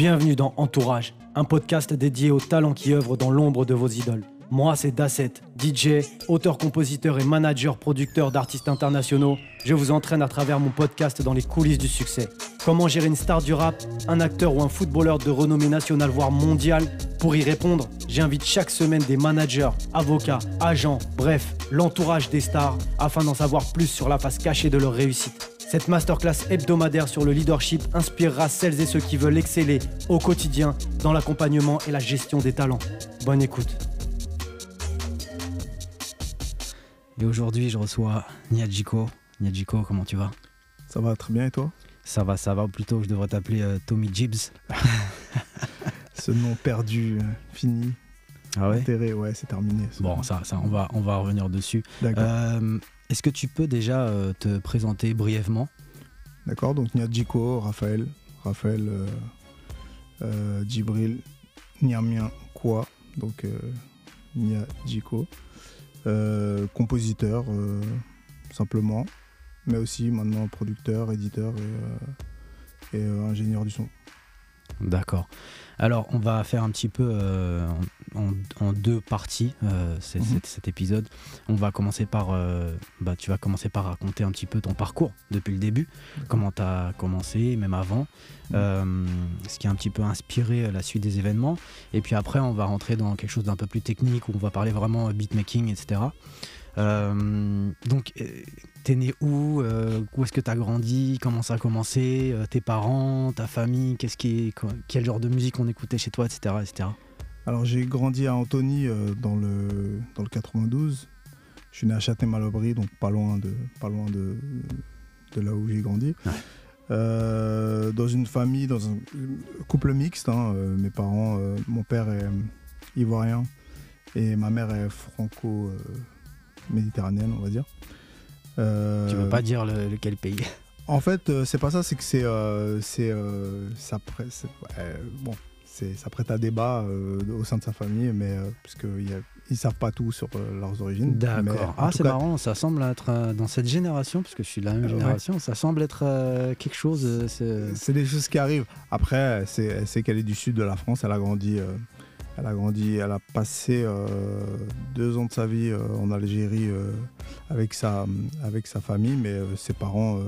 Bienvenue dans Entourage, un podcast dédié aux talents qui œuvrent dans l'ombre de vos idoles. Moi, c'est Dasset, DJ, auteur, compositeur et manager, producteur d'artistes internationaux. Je vous entraîne à travers mon podcast dans les coulisses du succès. Comment gérer une star du rap, un acteur ou un footballeur de renommée nationale voire mondiale? Pour y répondre, j'invite chaque semaine des managers, avocats, agents, bref, l'entourage des stars afin d'en savoir plus sur la face cachée de leur réussite. Cette masterclass hebdomadaire sur le leadership inspirera celles et ceux qui veulent exceller au quotidien dans l'accompagnement et la gestion des talents. Bonne écoute. Et aujourd'hui, je reçois Niajiko. Niajiko, comment tu vas? Ça va très bien et toi? Ça va, ça va. Plutôt, je devrais t'appeler euh, Tommy Gibbs. Ce nom perdu, euh, fini. Ah ouais? Enterré, ouais, c'est terminé. ce Bon, ça, ça, on va, on va revenir dessus. D'accord. Euh, Est-ce que tu peux déjà euh, te présenter brièvement? D'accord, donc Nyadjiko, Raphaël, Raphaël, euh, euh, Djibril, Niamien Kwa, donc euh, Nyadjiko, euh, compositeur simplement, mais aussi maintenant producteur, éditeur et, et, ingénieur du son. D'accord. Alors, on va faire un petit peu euh, en, deux parties euh, Mhm. cet, cet épisode. On va commencer par, euh, bah, tu vas commencer par raconter un petit peu ton parcours depuis le début, comment tu as commencé, même avant, euh, ce qui a un petit peu inspiré la suite des événements. Et puis après, on va rentrer dans quelque chose d'un peu plus technique où on va parler vraiment beatmaking, etc. Donc, t'es né où Où est-ce que t'as grandi Comment ça a commencé Tes parents, ta famille Qu'est-ce qui est, Quel genre de musique on écoutait chez toi, etc. etc. Alors j'ai grandi à Antony euh, dans, le, dans le 92. Je suis né à Châtenay-Malabry, donc pas loin de, pas loin de, de là où j'ai grandi. Ouais. Euh, dans une famille, dans un couple mixte. hein, euh, mes parents, euh, mon père est euh, ivoirien et ma mère est franco-méditerranéenne, on va dire. Euh, Tu veux pas dire le- lequel pays? en fait, euh, c'est pas ça, c'est que c'est. euh, c'est, euh, bon, c'est- ça prête à débat euh, au sein de sa famille, mais euh, puisqu'ils ils savent pas tout sur euh, leurs origines. D'accord. Ah, c'est cas, marrant, ça semble être euh, dans cette génération, parce que je suis de la même génération, ça semble être euh, quelque chose. c'est- des choses qui arrivent. Après, c'est elle sait qu'elle est du sud de la France. Elle a grandi. elle a grandi. Elle a passé deux ans de sa vie en Algérie avec sa avec sa famille, mais ses parents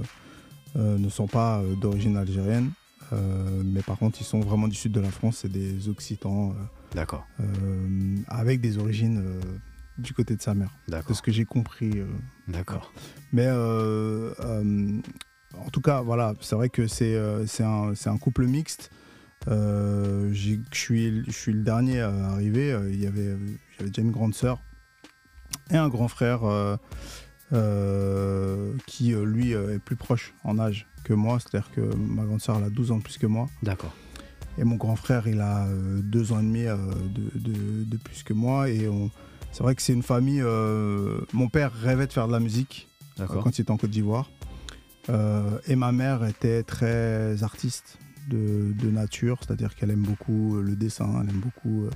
ne sont pas d'origine algérienne. Euh, mais par contre, ils sont vraiment du sud de la France. C'est des Occitans euh, D'accord. euh, avec des origines du côté de sa mère. C'est D'accord. ce que j'ai compris. euh, D'accord. mais euh, euh, en tout cas, voilà, c'est vrai que c'est un, couple mixte. Je suis, le dernier à arriver. Il y avait, j'avais déjà une grande sœur et un grand frère qui, lui, est plus proche en âge que moi. C'est-à-dire que ma grande sœur, elle a 12 ans de plus que moi. D'accord. Et mon grand frère, il a euh, deux ans et demi euh, de, de- de plus que moi. Et on- c'est vrai que c'est une famille. euh, mon père rêvait de faire de la musique quand il était en Côte d'Ivoire. Euh, et ma mère était très artiste de, de nature, c'est-à-dire qu'elle aime beaucoup le dessin, elle aime beaucoup euh,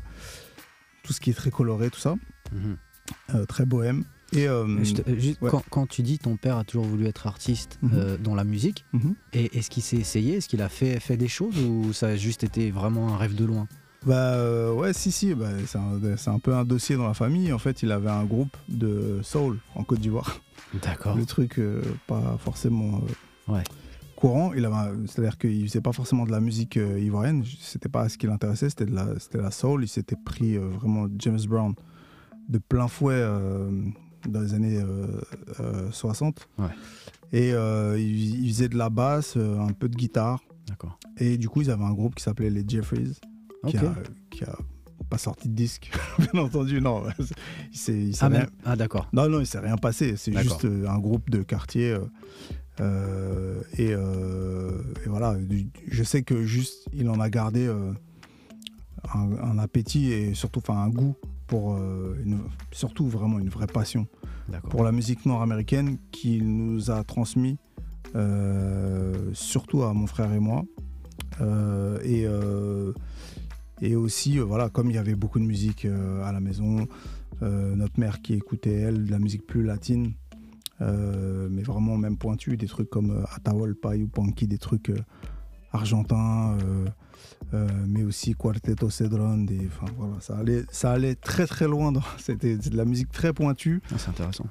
tout ce qui est très coloré, tout ça, Mhm. Très bohème. Et euh, te- euh, juste, ouais. quand, quand tu dis ton père a toujours voulu être artiste Mhm. euh, dans la musique, mhm. et est-ce qu'il s'est essayé? Est-ce qu'il a fait, fait des choses ou ça a juste été vraiment un rêve de loin? Bah euh, ouais, si, si, bah, c'est un, peu un dossier dans la famille. En fait, il avait un groupe de soul en Côte d'Ivoire. D'accord. Le truc euh, pas forcément euh, Ouais. courant. Il avait, un- c'est-à-dire qu'il faisait pas forcément de la musique euh, ivoirienne. C'était pas ce qui l'intéressait. C'était de la, soul. Il s'était pris euh, vraiment James Brown de plein fouet euh, dans les années euh, euh, 60. Ouais. Et euh, il, il faisait de la basse, euh, un peu de guitare. D'accord. Et du coup, ils avaient un groupe qui s'appelait les Jeffries, qui, a, qui a pas sorti de disque, bien entendu. Non, il s'est, il s'est Ah, rien- ah, d'accord. non, non, il s'est rien passé. C'est D'accord. juste euh, un groupe de quartier. euh, euh, et, euh, et voilà, je sais que juste, il en a gardé euh, un, un appétit et surtout enfin, un goût pour, euh, une- surtout vraiment une vraie passion. Pour la musique nord-américaine qu'il nous a transmis, euh, surtout à mon frère et moi. Euh, et, euh, et aussi, voilà, comme il y avait beaucoup de musique à la maison, notre mère qui écoutait, elle, de la musique plus latine, mais vraiment même pointue, des trucs comme euh, Atahualpa ou Panky, des trucs euh, argentin, mais aussi Quarteto Cedron. Enfin voilà, ça allait, ça allait très très loin. C'était de la musique très pointue. Ah, c'est intéressant.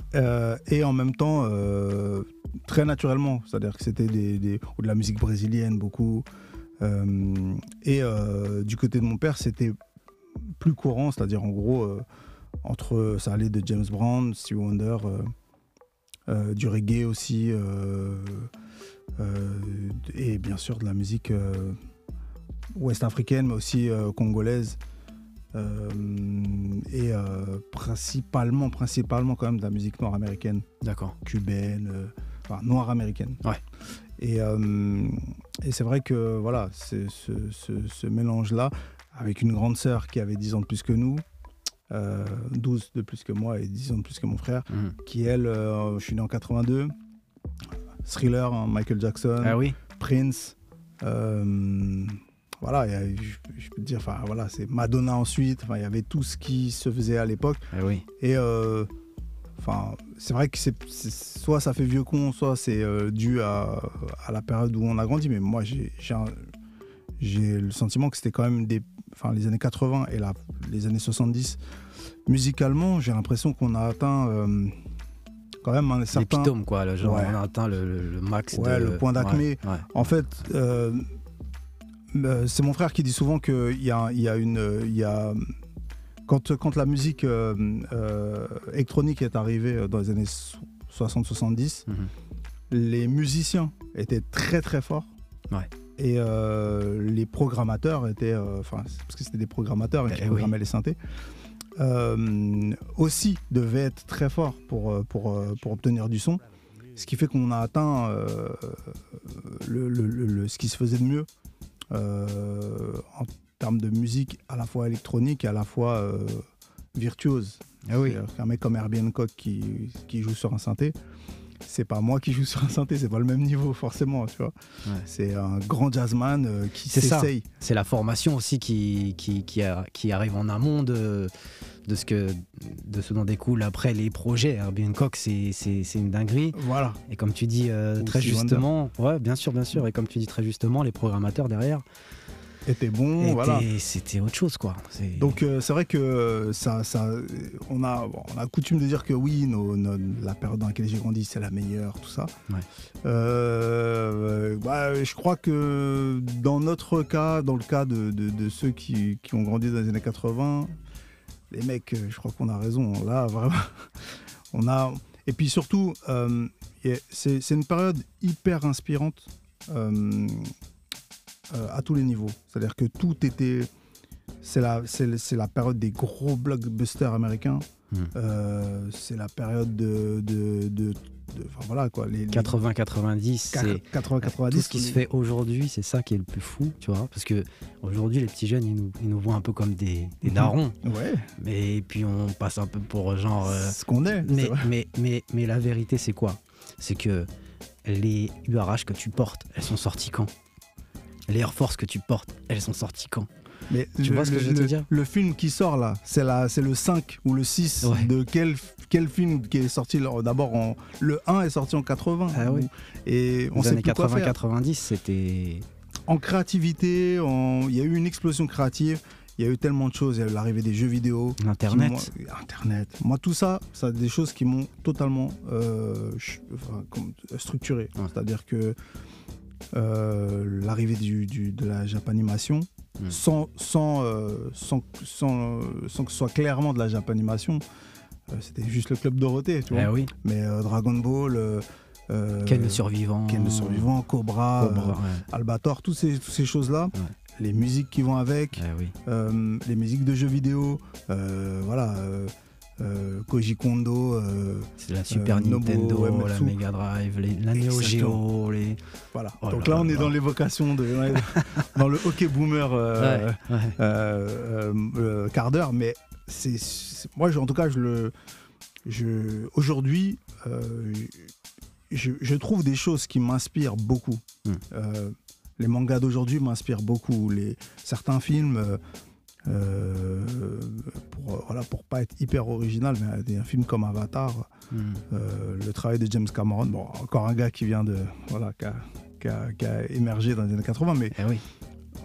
et en même temps, très naturellement. C'est-à-dire que c'était des, des, ou de la musique brésilienne beaucoup. et du côté de mon père, c'était plus courant, c'est-à-dire en gros, entre ça allait de James Brown, Stevie Wonder. Euh, du reggae aussi, euh, euh, et bien sûr de la musique ouest-africaine, mais aussi congolaise. et principalement, principalement quand même de la musique noire américaine. D'accord. Cubaine, enfin noire américaine. Ouais. Et, et c'est vrai que voilà, ce, ce mélange-là, avec une grande sœur qui avait 10 ans de plus que nous, 12 euh, de plus que moi et 10 ans de plus que mon frère, mhm. qui elle, euh, je suis né en 82, Thriller, hein, Michael Jackson, ah oui. Prince, euh, voilà, je, peux te dire, enfin voilà, c'est Madonna ensuite, il y avait tout ce qui se faisait à l'époque. Ah oui. Et enfin, c'est vrai que c'est soit ça fait vieux con, soit c'est dû à, à, la période où on a grandi, mais moi j'ai le sentiment que c'était quand même des enfin les années 80 et la, les années 70, musicalement, j'ai l'impression qu'on a atteint euh, quand même un certain... L'épitome, quoi, le genre, on a atteint le, max ouais, le point d'acmé. En fait, euh, euh, c'est mon frère qui dit souvent qu'il y a, y a une... Y a, quand, quand la musique électronique est arrivée dans les années 60-70, mhm. les musiciens étaient très très forts. Ouais. Et euh, les programmateurs étaient, euh, enfin, parce que c'était des programmateurs qui eh programmaient les synthés, euh, aussi devaient être très forts pour, pour, pour obtenir du son. Ce qui fait qu'on a atteint le, le, ce qui se faisait de mieux en termes de musique à la fois électronique et à la fois virtuose. Ah oui. Un mec comme Herbie Hancock qui, qui joue sur un synthé, c'est pas moi qui joue sur un synthé, c'est pas le même niveau forcément, tu vois. C'est un grand jazzman euh, qui s'essaye. C'est la formation aussi qui, qui, qui, arrive en amont de, de, ce que, de ce dont découlent après les projets. Herbie Hancock, c'est une dinguerie. Voilà. Et comme tu dis euh, très justement, ouais, bien sûr, bien sûr, et comme tu dis très justement, les programmateurs derrière, était bon. voilà. C'était autre chose, quoi. Donc euh, c'est vrai que ça, ça, on a, on a coutume de dire que oui, la période dans laquelle j'ai grandi, c'est la meilleure, tout ça. Euh, bah, je crois que dans notre cas, dans le cas de, de, ceux qui, qui, ont grandi dans les années 80, les mecs, euh, je crois qu'on a raison. Là, vraiment, on a. Et puis surtout, c'est une période hyper inspirante. Euh, à tous les niveaux. C'est-à-dire que tout était. C'est la, c'est, la période des gros blockbusters américains. Hmm. Euh, c'est la période de. de, de, enfin, voilà quoi. Les, 80-90, c'est. 80-90. Tout ce qui se fait aujourd'hui, c'est ça qui est le plus fou, tu vois. Parce que aujourd'hui, les petits jeunes, ils nous, ils nous voient un peu comme des, des mhm. darons. Ouais. Mais puis on passe un peu pour genre. Euh, Ce qu'on est. Mais, mais, mais, mais la vérité, c'est quoi? C'est que les URH que tu portes, elles sont sorties quand? Les Air Force que tu portes, elles sont sorties quand? Mais tu vois ce que je veux te dire? Le film qui sort là, c'est c'est le 5 ou le 6 de quel, quel film qui est sorti D'abord, le 1 est sorti en 80. Ah oui. Et on Les années 80-90, c'était. En créativité, il y a eu une explosion créative. Il y a eu tellement de choses. Il y a eu l'arrivée des jeux vidéo. Internet. Internet. Moi, tout ça, c'est des choses qui m'ont totalement euh, structuré. C'est-à-dire que euh, l'arrivée de la Japanimation, hmm. sans, sans, euh, sans, sans, sans, que ce soit clairement de la Japanimation. Euh, c'était juste le club Dorothée, tu vois. Eh oui. Mais Dragon Ball. Ken le survivant. Ken le survivant, Cobra, Albator, toutes ces, toutes ces choses-là. Les musiques qui vont avec, eh oui. les musiques de jeux vidéo, voilà. Euh, Koji Kondo. Euh, c'est la Super Nintendo, la Mega Drive, la Neo Geo. Les... Voilà. Oh Donc là, on est dans l'évocation, de, dans le hockey boomer euh, quart d'heure. Mais c'est, moi, en tout cas, je le, je, aujourd'hui, je, je, trouve des choses qui m'inspirent beaucoup. Hmm. les mangas d'aujourd'hui m'inspirent beaucoup. Les, certains films euh, pour, voilà, pour pas être hyper original, mais un film comme Avatar, hmm. euh, le travail de James Cameron, bon, encore un gars qui vient de. Voilà, qui a, qui a, qui a émergé dans les années 80. Mais Eh oui.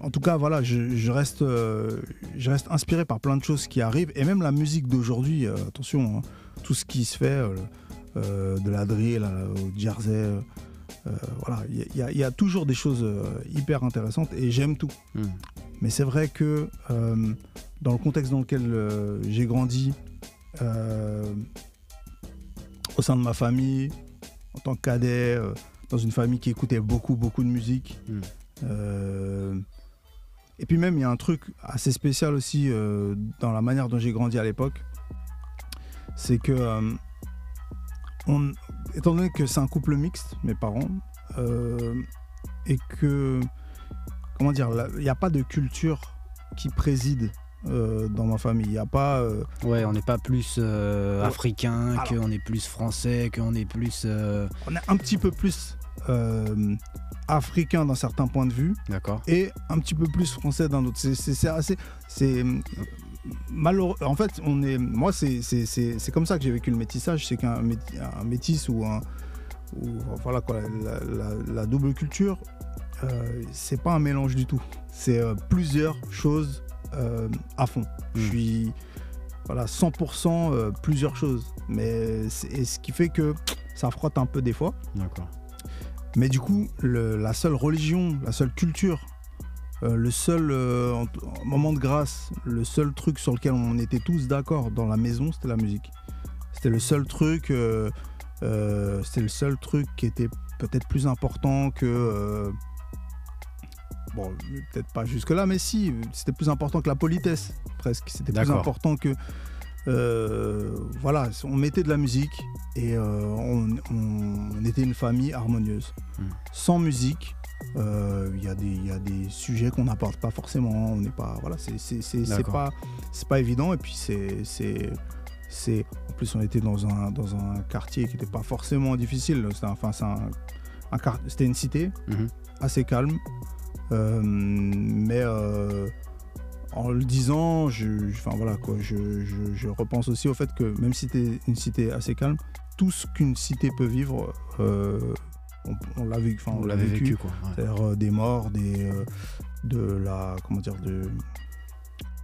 en tout cas, voilà, je, je reste, euh, je reste inspiré par plein de choses qui arrivent. Et même la musique d'aujourd'hui, euh, attention, hein, tout ce qui se fait, euh, euh, de la drill au jersey, euh, euh, voilà, il y, a- y y toujours des choses euh, hyper intéressantes et j'aime tout. Hmm. Mais c'est vrai que euh, dans le contexte dans lequel euh, j'ai grandi, euh, au sein de ma famille, en tant que cadet, dans une famille qui écoutait beaucoup, beaucoup de musique. Mm. euh, et puis même, il y a un truc assez spécial aussi dans la manière dont j'ai grandi à l'époque. C'est que, on- étant donné que c'est un couple mixte, mes parents, et que, comment dire, il n'y a pas de culture qui préside euh, dans ma famille. Il n'y a pas... euh, Ouais, on n'est pas plus euh, Ouais. africain, Alors- qu'on est plus français, qu'on est plus. on est un petit peu plus africain d'un certain point de vue D'accord. et un petit peu plus français d'un autre. C'est- C'est c'est assez. C'est. Malheureux. En fait, on est. Moi, c'est comme ça que j'ai vécu le métissage. C'est qu'un métis, un métis ou un. ou- voilà quoi, la, la- la double culture, c'est pas un mélange du tout. C'est euh, plusieurs choses euh, à fond. Je Mm. suis. Voilà, 100% euh, plusieurs choses. Mais et ce qui fait que ça frotte un peu des fois. D'accord. Mais du coup, le- la seule religion, la seule culture, euh, le seul euh, en- en moment de grâce, le seul truc sur lequel on était tous d'accord dans la maison, c'était la musique. C'était le seul truc, euh, euh, c'était le seul truc qui était peut-être plus important que, euh, bon, peut-être pas jusque là, mais si, c'était plus important que la politesse, presque. C'était plus important que, euh, voilà, on mettait de la musique et euh, on, était une famille harmonieuse. Mm. Sans musique, euh, il y, a des- il y a des sujets qu'on n'apporte pas forcément. On n'est pas, voilà, c'est pas, c'est pas évident. Et puis c'est, c'est, en plus on était dans un, dans un quartier qui n'était pas forcément difficile. C'était, enfin, un, une cité Mhm. assez calme, mais euh, en le disant, je, enfin voilà quoi, je, je- je repense aussi au fait que même si c'était une cité assez calme, tout ce qu'une cité peut vivre, euh, on, on l'a vécu, enfin On on l'a l'avait vécu, vécu, quoi. ouais. c'est-à-dire euh, des morts, des, euh, de la, comment dire, de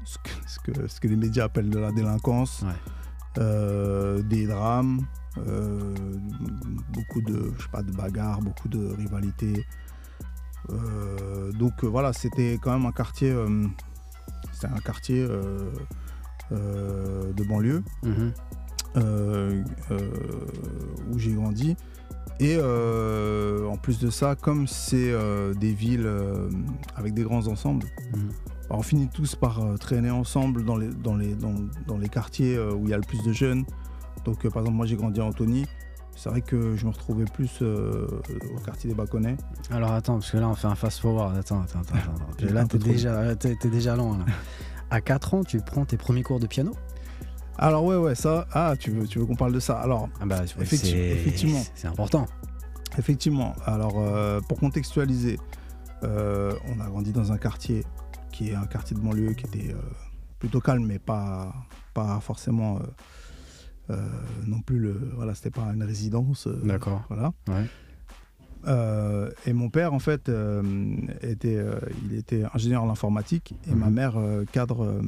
ce que, ce que, ce que les médias appellent de la délinquance, Ouais. euh, des drames, euh, beaucoup de, je sais pas, de bagarres, beaucoup de rivalités. Euh, donc euh, voilà, c'était quand même un quartier, euh, c'était un quartier de banlieue Mhm. où j'ai grandi. Et euh, en plus de ça, comme c'est euh, des villes euh, avec des grands ensembles, Mhm. bah, on finit tous par traîner ensemble dans les, dans les, dans, dans les quartiers où il y a le plus de jeunes. Donc par exemple, moi j'ai grandi à Antony. C'est vrai que je me retrouvais plus euh, au quartier des Baconnais. Alors attends, parce que là on fait un fast forward. Attends, attends, attends. attends. Là t'es déjà, t'es, t'es déjà loin. Là. À 4 ans, tu prends tes premiers cours de piano? Alors ouais, ouais, ça, ah, tu veux, tu veux qu'on parle de ça? Alors, ah bah, effectivement. C'est important. Effectivement. Alors, euh, pour contextualiser, euh, on a grandi dans un quartier qui est un quartier de banlieue qui était plutôt calme, mais pas, pas forcément non plus le. Voilà, c'était pas une résidence. euh, D'accord. Voilà. Ouais. Euh, et mon père, en fait, euh, était, euh, il était ingénieur en informatique et Mhm. ma mère, euh, cadre euh,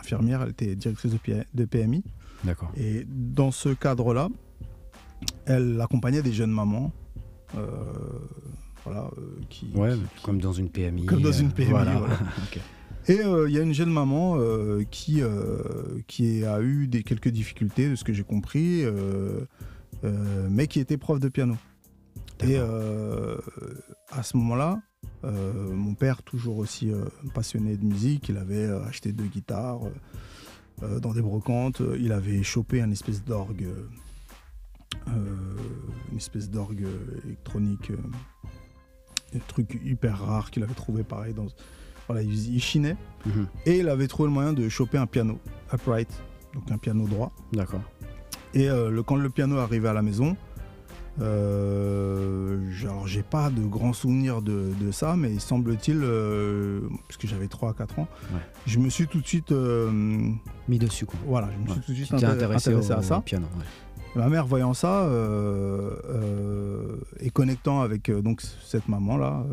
infirmière, elle était directrice de, PMI. D'accord. Et dans ce cadre-là, elle accompagnait des jeunes mamans. euh, voilà, euh, qui, Ouais, qui- comme dans une PMI. Comme dans une euh, PMI, Voilà. voilà. Et euh, il y a une jeune maman euh, qui, euh, qui a eu des, quelques difficultés, de ce que j'ai compris, euh, euh, mais qui était prof de piano. Et euh, à ce moment-là, euh, mon père, toujours aussi euh, passionné de musique, il avait euh, acheté deux guitares euh, euh, dans des brocantes. Il avait chopé un espèce d'orgue, euh, euh, une espèce d'orgue électronique, euh, un truc hyper rare qu'il avait trouvé pareil dans. Voilà, il, il chinait Mhm. et il avait trouvé le moyen de choper un piano upright, donc un piano droit. D'accord. Et euh, le, quand le piano arrivé à la maison, euh, alors j'ai pas de grands souvenirs de, de ça, mais semble-t-il, euh, puisque j'avais 3 à 4 ans, Ouais. je me suis tout de suite, Mis dessus, quoi. voilà, je me suis Ouais. tout de suite intéressé, au, à ça. au piano. ouais. Ma mère voyant ça et connectant avec donc cette maman là,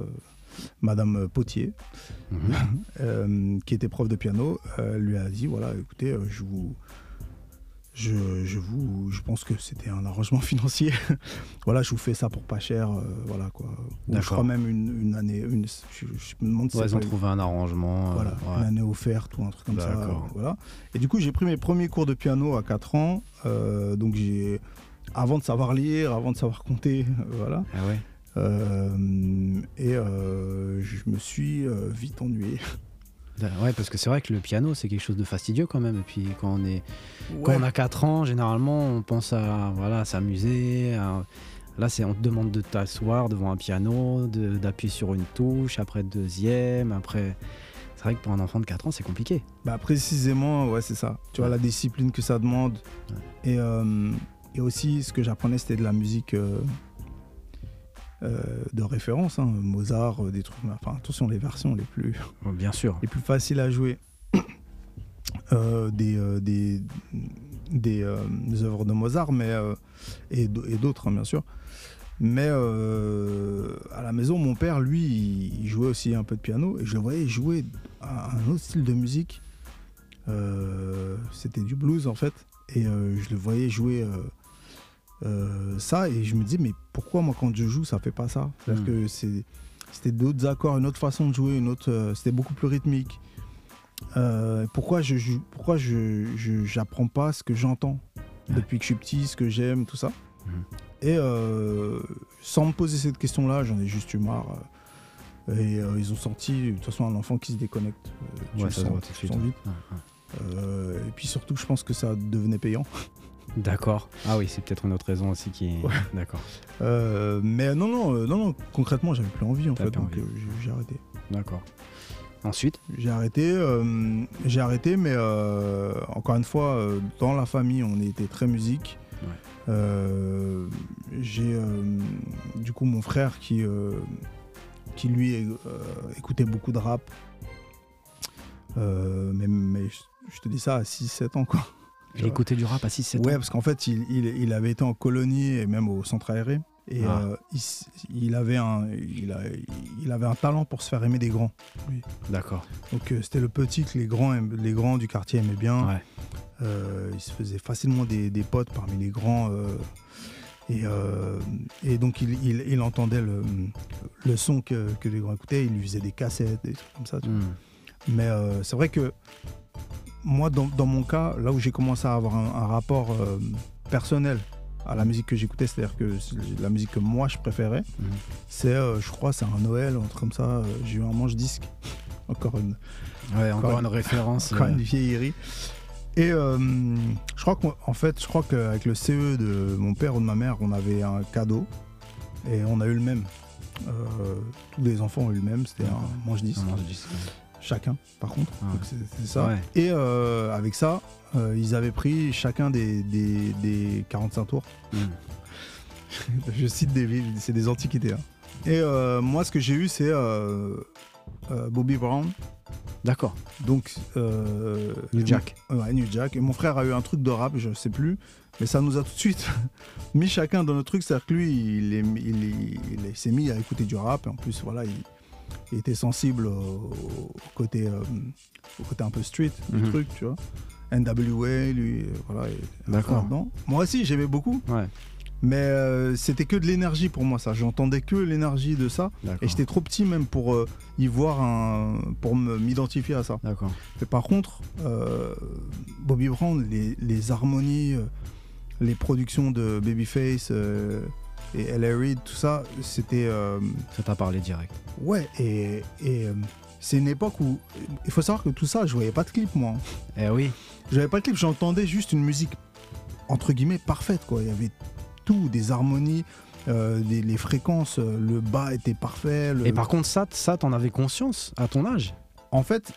Madame Potier, Euh, qui était prof de piano, euh, lui a dit voilà, écoutez, euh, je vous, je, je vous, je pense que c'était un arrangement financier. voilà, je vous fais ça pour pas cher, euh, voilà quoi. Ou je crois même une, une année, une, je, je me demande si Ouais, ils ont trouvé un arrangement. voilà, ouais. une année offerte ou un truc comme ça. Euh, voilà. Et du coup, j'ai pris mes premiers cours de piano à 4 ans. euh, donc, j'ai, avant de savoir lire, avant de savoir compter, voilà. Ah ouais. Euh, et euh, je me suis euh, vite ennuyé. Ouais, parce que c'est vrai que le piano, c'est quelque chose de fastidieux quand même. Et puis quand on, est, quand on a 4 ans, généralement, on pense à voilà, s'amuser. à- Là, c'est on te demande de t'asseoir devant un piano, d'appuyer sur une touche, après deuxième, après. C'est vrai que pour un enfant de 4 ans, c'est compliqué. Bah, précisément, ouais, c'est ça. Tu vois, la discipline que ça demande. Ouais. Et, euh, et aussi, ce que j'apprenais, c'était de la musique euh, de référence. hein, Mozart, euh, des trucs. Enfin, attention, les versions les plus. Oh, Bien sûr. les plus faciles à jouer euh, des, euh, des, des, euh, œuvres de Mozart mais, euh, et d'au- et d'autres, hein, bien sûr. Mais euh, à la maison, mon père, lui, il, il jouait aussi un peu de piano et je le voyais jouer à un autre style de musique. Euh, C'était du blues en fait. Et euh, je le voyais jouer euh, ça et je me dis, mais pourquoi moi quand je joue, ça fait pas ça? C'est-à-dire Mm. que c'est c'était d'autres accords, une autre façon de jouer, une autre, euh, c'était beaucoup plus rythmique. Euh, pourquoi je joue, pourquoi je, j'apprends pas ce que j'entends Ouais. depuis que je suis petit, ce que j'aime, tout ça? Mhm. Et sans me poser cette question-là, j'en ai juste eu marre. Et ils ont senti, de toute façon, un enfant qui se déconnecte. tu Ouais, le ça sens- tu le sens vite. Ouais. Euh, et puis surtout, je pense que ça devenait payant. D'accord. Ah oui, c'est peut-être une autre raison aussi qui est. Ouais. D'accord. Euh, mais non, non, euh, non, non, concrètement, j'avais plus envie en fait, donc euh, j'ai- arrêté. D'accord. Ensuite? J'ai arrêté, euh, j'ai arrêté, mais encore une fois, dans la famille, on était très musique. Ouais. J'ai du coup mon frère qui, qui lui écoutait beaucoup de rap. Mais, je te dis ça à 6-7 ans quoi. Il écoutait du rap à 6-7 Ouais, ans. parce qu'en fait, il, il- il avait été en colonie et même au centre aéré. Et Ah. euh, il, avait un, il, a- il avait un talent pour se faire aimer des grands. D'accord. Donc euh, c'était le petit que les grands, aiment- les grands du quartier aimaient bien. Ouais. Euh, il se faisait facilement des, des potes parmi les grands. et, et donc il, entendait le, le son que, que les grands écoutaient. Il lui faisait des cassettes, des trucs comme ça. tu vois. Hmm. Mais c'est vrai que moi, dans, dans mon cas, là où j'ai commencé à avoir un, un rapport euh, personnel à la musique que j'écoutais, c'est-à-dire que la musique que moi je préférais, Mhm. c'est, euh, je crois, c'est un Noël, un truc comme ça. euh, j'ai eu un manche-disque. Encore une, Ouais, encore Encore une référence. encore une vieillerie. Et je crois qu'en en fait, je crois qu'avec le CE de mon père ou de ma mère, on avait un cadeau et on a eu le même. Tous les enfants ont eu le même, c'était un manche-disque. un manche-disque, Chacun, par contre. Ouais. C'est ça. Ouais. Et euh, avec ça, euh, ils avaient pris chacun des, des, des 45 tours. Hmm. Je cite des villes, c'est des antiquités. hein. Et euh, moi, ce que j'ai eu, c'est Bobby Brown. D'accord. Donc, New Jack. Ouais, New Jack. Et mon frère a eu un truc de rap, je sais plus. Mais ça nous a tout de suite mis chacun dans notre truc. C'est-à-dire que lui, il, est- il, est- il est- s'est mis à écouter du rap. Et en plus, voilà, il, il était sensible au, au côté, euh, au côté un peu street du Mhm. truc, tu vois. NWA, lui, euh, voilà. D'accord. Moi aussi, j'aimais beaucoup. Ouais. Mais euh, c'était que de l'énergie pour moi, ça. J'entendais que l'énergie de ça. Et j'étais trop petit même pour euh, y voir un. pour m'identifier à ça. D'accord. Mais par contre, euh, Bobby Brown, les, les harmonies, les productions de Babyface et L.A. Reid, tout ça, c'était. euh, Ça t'a parlé direct. ouais, et, et, euh, c'est une époque où. Il faut savoir que tout ça, je voyais pas de clip, moi. Eh oui. Je voyais pas de clip, j'entendais juste une musique, entre guillemets, parfaite, quoi. Il y avait tout, des harmonies. euh, les fréquences, euh, le bas était parfait. le- Et par contre, ça, ça t'en avais conscience à ton âge? En fait,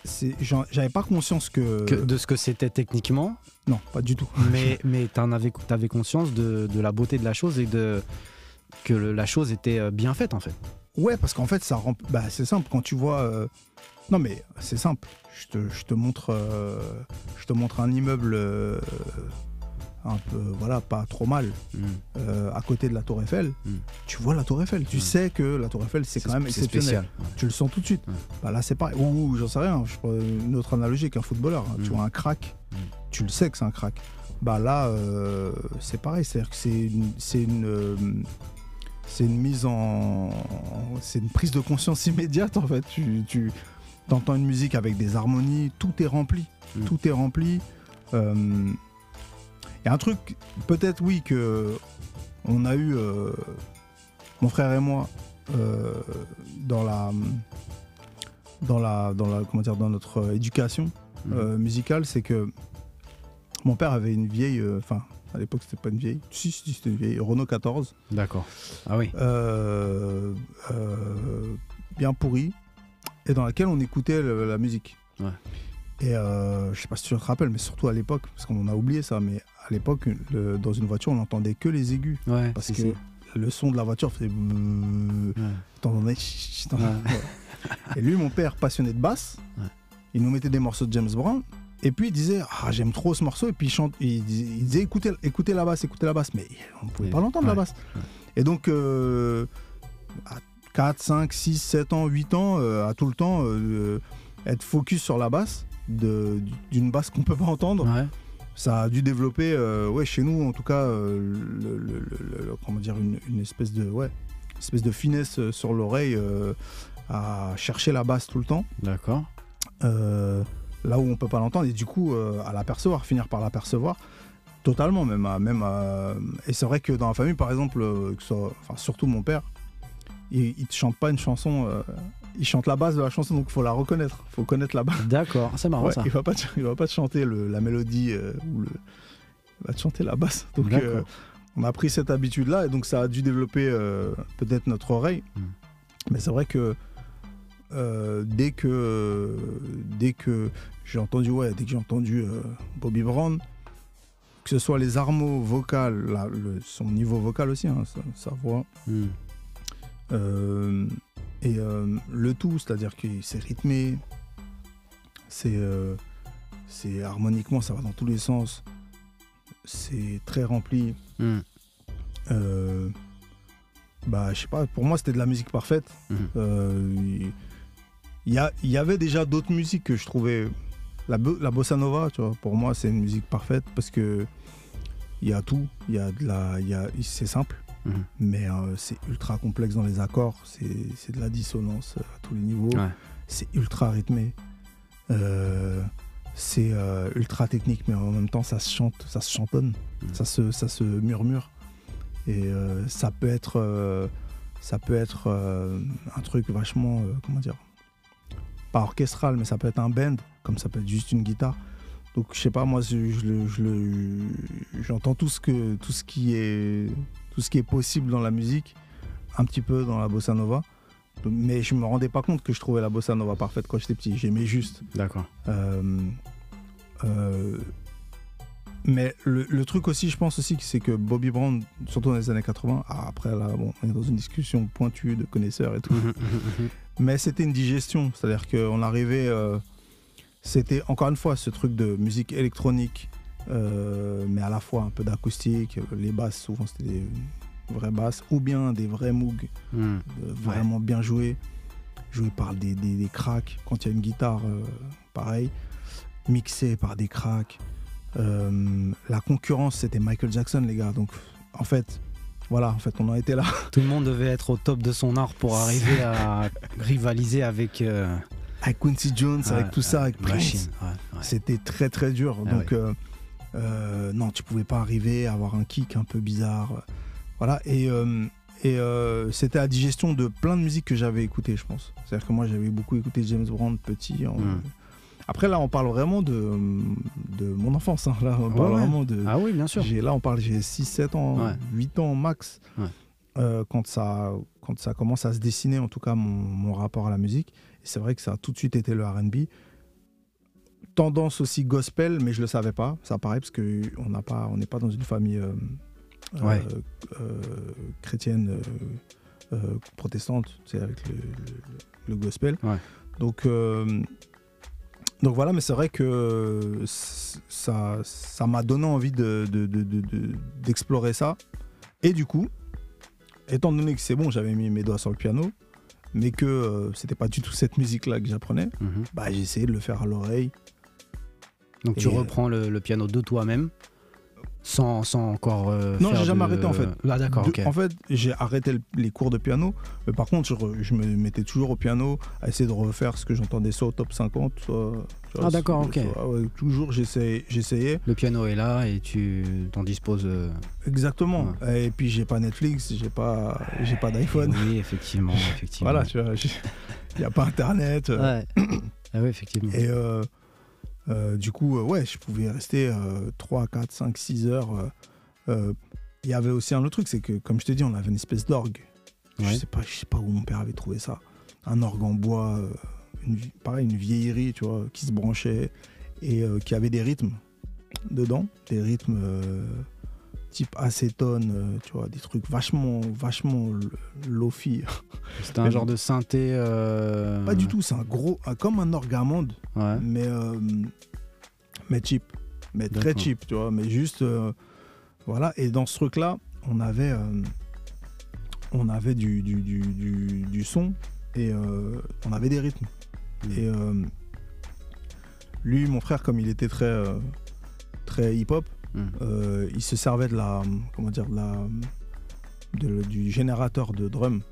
j'avais pas conscience que... que, de ce que c'était techniquement, Non, pas du tout. mais, mais t'en avais, t'avais conscience de, de la beauté de la chose et de que le- la chose était euh, bien faite en fait. Ouais, parce qu'en fait, ça rend. Bah, c'est simple. Quand tu vois. euh, Non, mais c'est simple. Je te, je te montre. euh, Je te montre un immeuble. euh, un peu, voilà, pas trop mal, Mm. euh, à côté de la Tour Eiffel, Mm. tu vois la Tour Eiffel. Tu Mm. sais que la Tour Eiffel, c'est quand même c'est exceptionnel. spécial. ouais. Tu le sens tout de suite. Bah là, c'est pareil. Ou, j'en sais rien. Je prends une autre analogie qu'un footballeur. hein. Tu vois un crack, tu le sais que c'est un crack. Bah là, c'est pareil. C'est-à-dire que c'est une, c'est une, euh, mise en, c'est une prise de conscience immédiate en fait. Tu, tu entends une musique avec des harmonies, tout est rempli, Mm. tout est rempli. Euh, Il y a un truc, peut-être oui que on a eu, euh, mon frère et moi, euh, dans la, dans la, dans la, comment dire, dans notre euh, éducation Mm. euh, musicale, c'est que mon père avait une vieille, euh, enfin à l'époque c'était pas une vieille, si, si c'était une vieille Renault 14, D'accord. Ah oui. euh, euh, bien pourrie, et dans laquelle on écoutait le- la musique. Ouais. Et euh, je sais pas si tu te rappelles, mais surtout à l'époque, parce qu'on a oublié ça, mais à l'époque, le- dans une voiture, on n'entendait que les aigus, Ouais. parce si, que si. le son de la voiture faisait. Ouais. T'entendais. t'entendais- Ouais. Ouais. Et lui, mon père, passionné de basse, Ouais. il nous mettait des morceaux de James Brown. Et puis il disait ah j'aime trop ce morceau et puis il chante il disait, il disait, écoutez écoutez la basse écoutez la basse mais on ne pouvait pas l'entendre la basse ouais. et donc euh, à 4 5 6 7 ans 8 ans euh, à tout le temps euh, être focus sur la basse de- d'une basse qu'on peut pas entendre Ouais. ça a dû développer ouais chez nous en tout cas le, le- le- le- comment dire une, une espèce de ouais une espèce de finesse sur l'oreille à chercher la basse tout le temps D'accord. Là où on peut pas l'entendre et du coup euh, à l'apercevoir finir par l'apercevoir totalement même à- même à- et c'est vrai que dans la famille par exemple euh, que ce soit- enfin surtout mon père il, te chante pas une chanson euh, il chante la base de la chanson donc il faut la reconnaître faut connaître la base D'accord. C'est marrant Ouais, ça. il va pas te, il va pas te chanter le- la mélodie euh, ou le il va te chanter la basse donc euh, on a pris cette habitude là et donc ça a dû développer peut-être notre oreille Mm. mais c'est vrai que dès que dès que j'ai entendu ouais dès que j'ai entendu euh, Bobby Brown que ce soit les armos vocales la- le- son niveau vocal aussi hein, sa, sa voix Mm. euh, et euh, le tout, c'est-à-dire que c'est rythmé, c'est euh, harmoniquement, ça va dans tous les sens, c'est très rempli. Mm. Euh, bah, je sais pas, pour moi c'était de la musique parfaite. Y, a- il y avait déjà d'autres musiques que je trouvais. La, bo- la bossa nova, tu vois, pour moi c'est une musique parfaite parce que il y a tout, il y a de la, il y a, c'est simple Mhm. mais euh, c'est ultra complexe dans les accords, c'est de la dissonance à tous les niveaux, Ouais. c'est ultra rythmé, euh, c'est euh, ultra technique, mais en même temps ça se chante, ça se chantonne, Mhm. ça, se, ça se murmure, et euh, ça peut être, euh, ça peut être euh, un truc vachement, euh, comment dire, pas orchestral, mais ça peut être un band, comme ça peut être juste une guitare. Donc je sais pas, moi je, je j'entends tout ce que tout ce qui est tout ce qui est possible dans la musique, un petit peu dans la bossa nova. Mais je me rendais pas compte que je trouvais la bossa nova parfaite quand j'étais petit. J'aimais juste. D'accord. Euh, euh, mais le, le truc aussi, je pense aussi, c'est que Bobby Brown, surtout dans les années 80, ah, après là, bon, on est dans une discussion pointue de connaisseurs et tout, Mhm, mhm, mais c'était une digestion, c'est-à-dire qu'on arrivait, euh, c'était encore une fois ce truc de musique électronique, euh, mais à la fois un peu d'acoustique, les basses souvent c'était des vraies basses, ou bien des vrais Moog mhm. euh, vraiment bien joués, joués par des, des, des cracks, quand il y a une guitare, euh, pareil, mixé par des cracks. La concurrence c'était Michael Jackson les gars, donc en fait, voilà, en fait on en était là. Tout le monde devait être au top de son art pour arriver à rivaliser avec. euh, Avec Quincy Jones, avec tout ça, avec Prince. C'était très très dur. Ah Donc, euh, euh, non, tu pouvais pas arriver à avoir un kick un peu bizarre. Voilà. Et, euh, et euh, c'était la digestion de plein de musiques que j'avais écoutées, je pense. C'est-à-dire que moi, j'avais beaucoup écouté James Brown petit. en- Mm. Après, là, on parle vraiment de, de mon enfance. hein. Là, on Ouais, parle ouais. vraiment de. Ah oui, bien sûr. J'ai- là, on parle, j'ai 6-7 ans, Ouais. 8 ans max. Quand, ça, quand ça commence à se dessiner, en tout cas, mon, mon rapport à la musique. Et c'est vrai que ça a tout de suite été le RB. Tendance aussi gospel, mais je le savais pas. Ça paraît parce qu'on n'a pas, on n'est pas dans une famille euh, Ouais. euh, euh, chrétienne protestante, c'est avec le, le- le gospel. Ouais. Donc, Donc voilà, mais c'est vrai que ça ça m'a donné envie de, d'explorer ça. Et du coup, étant donné que c'est bon, j'avais mis mes doigts sur le piano, mais que euh, c'était pas du tout cette musique-là que j'apprenais, mhm. bah, j'ai essayé de le faire à l'oreille. Donc tu reprends le, piano de toi-même sans, encore. Euh, non, j'ai jamais arrêté en fait. Ah, d'accord, En fait, j'ai arrêté les cours de piano, mais par contre, je, me mettais toujours au piano à essayer de refaire ce que j'entendais soit au top 50, soit. Ah, d'accord, ok. toujours, j'essayais. Le piano est là et tu t'en disposes. Euh, Exactement. Et puis, j'ai pas Netflix, j'ai pas, j'ai pas d'iPhone. Oui, effectivement, effectivement. voilà, tu vois, il n'y a pas Internet. Ouais. ah oui, effectivement. Et. Euh, euh, du coup, euh, ouais, je pouvais rester 3, 4, 5, 6 heures. Euh, il y avait aussi un autre truc, c'est que, comme je te dis, on avait une espèce d'orgue. Je sais pas, je sais pas où mon père avait trouvé ça. Un orgue en bois, une, pareil, une vieillerie, tu vois, qui se branchait et qui avait des rythmes dedans, des rythmes type acétone, euh, tu vois, des trucs vachement, vachement lofi. C'est un genre de synthé. Euh, Pas du tout, c'est un gros, comme un orgamond, mais, euh, mais cheap, mais très cheap, tu vois, mais juste, voilà. Et dans ce truc-là, on avait, on avait du, du, du, du, son et on avait des rythmes. Mm. Et lui, mon frère, comme il était très, très hip-hop, Hmm. Euh, il se servait de la, comment dire, la, du générateur de drum.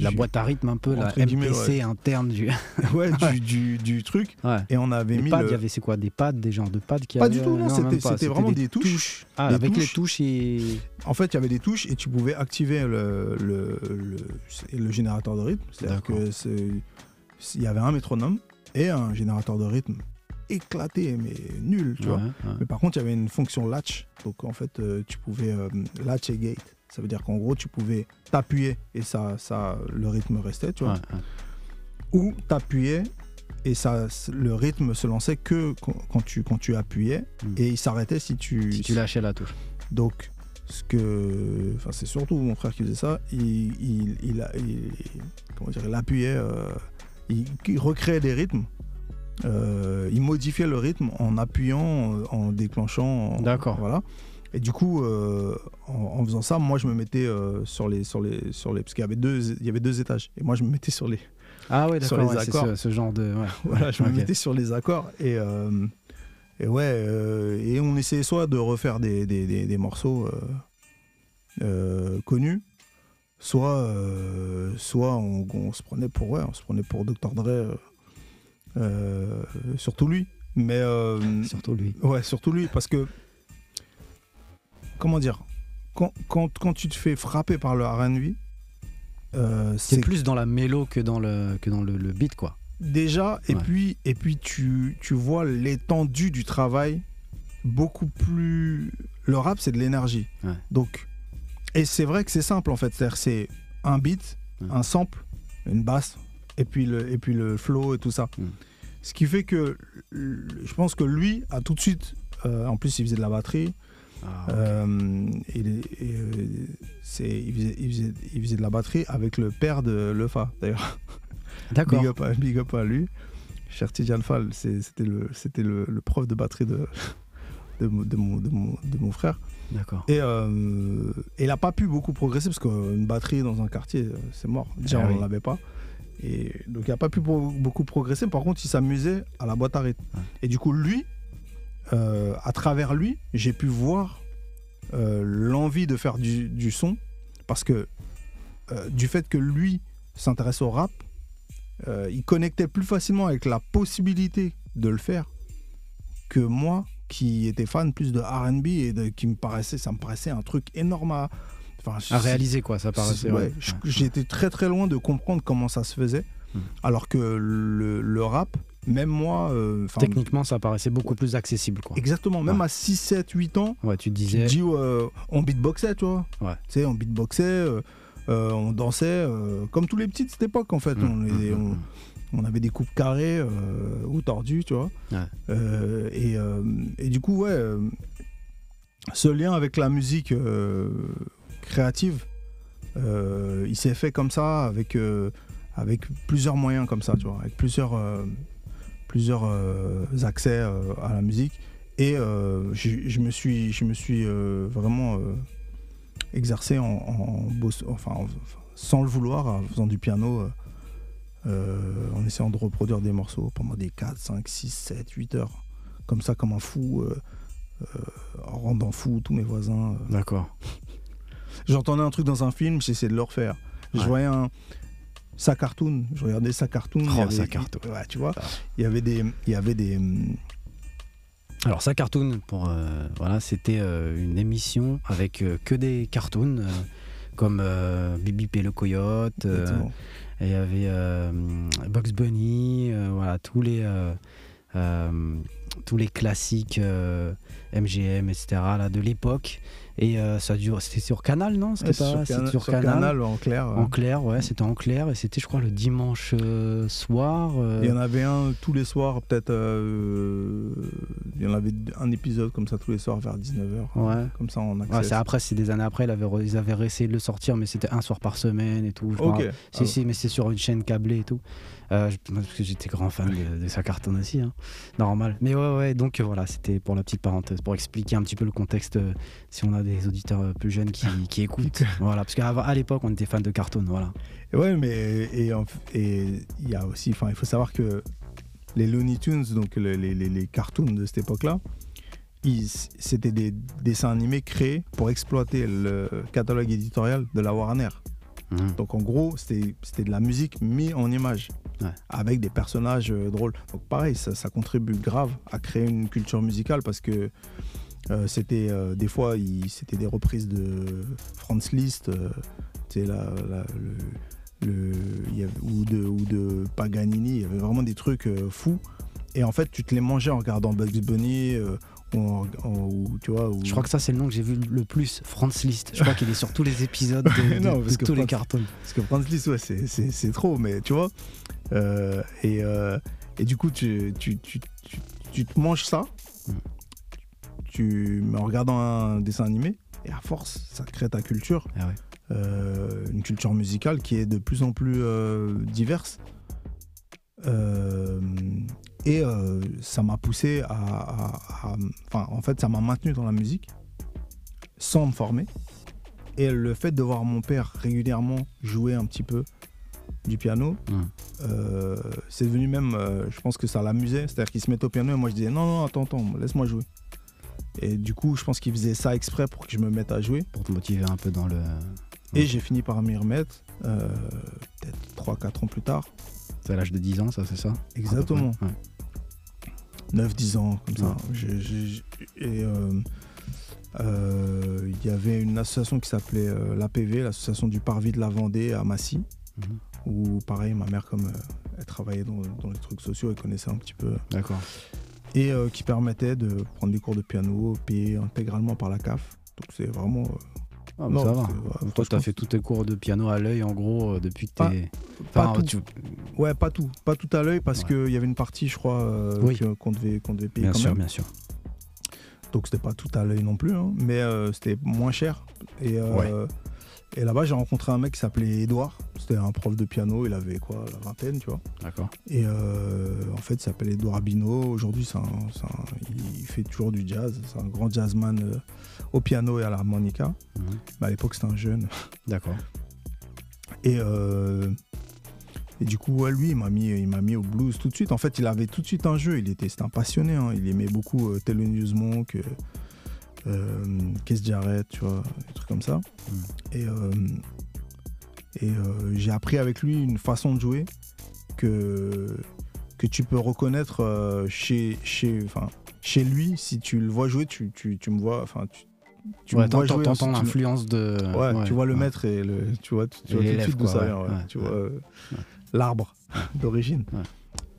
la boîte à rythme un peu, la MPC interne du... ouais, du, du, truc. Et on avait mis pads, il y avait c'est quoi Des pads, des genres de pads qui Pas du tout, non, c'était vraiment des, touches. Ah, avec les touches et... En fait, il y avait des touches et tu pouvais activer le, le, le, générateur de rythme. C'est-à-dire que il y avait un métronome et un générateur de rythme éclaté, mais nul, tu vois. Mais par contre, il y avait une fonction latch. Donc, en fait, euh, tu pouvais euh, latch et gate. Ça veut dire qu'en gros, tu pouvais t'appuyer et ça, ça, le rythme restait, tu vois. Ou t'appuyais et ça, le rythme se lançait que quand tu, quand tu appuyais hmm. et il s'arrêtait si tu... Si tu lâchais la touche. Donc, ce que... Enfin, c'est surtout mon frère qui faisait ça. Il, il, il, comment dire, il appuyait... Euh, il recréait des rythmes euh, il modifiait le rythme en appuyant, euh, en déclenchant. D'accord. Voilà. Et du coup, euh, en, faisant ça, moi, je me mettais sur les, sur les, sur les, parce qu'il y avait deux, il y avait deux étages. Et moi, je me mettais sur les. Ah ouais, d'accord. Ouais, ce, ce, genre de. voilà, je me mettais sur les accords et. et ouais, et on essayait soit de refaire des, des, des, morceaux connus, soit, soit on, on, se prenait pour ouais, on se prenait pour Dr Dre euh, surtout lui. Mais euh, surtout lui. Ouais, surtout lui, parce que comment dire, quand, quand, quand tu te fais frapper par le R&B, euh, c'est plus dans la mélo que dans le que dans le, beat quoi. Déjà, et puis et puis tu, tu vois l'étendue du travail beaucoup plus. Le rap, c'est de l'énergie. Donc, et c'est vrai que c'est simple en fait. C'est un beat, un sample, une basse, et puis le, et puis le flow et tout ça. Ce qui fait que je pense que lui a tout de suite, euh, en plus il faisait de la batterie, ah, euh, il, c'est, il, faisait, de la batterie avec le père de Lefa d'ailleurs. D'accord. Big up, à lui. Cher Tijan Fall, c'était, le, c'était le, prof de batterie de, de, mon, de, mon, frère. D'accord. Et, euh, il n'a pas pu beaucoup progresser parce qu'une batterie dans un quartier, c'est mort. Déjà, ah on ne l'avait pas. Et donc il n'a pas pu beaucoup progresser. Par contre, il s'amusait à la boîte à rythme. Et du coup, lui, euh, à travers lui, j'ai pu voir euh, l'envie de faire du, son. Parce que euh, du fait que lui s'intéresse au rap, il connectait plus facilement avec la possibilité de le faire que moi qui étais fan plus de R&B et qui me paraissait ça me paraissait un truc énorme à, à réaliser quoi, ça paraissait. Ouais, J'étais très très loin de comprendre comment ça se faisait, hmm. alors que le, rap, même moi. Euh, Techniquement, ça paraissait beaucoup plus accessible. Quoi. Exactement, même à 6, 7, 8 ans. Ouais, tu disais. Tu dis, euh, on beatboxait, tu vois. Ouais. Tu sais, on beatboxait, euh, on dansait, comme tous les petits de cette époque, en fait. Hmm, hmm, on, avait des coupes carrées ou tordues, tu vois. Et, et, du coup, ouais, ce lien avec la musique créative, euh, il s'est fait comme ça avec, euh, avec plusieurs moyens comme ça, tu vois, avec plusieurs, euh, plusieurs euh, accès euh, à la musique. Et euh, je, je me suis, je me suis euh, vraiment euh, exercé en, en boss- enfin, en- enfin, sans le vouloir, en faisant du piano, euh, en essayant de reproduire des morceaux pendant des 4, 5, 6, 7, 8 heures. Comme ça, comme un fou, euh, euh, en rendant fou tous mes voisins. D'accord. J'entendais un truc dans un film, j'essayais de le refaire. Je Ouais. voyais un. Sa cartoon, je regardais sa cartoon. Oh, avait- sa cartoon. Ouais, tu vois, Ah. il y avait des, il y avait des, hum, Alors ça cartoon pour euh, voilà c'était euh, une émission avec euh, que des cartoons comme Bibi et le coyote. Et il y avait euh, Bugs Bunny euh, voilà tous les euh, tous les classiques euh, MGM etc là de l'époque et euh, ça dure c'était sur Canal non? C'était sur, Cana- sur sur Canal, Canal, en clair. en clair ouais c'était en clair et c'était je crois le dimanche euh, soir Il y en avait un tous les soirs, peut-être. il y en avait un épisode comme ça tous les soirs vers 19h. ouais Comme ça en accès. Ouais, c'est après, c'est des années après, ils avaient, ils avaient essayé de le sortir, mais c'était un soir par semaine et tout. je ok. Si, Ah, si, mais c'est sur une chaîne câblée et tout. Euh, parce que j'étais grand fan de, de sa cartonne aussi, hein. normal. Mais ouais, ouais, donc euh, voilà, c'était pour la petite parenthèse, pour expliquer un petit peu le contexte, euh, si on a des auditeurs euh, plus jeunes qui, qui écoutent. voilà, parce qu'à à l'époque, on était fan de cartoon, voilà. Ouais, mais et il y a aussi, enfin, il faut savoir que les Looney Tunes, donc le- les, les- les cartoons de cette époque-là, c'était des dessins animés créés pour exploiter le catalogue éditorial de la Warner. Mhm. Donc en gros, c'était de la musique mis en image, Ouais. avec des personnages euh, drôles. Donc pareil, ça, ça contribue grave à créer une culture musicale parce que euh, c'était euh, des fois, c'était des reprises de Franz Liszt, la- la- le, le- il y avait- ou, de, ou de Paganini, il y avait vraiment des trucs fous. Et en fait, tu te les mangeais en regardant Bugs Bunny, ou, en- en- ou, tu vois. ou- Je crois que ça, c'est le nom que j'ai vu le plus, Franz Liszt. Je crois qu'il est sur tous les épisodes de, de- Non, de parce que tous les cartoons. Parce que Franz Liszt, ouais, c'est- trop, mais tu vois. Euh, et, euh, et du coup, tu, tu, tu, tu, tu te manges ça, Mm. tu, en regardant un dessin animé, et à force, ça crée ta culture, Ah ouais. euh, une culture musicale qui est de plus en plus diverse. Et euh, ça m'a poussé à, Enfin, en fait, ça m'a maintenu dans la musique sans me former. Et le fait de voir mon père régulièrement jouer un petit peu du piano, Mm. euh, c'est devenu même, euh, je pense que ça l'amusait. C'est-à-dire qu'il se mettait au piano et moi je disais non, non, attends, attends, laisse-moi jouer. Et du coup, je pense qu'il faisait ça exprès pour que je me mette à jouer. Pour te motiver un peu dans le. Et j'ai fini par m'y remettre, euh, peut-être 3-4 ans plus tard. C'est à l'âge de 10 ans, ça, c'est ça? Exactement. Ouais. 9-10 ans, comme ça. Et euh, euh, il y avait une association qui s'appelait euh, l'APV, l'association du Parvis de la Vendée à Massy, Mhm. où pareil, ma mère, comme euh, elle travaillait dans, dans les trucs sociaux, elle connaissait un petit peu. D'accord. Et qui permettait de prendre des cours de piano payés intégralement par la CAF. Donc c'est vraiment. Ah, non, ça va. ouais, Toi, t'as fait tous tes cours de piano à l'œil, en gros, euh, depuis que t'es. pas Enfin, tu- Ouais, pas tout. Pas tout à l'œil parce Ouais. qu'il y avait une partie, je crois, euh, Oui. qu'on devait, qu'on devait payer Bien quand sûr, même. bien sûr. Donc c'était pas tout à l'œil non plus, hein, mais euh, c'était moins cher. Et, euh, et là-bas, j'ai rencontré un mec qui s'appelait Edouard. C'était un prof de piano, il avait quoi, la vingtaine, tu vois. D'accord. Et euh, en fait, il s'appelle Edouard Abino. Aujourd'hui, c'est un- c'est un- il fait toujours du jazz. C'est un grand jazzman euh, au piano et à l'harmonica. Mhm. Mais à l'époque, c'était un jeune. D'accord. Et, euh, et du coup, ouais, lui, il m'a mis, il m'a mis au blues tout de suite. En fait, il avait tout de suite un jeu. Il était, c'était un passionné. hein. Il aimait beaucoup euh, Thelonious Monk, euh, Keith Jarrett, tu vois, des trucs comme ça. Mm. Et, euh, et euh, j'ai appris avec lui une façon de jouer que que tu peux reconnaître euh, chez chez chez lui si tu le vois jouer tu, tu, tu me vois enfin tu, tu ouais, vois jouer t'entends l'influence de. Ouais, tu vois le maître et le, tu vois, tu, vois tout de suite d'où ça vient, tu vois l'arbre d'origine.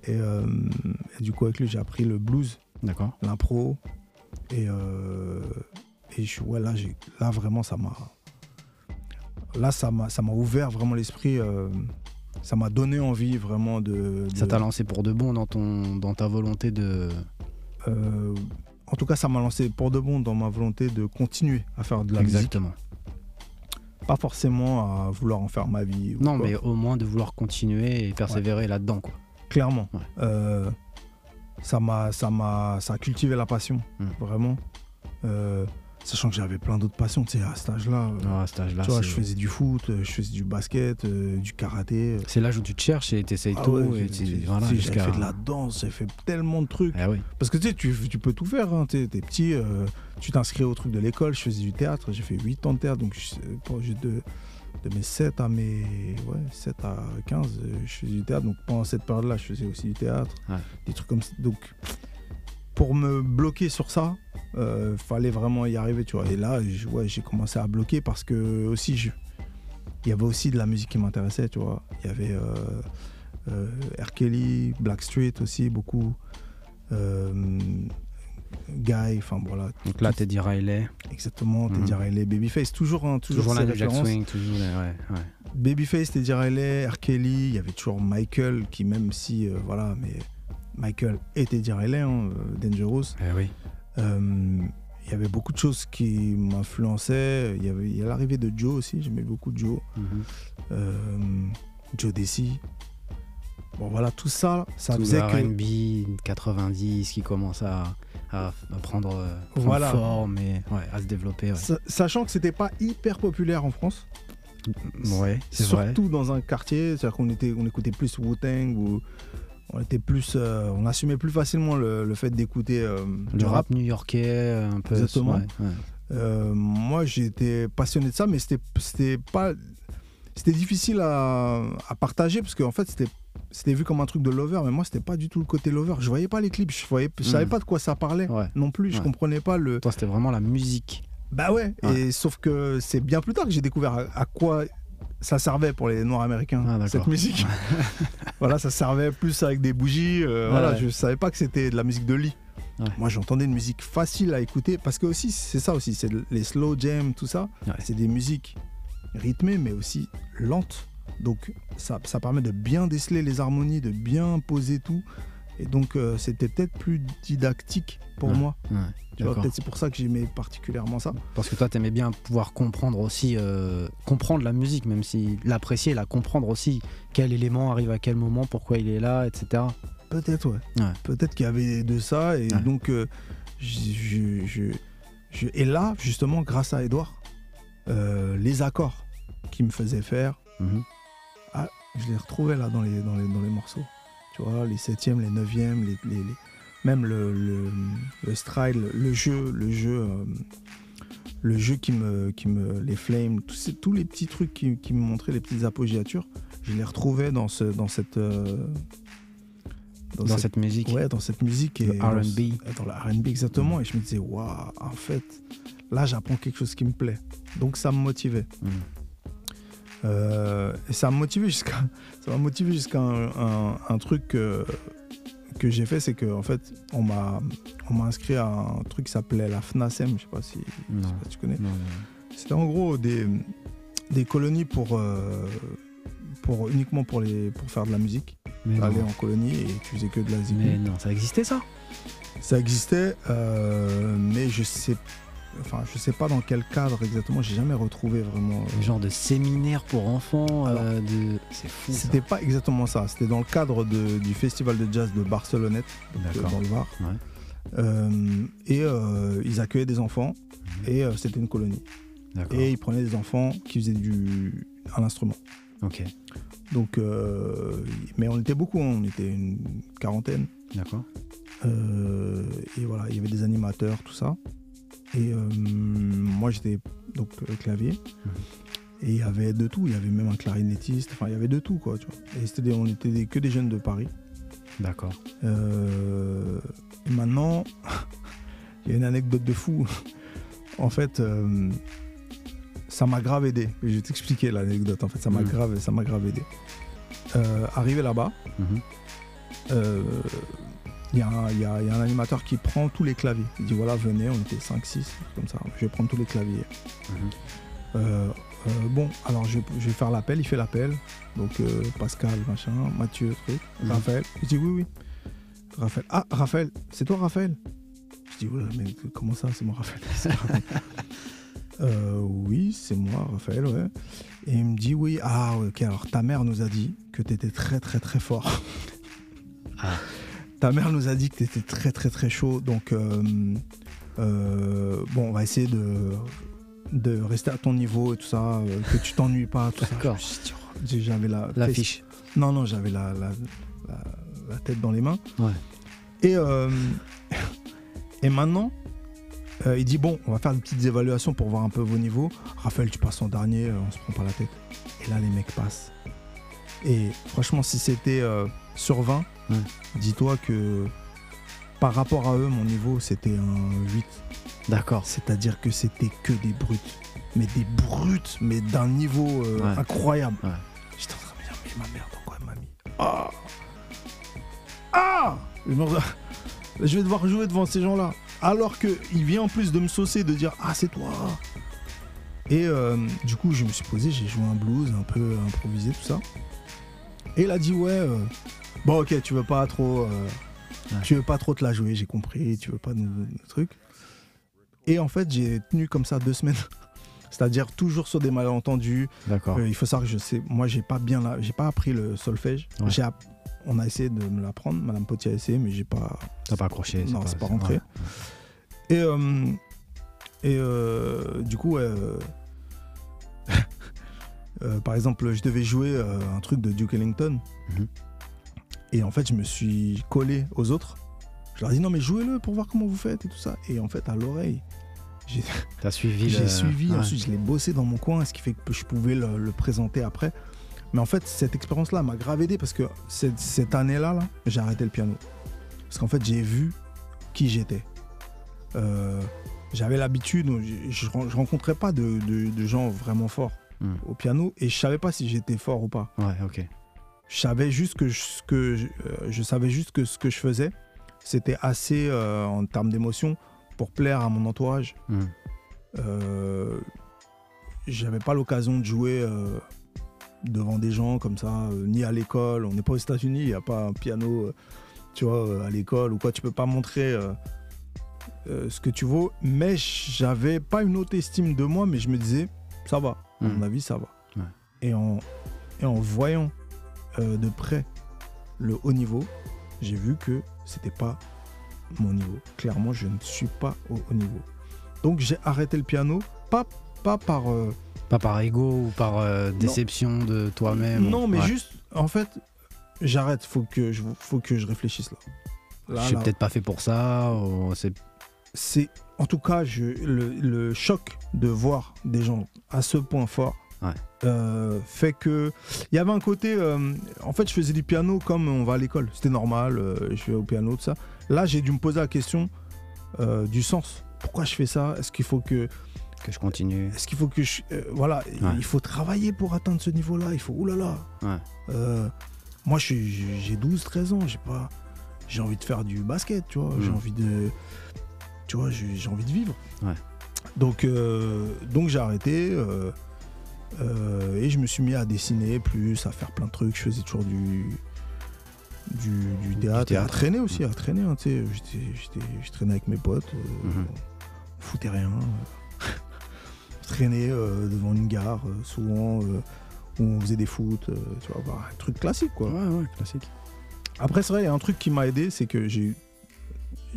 Et, et du coup, avec lui, j'ai appris le blues, l'impro. Et, euh, et je, ouais, là, là, vraiment, ça m'a. Là, ça m'a ouvert vraiment l'esprit. euh, ça m'a donné envie vraiment de. Ça t'a lancé pour de bon dans, ton, dans ta volonté de. euh, en tout cas, ça m'a lancé pour de bon dans ma volonté de continuer à faire de la Exactement. musique. Pas forcément à vouloir en faire ma vie. Non, mais au moins de vouloir continuer et persévérer là-dedans, quoi. clairement. Ouais. Ça m'a, ça m'a, ça a cultivé la passion, Mm. vraiment. Euh, sachant que j'avais plein d'autres passions, tu sais, à cet âge-là. euh, Ouais, à cet âge-là, tu vois, je faisais du foot, euh, je faisais du basket, euh, du karaté. c'est l'âge où tu te cherches et t'essayes Ah tout. ouais, j'ai- voilà, fait de la danse, j'ai fait tellement de trucs. Ah oui. Parce que tu sais, tu, tu peux tout faire. Hein. T'es petit, euh, tu t'inscris au truc de l'école. Je faisais du théâtre. J'ai fait 8 ans de théâtre. Donc, je- de, de mes 7 à mes ouais, 7 à 15, euh, je faisais du théâtre. Donc, pendant cette période-là, je faisais aussi du théâtre. Ouais. Des trucs comme ça. Donc, pour me bloquer sur ça, euh, fallait vraiment y arriver, tu vois. Et là, je- ouais, j'ai commencé à bloquer parce que aussi, je- il y avait aussi de la musique qui m'intéressait, tu vois. Il y avait euh, euh, R. Kelly, Blackstreet aussi, beaucoup. Guy, enfin voilà, Donc là, Teddy Riley, exactement. Teddy Riley, Babyface, toujours, hein, toujours, toujours la Jack. Swing, toujours les- ouais, ouais. Babyface, Teddy Riley, R. Kelly, il y avait toujours Michael qui même si, euh, voilà, mais Michael et Teddy Riley, hein, euh, Dangerous, Eh oui. Euh, il y avait beaucoup de choses qui m'influençaient. Il y avait il y a l'arrivée de Joe aussi, j'aimais beaucoup Joe. Mhm. Euh, Joe Desi. Bon voilà, tout ça, ça Tout faisait que... R&B 90 qui commence à, à, à prendre, euh, prendre Voilà. forme et ouais, à se développer. Ouais, Sa- Sachant que c'était pas hyper populaire en France, Ouais, c'est vrai. surtout dans un quartier, c'est-à-dire qu'on était, on écoutait plus Wu-Tang ou on était plus, euh, on assumait plus facilement le, le fait d'écouter euh, du rap new-yorkais, euh, un peu. Exactement. ouais, ouais. Moi, j'étais passionné de ça, mais c'était c'était pas c'était difficile à, à partager parce qu'en fait, c'était c'était vu comme un truc de lover, mais moi, c'était pas du tout le côté lover. Je voyais pas les clips, je voyais, je savais Mm. pas de quoi ça parlait Ouais. non plus. Je Ouais. comprenais pas le. Toi, c'était vraiment la musique. Bah ouais. Ouais. Et sauf que c'est bien plus tard que j'ai découvert à, à quoi ça servait pour les Noirs américains Ah, cette musique. voilà, ça servait plus avec des bougies. euh, voilà, je savais pas que c'était de la musique de lit. Moi, j'entendais une musique facile à écouter parce que aussi, c'est ça aussi, c'est les slow jams, tout ça. C'est des musiques rythmées, mais aussi lentes. Donc, ça, ça permet de bien déceler les harmonies, de bien poser tout. Et donc, euh, c'était peut-être plus didactique pour Ouais. moi. Ouais, Tu vois, peut-être c'est pour ça que j'aimais particulièrement ça. Parce que toi, t'aimais bien pouvoir comprendre aussi, euh, comprendre la musique, même si l'apprécier, la comprendre aussi. Quel élément arrive à quel moment, pourquoi il est là, etc. Peut-être, ouais. Ouais. Peut-être qu'il y avait de ça. Et donc, euh, je, je- je- je- et là, justement, grâce à Edouard, les accords qu'il me faisait faire, Mhm. je les retrouvais là dans les, dans les, dans les morceaux. Tu vois, les septièmes, les neuvièmes, les, les- les- même le, le, le stride, le, le jeu, le jeu, euh, le jeu qui me, qui me, les flames, tous, tous les petits trucs qui, qui me montraient les petites apogéatures, je les retrouvais dans ce, dans cette, euh, Dans cette musique, ouais, dans cette musique et R&B. dans le R&B exactement. Et je me disais, waouh, en fait, là, j'apprends quelque chose qui me plaît. Donc ça me motivait. Mhm. Euh, et ça m'a motivé jusqu'à ça m'a motivé jusqu'à un, un- un truc que, que j'ai fait c'est que en fait on m'a on m'a inscrit à un truc qui s'appelait la FNASEM je sais pas si, je sais pas si tu connais. C'était en gros des, des colonies pour euh, pour uniquement pour les pour faire de la musique. Mais non. aller en colonie et tu faisais que de la zigouille Mais non, ça existait ça? Ça existait euh, mais je sais enfin je sais pas dans quel cadre exactement j'ai jamais retrouvé vraiment euh, Un genre de séminaire pour enfants. Alors, euh, de... C'est fou. C'était pas exactement ça. C'était dans le cadre de- du festival de jazz de Barcelonnette, euh, dans le Var. Ouais. Euh, et euh, ils accueillaient des enfants et euh, c'était une colonie. Et ils prenaient des enfants qui faisaient du un instrument. Ok, Donc, euh, mais on était beaucoup, hein. on était une quarantaine. d'accord. Euh, et voilà, il y avait des animateurs, tout ça. Et euh, moi j'étais donc euh, clavier. Et il y avait de tout, il y avait même un clarinettiste, enfin il y avait de tout quoi, tu vois. Et des- on était des- que des jeunes de Paris. D'accord. Euh, et maintenant, il y a une anecdote de fou. en fait, euh, ça m'a grave aidé. Je vais t'expliquer l'anecdote. En fait, ça m'a Mhm. grave, ça m'a grave aidé. Arrivé là-bas, Mhm. Il y, a un- il y a il y a un animateur qui prend tous les claviers. Il dit voilà, venez, on était 5-6, comme ça. Je vais prendre tous les claviers. Mhm. Euh, euh, bon, alors je, je vais faire l'appel, il fait l'appel. Donc euh, Pascal, machin, Mathieu, truc, Mhm. Raphaël. Je dis oui, oui. Raphaël. Ah, Raphaël, c'est toi Raphaël? Je dis ouais, mais comment ça, c'est moi Raphaël? Oui, c'est moi Raphaël, ouais. Et il me dit oui, ah ok, alors ta mère nous a dit que tu étais très très très fort. Ah. Ta mère nous a dit que tu étais très très très chaud, donc euh, euh, bon, on va essayer de, de rester à ton niveau et tout ça, euh, que tu t'ennuies pas, tout ça. D'accord. J'avais la, L'affiche. Non, non, j'avais la, la, la- la tête dans les mains. Ouais. Et, et maintenant, il dit bon, on va faire des petites évaluations pour voir un peu vos niveaux. Raphaël, tu passes en dernier, on se prend pas la tête. Et là, les mecs passent. Et franchement, si c'était sur 20, Ouais. dis-toi que par rapport à eux, mon niveau, c'était un 8. D'accord. C'est-à-dire que c'était que des brutes. Mais des brutes, mais d'un niveau euh, Ouais. incroyable. Ouais. J'étais en train de me dire, mais ma mère, dans quoi elle m'a mis Ah Ah je, me re- je vais devoir jouer devant ces gens-là. Alors qu'il vient en plus de me saucer, de dire, ah, c'est toi. Et euh, du coup, je me suis posé, j'ai joué un blues, un peu improvisé, tout ça. Et il a dit, ouais, euh, bon, ok, tu veux pas trop. euh, Ouais. Tu veux pas trop te la jouer, j'ai compris, tu veux pas nous, nous truc. Et en fait, j'ai tenu comme ça deux semaines. C'est-à-dire toujours sur des malentendus. D'accord. Euh, il faut savoir que je sais, moi, j'ai pas bien, la- j'ai pas appris le solfège. Ouais. J'ai app- on a essayé de me l'apprendre, Madame Potier a essayé, mais j'ai pas. T'as pas accroché. Non, c'est pas rentré. ouais. Et, euh, et euh, du coup, par exemple, je devais jouer un truc de Duke Ellington. Mhm. Et en fait, je me suis collé aux autres. Je leur ai dit non, mais jouez-le pour voir comment vous faites et tout ça. Et en fait, à l'oreille, j'ai suivi. j'ai le- suivi. ouais. Ensuite, je l'ai bossé dans mon coin, ce qui fait que je pouvais le, le présenter après. Mais en fait, cette expérience-là m'a grave aidé parce que cette, cette année-là, là, j'ai arrêté le piano. Parce qu'en fait, j'ai vu qui j'étais. Euh, J'avais l'habitude, je, je rencontrais pas de, de- de gens vraiment forts Hmm. au piano et je savais pas si j'étais fort ou pas. Ouais, ok. Je savais juste que, je, ce que je, euh, je savais juste que ce que je faisais, c'était assez euh, en termes d'émotion pour plaire à mon entourage. Hmm. Euh, j'avais pas l'occasion de jouer euh, devant des gens comme ça, ni à l'école. On n'est pas aux États-Unis, il n'y a pas un piano, tu vois, à l'école ou quoi. Tu peux pas montrer euh, ce que tu vaux. Mais j'avais pas une haute estime de moi, mais je me disais, ça va. À Hmm. mon avis, ça va. Ouais. Et, en, et en voyant euh, de près le haut niveau, j'ai vu que c'était pas mon niveau. Clairement, je ne suis pas au haut niveau. Donc j'ai arrêté le piano, pas, pas par... euh, Pas par ego ou par euh, déception de toi-même. non, mais Ouais. juste, en fait, j'arrête, faut que je, faut que je réfléchisse là. Là, Je suis peut-être pas fait pour ça. ou c'est- c'est en tout cas je, le, le choc de voir des gens à ce point fort Ouais. euh, fait que il y avait un côté euh, en fait je faisais du piano comme on va à l'école. C'était normal euh, je fais au piano tout ça. Là j'ai dû me poser la question du sens. Pourquoi je fais ça? Est-ce qu'il faut que que je continue? est-ce qu'il faut que je voilà Ouais. il faut travailler pour atteindre ce niveau là il faut oulala. Ouais. Euh, moi je suis- j'ai j'ai 12 13 ans. J'ai pas j'ai envie de faire du basket tu vois. J'ai envie de tu vois j'ai envie de vivre. Donc donc j'ai arrêté euh, et je me suis mis à dessiner plus à faire plein de trucs je faisais toujours du du, du théâtre, et à traîner aussi à traîner hein, j'étais j'étais- je traînais avec mes potes euh, Mhm. on foutait rien on traînait euh, devant une gare euh, souvent où on faisait des foot tu vois bah, un truc classique quoi Ouais, ouais, classique. après, c'est vrai, il y a un truc qui m'a aidé, c'est que j'ai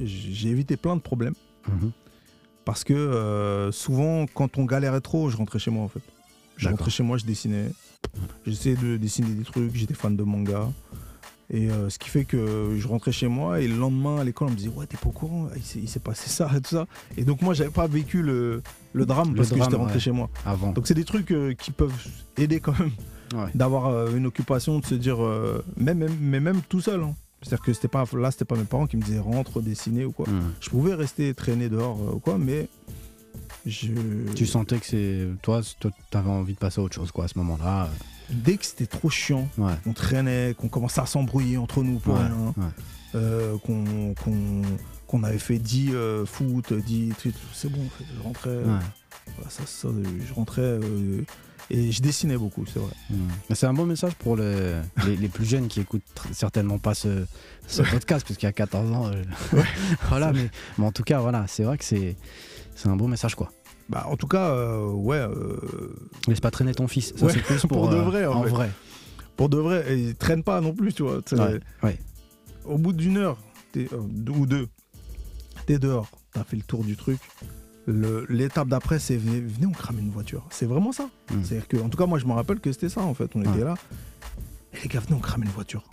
j'ai évité plein de problèmes. Mhm. Parce que souvent, quand on galérait trop, je rentrais chez moi en fait. Je rentrais chez moi, je dessinais. J'essayais de dessiner des trucs, j'étais fan de manga. Et euh, ce qui fait que je rentrais chez moi et le lendemain à l'école, on me disait Ouais, t'es pas au courant, il s'est- passé ça et tout ça. Et donc, moi, j'avais pas vécu le, le drame Le parce que j'étais rentré ouais. chez moi. Avant. Donc, c'est des trucs euh, qui peuvent aider quand même Ouais. d'avoir euh, une occupation, de se dire, euh, même, même- mais même tout seul. hein. C'est-à-dire que c'était pas, là, c'était pas mes parents qui me disaient rentre, dessiner ou quoi. Mhm. Je pouvais rester traîner dehors ou quoi, mais je. Tu sentais que c'est. Toi, t'avais envie de passer à autre chose, quoi, à ce moment-là. Dès que c'était trop chiant, Ouais. on traînait, qu'on commençait à s'embrouiller entre nous pour Ouais, rien, ouais. euh, qu'on avait fait 10 euh, foot, 10 trucs, c'est bon, je rentrais, ça, ça, je rentrais euh, et je dessinais beaucoup, c'est vrai. Mais C'est un bon message pour le- les, les plus jeunes qui écoutent certainement pas ce, ce podcast, parce qu'il y a 14 ans. euh, voilà, mais, mais en tout cas, voilà, c'est vrai que c'est c'est un bon message, quoi. Bah, en tout cas, euh, ouais, euh, Laisse pas traîner ton fils. Ça, Ouais, c'est plus pour, pour de euh, vrai, en En fait. vrai. pour de vrai, et traîne pas non plus, tu vois. Ouais, ouais. Au bout d'une heure, euh, ou deux, t'es dehors, t'as fait le tour du truc. L'étape d'après, c'est venez, on crame une voiture. C'est vraiment ça. Mm. C'est-à-dire que, en tout cas, moi, je me rappelle que c'était ça, en fait. On était là. Et les gars, venez, on crame une voiture.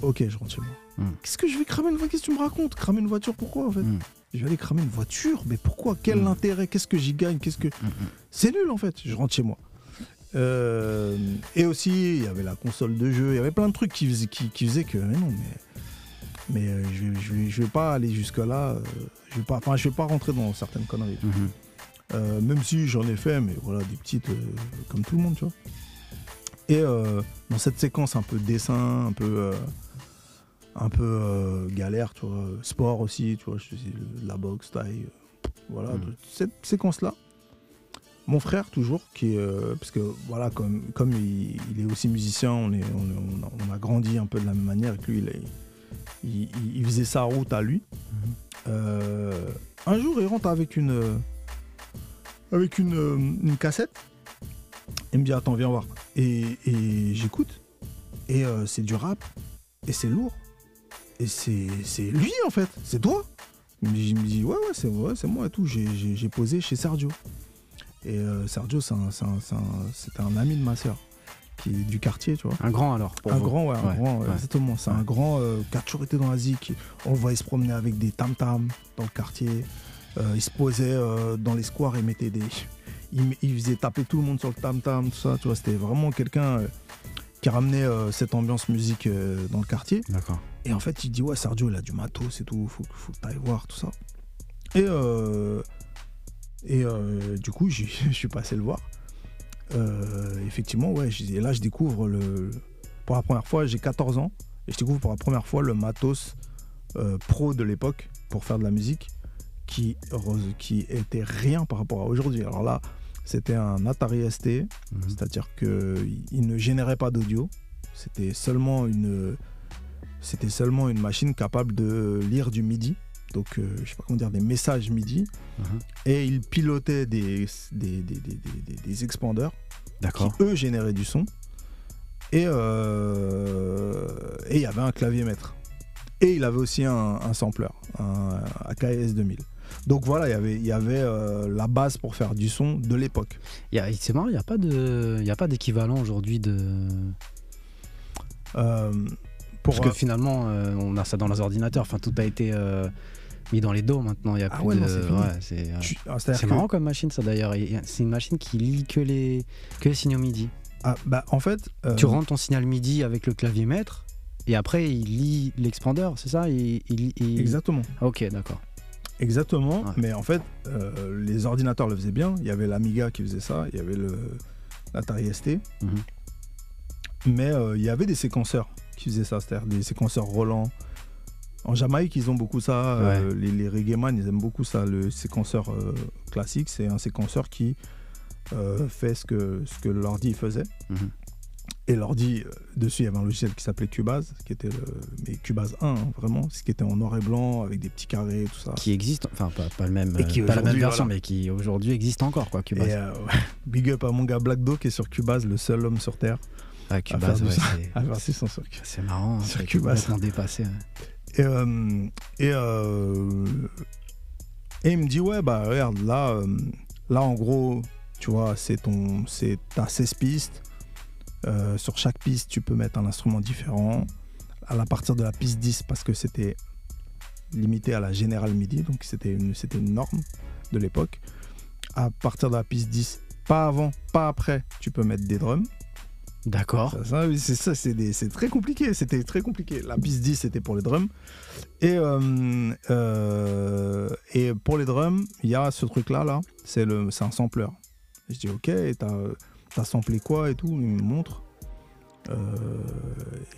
Ok, je rentre chez moi. Mm. Qu'est-ce que je vais cramer une voiture? Qu'est-ce que tu me racontes? Cramer une voiture, pourquoi, en fait? Mm. Je vais aller cramer une voiture, mais pourquoi? Quel Mm. intérêt? Qu'est-ce que j'y gagne? Qu'est-ce que Mm, mm. c'est nul en fait. Je rentre chez moi. Euh, et aussi, il y avait la console de jeu. Il y avait plein de trucs qui faisaient, qui, qui faisaient que mais non, mais mais euh, je, vais, je, vais, pas aller jusque là. je vais pas, enfin, je vais pas rentrer dans certaines conneries. Euh, même si j'en ai fait, mais voilà, des petites euh, comme tout le monde, tu vois. Et euh, dans cette séquence un peu dessin, un peu, euh, un peu euh, galère, tu vois, sport aussi, tu vois, je faisais le- la boxe, taille, euh, voilà, de- cette séquence-là. Mon frère, toujours, qui euh, parce que voilà, comme, comme il, il est aussi musicien, on, est, on, est- on a, grandi un peu de la même manière, et que lui, il, est- il, il- il faisait sa route à lui. Euh, un jour, il rentre avec une, euh, avec une, euh, une cassette. Il me dit Attends, viens voir. Et, et j'écoute. Et euh, c'est du rap. Et c'est lourd. Et c'est lui, en fait. C'est toi. Il me dit, il me dit Ouais, ouais, c'est ouais, moi et tout. J'ai- posé chez Sergio. Et euh, Sergio, c'est un- un- un- un, ami de ma soeur. Qui est du quartier, tu vois. Un grand alors. Pour Un vous. grand, ouais, un Ouais, grand, ouais. exactement. C'est un grand euh, qui a toujours été dans la zik. On le voyait se promener avec des tam-tams dans le quartier. Euh, il se posait dans les squares et mettait des. Il, il faisait taper tout le monde sur le tam-tam, tout ça. Tu vois, c'était vraiment quelqu'un qui ramenait cette ambiance musique dans le quartier. D'accord. Et en fait, il dit Ouais, Sergio, il a du matos et tout. Faut, faut t'ailles voir, tout ça. Et, euh, et euh, du coup, je suis passé le voir. Euh, effectivement, ouais, et là, je découvre le. Pour la première fois, j'ai 14 ans. Et je découvre pour la première fois le matos euh, pro de l'époque pour faire de la musique qui, qui était rien par rapport à aujourd'hui. Alors là, c'était un Atari ST, Mhm. c'est-à-dire qu'il ne générait pas d'audio. C'était seulement une, c'était seulement une machine capable de lire du MIDI. Donc, euh, je sais pas comment dire, des messages MIDI. Mhm. Et il pilotait des, des, des, des, des- expandeurs qui, eux, généraient du son. Et euh, et il y avait un clavier maître. Et il avait aussi un, un sampler, un AKS 2000. Donc voilà, il y avait, il y avait euh, la base pour faire du son de l'époque. Il C'est marrant, il n'y a pas il a d'équivalent aujourd'hui de. Euh, pour, Parce que finalement, euh, on a ça dans les ordinateurs. Enfin, tout a été euh, mis dans les dos maintenant. Il y a Ah plus ouais, de. non, c'est ouais, euh, tu- ah, que- marrant comme machine, ça d'ailleurs. C'est une machine qui lit que les, que les signaux MIDI. ah, bah, en fait, euh, Tu rentres ton signal MIDI avec le clavier maître. Et après, il lit l'expandeur, c'est ça? Il, il- il- exactement. Ok, d'accord. Exactement, Ouais. mais en fait, euh, les ordinateurs le faisaient bien. Il y avait l'Amiga qui faisait ça, il y avait le l'Atari ST, Mhm. mais euh, il y avait des séquenceurs qui faisaient ça, c'est-à-dire des séquenceurs Roland. En Jamaïque, ils ont beaucoup ça. euh, les, les reggaeman, ils aiment beaucoup ça. Le séquenceur euh, classique, c'est un séquenceur qui euh, fait ce que, ce que l'ordi faisait. Mhm. Et l'ordi, dessus, il y avait un logiciel qui s'appelait Cubase, qui était le. Mais Cubase 1, hein, vraiment, ce qui était en noir et blanc, avec des petits carrés, tout ça. Qui existe, enfin, pas, pas le même, Et qui pas la même version, voilà. mais qui aujourd'hui existe encore, quoi. Cubase. Et euh, ouais, big up à mon gars Black Dog qui est sur Cubase, le seul homme sur Terre Ah, faire ouais, à faire sur Cubase. c'est marrant. hein, Sur c'est Cubase. complètement dépassé. hein. Et, euh, et, euh, et il me dit ouais bah regarde là euh, là en gros tu vois c'est ton c'est t'as 16 pistes sur chaque piste tu peux mettre un instrument différent à la partir de la piste 10 parce que c'était limité à la générale MIDI donc c'était une c'était une norme de l'époque à partir de la piste 10 pas avant pas après tu peux mettre des drums D'accord. c'est ça, c'est très compliqué. C'était très compliqué. La piste 10, c'était pour les drums. Et, euh, euh, et pour les drums, il y a ce truc-là, là. C'est un sampler. Et je dis, ok, t'as as samplé quoi et tout? Il me montre. Euh,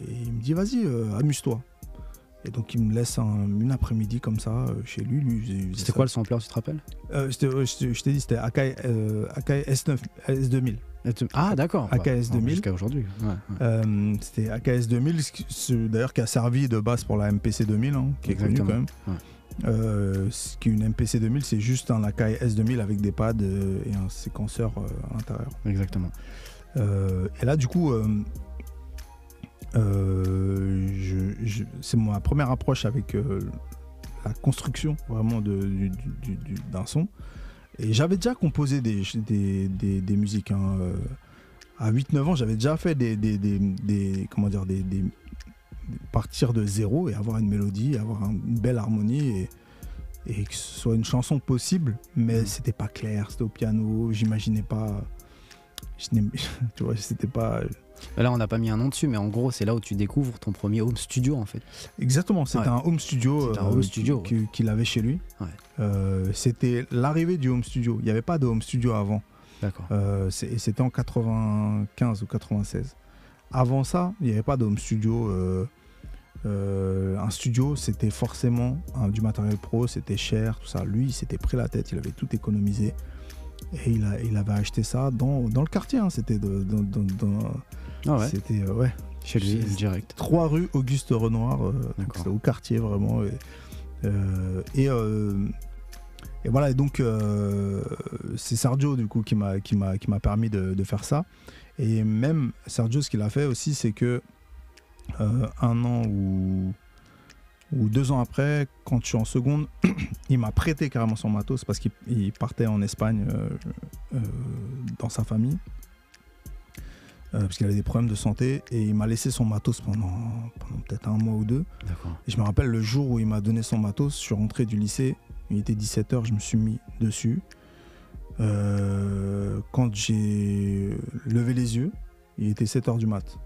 et il me dit, vas-y, amuse-toi. Et donc, il me laisse un- une après-midi comme ça, euh, chez lui. C'était quoi le sampler, tu te rappelles Euh, Je t'ai dit, c'était Akai, Akai S9, S2000. Ah, d'accord. AKS Bah, 2000. Jusqu'à aujourd'hui. ouais, ouais. Euh, c'était AKS 2000, ce qui- ce- d'ailleurs qui a servi de base pour la MPC 2000, hein, qui est connue quand même. Ouais. Euh, ce qui est une MPC 2000, c'est juste un AKS 2000 avec des pads euh, et un séquenceur à l'intérieur. Exactement. Euh, et là, du coup, c'est ma première approche avec euh, la construction vraiment de- du- du- du- d'un son. Et j'avais déjà composé des, des, des- des musiques. hein, euh, à 8-9 ans, j'avais déjà fait des, des, des- des- comment dire, des, partir de zéro et avoir une mélodie, avoir un- une belle harmonie et, et que ce soit une chanson possible, mais Mhm. c'était pas clair, c'était au piano, j'imaginais pas. tu vois, c'était pas. Là, on n'a pas mis un nom dessus, mais en gros, c'est là où tu découvres ton premier home studio, en fait. Exactement, c'était Ouais. un home studio, C'était un home euh, qu'il avait chez lui. Ouais. Euh, c'était l'arrivée du home studio. Il n'y avait pas de home studio avant. D'accord. Euh, c'est- c'était en 95 ou 96. Avant ça, il n'y avait pas de home studio. un studio, c'était forcément un- du matériel pro, c'était cher, tout ça. Lui, il s'était pris la tête, il avait tout économisé. Et il, a, il avait acheté ça dans, dans le quartier. hein. C'était de- dans, dans- dans- Ah ouais, c'était, euh, ouais, chez lui, direct. 3 rue Auguste Renoir, euh, au quartier vraiment. Et, euh, et, et voilà, et donc c'est Sergio du coup qui m'a qui m'a qui m'a permis de, de faire ça. Et même Sergio, ce qu'il a fait aussi, c'est que un an ou ou deux ans après, quand je suis en seconde, il m'a prêté carrément son matos parce qu'il il partait en Espagne euh, euh, dans sa famille. Euh, parce qu'il avait des problèmes de santé et il m'a laissé son matos pendant, pendant peut-être un mois ou deux. Et je me rappelle le jour où il m'a donné son matos, je suis rentré du lycée, il était 17h, je me suis mis dessus. Euh, quand j'ai levé les yeux, il était 7h du mat.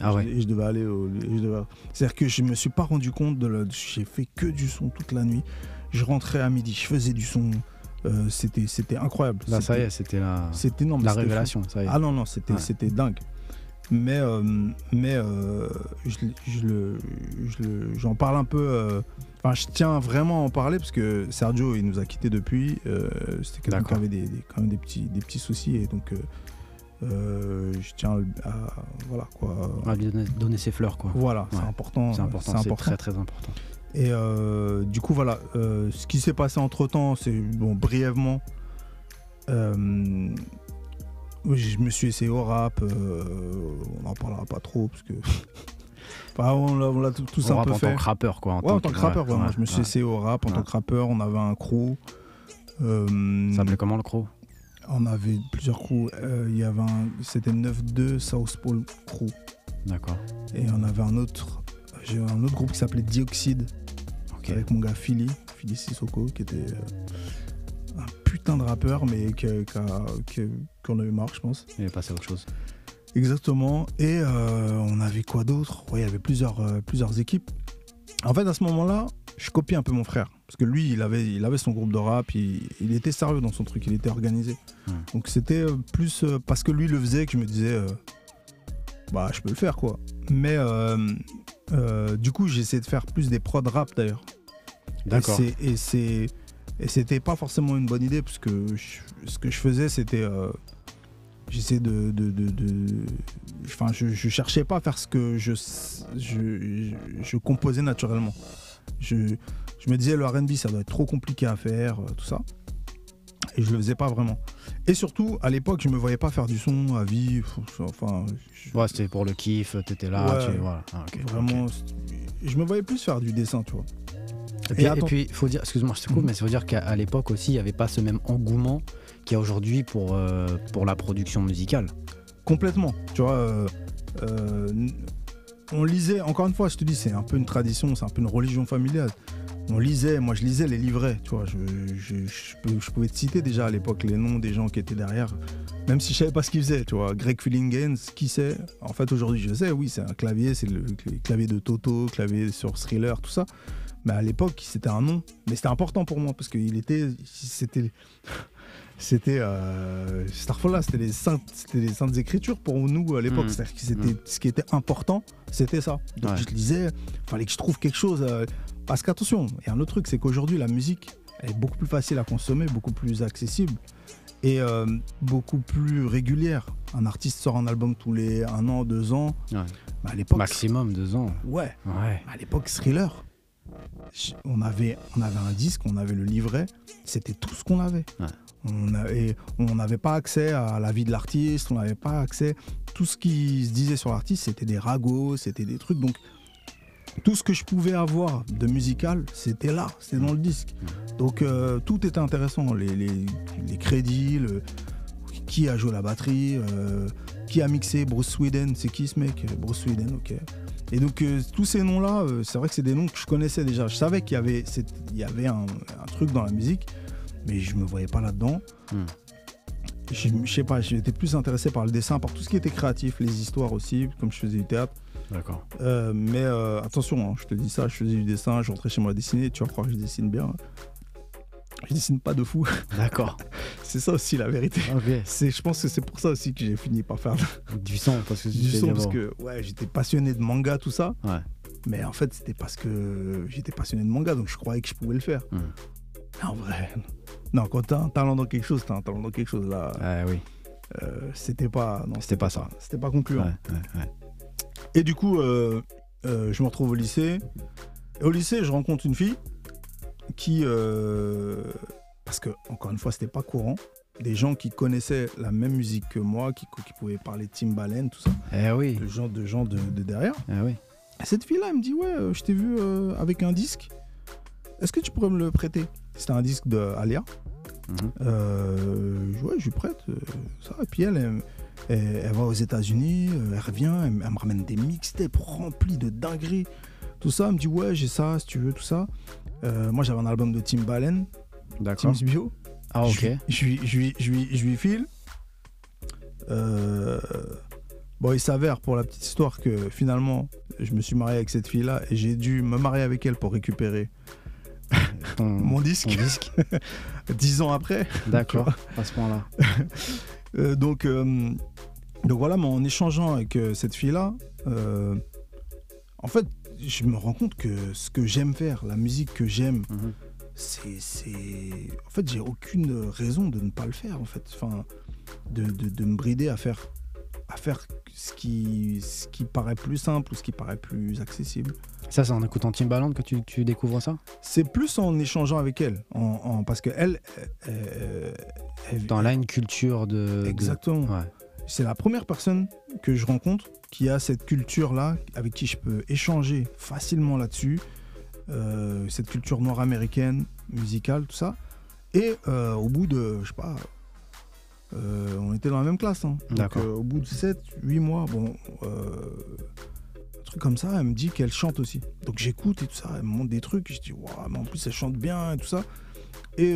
Ah ouais. Et je devais aller au. devais- C'est-à-dire que je me suis pas rendu compte de la- J'ai fait que du son toute la nuit. Je rentrais à midi, je faisais du son. Euh, c'était, c'était incroyable. Là, ça y C'était- est, c'était la, C'était énorme. la révélation. Ça y est. Ah non, non, c'était Ouais. c'était dingue. Mais, euh, mais euh, je, je je j'en parle un peu. euh, Enfin, je tiens vraiment à en parler parce que Sergio, il nous a quittés depuis. C'était quelqu'un qui avait des, des- quand même des petits, des petits soucis. Et donc, je tiens à. Voilà, quoi. Va lui donner, donner ses fleurs, quoi. Voilà, c'est important. C'est important, c'est très très important. et du coup, voilà, ce qui s'est passé entre temps, c'est bon, brièvement. Euh, je me suis essayé au rap, euh, on n'en parlera pas trop parce que. enfin, on l'a- on l'a tout- tous On un peu en fait. tant que rappeur, quoi. ouais, en tant que rappeur, ouais, je me suis ouais. essayé au rap en Ouais. tant que rappeur, on avait un crew. euh, Ça s'appelait comment le croc on avait plusieurs crews. euh, Il y avait un, c'était 9-2 South Pole Crew. D'accord. Et on avait un autre, j'ai un autre groupe qui s'appelait Dioxide. Ok. avec mon gars Philly, Philly Sissoko, qui était euh, putain de rappeur, mais qu'on a eu marre, je pense. Il est passé à autre chose. Exactement. Et euh, on avait quoi d'autre? Ouais, il y avait plusieurs, euh, plusieurs équipes. En fait, à ce moment-là, je copiais un peu mon frère. Parce que lui, il avait, il avait son groupe de rap, il, il était sérieux dans son truc, il était organisé. Donc c'était euh, plus parce que lui le faisait que je me disais, euh, bah je peux le faire quoi. Mais du coup, j'ai essayé de faire plus des prods rap d'ailleurs. D'accord. Et c'est et c'était pas forcément une bonne idée parce que je- ce que je faisais c'était euh, j'essayais de, de, de- de- enfin je, je cherchais pas à faire ce que je je, je, composais naturellement. Je, je me disais le R&B ça doit être trop compliqué à faire euh, tout ça et je le faisais pas vraiment. Et surtout à l'époque je me voyais pas faire du son à vie enfin je- Ouais, c'était pour le kiff, t'étais là, Ouais. tu voilà. Ah, vraiment je me voyais plus faire du dessin tu vois. Et puis, Et puis, faut dire, excuse-moi, je te coupe, Mhm. mais il faut dire qu'à l'époque aussi, il n'y avait pas ce même engouement qu'il y a aujourd'hui pour, euh, pour la production musicale. Complètement. Tu vois, euh, euh, on lisait, encore une fois, je te dis, c'est un peu une tradition, c'est un peu une religion familiale. On lisait, moi je lisais les livrets, tu vois, je, je- je peux- je pouvais te citer déjà à l'époque les noms des gens qui étaient derrière, même si je savais pas ce qu'ils faisaient, tu vois. Greg Fillingens, qui c'est En fait, aujourd'hui, je sais, oui, c'est un clavier, c'est le, le clavier de Toto, clavier sur Thriller, tout ça. Mais à l'époque, c'était un nom, mais c'était important pour moi parce qu'il était, c'était, c'était euh, Starfall c'était les saintes, c'était les saintes écritures pour nous à l'époque. Mhm. C'est-à-dire que c'était, ce qui était important, c'était ça. Donc Ouais. je lisais, fallait que je trouve quelque chose. euh, parce qu'attention, il y a un autre truc, c'est qu'aujourd'hui la musique elle est beaucoup plus facile à consommer, beaucoup plus accessible et euh, beaucoup plus régulière. Un artiste sort un album tous les un an, deux ans. Ouais. Bah, à l'époque, Maximum deux ans. ouais. Ouais. À l'époque, Thriller, on avait, on avait un disque, on avait le livret, c'était tout ce qu'on avait. Ouais. On n'avait pas accès à la vie de l'artiste, on n'avait pas accès. Tout ce qui se disait sur l'artiste, c'était des ragots, c'était des trucs. Donc, tout ce que je pouvais avoir de musical, c'était là, c'était dans le disque. Donc, euh, tout était intéressant. Les, les- les crédits, le- qui a joué la batterie, euh, qui a mixé Bruce Sweden, c'est qui ce mec? Bruce Sweden, ok. Et donc, euh, tous ces noms-là, euh, c'est vrai que c'est des noms que je connaissais déjà. Je savais qu'il y avait, il y avait un, un truc dans la musique, mais je me voyais pas là-dedans. Hmm. Je je sais pas, j'étais plus intéressé par le dessin, par tout ce qui était créatif, les histoires aussi, comme je faisais du théâtre. D'accord. Euh, mais attention, hein, je te dis ça, je faisais du dessin, je rentrais chez moi à dessiner, tu vas croire que je dessine bien. Je dessine pas de fou, D'accord. c'est ça aussi la vérité. Ok. C'est, je pense que c'est pour ça aussi que j'ai fini par faire Du son, parce que du son, parce que ouais, j'étais passionné de manga, tout ça. Ouais. Mais en fait, c'était parce que j'étais passionné de manga, donc je croyais que je pouvais le faire. Mais En vrai, non, quand t'as un talent dans quelque chose, t'as un talent dans quelque chose. Là, Ah oui. euh, c'était pas, non, C'était pas ça. C'était pas concluant. Ouais, ouais, ouais. Et du coup, euh, euh, je me retrouve au lycée. Et au lycée, je rencontre une fille qui, euh, parce que encore une fois, c'était pas courant. Des gens qui connaissaient la même musique que moi, qui, qui pouvaient parler Timbaland, tout ça, Eh oui. le genre de gens de, de derrière. Eh oui. Et cette fille-là, elle me dit Ouais, euh, je t'ai vu euh, avec un disque. Est-ce que tu pourrais me le prêter? C'était un disque de Alia. Mhm. Euh, ouais, je lui prête ça. Et puis elle, elle, elle- elle va aux États-Unis, elle revient, elle, elle me ramène des mixtapes remplis de dingueries. Tout ça, elle me dit Ouais, j'ai ça, si tu veux, tout ça. Euh, moi, j'avais un album de Timbaland, D'accord. Tim's Bio. Ah ok. Je, lui- file. Euh, bon, il s'avère pour la petite histoire que finalement, je me suis marié avec cette fille-là et j'ai dû me marier avec elle pour récupérer Ton, mon ton disque disque. dix ans après. D'accord. À ce point-là. Euh, donc, euh, donc voilà, mais en échangeant avec cette fille-là, en fait, je me rends compte que ce que j'aime faire, la musique que j'aime, Mhm. c'est. En fait, j'ai aucune raison de ne pas le faire, en fait. Enfin, de, de, de me brider à faire, à faire ce, qui, ce qui paraît plus simple ou ce qui paraît plus accessible. Ça, c'est en écoutant Timbaland que tu, tu découvres ça? C'est plus en échangeant avec elle, en, en- parce qu'elle... elle, elle- Dans là, une culture de. de- Exactement. Ouais. C'est la première personne que je rencontre qui a cette culture-là, avec qui je peux échanger facilement là-dessus. Euh, cette culture noire américaine, musicale, tout ça. Et euh, au bout de, je sais pas, euh, on était dans la même classe. hein. Donc, au bout de 7, 8 mois, bon, un truc comme ça, elle me dit qu'elle chante aussi. Donc j'écoute et tout ça, elle me montre des trucs, et je dis, waouh, mais en plus elle chante bien et tout ça. Et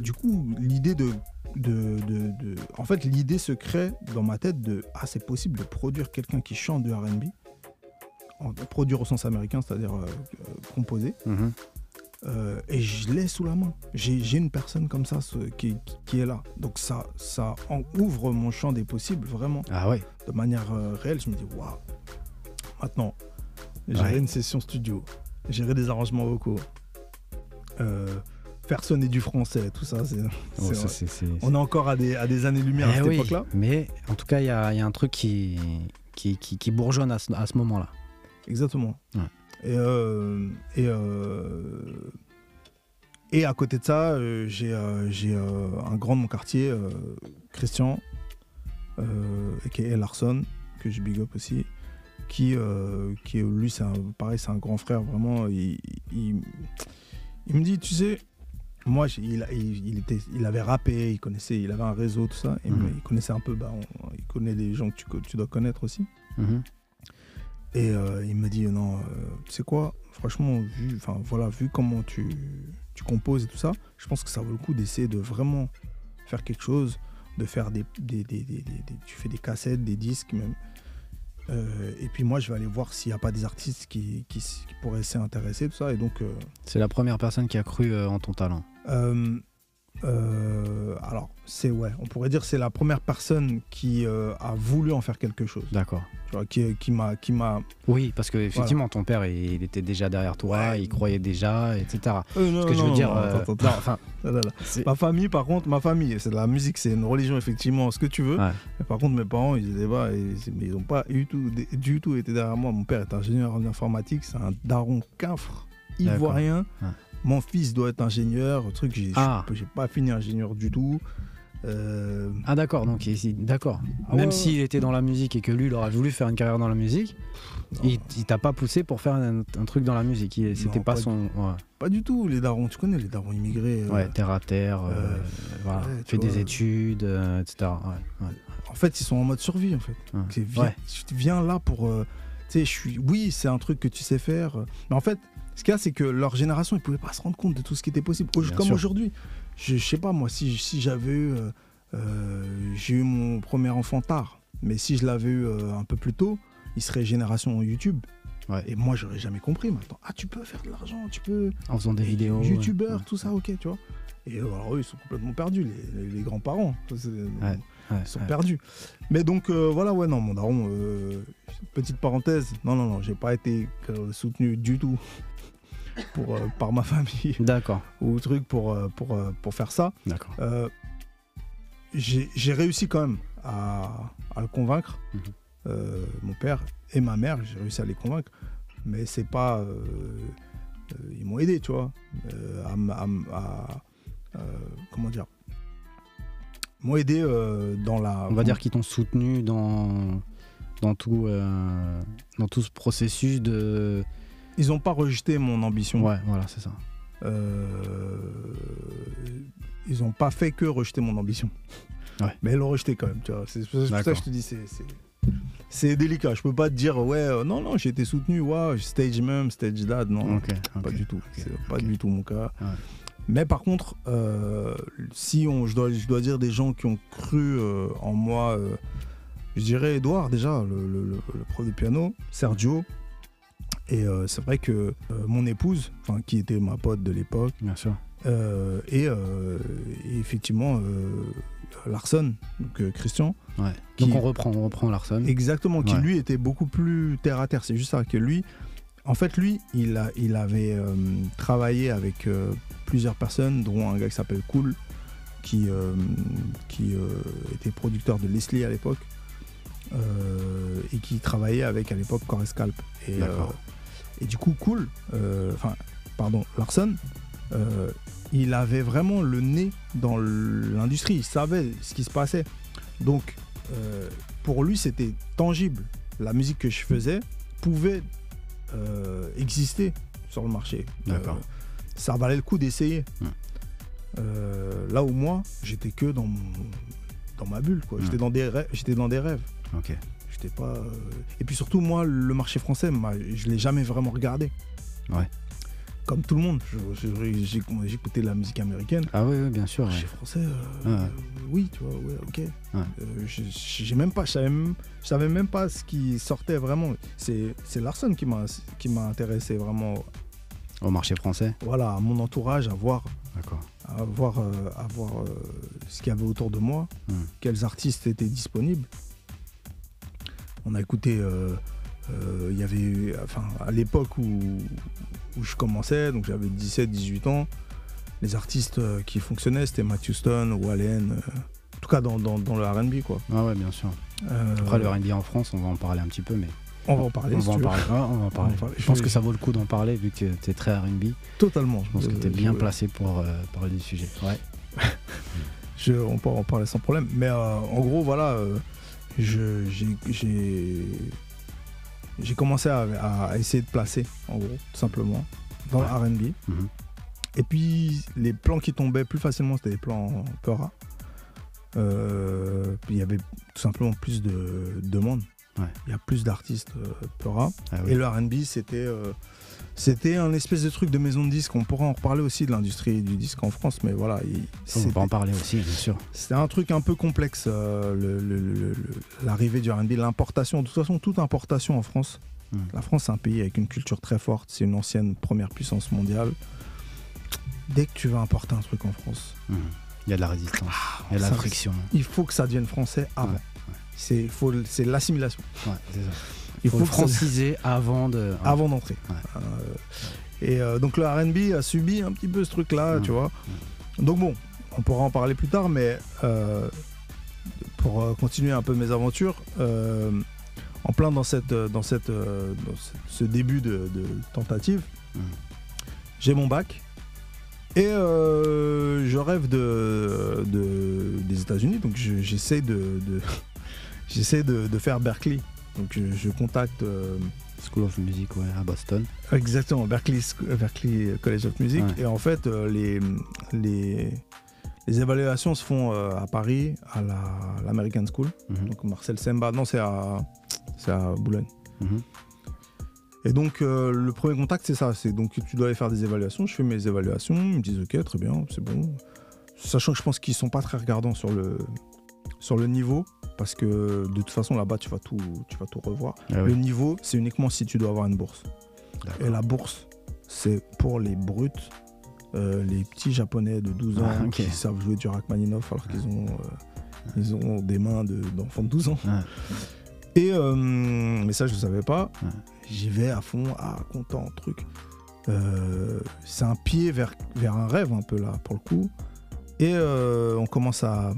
du coup, l'idée de, de, de- de- En fait, l'idée se crée dans ma tête de Ah, c'est possible de produire quelqu'un qui chante de RB. Produire au sens américain, c'est-à-dire euh, euh, composer. Mhm. Euh, et je l'ai sous la main. J'ai j'ai une personne comme ça ce- qui, est là. Donc ça, ça en ouvre mon champ des possibles, vraiment, Ah ouais. de manière euh, réelle. Je me dis Waouh Maintenant, Ouais. une session studio, gérer des arrangements vocaux, euh, faire sonner du français, tout ça, c'est. Oh, on est encore à des, à des années-lumière à Eh cette oui, époque-là. Mais en tout cas, il y a, il y a un truc qui, qui, qui, qui bourgeonne à ce, à ce moment-là. Exactement. Ouais. Et, euh, et, euh, et à côté de ça, euh, j'ai un grand de mon quartier, Christian, qui est Larson, que je big up aussi, qui, lui, c'est un- pareil, c'est un grand frère, vraiment. Il, il, il me dit, tu sais, moi, il, il, il était, il avait rappé, il connaissait, il avait un réseau, tout ça, et Mhm. il connaissait un peu, bah, on- il connaît des gens que tu, dois connaître aussi. Mhm. Et euh, il me dit non, euh, tu sais quoi, franchement, vu, enfin voilà, vu comment tu, tu composes et tout ça, je pense que ça vaut le coup d'essayer de vraiment faire quelque chose, de faire des, des, des- des- des- des- tu fais des cassettes, des disques même. Euh, et puis moi, je vais aller voir s'il n'y a pas des artistes qui, qui, s- qui pourraient s'y intéresser, tout ça. Et donc, euh, C'est la première personne qui a cru euh, en ton talent. Euh, euh, alors, c'est ouais, on pourrait dire que c'est la première personne qui euh, a voulu en faire quelque chose, D'accord. qui, qui m'a, qui m'a, Oui, parce que effectivement, ton père, il, il était déjà derrière toi, Ouais. il croyait déjà, etc. Euh, non, Ce que je veux non, dire, enfin, Ma famille, par contre, ma famille, c'est de la musique, c'est une religion, effectivement, ce que tu veux. Ouais. Mais par contre, mes parents, ils étaient pas, ils n'ont pas du tout, du tout été derrière moi. Mon père est ingénieur en informatique, c'est un daron quinfre. ivoirien. Ouais. Mon fils doit être ingénieur. Truc, j'ai Ah. j'ai pas fini ingénieur du tout. Euh, Ah d'accord, donc il- d'accord. Ah Même ouais, s'il était dans la musique et que lui, il aurait voulu faire une carrière dans la musique, non, il, il t'a pas poussé pour faire un, un truc dans la musique. Il- C'était pas, pas son... Ouais, pas du tout. Les darons, tu connais les darons immigrés. euh, ouais, terre à terre, euh, euh, voilà. des études, etc. En fait, ils sont en mode survie, en fait. viens, viens là pour. tu sais, je suis. Oui, c'est un truc que tu sais faire. Mais en fait, ce qu'il y a, c'est que leur génération, ils pouvaient pas se rendre compte de tout ce qui était possible. Bien Comme aujourd'hui. Je, je sais pas, moi, si, si j'avais eu. euh, euh, J'ai eu mon premier enfant tard. Mais si je l'avais eu euh, un peu plus tôt, il serait génération YouTube. Ouais. Et moi, j'aurais jamais compris. Attends, ah, tu peux faire de l'argent, tu peux. En faisant des vidéos. Youtubeur, ouais. tout ça, ok, tu vois. Et alors, eux, ils sont complètement perdus, les, les- grands-parents. Ils sont perdus. Mais donc euh, voilà, ouais, non, mon daron, euh, petite parenthèse, non, non, non, j'ai pas été soutenu du tout pour, euh, par ma famille D'accord, ou truc pour, euh, pour, euh, pour faire ça. d'accord. J'ai réussi quand même à, à le convaincre, Mhm. Mon père et ma mère, j'ai réussi à les convaincre, mais c'est pas. ils m'ont aidé, tu vois, à, m- à m- à- comment dire? Ils m'ont aidé dans la. On va dire qu'ils t'ont soutenu dans, dans, tout, euh, dans tout ce processus de. Ils n'ont pas rejeté mon ambition. Ouais, voilà, c'est ça. Euh, ils n'ont pas fait que rejeter mon ambition. Ouais. Mais ils l'ont rejeté quand même, tu vois. C'est pour ça que je te dis, c'est- délicat, je peux pas te dire ouais euh, non non j'ai été soutenu stage même stage dad non pas du tout c'est pas du tout mon cas Ouais. mais par contre euh, si on je dois je dois dire des gens qui ont cru en moi je dirais Edouard déjà le, le- le- le prof de piano Sergio et euh, c'est vrai que euh, mon épouse qui était ma pote de l'époque Bien sûr. euh, et, et effectivement Larson donc Christian Ouais. Qui- Donc on reprend, on reprend Larson. Exactement, qui Ouais. lui était beaucoup plus terre à terre. C'est juste ça que lui, en fait, lui, il, a, il avait travaillé avec plusieurs personnes, dont un gars qui s'appelle Cool, qui, qui était producteur de Leslie à l'époque, euh, et qui travaillait avec à l'époque Corescalp. Et, euh, et du coup, Cool, euh, enfin, pardon, Larson, euh, il avait vraiment le nez dans l'industrie, il savait ce qui se passait. Donc, euh, pour lui, c'était tangible. La musique que je faisais pouvait exister sur le marché. D'accord. Ça valait le coup d'essayer. Euh, là où moi, j'étais que dans, mon, dans ma bulle. quoi. J'étais dans, des rêves- j'étais dans des rêves. Ok. J'étais pas. euh, Et puis surtout, moi, le marché français, moi, je l'ai jamais vraiment regardé. Ouais. Comme tout le monde. Je- je- j'ai- J'écoutais la musique américaine. Ah oui, oui, bien sûr. Le ouais. marché français, euh, Ouais, ouais. euh, oui, tu vois, ouais, ok. Je- j'ai même pas, je savais même, je savais même pas ce qui sortait vraiment. C'est, c'est Larson qui m'a, qui m'a intéressé vraiment. Au marché français. Voilà, à mon entourage, à voir, D'accord. à voir, euh, à voir euh, ce qu'il y avait autour de moi, Hmm. quels artistes étaient disponibles. On a écouté, euh, euh, il y avait, enfin, à l'époque où, où je commençais, donc j'avais 17-18 ans, les artistes euh, qui fonctionnaient, c'était Matthew Stone, Wallen, en tout cas dans, dans, dans le RB, quoi. Ah ouais, bien sûr. Après, le R&B en France, on va en parler un petit peu, mais on va en parler. on si va en parler. On va en parler. Je pense que ça vaut le coup d'en parler vu que tu es très R&B. Totalement. Je pense que tu es bien je- placé pour euh, parler du sujet. Ouais. je- on peut en parler sans problème. Mais euh, en gros, voilà, euh, j'ai- commencé à, à essayer de placer, en gros, tout simplement, dans Ouais. le RB. Mhm. Et puis, les plans qui tombaient plus facilement, c'était les plans Peura. Euh, il y avait tout simplement plus de demandes. Ouais. Il y a plus d'artistes euh, Peura. Ah oui. Et le RB, c'était euh, c'était un espèce de truc de maison de disque. On pourra en reparler aussi de l'industrie du disque en France, mais voilà. il- On va en parler aussi, bien sûr. c'était un truc un peu complexe, euh, l'arrivée du RB, l'importation. De toute façon, toute importation en France. Mm. La France, c'est un pays avec une culture très forte. C'est une ancienne première puissance mondiale. Dès que tu veux importer un truc en France, Mhm. Il y a de la résistance. Il y a de la friction. il faut que ça devienne français avant. Ouais, C'est l'assimilation. Ouais, c'est ça. Il Faut faut, que ça- franciser avant de. avant d'entrer. Ouais. Euh, et euh, donc le RB a subi un petit peu ce truc-là, tu vois. Donc bon, on pourra en parler plus tard, mais euh, pour continuer un peu mes aventures, euh, en plein dans, cette, dans, cette, dans ce- début de, de tentative, j'ai mon bac. Et je rêve de, de- des États-Unis, donc je- j'essaie de, de, de faire Berkeley. Donc je, je contacte euh, School of Music, ouais, à Boston. exactement Berkeley, euh, Berkeley College of Music. Ouais. Et en fait, euh, les, les, les évaluations se font euh, à Paris, à la- l'American School. Mhm, Donc Marcel Semba, non, c'est à, Boulogne. mhm. Et donc, euh, le premier contact, c'est ça. C'est donc, tu dois aller faire des évaluations. Je fais mes évaluations. Ils me disent, OK, très bien, c'est bon. Sachant que je pense qu'ils sont pas très regardants sur le, sur le niveau. Parce que de toute façon, là-bas, tu vas tout, tu vas tout revoir. Ah Le niveau, c'est uniquement si tu dois avoir une bourse. Et la bourse, c'est pour les brutes, euh, les petits japonais de 12 ans Ah, ok. qui savent jouer du Rachmaninoff alors qu'ils ont, euh, ils ont des mains de- d'enfants de, 12 ans. Et euh, mais ça, je ne savais pas. J'y vais à fond, ah, content, truc. Euh, c'est un pied vers, vers un rêve un peu là, pour le coup. Et on commence à.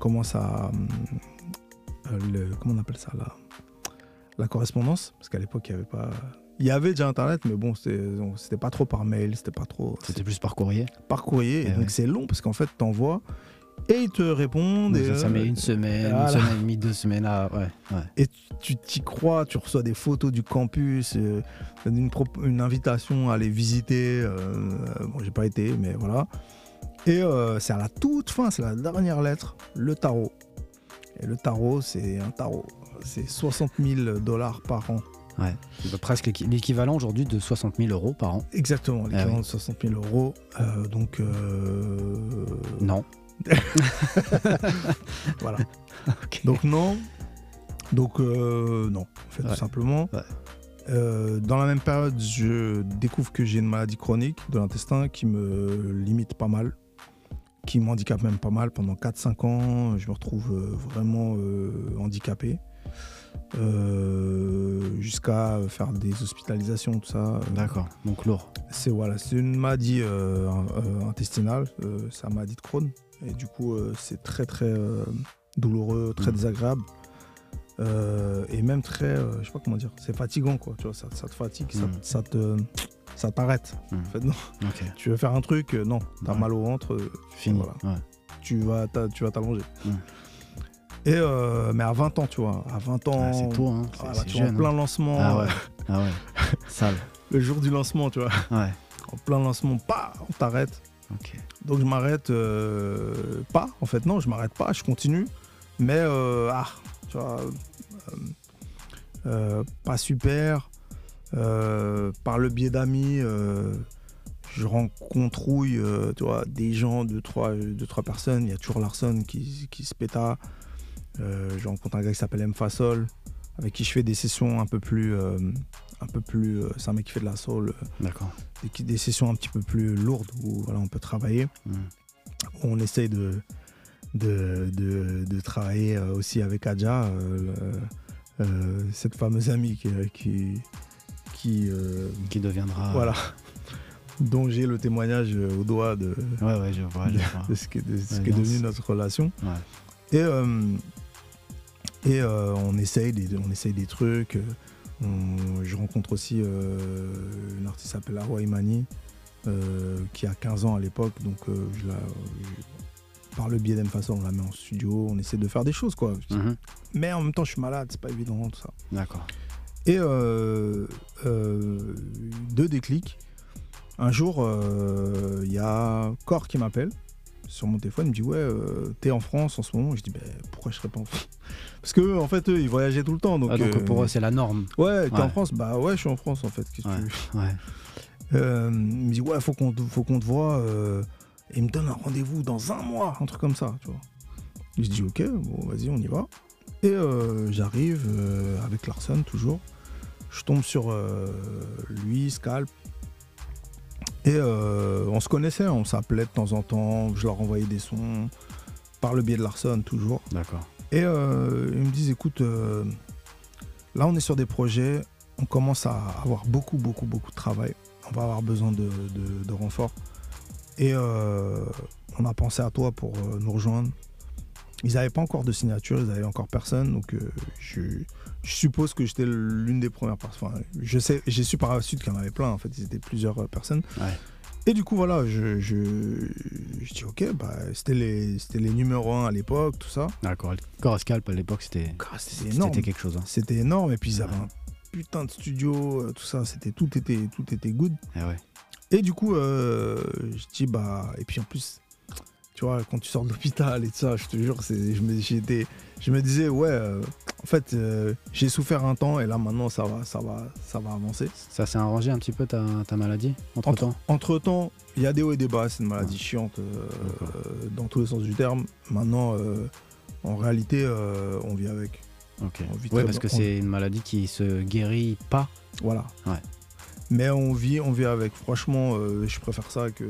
Commence à euh, le- comment on appelle ça là La correspondance? Parce qu'à l'époque, il n'y avait pas. Il y avait déjà Internet, mais bon, c'était pas trop par mail, c'était pas trop. C'était plus par courrier. par courrier. Et, Eh donc, ouais. c'est long parce qu'en fait, t'envoies et ils te répondent. et, ça, euh, met une semaine, voilà. une semaine et demie, deux semaines à. Ouais, ouais. et tu- t'y crois, tu reçois des photos du campus, euh, une, invitation à aller visiter. euh, bon, j'ai pas été, mais voilà. Et euh, c'est à la toute fin, c'est la dernière lettre, le tarot. Et le tarot, c'est un tarot. C'est 60 000 dollars par an. ouais. Presque l'équi- l'équivalent aujourd'hui de 60 000 euros par an. Exactement, l'équivalent Ah oui. de 60 000 euros. Euh, donc, euh, Non. voilà. Donc non. Donc euh, non, en fait, Ouais. tout simplement. Ouais. Euh, dans la même période, je découvre que j'ai une maladie chronique de l'intestin qui me limite pas mal, qui m'handicape même pas mal. Pendant 4-5 ans, je me retrouve euh, vraiment euh, handicapé. Euh, jusqu'à faire des hospitalisations, tout ça. D'accord. Donc lourd. C'est voilà, c'est une maladie euh, intestinale, euh, c'est la maladie de Crohn. Et du coup, c'est très très douloureux, très Mhm. désagréable. Et même très, je sais pas comment dire, c'est fatigant quoi, tu vois, ça, ça te fatigue, ça, ça te, ça t'arrête. Mhm. En fait, non, tu veux faire un truc, euh, non, t'as Ouais. mal au ventre, euh, Fini. Voilà. Ouais. tu vas, tu vas t'allonger. Mhm. Et euh, mais à 20 ans, tu vois, à 20 ans, Ah, c'est tôt, hein. Tu vois, en jeune. plein hein. lancement, Ah ouais. Ah ouais. Sale. le jour du lancement, tu vois, Ouais. en plein lancement, pas, on t'arrête. Ok. Donc je m'arrête euh, pas, en fait non, je m'arrête pas, je continue, mais euh, ah, tu vois, pas super. Euh, par le biais d'amis, euh, je rencontrouille, euh, tu vois, des gens, deux trois, deux, trois personnes. Il y a toujours Larson qui, qui se péta. Je rencontre un gars qui s'appelle M Fasol, avec qui je fais des sessions un peu plus, un peu plus. c'est un mec qui fait de la soul, D'accord. des, des sessions un petit peu plus lourdes où voilà, on peut travailler Mhm. on essaye de, de, de, de travailler aussi avec Adja, cette fameuse amie qui, qui, qui, euh, Qui deviendra. voilà, dont j'ai le témoignage euh, au doigt de, Ouais, ouais, je vois. Je vois. de ce qui est, de ce Ouais, qui est bien devenu notre relation. Ouais. Et, euh, et euh, on, essaye des, on essaye des trucs. euh, on- je rencontre aussi euh, une artiste qui s'appelle Arwa Imani, euh, qui a 15 ans à l'époque. Donc, euh, je la- je- par le biais d'Emfaçon, on la met en studio. On essaie de faire des choses, quoi. Mhm. Mais en même temps, je suis malade, c'est pas évident, tout ça. D'accord. Et euh, euh, deux déclics. Un jour, euh, il y a Cor qui m'appelle sur mon téléphone. Il me dit Ouais, euh, t'es en France en ce moment Je dis ben, Pourquoi je serais pas en France? Parce que en fait, eux, ils voyageaient tout le temps. Donc, Ah, donc euh, pour eux, c'est la norme. Ouais, t'es Ouais. en France? Bah ouais, je suis en France en fait. Qu'est-ce Ouais. Ouais. Euh, Il me dit Ouais, faut qu'on te, faut qu'on te voit. et il me donne un rendez-vous dans un mois, un truc comme ça, tu vois. Je dis Ok, bon, vas-y, on y va. Et euh, j'arrive euh, avec Larson, toujours. Je tombe sur euh, lui, Scalp. Et on se connaissait, on s'appelait de temps en temps. Je leur envoyais des sons par le biais de Larson, toujours. D'accord. Et euh, ils me disent écoute, euh, là on est sur des projets, on commence à avoir beaucoup, beaucoup, beaucoup de travail. On va avoir besoin de, de, de renforts. Et euh, on a pensé à toi pour nous rejoindre. Ils n'avaient pas encore de signature, ils n'avaient encore personne. Donc euh, je, je suppose que j'étais l'une des premières personnes. Enfin, je sais, j'ai su par la suite qu'il y en avait plein. En fait, ils étaient plusieurs euh, personnes. Ouais. Et du coup, voilà, je, je, je dis ok, bah, c'était les, les numéros 1 à l'époque, tout ça. D'accord. Corascalp à l'époque, c'était C'était énorme. c'était quelque chose. hein. C'était énorme. Et puis, ils avaient Ouais. un putain de studio, euh, tout ça. C'était, tout, était, tout était good. Eh ouais. Et du coup, euh, je dis, bah. Et puis en plus, tu vois, quand tu sors de l'hôpital et tout ça, je te jure, je, me, j'étais, je me disais, ouais, euh, en fait, euh, j'ai souffert un temps et là maintenant, ça va, ça va, ça va avancer. Ça s'est arrangé un petit peu ta, ta maladie entre temps Entre temps, il y a des hauts et des bas, c'est une maladie Ouais. chiante euh, dans tous les sens du terme. Maintenant, en réalité, on vit avec. Ok. Très parce que c'est une maladie qui se guérit pas. Voilà. Ouais. Mais on vit, on vit avec. Franchement, euh, je préfère ça que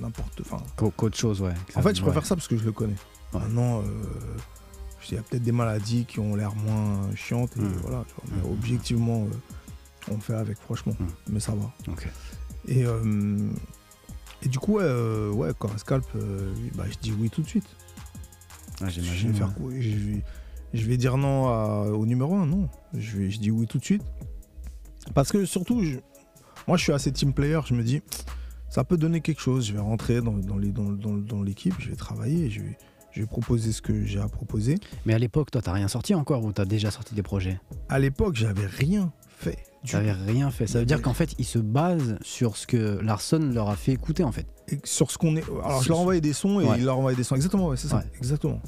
n'importe. Enfin, qu'au- qu'autre chose, ouais. En fait, je Ouais. préfère ça parce que je le connais. Ouais. Maintenant, euh, il y a peut-être des maladies qui ont l'air moins chiantes. Et Mm. voilà, tu vois. Mais Mm. objectivement, euh, on fait avec, franchement. Mm. Mais ça va. Et, et du coup, ouais, quand Scalp, euh, bah, je dis oui tout de suite. Ouais, Je J'imagine. ouais. je, vais, je vais dire non à- au numéro 1, non. Je, vais, je dis oui tout de suite. Parce que surtout, je- moi je suis assez team player, je me dis, ça peut donner quelque chose. Je vais rentrer dans, dans les- dans- dans- dans l'équipe, je vais travailler, je vais, je vais proposer ce que j'ai à proposer. Mais à l'époque, toi, t'as rien sorti encore ou t'as déjà sorti des projets? À l'époque, j'avais rien fait. Du T'avais rien fait. Ça veut dire qu'en fait, ils se basent sur ce que Larson leur a fait écouter, en fait. Et sur ce qu'on est. Alors je leur envoyais des sons et Ouais. il leur envoyait des sons. Exactement, ouais, c'est ça. Ouais. Exactement.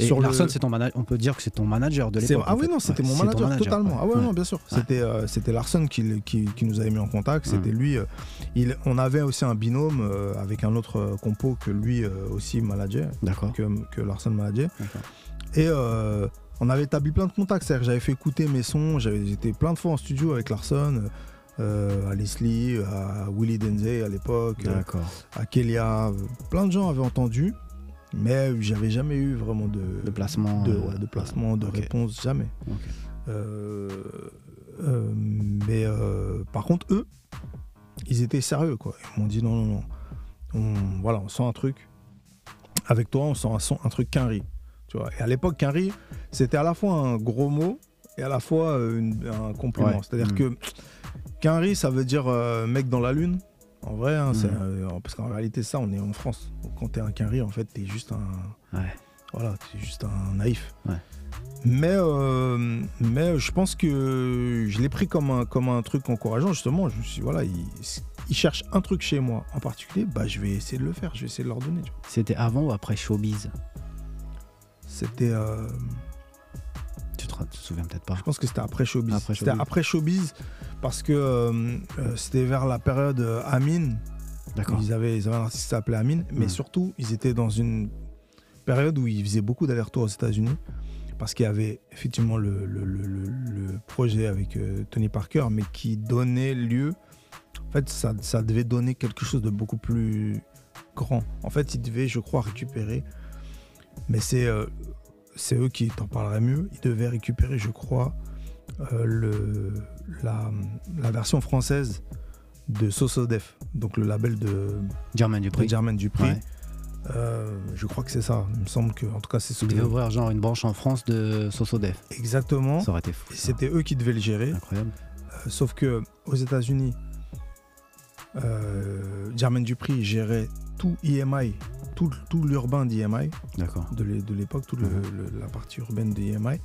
Et Sur le- Larson, c'est ton manager. On peut dire que c'est ton manager de l'époque. Ah oui, fait. non, c'était Ouais, mon manager, totalement. ouais. Ah ouais, Ouais. non, bien sûr. C'était euh, c'était Larson qui, qui, qui nous avait mis en contact. C'était Mm. lui. euh, il, on avait aussi un binôme euh, avec un autre compo que lui aussi manageait, D'accord. que, que Larson manageait. Et on avait établi plein de contacts. C'est-à-dire que j'avais fait écouter mes sons. J'avais j'étais plein de fois en studio avec Larson, euh, à Leslie, à Willie Denze à l'époque, euh, D'accord. à Kelia. Plein de gens avaient entendu. Mais j'avais jamais eu vraiment de, De placement. de, euh, ouais, de placement, de ok. réponse, jamais. Euh, euh, mais euh, par contre, eux, ils étaient sérieux, quoi. Ils m'ont dit non, non, non. On, voilà, on sent un truc. Avec toi, on sent un, son, un truc quinri. Tu vois. Et à l'époque, quinri, c'était à la fois un gros mot et à la fois euh, une- un compliment. Ouais. C'est-à-dire Mm. que quinri, ça veut dire euh, mec dans la lune. En vrai, hein, Mm. euh, parce qu'en réalité, ça, on est en France. Donc, quand t'es un quinri, en fait, t'es juste un, Ouais. voilà, c'est juste un naïf. Ouais. Mais, euh, mais je pense que je l'ai pris comme un, comme un truc encourageant, justement. Je me suis dit, voilà, ils, ils cherchent un truc chez moi en particulier, bah, je vais essayer de le faire, je vais essayer de leur donner. C'était avant ou après Showbiz? C'était, euh, Tu te, tu te souviens peut-être pas je pense que c'était après Showbiz. Après c'était Showbiz. après Showbiz parce que euh, euh, c'était vers la période euh, Amine. D'accord. Ils avaient, ils avaient un artiste qui s'appelait Amine, mais Mm. surtout, ils étaient dans une période où ils faisaient beaucoup d'allers-retours aux États-Unis parce qu'il y avait effectivement le, le- le- le- le projet avec euh, Tony Parker, mais qui donnait lieu. En fait, ça, ça devait donner quelque chose de beaucoup plus grand. En fait, ils devaient, je crois, récupérer. Mais c'est euh, c'est eux qui t'en parleraient mieux. Ils devaient récupérer, je crois, le, la, la version française de Sosodef, donc le label de, Germaine de Dupri. Jermaine Dupri. Ouais. Euh, je crois que c'est ça. Il me semble que, en tout cas, c'est ce Ils devaient ouvrir genre une branche en France de Sosodef. Exactement. Ça aurait été fou. C'était eux qui devaient le gérer. incroyable. Euh, sauf que aux États-Unis, euh, Jermaine Dupri gérait tout EMI, tout, tout l'urbain d'EMI D'accord. de l'é- de l'époque, toute le- Mhm. le- la partie urbaine de EMI.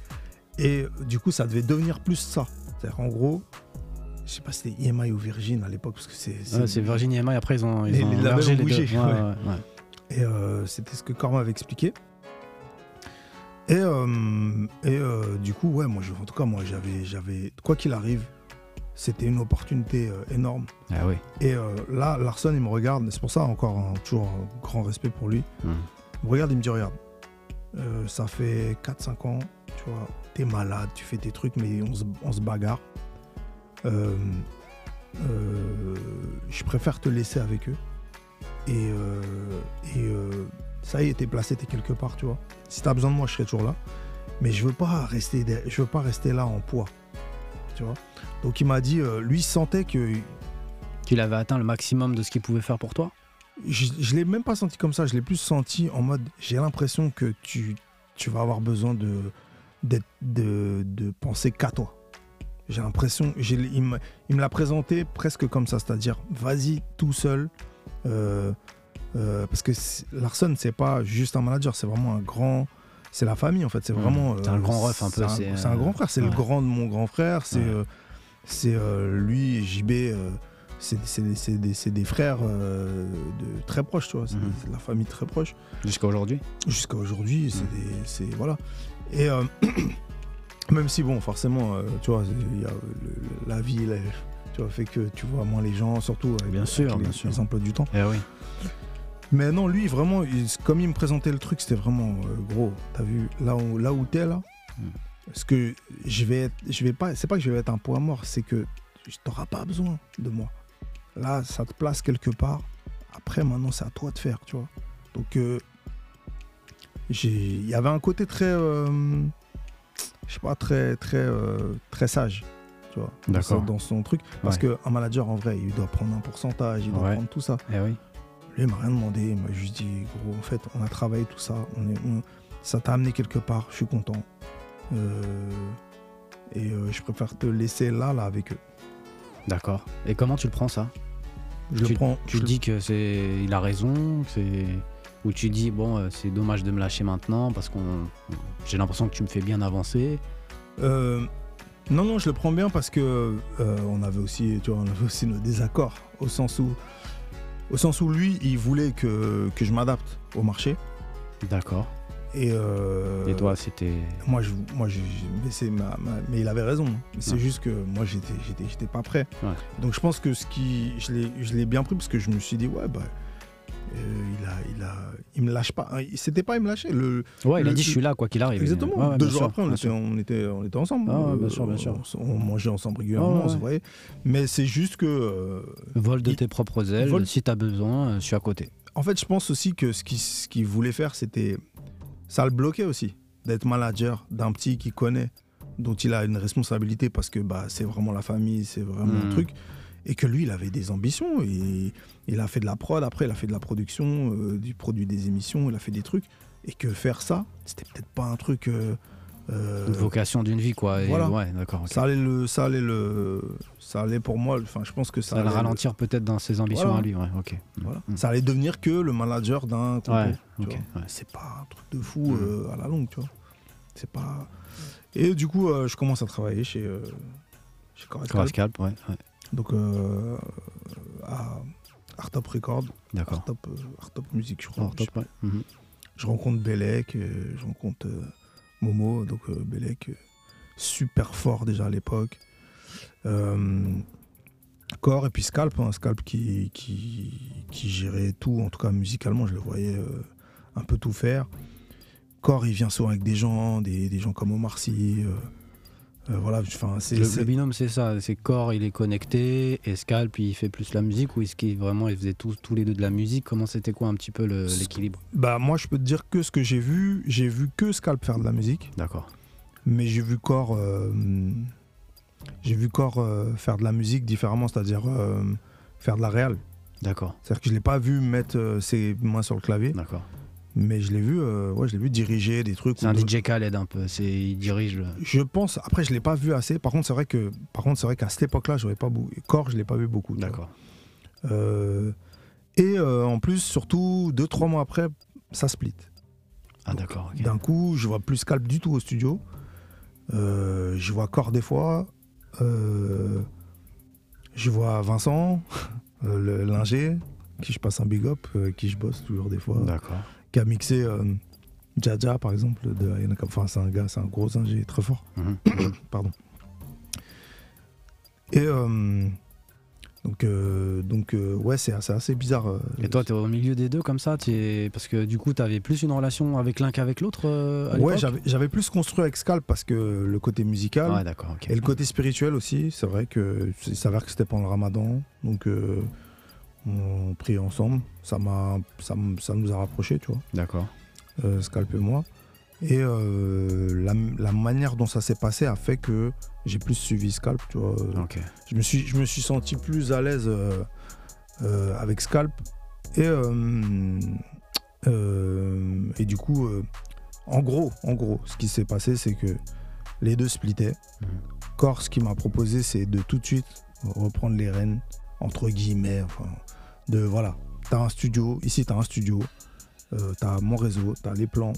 Et euh, du coup, ça devait devenir plus ça. C'est-à-dire, en gros, je sais pas si c'était EMI ou Virgin à l'époque, parce que c'est. Ouais, C'est Virgin et EMI, après ils ont, ils Les- ont les labels mergé ont les bougé, deux. Ouais, ouais. ouais, ouais. Et euh, c'était ce que Corma avait expliqué. Et, euh, et euh, du coup, ouais, moi, je- en tout cas, moi, j'avais, j'avais, quoi qu'il arrive, c'était une opportunité énorme. Ah oui. Et là, Larson, il me regarde, c'est pour ça encore un- toujours un grand respect pour lui. Mhm. Il me regarde, il me dit Regarde, ça fait 4-5 ans, tu vois, t'es malade, tu fais tes trucs, mais on se, bagarre. Euh, euh, je préfère te laisser avec eux. Et, euh, et ça y est, t'es placé, t'es quelque part, tu vois. Si t'as besoin de moi, je serai toujours là. Mais je veux pas rester, je veux pas rester là en poids, tu vois. Donc il m'a dit, lui il sentait que Qu'il avait atteint le maximum de ce qu'il pouvait faire pour toi? Je, je l'ai même pas senti comme ça, je l'ai plus senti en mode j'ai l'impression que tu, tu vas avoir besoin de, de, de penser qu'à toi. J'ai l'impression, il me, l'a présenté presque comme ça, c'est-à-dire vas-y tout seul, Euh, euh, parce que Larson, c'est pas juste un manager, c'est vraiment un grand. C'est la famille en fait, c'est Mhm. vraiment. C'est un euh, grand ref un peu, C'est un, euh, grand frère, c'est le grand de mon grand frère, c'est Ouais. euh, c'est euh, lui et JB, euh, c'est des, des frères euh, de, très proches, tu vois, c'est Mhm. c'est de la famille très proche. Jusqu'à aujourd'hui Jusqu'à aujourd'hui, c'est des- c'est voilà. Et euh, même si bon, forcément, euh, tu vois, y a le- la vie, la- tu vois, fait que tu vois moins les gens, surtout avec, Bien avec sûr, les, bien sûr. les emplois du temps. Eh oui. Mais non, lui, vraiment, il- comme il me présentait le truc, c'était vraiment euh, gros. T'as vu, là où, là où t'es, là, Mm. parce que je vais être, je vais pas, c'est pas que je vais être un point mort, c'est que tu n'auras pas besoin de moi. Là, ça te place quelque part. Après, maintenant, c'est à toi de faire, tu vois. Donc, euh, il y avait un côté très, euh, je sais pas, très, très, euh, très sage, tu vois, dans D'accord. son- dans son truc. Parce Ouais. qu'un manager, en vrai, il doit prendre un pourcentage, il doit Ouais. prendre tout ça. Eh oui. Lui, il m'a rien demandé. Il m'a juste dit, gros, en fait, on a travaillé tout ça. On est, on- ça t'a amené quelque part. Je suis content. Euh, et euh, je préfère te laisser là, là, avec eux. D'accord. Et comment tu le prends ça? Je le prends. Tu je te le- dis que c'est il a raison, c'est ou tu dis bon euh, c'est dommage de me lâcher maintenant parce qu'on j'ai l'impression que tu me fais bien avancer. Euh, non, non, je le prends bien parce que euh, on avait aussi, tu vois, on avait aussi nos désaccords au sens où, au sens où lui, il voulait que, que je m'adapte au marché. D'accord. Et, euh, Et toi c'était Moi, je, moi, je, mais, c'est ma- ma- mais il avait raison. C'est Ouais. juste que moi, j'étais, j'étais, j'étais pas prêt. Ouais. Donc, je pense que ce qui, je l'ai, je l'ai bien pris parce que je me suis dit, ouais, bah, il a, il a, il me lâche pas. C'était pas, il me lâchait. Le, Ouais, il a dit je suis là quoi qu'il arrive. exactement. Ouais, ouais, Deux jours sûr, après, on était, on était, on était ensemble. Ah ouais, bien Euh, sûr, bien sûr. On, on mangeait ensemble régulièrement, on se voyait. Mais c'est juste que, euh, Vol de il- tes propres ailes. Vol- Si t'as besoin, euh, je suis à côté. En fait, je pense aussi que ce qu'il ce voulait faire, c'était. Ça le bloquait aussi, d'être manager d'un petit qui connaît, dont il a une responsabilité parce que bah, c'est vraiment la famille, c'est vraiment Mhm. un truc. Et que lui, il avait des ambitions. Et il a fait de la prod, après, il a fait de la production, euh, du produit des émissions, il a fait des trucs. Et que faire ça, c'était peut-être pas un truc. euh, euh, Une vocation d'une vie quoi. Et voilà. Ouais, d'accord. ça allait le, ça allait le, ça allait pour moi. Enfin, je pense que ça, Ça va le allait ralentir peut-être dans ses ambitions Voilà. à lui. Ouais, ok. voilà. Mm. Ça allait devenir que le manager d'un. Ouais, tu ok. vois. ouais. c'est pas un truc de fou Mm. euh, à la longue, tu vois. C'est pas. Et du coup, euh, je commence à travailler chez, euh, chez ouais. Donc euh, à Artop Record, D'accord. Artop, euh, Artop Music, je crois. Ouais. Mhm. Je rencontre Belek, euh, je rencontre Momo, donc Belek, super fort déjà à l'époque. Core et puis Scalp, hein, Scalp qui, qui, qui gérait tout, en tout cas musicalement, je le voyais un peu tout faire. Core, il vient souvent avec des gens, des, des gens comme Omar Sy. Euh, voilà, enfin, c'est. Le, binôme, c'est ça. C'est corps, il est connecté, et Scalp, il fait plus la musique, ou est-ce qu'il vraiment, ils faisaient tous, tous les deux de la musique? Comment c'était quoi un petit peu l'équilibre? Bah, moi, je peux te dire que ce que j'ai vu, j'ai vu que Scalp faire de la musique. D'accord. mais j'ai vu Core euh, j'ai vu Core euh, faire de la musique différemment c'est-à-dire faire de la réal D'accord. c'est-à-dire que je l'ai pas vu mettre ses mains sur le clavier D'accord. Mais je l'ai vu euh, ouais je l'ai vu diriger des trucs C'est un de- DJ Khaled un peu. C'est, il dirige le. je pense après je l'ai pas vu assez par contre c'est vrai que par contre c'est vrai qu'à cette époque-là j'aurais pas beaucoup Core je l'ai pas vu beaucoup. D'accord. Euh, et euh, en plus surtout deux trois mois après ça split Ah d'accord. D'un coup, je vois plus Scalp du tout au studio. Je vois Core des fois. Je vois Vincent, le lingé, qui je passe un big up, qui je bosse toujours des fois, D'accord. Qui a mixé euh, Jaja par exemple. De Enfin, c'est un gars, c'est un gros ingé très fort. Mhm. Pardon. Et euh, donc, euh, donc euh, ouais, c'est assez, assez bizarre. Et toi, t'es au milieu des deux comme ça Parce que du coup, t'avais plus une relation avec l'un qu'avec l'autre ouais, j'avais plus construit avec Scalp parce que le côté musical. Ouais. Et le côté spirituel aussi, c'est vrai que il s'avère que c'était pendant le ramadan, donc on priait ensemble. Ça, m'a, ça, ça nous a rapprochés, tu vois, D'accord. euh, Scalp et moi. Et euh, la, la manière dont ça s'est passé a fait que j'ai plus suivi Scalp, tu vois. Ok. Je me suis, je me suis senti plus à l'aise euh, avec Scalp. Et, et du coup, en gros, en gros, ce qui s'est passé, c'est que les deux splittaient. Core, ce qu'il m'a proposé, c'est de tout de suite reprendre les rênes, entre guillemets. Enfin, de voilà, t'as un studio, ici t'as un studio, euh, t'as mon réseau, t'as les plans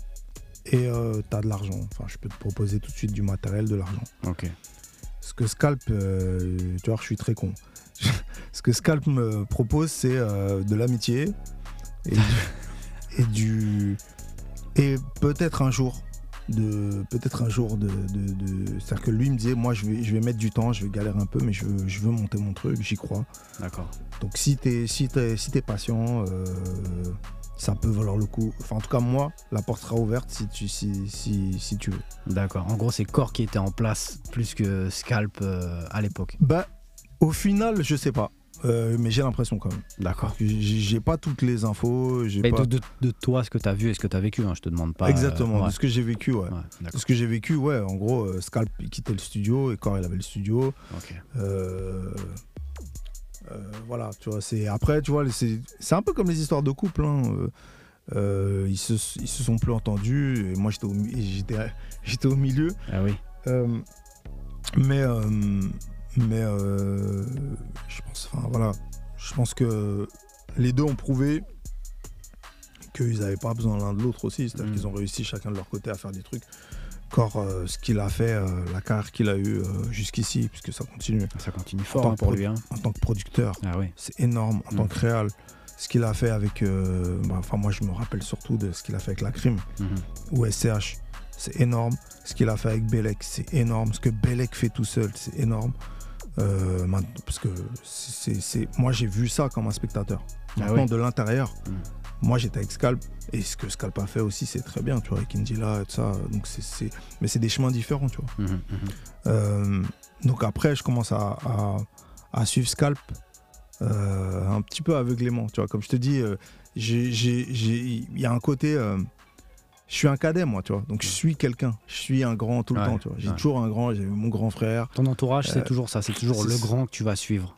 et euh, t'as de l'argent. Enfin, je peux te proposer tout de suite du matériel, de l'argent. Ok. Ce que Scalp, euh, tu vois, je suis très con. Ce que Scalp me propose, c'est euh, de l'amitié et du- et peut-être un jour de peut-être un jour de, de- de- c'est-à-dire que lui me disait moi je vais je vais mettre du temps je vais galérer un peu mais je veux, je veux monter mon truc j'y crois D'accord. donc si t'es si t'es si t'es patient euh, ça peut valoir le coup enfin en tout cas moi la porte sera ouverte si tu si, si, si tu veux D'accord. En gros, c'est Core qui était en place plus que Scalp euh, à l'époque. bah au final je sais pas Euh, mais j'ai l'impression quand même D'accord. J'ai pas toutes les infos Mais pas de, de- de toi, ce que tu as vu et ce que tu as vécu, hein, je te demande pas. euh, exactement ouais. de ce que j'ai vécu ouais Ouais, De d'accord. ce que j'ai vécu, ouais, en gros, euh, Scalp il quittait le studio et Core il avait le studio. Ok. Euh, euh, voilà, tu vois, c'est après, tu vois, c'est un peu comme les histoires de couple. hein, euh, euh, ils, se, ils se sont plus entendus et moi j'étais au, j'étais, au milieu. Ah oui. Euh, mais euh, mais euh, je pense, enfin voilà, je pense que les deux ont prouvé qu'ils n'avaient pas besoin l'un de l'autre aussi, c'est-à-dire Mm. qu'ils ont réussi chacun de leur côté à faire des trucs. Core, euh, ce qu'il a fait, euh, la carrière qu'il a eue euh, jusqu'ici, puisque ça continue Ça continue fort hein, pour lui. Hein. en tant que producteur, Ah oui. c'est énorme en Mm. tant que réal. Ce qu'il a fait avec, bah, enfin moi je me rappelle surtout de ce qu'il a fait avec la crime Mhm. ou SCH, c'est énorme. Ce qu'il a fait avec Belek, c'est énorme. Ce que Belek fait tout seul, c'est énorme. Euh, parce que c'est, moi j'ai vu ça comme un spectateur. Ah Maintenant oui. de l'intérieur, Mm. moi j'étais avec Scalp et ce que Scalp a fait aussi c'est très bien, tu vois, avec Indila et tout ça. Donc c'est, mais c'est des chemins différents, tu vois. Mhm, mhm. Euh, donc après, je commence à, à- à suivre Scalp euh, un petit peu aveuglément. Tu vois, comme je te dis, il y a un côté. Je suis un cadet, moi, tu vois. Donc je suis quelqu'un. Je suis un grand tout le Ouais, temps, tu vois. J'ai ouais. toujours un grand. J'ai mon grand frère, Ton entourage, c'est Euh, toujours ça. C'est toujours le grand que tu vas suivre.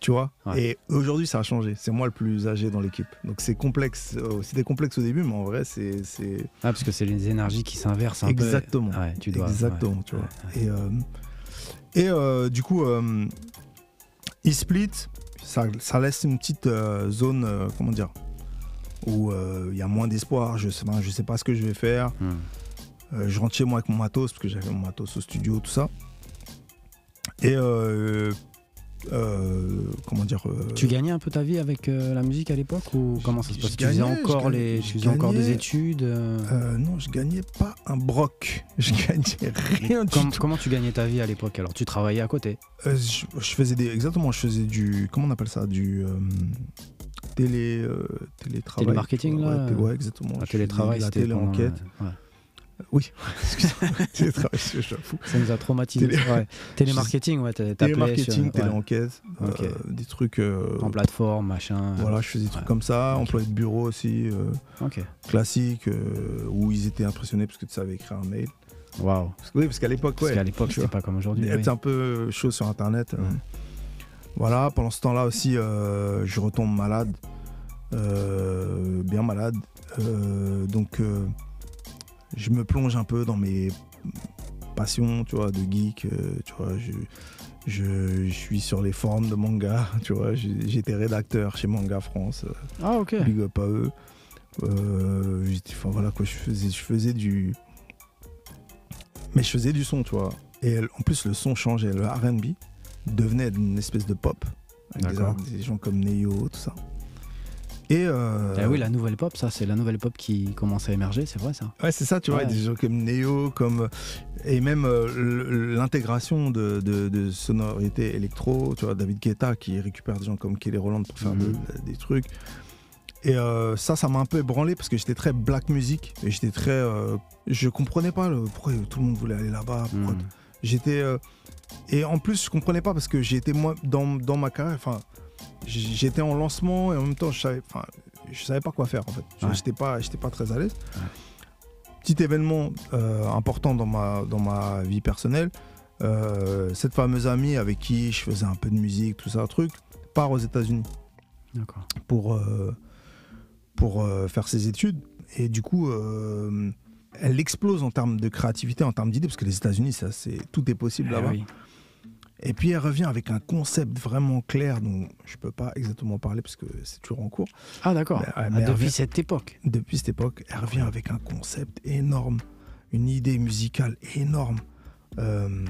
tu vois? Ouais. Et aujourd'hui, ça a changé. C'est moi le plus âgé dans l'équipe. Donc c'est complexe. Euh, C'était complexe au début, mais en vrai, c'est. c'est- Ah, parce que c'est les énergies qui s'inversent un Exactement. peu. Ouais, tu dois. Exactement, ouais, tu vois. ouais, Et, euh, et euh, du coup, euh, il split, ça, ça laisse une petite euh, zone, euh, comment dire, où euh, il y a moins d'espoir. Je sais, enfin, je sais pas ce que je vais faire. Mhm. Euh, je rentre chez moi avec mon matos, parce que j'avais mon matos au studio, tout ça. Et euh, comment dire euh, Tu gagnais un peu ta vie avec euh, la musique à l'époque ou comment ça se passe? Tu faisais encore les, tu faisais encore des études. Non, je gagnais pas un broc. Je gagnais rien du com- tout. comment tu gagnais ta vie à l'époque? Alors tu travaillais à côté? Je, je faisais des exactement je faisais du comment on appelle ça? Du télé euh, télétravail Télémarketing, là ouais, té- ouais, exactement Le Je télétravail, c'était la pendant, téléenquête euh, ouais. oui télétravail fou Ça nous a traumatisé. Télé- Ouais. Télémarketing, ouais. t'as- télémarketing sur- ouais, téléenquête euh, Ok. des trucs euh, en plateforme, machin. voilà je faisais des trucs Ouais. comme ça Ok. employé de bureau aussi euh, classique euh, où ils étaient impressionnés parce que tu savais écrire un mail Waouh. Parce oui parce qu'à l'époque Parce ouais qu'à l'époque, c'était vois. pas comme aujourd'hui. être oui. un peu chaud sur internet. euh. Voilà, pendant ce temps-là aussi, euh, je retombe malade, euh, bien malade. Euh, donc, je me plonge un peu dans mes passions, tu vois, de geek. tu vois, je, je, je suis sur les forums de manga, tu vois. J'étais rédacteur chez Manga France. Ah, ok. Big up à eux. Enfin voilà quoi, je faisais, je faisais du. Mais je faisais du son, tu vois. Et en plus, le son changeait. Le RB devenait une espèce de pop. Avec des, gens comme Neo, tout ça. Et. euh, Ah oui, la nouvelle pop, ça, c'est la nouvelle pop qui commence à émerger, c'est vrai ça. Ouais, c'est ça, tu vois, des gens comme Neo, comme et même euh, l'intégration de, de, de sonorités électro, tu vois, David Guetta qui récupère des gens comme Kelly Roland pour faire Mhm. de- des trucs. Et euh, ça, ça m'a un peu ébranlé parce que j'étais très black music et j'étais très, euh, je comprenais pas le, pourquoi tout le monde voulait aller là-bas. pourquoi- Hmm. J'étais euh, et en plus je comprenais pas parce que j'étais moi dans, dans ma carrière, enfin j'étais en lancement et en même temps je savais, enfin je savais pas quoi faire en fait. Je- Ouais. J'étais pas, j'étais pas très à l'aise. Petit événement euh, important dans ma dans ma vie personnelle, euh, cette fameuse amie avec qui je faisais un peu de musique, tout ça, truc, part aux États-Unis pour, euh, pour faire ses études. Et du coup, euh, elle explose en termes de créativité, en termes d'idées, parce que les États-Unis, ça, c'est tout est possible Ah là-bas. oui. Et puis elle revient avec un concept vraiment clair dont je peux pas exactement parler parce que c'est toujours en cours. Ah d'accord. Ah, elle depuis revient- cette époque. depuis cette époque, elle revient avec un concept énorme, une idée musicale énorme, euh,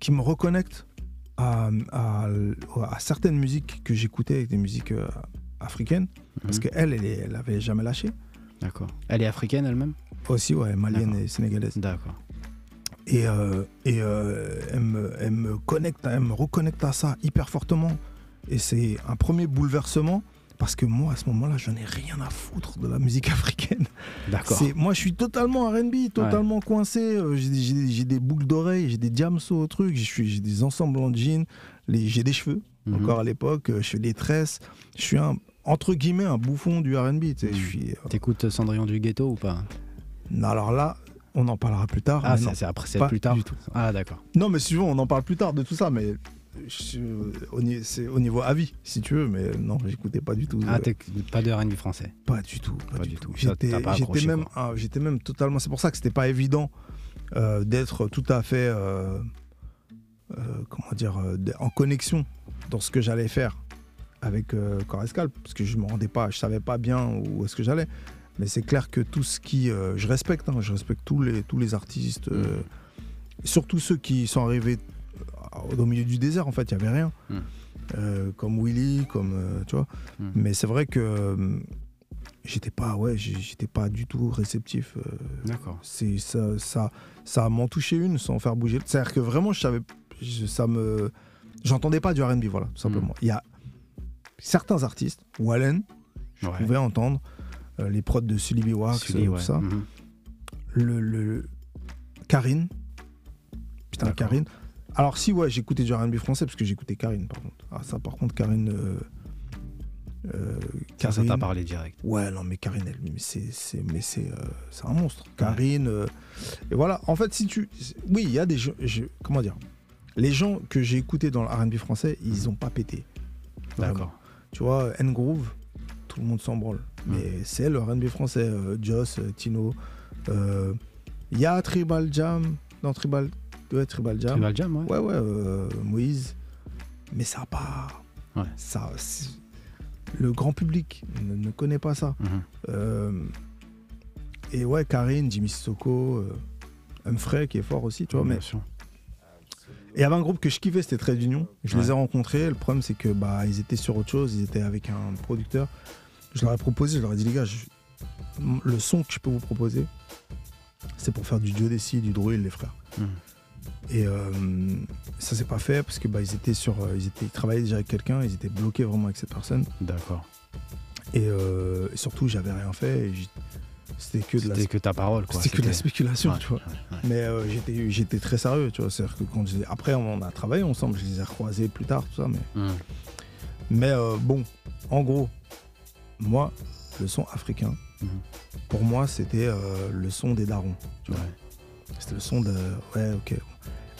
qui me reconnecte à, à- à certaines musiques que j'écoutais, des musiques euh, africaines, parce Mhm. qu'elle, elle, elle avait jamais lâché. D'accord. Elle est africaine elle-même? Aussi, ouais, malienne et sénégalaise. D'accord. Et, euh, et euh, elle, me, elle me connecte, elle me reconnecte à ça hyper fortement. Et c'est un premier bouleversement. Parce que moi, à ce moment-là, j'en ai rien à foutre de la musique africaine. D'accord. C'est- Moi, je suis totalement RB, totalement coincé. Euh, J'ai des- boucles d'oreilles, j'ai des diamsos au truc, j'ai des ensembles en jean, les- j'ai des cheveux, Mhm. encore à l'époque, je fais des tresses. Je suis un, entre guillemets, un bouffon du RB. suis, euh, T'écoutes Cendrillon du ghetto ou pas? Non, alors là, on en parlera plus tard. Ah, c'est après, c'est pas plus tard. du tout. Ah d'accord. Non, mais si tu veux, on en parle plus tard de tout ça, mais ni- c'est au niveau avis, si tu veux, mais non, j'écoutais pas du tout. Ah, euh, pas de R&B français? Pas du tout, pas, Pas du, tout. J'étais même, ah, totalement. C'est pour ça que c'était pas évident euh, d'être tout à fait, euh, euh, comment dire, euh, en connexion dans ce que j'allais faire avec euh, Corescal, parce que je me rendais pas, je savais pas bien où est-ce que j'allais. Mais c'est clair que tout ce qui, euh, je respecte, hein, je respecte tous les tous les artistes, euh, surtout ceux qui sont arrivés euh, au milieu du désert. En fait, il y avait rien. Mm. Comme Willy, comme tu vois. Mm. Mais c'est vrai que j'étais pas, ouais, j'étais pas du tout réceptif. D'accord. c'est ça, ça, ça m'en touchait une sans faire bouger. C'est-à-dire que vraiment, je savais, je- ça me, j'entendais pas du R&B, voilà, tout simplement. Il y a certains artistes, Wallen, je Ouais. pouvais entendre euh, les prods de Sully B. Wax, Sully, ouais. tout ça. Mhm. Le, le- Karine, putain. Karine. Alors si ouais, j'écoutais du R&B français parce que j'écoutais Karine par contre. Ah ça par contre Karine. euh, euh, Ça, ça t'a Karine- parlé direct. Ouais, non, mais Karine, elle, mais c'est, c'est, mais c'est, euh, c'est un monstre. Karine, euh, et voilà. En fait, si tu, oui, il y a des gens, comment dire, les gens que j'ai écoutés dans le R&B français, ils ont pas pété. D'accord. Tu vois, N Groove, tout le monde s'en branle. Mm. Mais c'est le R&B français. euh, Joss, euh, Tino, euh, il y a Tribal Jam, non Tribal, ouais, Tribal Jam. Tribal Jam, ouais. Ouais, ouais, euh, Moïse. Mais ça pas. Ouais. Ça, le grand public ne, ne connaît pas ça. Mhm. Euh, et ouais, Karine, Jimmy Sissoko, euh, Humphrey qui est fort aussi, tu vois. Mais... Et il y avait un groupe que je kiffais, c'était Trade Union. Je Ouais. les ai rencontrés. Le problème, c'est que bah, ils étaient sur autre chose. Ils étaient avec un producteur. Je leur ai proposé, je leur ai dit, les gars, je- le son que je peux vous proposer, c'est pour faire du Jodeci, du Drill, les frères. Mhm. Et euh, ça s'est pas fait parce que bah, ils étaient sur, euh, ils étaient, ils travaillaient déjà avec quelqu'un, ils étaient bloqués vraiment avec cette personne. D'accord. Et, euh, et surtout, j'avais rien fait. et C'était que de la, que ta parole, quoi. c'était que de la spéculation, Ouais, tu vois. ouais, ouais. Mais euh, j'étais, j'étais très sérieux, tu vois. C'est-à-dire que quand je après, on a travaillé ensemble, je les ai recroisés plus tard, tout ça. Mais, Mhm. mais euh, bon, en gros, moi, le son africain, Mhm. pour moi, c'était euh, le son des darons. tu vois. Ouais. C'était le son de. Ouais, ok.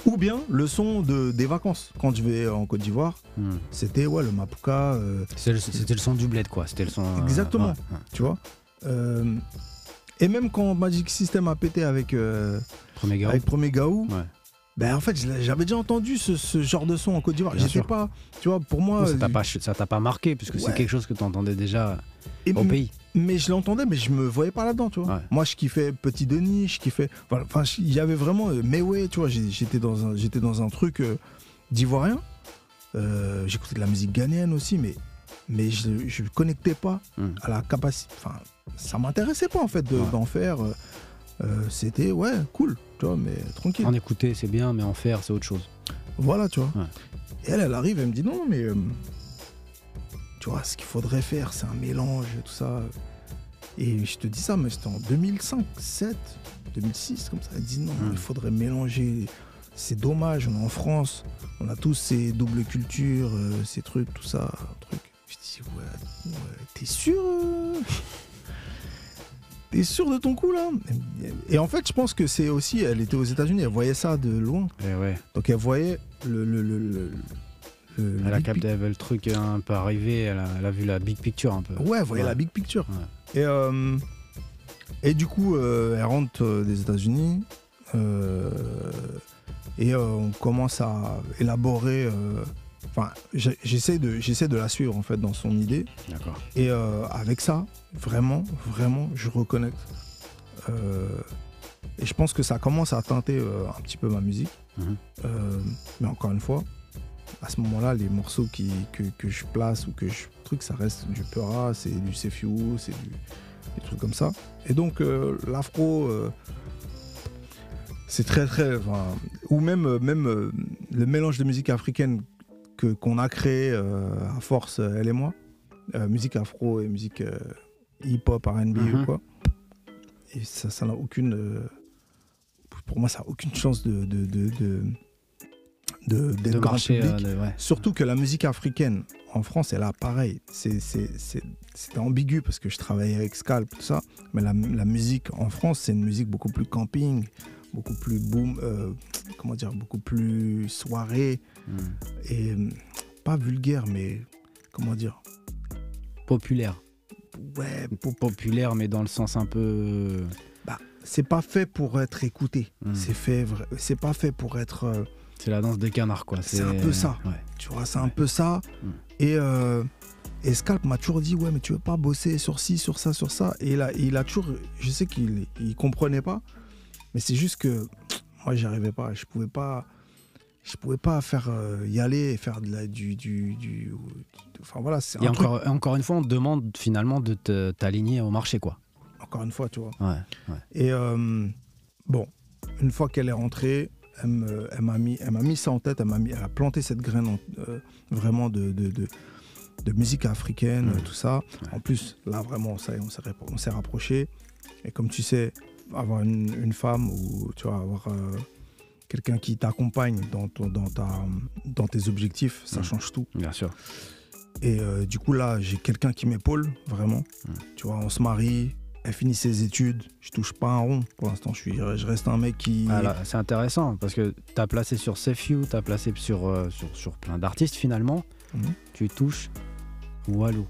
Ou bien le son de, des vacances. Quand je vais en Côte d'Ivoire, Mhm. c'était ouais, le Mapuka, C'était le, son du bled, quoi. C'était le son. Exactement. tu vois. Euh, et même quand Magic System a pété avec, euh, Premier gars. avec Premier Gaou, Ouais. ben en fait, j'avais déjà entendu ce, ce genre de son en Côte d'Ivoire. J'étais pas, tu vois, pour moi. ça t'a euh, pas, ça t'a pas marqué, puisque c'est Ouais. quelque chose que tu entendais déjà et- au pays. Mais je l'entendais, mais je me voyais pas là-dedans, tu vois. Ouais. Moi, je kiffais Petit Denis, je kiffais. Enfin, il y avait vraiment. euh, Mais ouais, tu vois, j'étais dans un, j'étais dans un truc euh, d'ivoirien. J'écoutais de la musique ghanéenne aussi, mais, mais je ne connectais pas Mm. à la capacité. Enfin, ça m'intéressait pas en fait de- Ouais. d'en faire. euh, euh, C'était ouais, cool, tu vois, mais tranquille. En écouter, c'est bien, mais en faire, c'est autre chose. Voilà, tu vois. Ouais. Et elle, elle arrive, elle me dit non, mais euh, tu vois, ce qu'il faudrait faire, c'est un mélange, tout ça. Et je te dis ça, mais c'était en 2005, 7, 2006, comme ça. Elle dit non, Mm. il faudrait mélanger. C'est dommage, on est en France, on a tous ces doubles cultures, euh, ces trucs, tout ça, truc. Je dis ouais, ouais, t'es sûr euh T'es sûr de ton coup là? Et en fait, je pense que c'est aussi, elle était aux États-Unis, elle voyait ça de loin. Et ouais. Donc elle voyait le. le, le, le- le- Elle a capté, le truc un peu arrivé, elle a, elle a vu la big picture un peu. Ouais, elle voyait Ouais. la big picture. Ouais. Et, euh, et du coup, euh, elle rentre des États-Unis. euh, Et on commence à élaborer. Enfin, j'essaie de, j'essaie de la suivre en fait dans son idée. D'accord. Et euh, avec ça, vraiment, vraiment, je reconnecte. Euh, et je pense que ça commence à teinter euh, un petit peu ma musique. Mhm. Mais encore une fois, à ce moment-là, les morceaux qui, que, que je place ou que je truc, ça reste du Peura, c'est du Sefiu, c'est du, des trucs comme ça. Et donc, l'afro, c'est très, très. enfin, ou même, même le mélange de musique africaine que, qu'on a créé euh, à force, euh, elle et moi, euh, musique afro et musique hip-hop, RB Mhm. ou quoi. Et ça, ça n'a aucune. pour moi, ça n'a aucune chance de. de, de, de, de- d'être De grand marcher. public. euh, de- ouais. Surtout que la musique africaine en France, elle a pareil. C'est, c'était ambigu parce que je travaillais avec Scalp, tout ça. Mais la, la musique en France, c'est une musique beaucoup plus camping, beaucoup plus boom, euh, comment dire, beaucoup plus soirée Mm. et euh, pas vulgaire, mais comment dire, Populaire. ouais, Po- Populaire, mais dans le sens un peu. c'est pas fait pour être écouté. Mm. C'est fait, c'est pas fait pour être. euh, C'est la danse des canards, quoi. C'est un peu ça. Ouais. Tu vois, c'est un peu ça. Mm. Et, euh, et Scalp m'a toujours dit, ouais, mais tu veux pas bosser sur ci, sur ça, sur ça. Et il a, il a toujours, je sais qu'il il comprenait pas, mais c'est juste que moi, j'y arrivais pas. Je pouvais pas, je pouvais pas faire euh, y aller et faire de la, du, du, du- enfin voilà, c'est Et un truc. encore, encore une fois, on te demande finalement de te- t'aligner au marché, quoi. Encore une fois, tu vois. Ouais, ouais. Et euh, bon, une fois qu'elle est rentrée, elle m'a mis, elle mis ça en tête, elle, m'a mis, elle a planté cette graine en- euh, vraiment de, de, de, de musique africaine, euh, tout ça. Ouais. En plus, là vraiment, ça on s'est rapprochés. Et comme tu sais, avoir une, une femme ou tu vois, avoir euh, quelqu'un qui t'accompagne dans, ton- dans, ta, dans tes objectifs, ça Mhm. change tout. Bien sûr. Et euh, du coup, là, j'ai quelqu'un qui m'épaule, vraiment. Mm. Tu vois, on se marie, elle finit ses études, je touche pas un rond. Pour l'instant, je, suis, je reste un mec qui. Ah, là, c'est intéressant parce que tu as placé sur Sefiu, tu as placé sur, euh, sur, sur plein d'artistes finalement. Mhm. Tu touches Walou.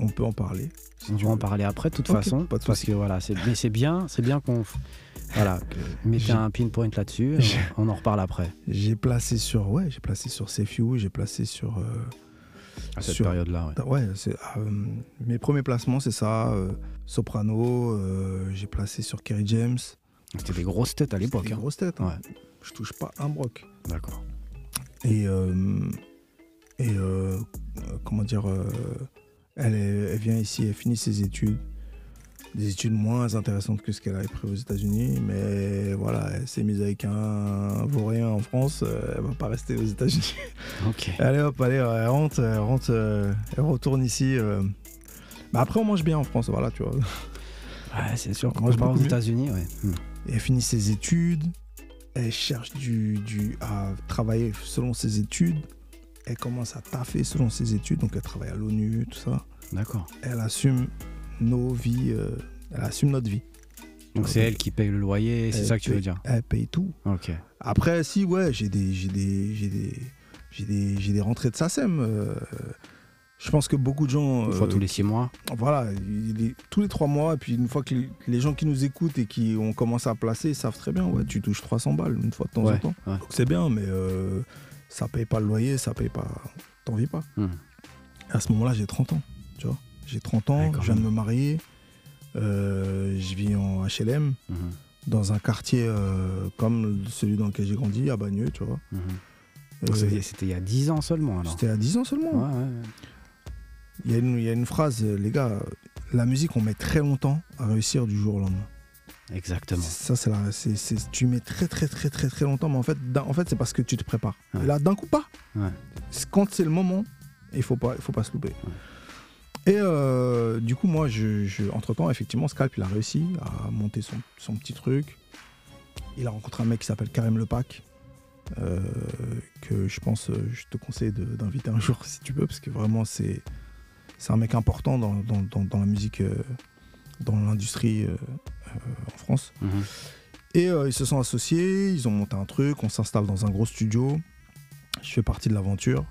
On peut en parler. si On va en parler après de toute façon. pas de parce que voilà, c'est, mais c'est bien, c'est bien qu'on. Voilà, mettez un pinpoint là-dessus, on en reparle après, J'ai placé sur. Ouais, j'ai placé sur Sefiu, j'ai placé sur. euh, à cette période-là. ouais. ouais, c'est, euh, mes premiers placements, c'est ça. euh, Soprano, j'ai placé sur Kerry James. C'était des grosses têtes à l'époque. Des hein. grosses têtes. hein. Ouais. Je touche pas un broc. D'accord. Et, euh, et euh, comment dire, elle, est- elle vient ici, elle finit ses études. Des études moins intéressantes que ce qu'elle avait prévu aux États-Unis, mais voilà, elle s'est mise avec un vaurien en France, euh, elle va pas rester aux États-Unis. Ok. allez hop, allez, elle rentre, elle, rentre, euh, elle retourne ici. euh. Bah après, on mange bien en France, voilà, tu vois. Ouais, c'est sûr. On je part aux. États-Unis, ouais. Hmm. Elle finit ses études, elle cherche du, du, à travailler selon ses études, elle commence à taffer selon ses études, donc elle travaille à l'ONU, tout ça. D'accord. Elle assume nos vies, euh, elle assume notre vie. Donc Ok. c'est elle qui paye le loyer, c'est ça que tu veux dire? Elle paye tout. Ok. Après, si, ouais, j'ai des, j'ai des, j'ai des, j'ai des, j'ai des rentrées de SACEM. euh, je pense que beaucoup de gens. Une fois euh, tous les six mois? Voilà, tous les trois mois, et puis une fois que les, gens qui nous écoutent et qui ont commencé à placer, ils savent très bien, ouais, tu touches 300 balles une fois de temps Ouais, en temps. ouais. Donc c'est bien, mais euh, ça paye pas le loyer, ça paye pas. T'en vis pas. Hmm. À ce moment-là, j'ai 30 ans, tu vois. J'ai 30 ans, Ouais, je viens de me marier, euh, je vis en HLM, Mhm, dans un quartier euh, comme celui dans lequel j'ai grandi, à Bagneux, tu vois. mhm. Euh, c'était il y a 10 ans seulement alors. C'était à 10 ans seulement. Ouais, ouais, ouais. Il y, a une- il y a une phrase, les gars, la musique, on met très longtemps à réussir du jour au lendemain. Exactement. Ça, c'est c'est- tu mets très, très, très, très, très longtemps, mais en fait, en fait c'est parce que tu te prépares. Ouais. Là, d'un coup, pas. Ouais. Quand c'est le moment, il faut pas, il faut pas se louper. Et euh, du coup, moi, je, je- entre-temps, effectivement, Scalp, il a réussi à monter son, son petit truc. Il a rencontré un mec qui s'appelle Karim Lepac, euh, que je pense, euh, je te conseille d'inviter un jour si tu peux, parce que vraiment, c'est, c'est un mec important dans, dans- dans- dans la musique, euh, dans l'industrie euh, euh, en France. Mhm. Et euh, ils se sont associés, ils ont monté un truc, on s'installe dans un gros studio. Je fais partie de l'aventure.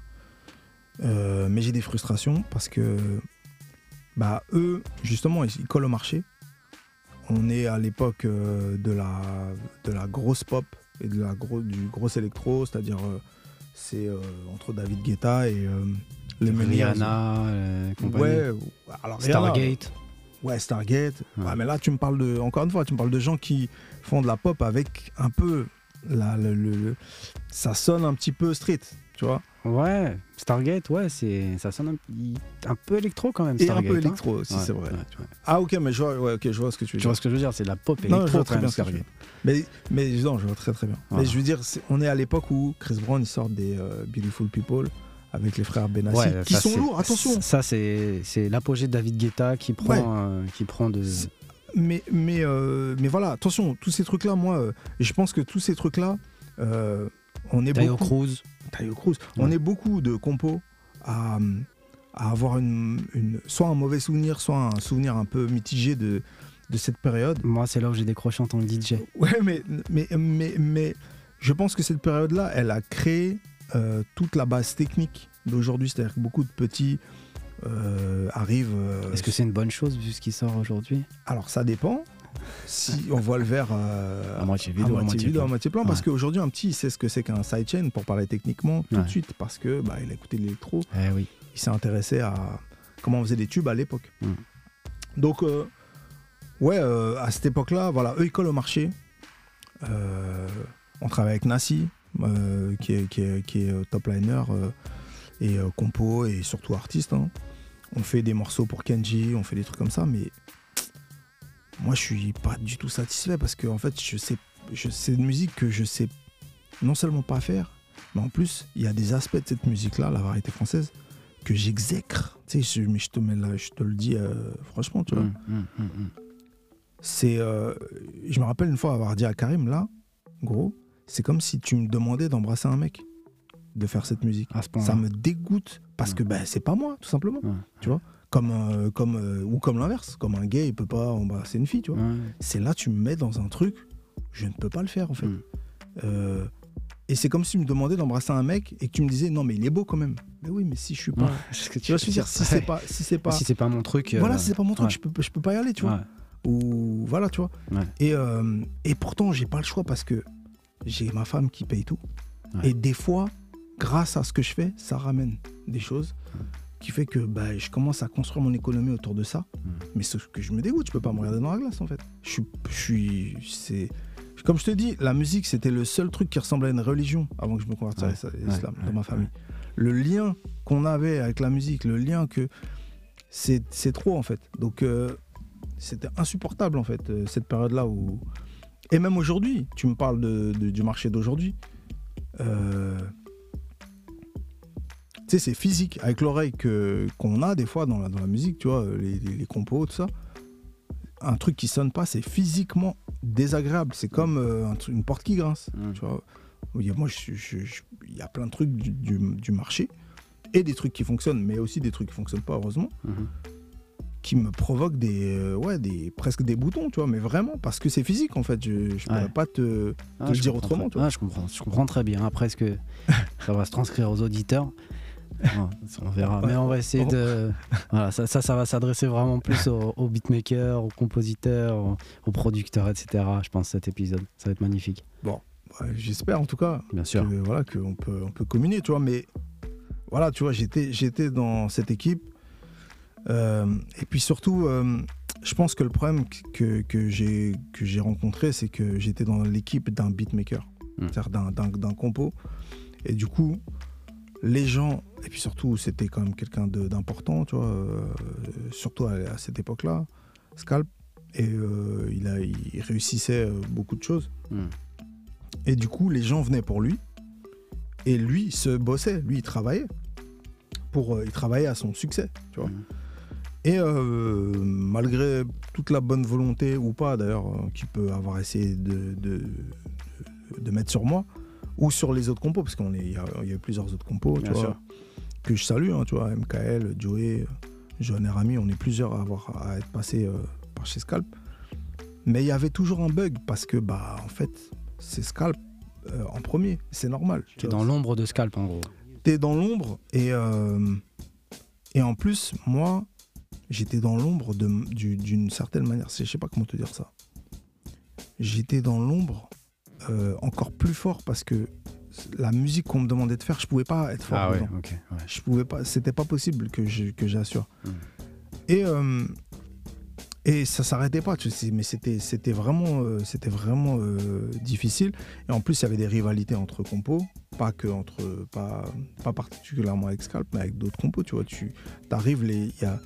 Mais j'ai des frustrations parce que bah, eux, justement, ils, collent au marché. On est à l'époque de, la, de la grosse pop et de la gros, du gros électro, c'est-à-dire c'est euh, entre David Guetta et euh, les. Rihanna, euh, compagnie. Ouais, alors Rihanna, Stargate. Ouais, Stargate. Ouais. Ouais, mais là, tu me parles de, encore une fois, tu me parles de gens qui font de la pop avec un peu, la, le, le- le- ça sonne un petit peu street, tu vois, Ouais, Stargate, ouais, c'est, ça sonne un, un peu électro quand même. et un Stargate, peu hein. électro aussi, Ouais, c'est vrai. Ah ok, mais je vois, ouais, ok, je vois ce que tu veux Tu dire. vois ce que je veux dire, c'est de la pop Non, électro je vois très bien tu Stargate. Mais, mais non, je vois très très bien. Voilà. Mais je veux dire, on est à l'époque où Chris Brown il sort des euh, Beautiful People avec les frères Benassi, Ouais, qui ça, sont lourds, attention. Ça, c'est, l'apogée de David Guetta qui prend, Ouais. euh, qui prend de. Mais, mais, euh, mais voilà, attention, tous ces trucs-là, moi, euh, je pense que tous ces trucs-là, on est Tayo beaucoup... Cruz. Tayo Cruz. On est beaucoup de compos à, à avoir une, une- soit un mauvais souvenir, soit un souvenir un peu mitigé de, de cette période. Moi, c'est là où j'ai décroché en tant que DJ. Ouais, mais, mais, mais, mais je pense que cette période-là, elle a créé euh, toute la base technique d'aujourd'hui. C'est-à-dire que beaucoup de petits euh, arrivent. euh, Est-ce que c'est une bonne chose vu ce qui sort aujourd'hui? Alors, ça dépend. Si on voit le verre euh, À moitié vide ou à moitié moitié vide ou à plein moitié plein, parce qu'aujourd'hui, un petit, il sait ce que c'est qu'un sidechain pour parler techniquement tout Ouais. de suite, parce que bah, il a écouté l'électro. Eh oui. il s'est intéressé à comment on faisait des tubes à l'époque. Mm. Donc, euh, ouais, euh, à cette époque-là, voilà, eux, ils collent au marché. Euh, on travaille avec Nassi, qui est, qui est, qui est, euh, top liner euh, et euh, compo et surtout artiste. hein. On fait des morceaux pour Kenji, on fait des trucs comme ça, mais moi, je suis pas du tout satisfait parce que, en fait, je sais, je, c'est une musique que je sais non seulement pas faire, mais en plus, il y a des aspects de cette musique-là, la variété française, que j'exècre. Tu sais, je, mais je te, mets là, je te le dis euh, franchement, tu vois. Hum, hum, hum. C'est, euh, je me rappelle une fois avoir dit à Karim, là, gros, c'est comme si tu me demandais d'embrasser un mec, de faire cette musique. À ce point Ça me dégoûte parce que ben, c'est pas moi, tout simplement. Ouais. Tu vois? Comme, euh, comme, euh, Ou comme l'inverse, comme un gay, il peut pas embrasser une fille, tu vois. C'est là, tu me mets dans un truc, je ne peux pas le faire, en fait. Mm. Euh, et c'est comme si tu me demandais d'embrasser un mec et que tu me disais, non, mais il est beau quand même. Mais oui, mais si je suis pas. Tu ce que je veux dire, si c'est pas, si c'est pas, Si c'est pas mon truc. voilà, si c'est pas mon truc, je peux, je peux pas y aller, tu vois. Ou voilà, tu vois. Et, et pourtant, j'ai pas le choix parce que j'ai ma femme qui paye tout. Ouais. Et des fois, grâce à ce que je fais, ça ramène des choses qui fait que bah, je commence à construire mon économie autour de ça. Mm. Mais ce que je me dégoûte, je peux pas me regarder dans la glace en fait. Je suis, je suis, c'est, comme je te dis, la musique c'était le seul truc qui ressemblait à une religion avant que je me convertisse à l'islam ouais, dans ma famille. Le lien qu'on avait avec la musique, le lien que c'est, trop en fait. Donc euh, c'était insupportable en fait euh, cette période-là où et même aujourd'hui, tu me parles de, de- du marché d'aujourd'hui. Euh, tu sais, c'est physique, avec l'oreille que, qu'on a des fois dans la, dans la musique, tu vois, les, les, les compos, tout ça. Un truc qui sonne pas, c'est physiquement désagréable. C'est comme euh, un truc- une porte qui grince, Mm. tu vois. Il y a, moi, il y a plein de trucs du, du- du marché et des trucs qui fonctionnent, mais aussi des trucs qui fonctionnent pas, heureusement, Mhm. Qui me provoquent des, euh, ouais, des, presque des boutons, tu vois, mais vraiment, parce que c'est physique, en fait. Je, je pourrais pas te... Ah, le dire autrement, très- tu vois. ah, je comprends, je comprends très bien. Après, est-ce que ça va se transcrire aux auditeurs Bon, On verra. Mais on va essayer de. Voilà, ça, ça, ça va s'adresser vraiment plus aux, aux beatmakers, aux compositeurs, aux, aux producteurs, etc. Je pense cet épisode. Ça va être magnifique. Ouais, J'espère, en tout cas, Bien que, sûr. voilà, qu'on peut, on peut communier, tu vois, mais voilà, tu vois, j'étais, j'étais dans cette équipe. Euh, et puis surtout, euh, je pense que le problème que, que j'ai, que j'ai rencontré, c'est que j'étais dans l'équipe d'un beatmaker, Mm. c'est-à-dire d'un, compo. Et du coup, les gens, et puis surtout, c'était quand même quelqu'un d'important, tu vois, euh, surtout à, à cette époque-là, Scalp. Et euh, il, a, il réussissait euh, beaucoup de choses. Mm. Et du coup, les gens venaient pour lui. Et lui, se bossait. Lui, il travaillait. Pour, il travaillait à son succès, tu vois. Mhm. Et euh, malgré toute la bonne volonté, ou pas d'ailleurs, euh, qu'il peut avoir essayé de, de, de mettre sur moi, ou sur les autres compos, parce qu'il y, a y a eu plusieurs autres compos, tu vois, que je salue, hein, tu vois, MKL, Joey, Johan et Rami, on est plusieurs à, avoir, à être passés euh, par chez Scalp. Mais il y avait toujours un bug, parce que, bah, en fait, c'est Scalp euh, en premier, c'est normal. tu Tu es vois. dans l'ombre de Scalp, en gros. T'es dans l'ombre, et, euh, et en plus, moi, j'étais dans l'ombre du- d'une certaine manière. Je sais pas comment te dire ça. J'étais dans l'ombre euh, encore plus fort parce que la musique qu'on me demandait de faire, je pouvais pas être fort Ah ouais, dedans. ok. ouais. Je pouvais pas, c'était pas possible que j'assure. Mm. Et euh, et ça s'arrêtait pas, tu sais, mais c'était c'était vraiment euh, c'était vraiment euh, difficile. Et en plus, il y avait des rivalités entre compos, pas que entre pas pas particulièrement avec Scalp, mais avec d'autres compos. Tu vois, tu arrives les il y a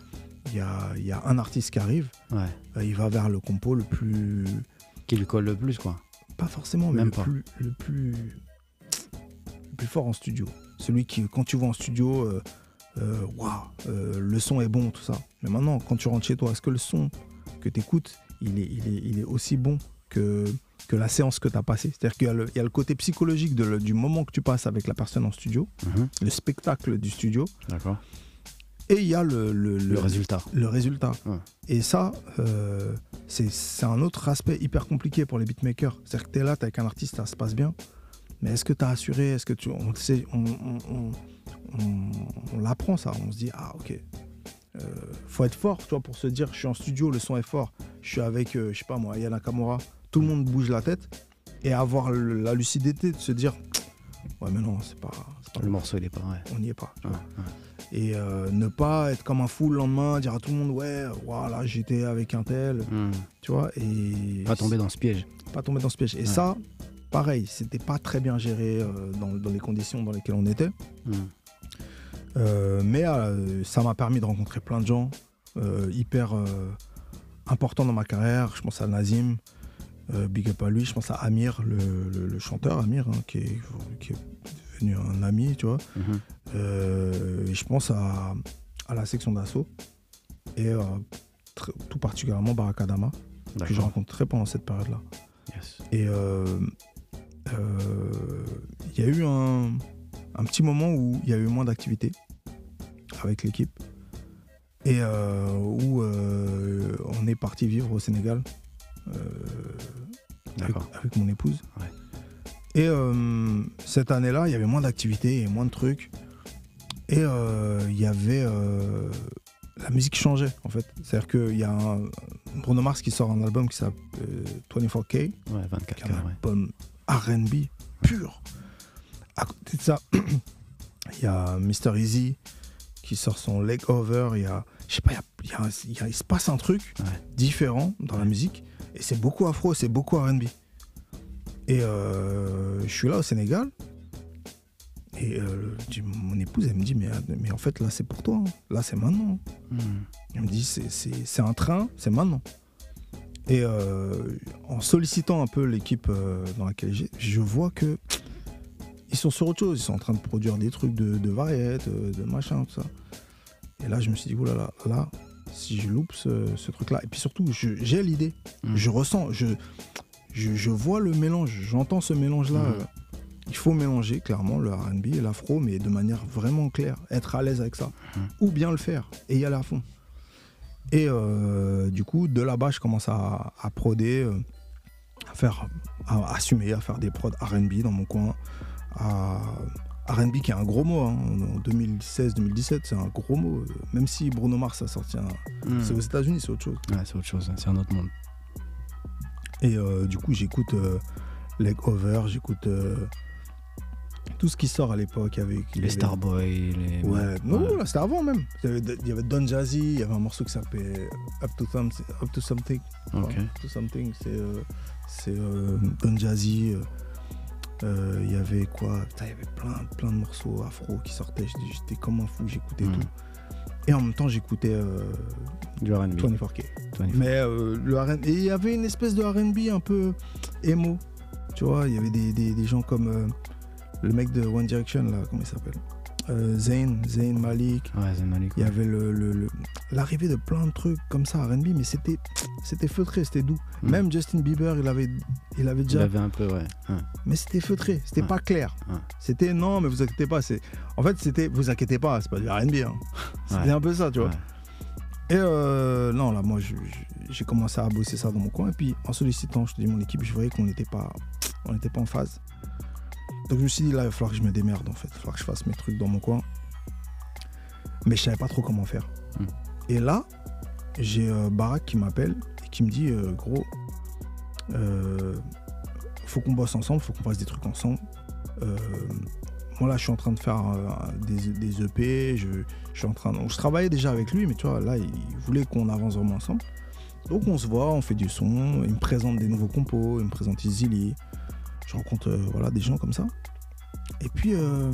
il y a, il y a un artiste qui arrive, Ouais. euh, il va vers le compo le plus Qui lui colle le plus, quoi. pas forcément, mais Même le pas. plus le plus le plus fort en studio. Celui qui quand tu vas en studio euh, euh, waouh, euh, le son est bon, tout ça. Mais maintenant, quand tu rentres chez toi, est-ce que le son que tu écoutes, il est, il, est, il est aussi bon que, que la séance que tu as passée? C'est-à-dire qu'il y, a le- il y a le côté psychologique de le- du moment que tu passes avec la personne en studio, Mhm. le spectacle du studio, D'accord. Et il y a le, le, Le résultat. le résultat. Ouais. Et ça, euh, c'est un autre aspect hyper compliqué pour les beatmakers. C'est-à-dire que tu es là, tu avec un artiste, ça se passe bien. Mais est-ce que tu as assuré? Est-ce que tu. On, sait- on, on, on- on- on l'apprend ça. On se dit, ah ok. Euh, faut être fort, tu vois, pour se dire, je suis en studio, le son est fort. Je suis avec, euh, je sais pas moi, Yana Kamura. Tout le monde bouge la tête. Et avoir le- la lucidité de se dire, ouais, mais non, c'est pas. pas Le morceau, il est pas. Ouais. on n'y est pas. tu Ouais, vois ouais. Et euh, ne pas être comme un fou le lendemain, dire à tout le monde ouais, voilà, j'étais avec un tel, Mhm. tu vois, et Pas tomber dans ce piège. pas tomber dans ce piège. Et Ouais. ça, pareil, c'était pas très bien géré euh, dans, dans les conditions dans lesquelles on était, Mhm. Euh, mais ça m'a permis de rencontrer plein de gens hyper importants dans ma carrière. Je pense à Nazim, big up à lui. Je pense à Amir, le, le- le chanteur Amir, hein, qui, est, qui est devenu un ami, tu vois. Mhm. Euh, je pense à, à la section d'assaut et euh, tout particulièrement Barakadama, que D'accord. rencontré pendant cette période-là. Yes. Et euh, il y a eu un, un petit moment où il y a eu moins d'activité avec l'équipe et euh, où euh, on est parti vivre au Sénégal euh, avec, mon épouse. Ouais. Et euh, cette année-là, il y avait moins d'activités et moins de trucs. Et euh, il y avait. euh, la musique changeait en fait. C'est-à-dire qu'il y a un, Bruno Mars qui sort un album qui s'appelle euh, 24K, Ouais, qui 24 est un ouais. album RB pur. À côté de ça, il y a Mr. Easy qui sort son Leg Over. Il y a. Je sais pas, il y a- il y a un- il y a- il se passe un truc Ouais. différent dans la musique. Et c'est beaucoup afro, c'est beaucoup RB. Et euh, je suis là au Sénégal. Et euh, mon épouse, elle me dit, mais, mais en fait, là, c'est pour toi. hein. Là, c'est maintenant. Mhm. Elle me dit, c'est- un train, c'est maintenant. Et euh, en sollicitant un peu l'équipe dans laquelle j'ai, je vois que ils sont sur autre chose. Ils sont en train de produire des trucs de, de de, de machin, tout ça. Et là, je me suis dit, oulala, là, là, si je loupe ce, ce truc-là. Et puis surtout, j'ai l'idée. Mhm. Je ressens, je, je, je vois le mélange, j'entends ce mélange-là. Mhm. Il faut mélanger clairement le RB et l'afro, mais de manière vraiment claire, être à l'aise avec ça, Mhm. ou bien le faire et y aller à fond. Et euh, du coup, de là-bas, je commence à, à proder, euh, à faire, à assumer, à faire des prods RB dans mon coin. À, RB qui est un gros mot, hein, en 2016-2017, c'est un gros mot. Même si Bruno Mars a sorti un. Mhm. C'est aux États-Unis, c'est autre chose. Ouais, c'est autre chose, c'est un autre monde. Et euh, du coup, j'écoute euh, Leg Over, j'écoute euh, tout ce qui sort à l'époque avec Les avait- Starboy, les. Ouais, non, Ouais. là, c'était avant même. Il y, avait, il y avait Don Jazzy, il y avait un morceau qui s'appelait Up to, Something- Up to Something. Up to Something, c'est Don Jazzy. Il y avait quoi? Il y avait plein, plein de morceaux afro qui sortaient. J'étais- comme un fou, j'écoutais Mhm. tout. Et en même temps, j'écoutais euh, Du RB. 24K. 24. Mais euh, le R&B, et il y avait une espèce de RB un peu émo. Tu vois, il y avait des, des- des gens comme euh, le mec de One Direction, là, comment il s'appelle? Euh, Zayn, Zayn Malik. Ouais, Zayn Malik. Il y ouais. avait le- le- le- l'arrivée de plein de trucs comme ça, RB, mais c'était, c'était feutré, c'était doux. Mhm. Même Justin Bieber, il avait, il avait Il déjà. avait un peu, ouais. Mais c'était feutré, c'était pas clair. C'était non, mais vous inquiétez pas. C'est... En fait, c'était vous inquiétez pas, c'est pas du RB. Hein. C'était Ouais. un peu ça, tu vois. Et euh, non, là, moi, j'ai commencé à bosser ça dans mon coin. Et puis, en sollicitant, je te dis, mon équipe, je voyais qu'on n'était pas, on pas en phase. Donc, je me suis dit, là, il va falloir que je me démerde, en fait. Il va falloir que je fasse mes trucs dans mon coin. Mais je savais pas trop comment faire. Hmm. Et là, j'ai euh, Barak qui m'appelle et qui me dit, euh, gros, euh, faut qu'on bosse ensemble, faut qu'on fasse des trucs ensemble. Moi là, je suis en train de faire des, des EP, je, je suis en train, de- je travaillais déjà avec lui, mais tu vois, là, il voulait qu'on avance vraiment ensemble. Donc on se voit, on fait du son, il me présente des nouveaux compos, il me présente Izili, je rencontre euh, voilà des gens comme ça. Et puis euh,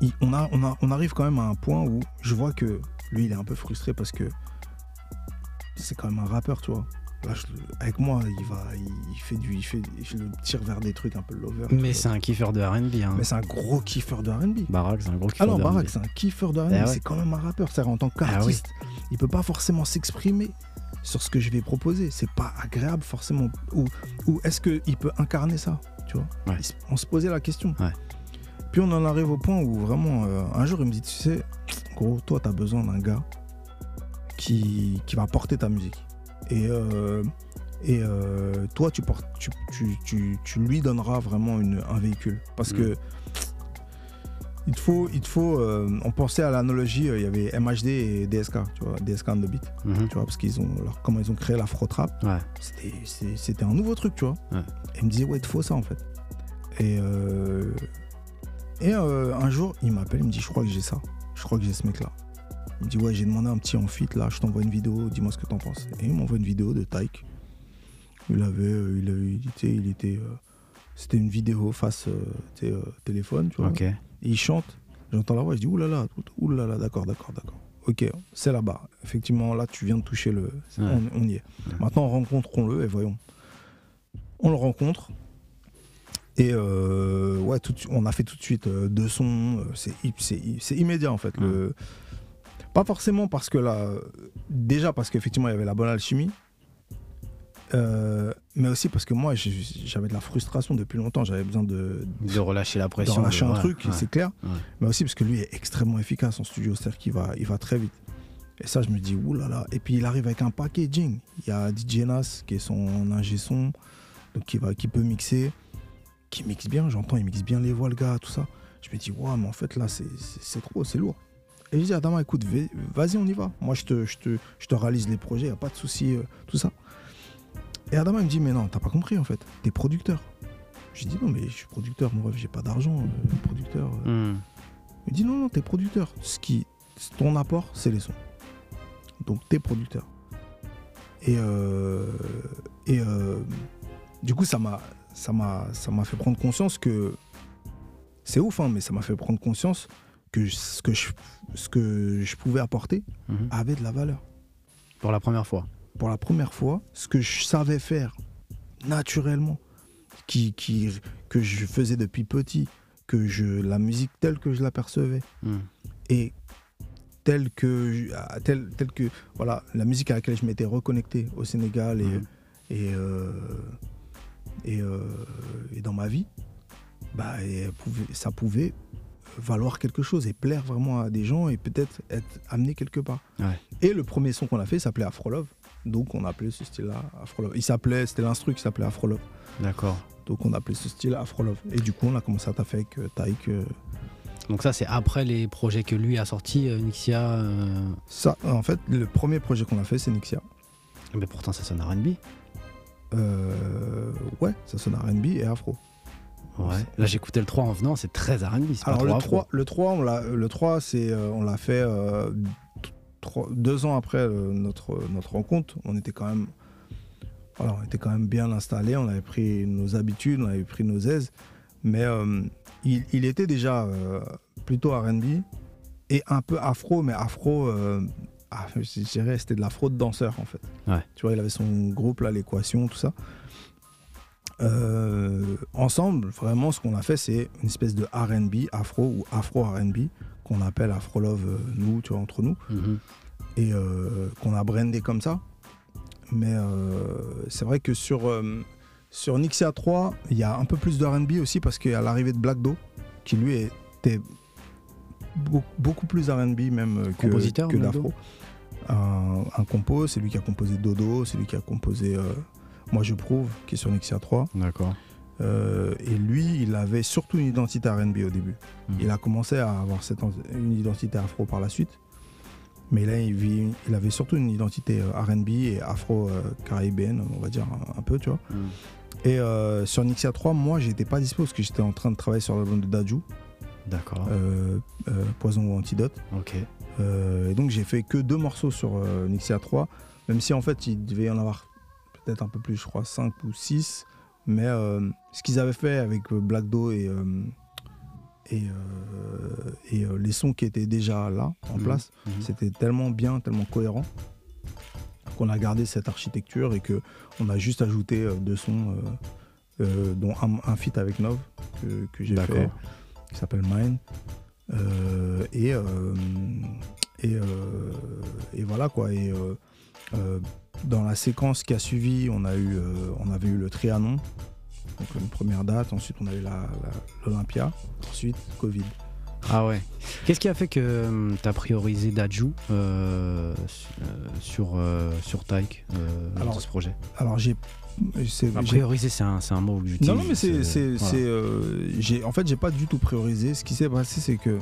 il- on, a, on, a, on arrive quand même à un point où je vois que lui, il est un peu frustré parce que c'est quand même un rappeur, tu vois. Là, je avec moi, il va, il, fait du, il fait, il le tire vers des trucs un peu lover. Mais c'est un kiffeur de RB. Hein. mais c'est un gros kiffeur de R&B. Barak, c'est un gros Ah kiffeur non, de Barak, c'est un kiffeur de R&B, Eh ouais. c'est quand même un rappeur. C'est-à-dire en tant Ah oui. qu'artiste, il peut pas forcément s'exprimer sur ce que je vais proposer. C'est pas agréable forcément. Ou, ou est-ce qu'il peut incarner ça Tu vois? Ouais. On se posait la question. Ouais. Puis on en arrive au point où vraiment, euh, un jour, il me dit, tu sais, gros, toi, tu as besoin d'un gars qui, qui va porter ta musique. Et, euh, et euh, toi, tu, portes, tu, tu, tu, tu lui donneras vraiment une- un véhicule. Parce Mm. que il te faut, il te faut euh, on pensait à l'analogie, euh, il y avait MHD et DSK, tu vois, DSK on the beat, Mhm. tu vois, parce qu'ils ont, alors, comment ils ont créé l'afro trap, Ouais. c'était, un nouveau truc, tu vois. Ouais. Et il me disait, ouais, il te faut ça en fait. Et, euh, et un jour, il m'appelle, il me dit, je crois que j'ai ça, je crois que j'ai ce mec-là. Il me dit, ouais, j'ai demandé un petit fit là, je t'envoie une vidéo, dis-moi ce que t'en penses. Et il m'envoie une vidéo de Tyke. Il avait, il, avait- il était, il était, c'était une vidéo face téléphone, tu vois. Et il chante, j'entends la voix, je dis oulala, oulala, d'accord, d'accord, d'accord. Ok, c'est là-bas. Effectivement, là, tu viens de toucher le. Ouais. On, on y est. Maintenant, rencontrons-le et voyons. On le rencontre. Et euh, ouais, tout on a fait tout de suite euh, deux sons. euh, C'est immédiat en fait. Le... Pas forcément parce que là. Déjà parce qu'effectivement, il y avait la bonne alchimie. Euh, mais aussi parce que moi, j'avais de la frustration depuis longtemps. J'avais besoin de, De relâcher la de pression. relâcher de- un ouais, truc, ouais. c'est clair. Ouais. Mais aussi parce que lui est extrêmement efficace en studio, c'est-à-dire qu'il va, il va très vite. Et ça, je me dis, oulala. Et puis il arrive avec un packaging. Il y a DJ Nas qui est son ingé son, donc qui, va, qui peut mixer, qui mixe bien, j'entends, il mixe bien les voix, le gars, tout ça. Je me dis, waouh, mais en fait là, c'est- trop, c'est lourd. Et je dis, Adama, écoute, vas-y, on y va. Moi, je te, je te, je te réalise les projets, il a pas de souci, euh, tout ça. Et Adama, il me dit, mais non, t'as pas compris en fait, t'es producteur. Je dis, non, mais je suis producteur, mon rêve, j'ai pas d'argent, euh, producteur. euh. Hmm. Il me dit non, non, t'es producteur. Ce qui, ton apport, c'est les sons. Donc t'es producteur. Et, euh, et euh, du coup, ça m'a, ça m'a, ça m'a fait prendre conscience que c'est ouf, hein, mais ça m'a fait prendre conscience que ce que je, ce que je pouvais apporter Mhm. avait de la valeur. Pour la première fois. Pour la première fois, ce que je savais faire naturellement, qui, qui, que je faisais depuis petit, que je, la musique telle que je l'apercevais, Hmm. et telle que, à- telle, telle que voilà, la musique à laquelle je m'étais reconnecté au Sénégal et, Mhm. et, euh, et, euh, et dans ma vie, bah, et elle pouvait- ça pouvait valoir quelque chose et plaire vraiment à des gens et peut-être être amené quelque part. Ouais. Et le premier son qu'on a fait s'appelait Afrolove. Donc on a appelé ce style-là Afrolove. Il s'appelait, c'était l'instru qui s'appelait Afrolove. D'accord. Donc on a appelé ce style Afrolove. Et du coup on a commencé à taffer avec euh, Taïk. euh, Donc ça, c'est après les projets que lui a sortis, euh, Nixia. euh, Ça, en fait, le premier projet qu'on a fait, c'est Nixia. Mais pourtant, ça sonne R&B. Euh, ouais, ça sonne RB et afro. Ouais. Là, j'écoutais le 3 en venant, c'est très R&B. pas Alors le afro. 3, le 3, on l'a, le 3 c'est, euh, on l'a fait trois- deux ans après euh, notre, notre rencontre. On était quand même, voilà, on était quand même bien installés. On avait pris nos habitudes, on avait pris nos aises. Mais euh, il, il était déjà euh, plutôt R&B et un peu afro, mais afro. ah, je dirais c'était de l'afro de danseur en fait. Ouais. Tu vois, il avait son groupe là, l'équation, tout ça. Euh, ensemble, vraiment, ce qu'on a fait, c'est une espèce de RB, afro ou afro RB, qu'on appelle Afro Love, euh, nous, tu vois, entre nous, Mhm. et euh, qu'on a brandé comme ça. Mais euh, c'est vrai que sur, sur Nixia 3, il y a un peu plus de RB aussi, parce qu'il y a l'arrivée de Black Do, qui lui était beau- beaucoup plus RB même que, Compositeur, que d'afro. Un, un compo, c'est lui qui a composé Dodo, c'est lui qui a composé Moi je prouve, qui est sur Nixia 3. D'accord. Euh, et lui, il avait surtout une identité RB au début. Mhm. Il a commencé à avoir cette, une identité afro par la suite. Mais là, il, vit- il avait surtout une identité euh, RB et afro-caribéenne, on va dire un, un peu, tu vois. Mhm. Et euh, sur Nixia 3, moi, j'étais pas dispo parce que j'étais en train de travailler sur l'album de Daju, D'accord. euh, euh, Poison ou Antidote. ok. Euh, et donc, j'ai fait que deux morceaux sur euh, Nixia 3, même si en fait, il devait y en avoir peut-être un peu plus, je crois, 5 ou 6. Mais euh, ce qu'ils avaient fait avec euh, Black Do et, euh, et, et les sons qui étaient déjà là, en Mhm. place, Mhm. c'était tellement bien, tellement cohérent qu'on a gardé cette architecture et que on a juste ajouté deux sons, euh, euh, dont un, un feat avec Nov que, que j'ai fait, qui s'appelle Mine. Euh, et, et, et voilà quoi. Et dans la séquence qui a suivi, on, a eu, euh, on avait eu le Trianon, donc une première date. Ensuite, on a eu l'Olympia. Ensuite, Covid. Ah ouais. Qu'est-ce qui a fait que tu as priorisé Daju euh, euh, sur, euh, sur Taïk Alors, dans ce projet? Alors, j'ai. Bah, Prioriser, c'est un, un mot que j'utilise. Non, non, mais c'est, voilà. en fait, j'ai pas du tout priorisé. Ce qui s'est passé, c'est que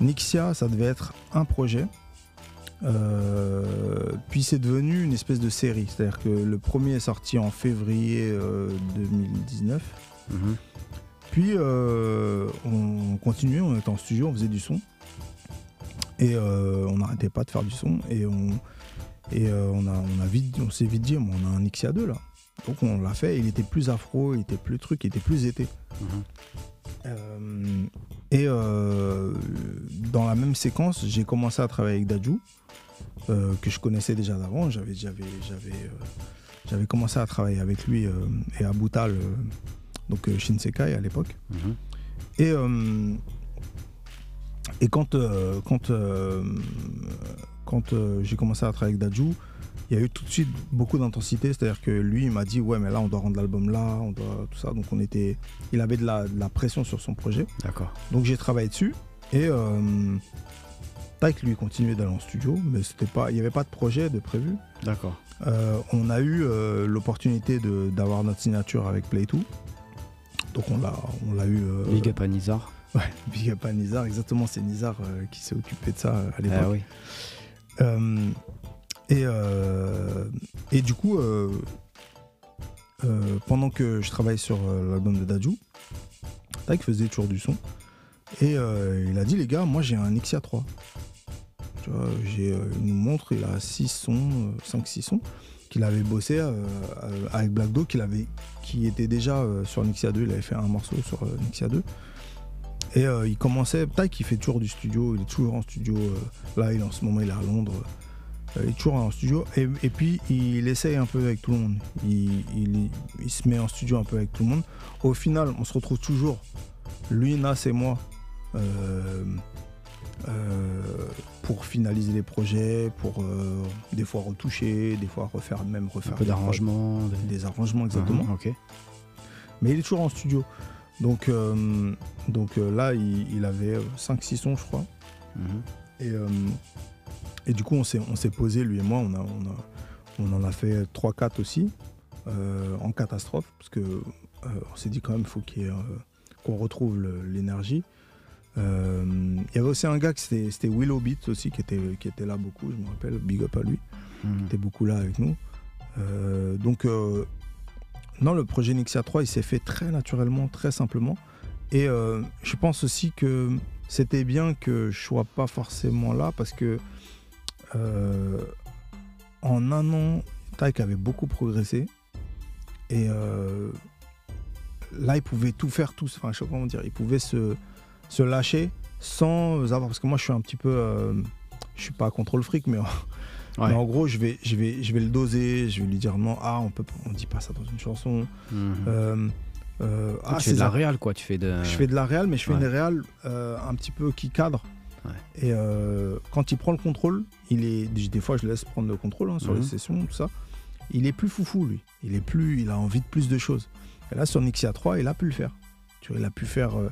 Nixia, ça devait être un projet. Euh, puis c'est devenu une espèce de série. C'est-à-dire que le premier est sorti en février euh, 2019. Mhm. Puis euh, on continuait, on était en studio, on faisait du son. Et euh, on n'arrêtait pas de faire du son. Et on, et, euh, on, a, on, a vite, on s'est vite dit, on a un Nixia 2 là. Donc on l'a fait, il était plus afro, il était plus truc, il était plus été. Mhm. Euh, et euh, dans la même séquence, j'ai commencé à travailler avec Daju, euh, que je connaissais déjà d'avant. J'avais, j'avais, j'avais, euh, j'avais commencé à travailler avec lui euh, et à Boutal, donc Shinsekai à l'époque. Mhm. Et, et quand, quand, quand j'ai commencé à travailler avec Daju, il y a eu tout de suite beaucoup d'intensité. C'est-à-dire que lui, il m'a dit Ouais, mais là, on doit rendre l'album là, on doit tout ça. Donc, on était, il avait de la, de la pression sur son projet. D'accord. Donc, j'ai travaillé dessus. Et euh, Taïk, lui, continuait d'aller en studio, mais c'était pas, il n'y avait pas de projet de prévu. D'accord. Euh, on a eu euh, l'opportunité d'avoir notre signature avec Play2. Donc, on l'a, on l'a eu. euh, Big up à Nizar. Ouais, big up à Nizar, exactement, c'est Nizar euh, qui s'est occupé de ça à l'époque. Ah oui. Et, et du coup, pendant que je travaillais sur l'album de Daju, Taïk faisait toujours du son. Et euh, il a dit, les gars, moi j'ai un Xia 3. J'ai, euh, nous montre, il a 6 sons, 5-6 sons, qu'il avait bossé euh, euh, avec Black Dog, avait, qui était déjà euh, sur Nixia 2, il avait fait un morceau sur euh, Nixia 2. Et euh, il commençait, Taïk il fait toujours du studio, il est toujours en studio. euh, là, il, en ce moment, il est à Londres. Euh, il est toujours en studio. Et, puis, il essaye un peu avec tout le monde. Il, se met en studio un peu avec tout le monde. Au final, on se retrouve toujours, lui, Nas et moi, euh, euh, pour finaliser les projets, pour euh, des fois retoucher, des fois refaire, même refaire Un peu des prods, d'arrangement. des- Des arrangements, exactement. Ok. Mais il est toujours en studio. Donc, euh, donc euh, là, il, il avait 5-6 sons, je crois. Mhm. Et, euh, et du coup, on s'est, on s'est posé, lui et moi, on, a, on, a- on en a fait 3-4 aussi, euh, en catastrophe, parce que euh, on s'est dit quand même, faut qu'il euh, qu'on retrouve le- l'énergie. Euh, Il y avait aussi un gars, qui c'était, Willow Beat aussi, qui était, qui était là beaucoup, je me rappelle, big up à lui, Mhm. était beaucoup là avec nous. Euh, donc, euh, non, le projet Nixia 3, il s'est fait très naturellement, très simplement. Et je pense aussi que c'était bien que je sois pas forcément là parce que en un an, Taïk avait beaucoup progressé. Et là, il pouvait tout faire, tout, enfin, je sais pas comment dire, il pouvait se, se lâcher sans avoir. Parce que moi, je suis un petit peu. euh, je suis pas contre le fric, mais Ouais. mais en gros, je vais, je, vais, je vais le doser, je vais lui dire non, ah, on peut, on dit pas ça dans une chanson. Mhm. Euh, euh, Ah, tu fais c'est de la réal, quoi. Tu fais de. Je fais de la réal, mais je fais Ouais. une réal euh, un petit peu qui cadre. Ouais. Et euh, quand il prend le contrôle, il est, des fois je laisse prendre le contrôle hein, sur les Mhm. sessions, tout ça. Il est plus foufou lui. Il est plus, il a envie de plus de choses. Et là sur Nixia 3, il a pu le faire. Tu vois, il a pu faire, euh,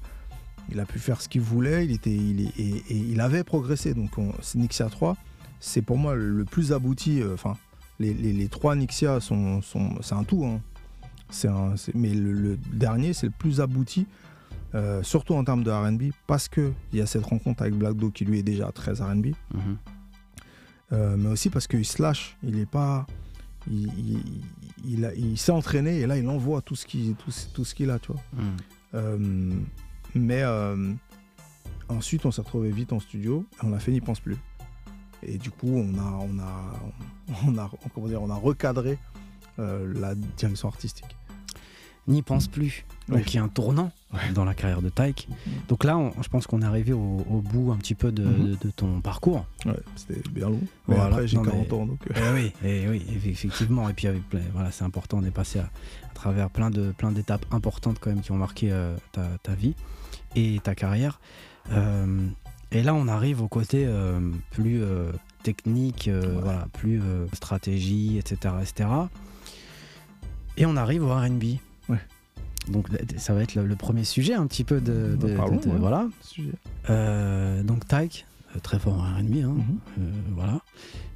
il a pu faire ce qu'il voulait. Il était, il et, et il avait progressé. Donc on- Nixia 3, c'est pour moi le plus abouti. euh, Enfin, les, les- les trois Nixia sont, sont c'est un tout. hein. C'est un, c'est- mais le, le dernier, c'est le plus abouti. euh, surtout en termes de RB, parce qu'il y a cette rencontre avec Black Dog qui lui est déjà très RB, Mhm. euh, mais aussi parce qu'il se lâche. Il est pas. Il, il- il, a- il s'est entraîné et là, il envoie tout ce qu'il tout, ce- tout ce qu'il a, tu vois. Mhm. Euh, mais euh, ensuite, on s'est retrouvé vite en studio et on a fait N'y pense plus. Et du coup, on a, on a, on a, comment dire, on a recadré euh, la direction artistique. N'y pense plus. Donc il y a un tournant dans la carrière de Taïk. Donc là, on- je pense qu'on est arrivé au, au bout un petit peu de, Mhm. de- de ton parcours. Ouais, c'était bien long. Mais Voilà. après, j'ai Non, mais- 40 ans, donc. euh, Eh oui, eh oui, eff- effectivement. Et puis avec voilà, c'est important. On est passé à, à travers plein de plein d'étapes importantes quand même qui ont marqué euh, ta, ta vie et ta carrière. Euh, et là, on arrive au côté euh, plus euh, technique, Ouais. voilà, plus stratégie, etc., etc. Et on arrive au R&B. Ouais. Donc ça va être le, le premier sujet un petit peu de, Bah, de- parlons, de- de- ouais. voilà. sujet. Euh, donc Tyke, très fort en R&B, hein, Mhm. euh, voilà.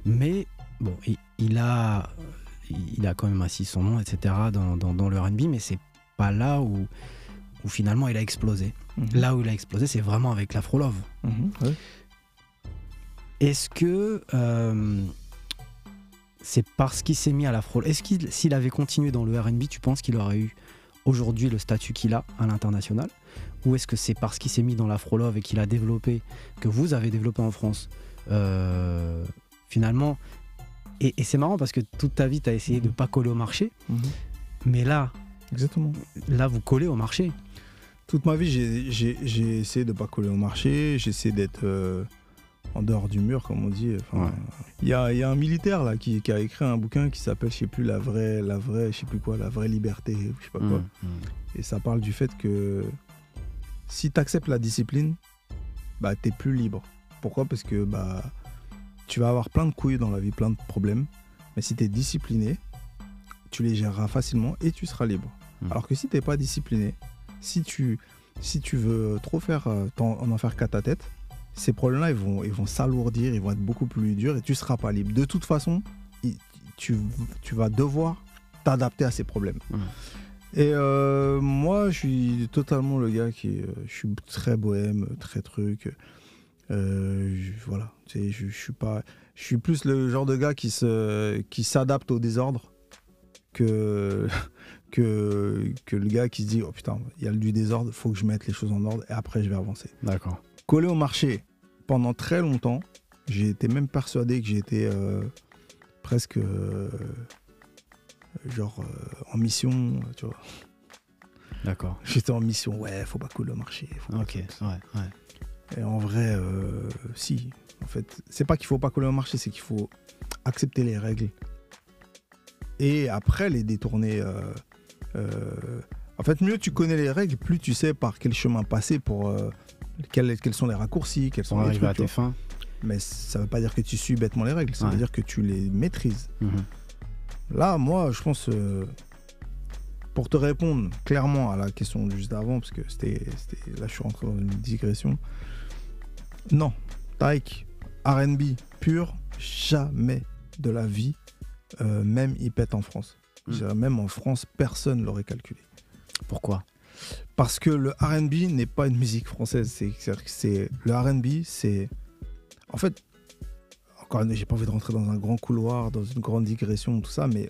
Mais bon, il, il a, il a quand même assis son nom, etc. dans, dans, dans le R&B, mais c'est pas là où, où finalement il a explosé. Mhm. Là où il a explosé, c'est vraiment avec l'Afro Love. Mhm, ouais. Est-ce que euh, c'est parce qu'il s'est mis à l'Afro Est-ce qu'il s'il avait continué dans le R&B, tu penses qu'il aurait eu aujourd'hui le statut qu'il a à l'international? Ou est-ce que c'est parce qu'il s'est mis dans l'Afro Love et qu'il a développé, que vous avez développé en France, euh, finalement? Et, et c'est marrant parce que toute ta vie, tu as essayé de pas coller au marché, Mhm. mais là, Exactement. là, vous collez au marché. Toute ma vie, j'ai- essayé de pas coller au marché, j'ai essayé d'être euh, en dehors du mur, comme on dit. Enfin, Ouais. Il y, a, y a un militaire là qui, qui a écrit un bouquin qui s'appelle, je sais plus, la vraie, la vraie, je sais plus quoi, la vraie liberté, je sais pas quoi. Mmh, mmh. Et ça parle du fait que si tu acceptes la discipline, bah t'es plus libre. Pourquoi? Parce que bah tu vas avoir plein de couilles dans la vie, plein de problèmes. Mais si tu es discipliné, tu les géreras facilement et tu seras libre. Mm. Alors que si t'es pas discipliné, si tu, si tu veux trop faire, euh, en, en faire qu'à ta tête, ces problèmes-là, ils vont, ils vont s'alourdir, ils vont être beaucoup plus durs et tu seras pas libre. De toute façon, tu, tu vas devoir t'adapter à ces problèmes. Et euh, moi, je suis totalement le gars qui. euh, je suis très bohème, très truc. Euh, je- voilà. Je, je suis pas. Je suis plus le genre de gars qui se, qui s'adapte au désordre que, que, que le gars qui se dit Oh putain, il y a du désordre, faut que je mette les choses en ordre et après je vais avancer. D'accord. Collé au marché pendant très longtemps, j'ai été même persuadé que j'étais euh, presque. euh, genre euh, en mission, tu vois. D'accord. J'étais en mission, ouais, faut pas coller au marché. faut Ok, ouais, ouais. Et en vrai, si. En fait, c'est pas qu'il faut pas coller au marché, c'est qu'il faut accepter les règles. Et après les détourner. euh, En fait, mieux tu connais les règles, plus tu sais par quel chemin passer pour. euh, quels, quels sont les raccourcis, quels sont les à trucs. tu tes fins. Mais ça veut pas dire que tu suis bêtement les règles, ça Ouais. veut dire que tu les maîtrises. Mhm. Là, moi, je pense, euh, pour te répondre clairement à la question juste avant, parce que c'était, c'était- là, je suis rentré dans une digression. Non, Tyke, RB pur, jamais de la vie, euh, même il pète en France. Mm. même en France, personne ne l'aurait calculé. Pourquoi? Parce que le RB n'est pas une musique française. C'est- le RB, c'est. En fait, encore une fois, j'ai pas envie de rentrer dans un grand couloir, dans une grande digression, tout ça, mais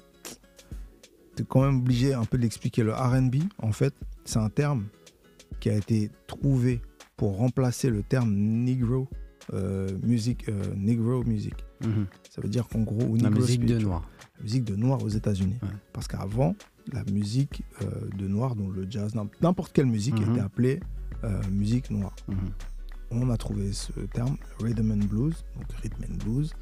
t'es quand même obligé un peu de l'expliquer. Le RB, en fait, c'est un terme qui a été trouvé pour remplacer le terme Negro euh, music, euh, Negro music. Mhm. Ça veut dire qu'en gros, ou La musique de noir. la musique de noir aux États-Unis. Ouais. Parce qu'avant, la musique euh, de noir, dont le jazz, n'im- n'importe quelle musique Mhm. était appelée euh, musique noire. Mhm. On a trouvé ce terme, rhythm and blues, donc rhythm and blues,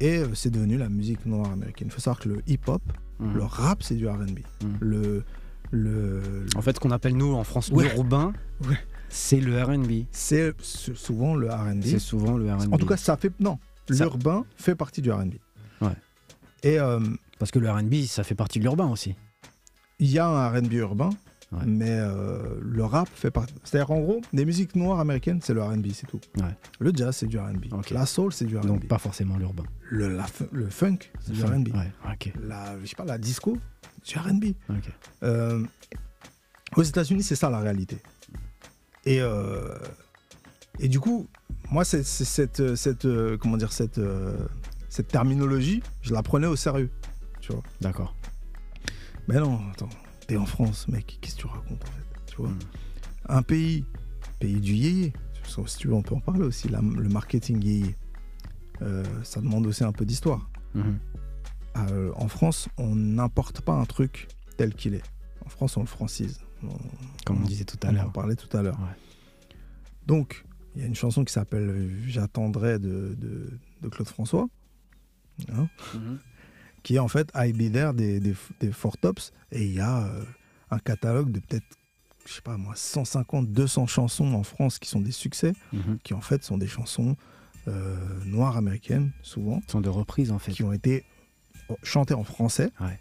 et euh, c'est devenu la musique noire américaine. Il faut savoir que le hip-hop, Mhm. le rap, c'est du R&B. Le, le, En fait, ce qu'on appelle nous en France Ouais. l'urbain, Ouais. c'est le R&B. c'est souvent le R&B. C'est souvent le R&B. En tout cas, ça fait non. L'urbain fait partie du R&B. Ouais. Et euh, parce que le R&B, ça fait partie de l'urbain aussi. il y a un R&B urbain, Ouais. mais euh, le rap fait partie. C'est-à-dire en gros, des musiques noires américaines, c'est le R&B, c'est tout. Ouais. Le jazz, c'est du R&B. La soul, c'est du R&B. Donc pas forcément l'urbain. Le, la le funk, c'est du R&B. La, je sais pas, la disco, c'est du R&B. ok. Euh, aux États-Unis, c'est ça la réalité. Et, euh, et du coup, moi, c'est, c'est cette, cette, euh, comment dire, cette, euh, cette terminologie, je la prenais au sérieux. Tu vois. D'accord. Mais non, attends, t'es en France, mec, qu'est-ce que tu racontes en fait Tu vois Mm. Un pays, pays du yéyé, si tu veux, on peut en parler aussi, la- le marketing yéyé. Euh, ça demande aussi un peu d'histoire. Euh, en France, on n'importe pas un truc tel qu'il est. En France, on le francise. On- Comme on disait tout à on l'heure. parlait tout à l'heure. Ouais. Donc, il y a une chanson qui s'appelle euh, J'attendrai de, de- de Claude François, hein, Mhm. qui est en fait I Be There des, des, des Four Tops. Et il y a euh, un catalogue de peut-être, je sais pas moi, 150, 200 chansons en France qui sont des succès, Mhm. qui en fait sont des chansons euh, noires américaines, souvent, Ce sont de reprises en fait. qui ont été chantées en français. Ouais.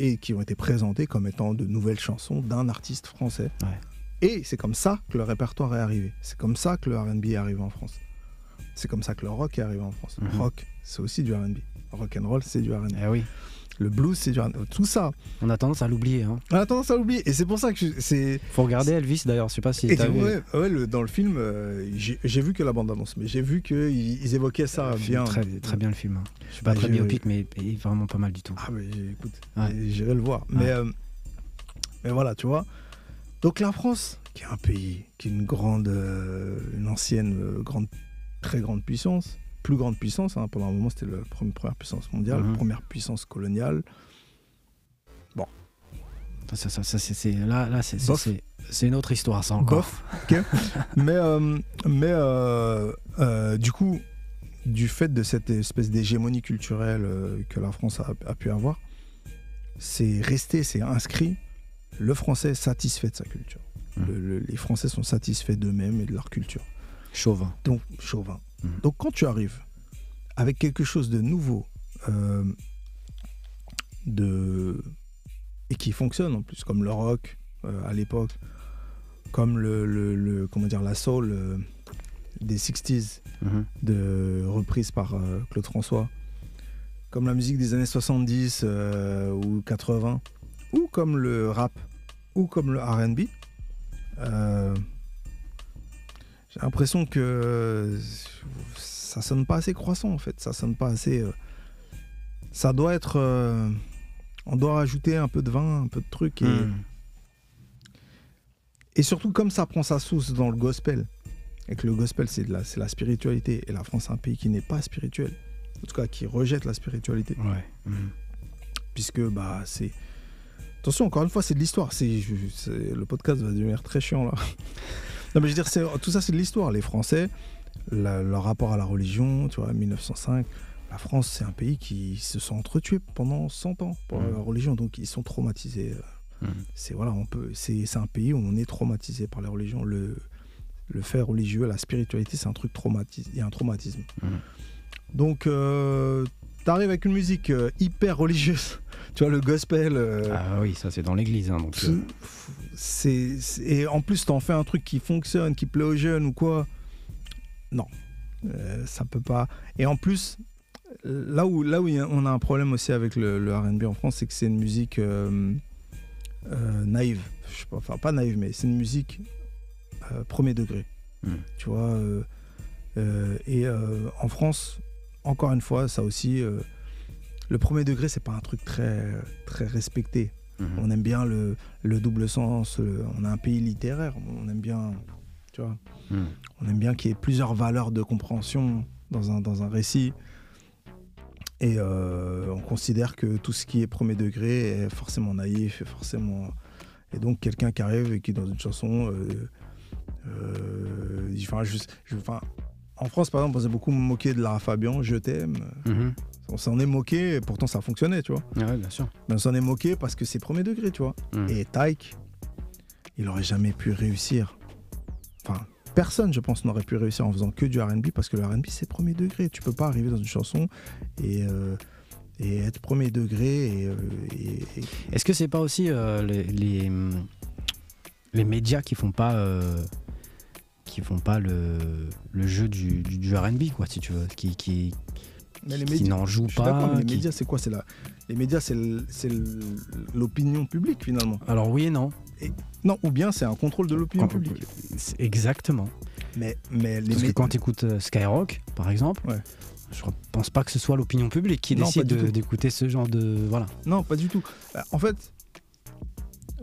Et qui ont été présentées comme étant de nouvelles chansons d'un artiste français. Ouais. Et c'est comme ça que le répertoire est arrivé. C'est comme ça que le RB est arrivé en France. C'est comme ça que le rock est arrivé en France. Mhm. Rock, c'est aussi du RB. Rock and roll, c'est du RB. Eh oui, Le blues, c'est du RB. Tout ça, on a tendance à l'oublier. Hein. on a tendance à l'oublier. Et c'est pour ça que c'est. Faut regarder Elvis d'ailleurs, je sais pas si Et t'as vu. ouais, ouais, le- dans le film, euh, j'ai vu que la bande-annonce, mais j'ai vu qu'ils ils évoquaient ça bien. Très, très bien le film. hein. Je suis pas Bah, très biopic, mais il est vraiment pas mal du tout. Ah, mais écoute, Ouais. j'irai le voir. Mais, euh, mais voilà, tu vois. Donc la France, qui est un pays, qui est une grande, euh, une ancienne, euh, grande, très grande puissance, plus grande puissance, hein, pendant un moment c'était la première, puissance mondiale, Mhm. première puissance coloniale. Ça, ça, ça, ça, c'est, là, là c'est, c'est, une autre histoire, ça encore. Bof, mais euh, mais du coup, du fait de cette espèce d'hégémonie culturelle que la France a, a pu avoir, c'est resté, c'est inscrit. Le français est satisfait de sa culture. Le- le- les Français sont satisfaits d'eux-mêmes et de leur culture. Chauvin. Donc, chauvin. Mhm. Donc, quand tu arrives avec quelque chose de nouveau, euh, de et qui fonctionne en plus, comme le rock euh, à l'époque, comme le, comment dire la soul euh, des 60s Mhm. de reprise par Claude François, comme la musique des années 70 euh, ou 80, ou comme le rap, ou comme le RB. euh, J'ai l'impression que ça sonne pas assez croissant en fait, ça sonne pas assez. euh, ça doit être. euh, on doit rajouter un peu de vin, un peu de truc et. Mhm. Et surtout, comme ça prend sa source dans le gospel, et que le gospel, c'est de la, c'est la spiritualité, et la France, c'est un pays qui n'est pas spirituel, en tout cas qui rejette la spiritualité, Ouais. Mhm. puisque bah, c'est. Attention, encore une fois, c'est de l'histoire. Le podcast va devenir très chiant là. non, mais je veux dire, tout ça, c'est de l'histoire. Les Français, la- leur rapport à la religion, tu vois, 1905. La France, c'est un pays qui se sont entretués pendant 100 ans pour Mhm. la religion, donc ils sont traumatisés. euh, Mhm. c'est voilà, on peut, c'est, un pays où on est traumatisé par les religions. Le, le fait religieux, la spiritualité, c'est un truc traumatisé. Il y a un traumatisme. Mhm. Donc, euh, t'arrives avec une musique euh, hyper religieuse. Tu vois, le gospel. euh, Ah oui, ça c'est dans l'église. hein, donc, euh, c'est, c'est- et en plus, t'en fais un truc qui fonctionne, qui plaît aux jeunes ou quoi. Non, Euh, ça peut pas. Et en plus, là où, là où a- on a un problème aussi avec le, le RB en France, c'est que c'est une musique euh, naïve. Je sais pas, enfin, pas naïve, mais c'est une musique premier degré. Mm. Tu vois. et en France, encore une fois, ça aussi. Le premier degré, c'est pas un truc très, très respecté. mhm. On aime bien le, le double sens. le- on a un pays littéraire. On aime bien, tu vois, Mhm. on aime bien qu'il y ait plusieurs valeurs de compréhension dans un, dans un récit. Et euh, on considère que tout ce qui est premier degré est forcément naïf, est forcément. Et donc quelqu'un qui arrive et qui dans une chanson, euh, euh, il- enfin, je- je- enfin, en France par exemple, on s'est beaucoup moqué de Lara Fabian, Je t'aime. Mhm. On s'en est moqué, pourtant ça fonctionnait, tu vois. Ouais, bien sûr. Mais on s'en est moqué parce que c'est premier degré, tu vois. Mhm. Et Tyke, il aurait jamais pu réussir. Enfin, personne, je pense, n'aurait pu réussir en faisant que du RB parce que le RB, c'est premier degré. Tu peux pas arriver dans une chanson et, euh, et être premier degré. Et, euh, et- et- Est-ce que c'est pas aussi euh, les, les, les médias qui font pas qui font pas le, le jeu du, du, du R&B quoi si tu veux qui qui, Mais les qui n'en jouent pas mais les qui- médias, c'est quoi? C'est la... Les médias, c'est l'opinion publique, finalement. alors oui et non Non, ou bien c'est un contrôle de l'opinion publique. exactement Mais, mais les parce que quand tu écoutes Skyrock par exemple Ouais. je pense pas que ce soit l'opinion publique qui Non, décide d'écouter ce genre de voilà Non, pas du tout. Euh, En fait,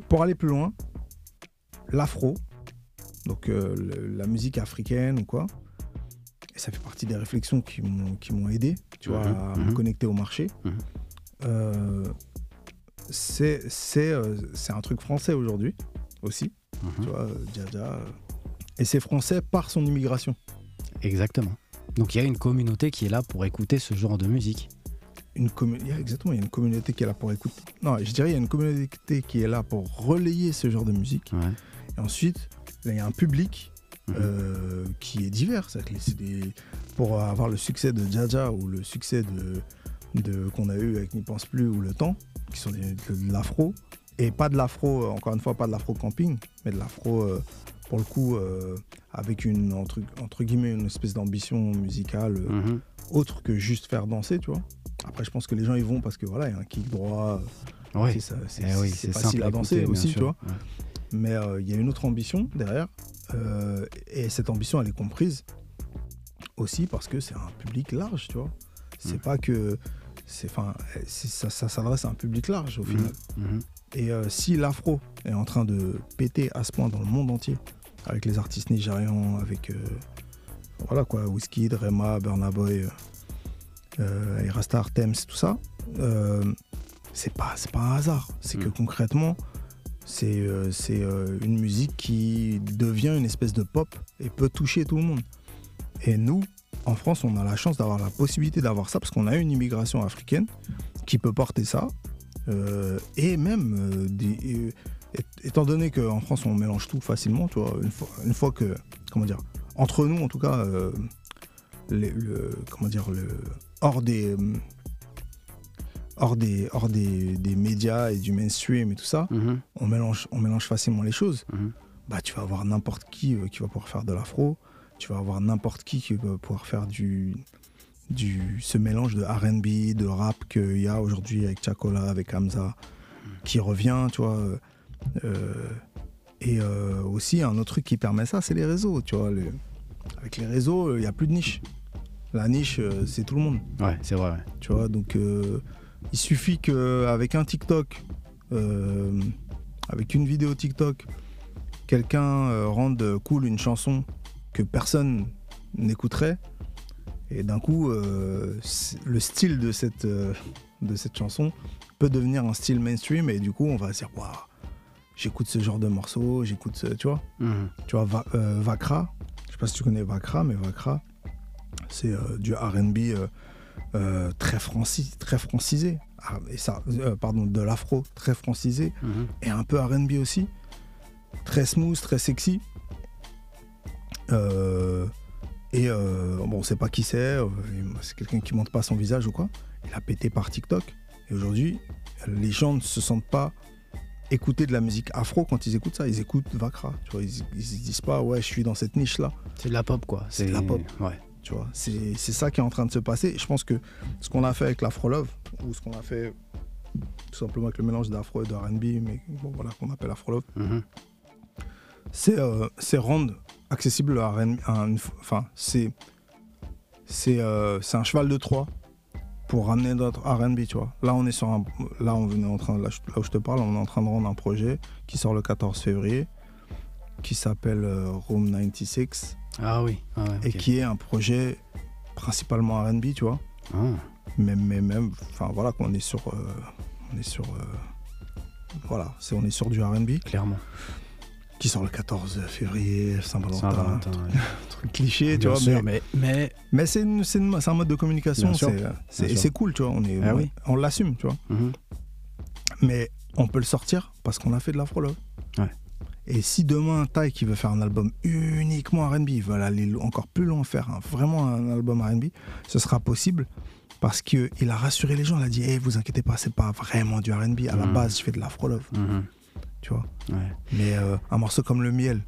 pour aller plus loin, l'afro, donc euh, le- la musique africaine ou quoi, et ça fait partie des réflexions qui m'ont qui m'ont aidé, tu vois, Mhm, à me mhm. connecter au marché. Mhm. Euh, c'est c'est euh, c'est un truc français aujourd'hui aussi, tu vois, Jaja. et c'est français par son immigration. Exactement. Donc il y a une communauté qui est là pour écouter ce genre de musique. Une exactement, il y a une communauté qui est là pour écouter. Non, je dirais il y a une communauté qui est là pour relayer ce genre de musique. Ouais. Et ensuite, là, il y a un public Mhm. euh, qui est divers. Que des- Pour avoir le succès de Jaja ou le succès de, de... qu'on a eu avec N'y pense plus ou Le Temps, qui sont des- de, l'afro, et pas de l'afro, euh, encore une fois, pas de l'afro camping, mais de l'afro, euh, pour le coup, euh, avec une, entre, entre guillemets, une espèce d'ambition musicale Mhm. autre que juste faire danser, tu vois. Après, je pense que les gens y vont parce que voilà, il y a un kick droit, Ouais. c'est Eh oui, c'est facile à danser écouter, aussi, tu vois. Ouais. Mais euh, il y a une autre ambition derrière. euh, et cette ambition, elle est comprise aussi parce que c'est un public large, tu vois. C'est Mm. pas que. c'est- ça, ça s'adresse à un public large au final. Mhm. Et euh, si l'afro est en train de péter à ce point dans le monde entier, avec les artistes nigérians, avec. euh, voilà quoi, Wizkid, Rema, Burna Boy, euh, et Rasta Artems, tout ça, c'est pas, pas un hasard. C'est que Mm. concrètement, c'est euh, euh, une musique qui devient une espèce de pop et peut toucher tout le monde. Et nous, en France, on a la chance d'avoir la possibilité d'avoir ça parce qu'on a une immigration africaine qui peut porter ça. Euh, et même, étant donné qu'en France, on mélange tout facilement, tu vois, une fois, que, comment dire, entre nous, en tout cas, le, comment dire, le, hors des, hors des, hors des, des médias et du mainstream et tout ça, Mhm. on mélange, on mélange facilement les choses. Mhm. Bah, tu vas avoir n'importe qui euh, qui va pouvoir faire de l'afro, tu vas avoir n'importe qui qui va pouvoir faire du, du, ce mélange de RB, de rap qu'il y a aujourd'hui avec Chakola, avec Hamza, qui revient, tu vois. euh, euh, et euh, aussi, un autre truc qui permet ça, c'est les réseaux, tu vois. le- avec les réseaux, il n'y a plus de niche. La niche, c'est tout le monde. Ouais, c'est vrai. ouais. Tu vois, donc il suffit qu'avec un TikTok, euh, avec une vidéo TikTok, quelqu'un euh, rende cool une chanson que personne n'écouterait, et d'un coup, euh, le style de cette, euh, de cette chanson peut devenir un style mainstream, et du coup, on va se dire, waouh, j'écoute ce genre de morceau, j'écoute, ce- tu vois. Mhm. Tu vois, Va- Vakra, je sais pas si tu connais Vakra, mais Vakra, c'est du RB euh, très, franci- très francisé. Ah, et ça, euh, pardon, de l'afro très francisé, Mhm. et un peu RB aussi. Très smooth, très sexy. Euh, et bon, on sait pas qui c'est, c'est quelqu'un qui montre pas son visage ou quoi. Il a pété par TikTok. Et aujourd'hui, les gens ne se sentent pas écouter de la musique afro quand ils écoutent ça. Ils écoutent Vakra. Tu vois, ils, ils se disent pas, ouais, je suis dans cette niche-là. C'est de la pop, quoi. C'est de la pop. Ouais. Tu vois, c'est c'est ça qui est en train de se passer. Je pense que ce qu'on a fait avec l'Afro Love, ou ce qu'on a fait tout simplement avec le mélange d'Afro et de RB, mais bon, voilà, qu'on appelle Afro Love, Mhm. c'est euh, c'est rendre accessible le RB. à une- Enfin, c'est c'est euh, c'est un cheval de Troie pour ramener notre RB, tu vois. Là, on est sur un. Là, on est en train, là où je te parle, on est en train de rendre un projet qui sort le 14 février, qui s'appelle euh, Room 96, Ah oui. Ah ouais, et qui est un projet principalement RB, tu vois. Ah. mais, mais même enfin voilà qu'on est sur euh, on est sur euh, voilà c'est on est sur du R&B Clairement. qui sort le 14 février Saint-Valentin Saint-Valentin. ouais. truc cliché tu vois sûr, mais, mais, mais c'est un mode de communication c'est et cool tu vois on est Ah on, oui. on l'assume tu vois Mhm. mais on peut le sortir parce qu'on a fait de l'afro love Ouais. Et si demain Ty qui veut faire un album uniquement R&B il veut aller encore plus loin faire un- vraiment un album R&B ce sera possible parce que il a rassuré les gens il a dit hey, vous inquiétez pas c'est pas vraiment du R&B à la Mhm. base je fais de l'afro love Mhm. tu vois Ouais. mais euh, un morceau comme le miel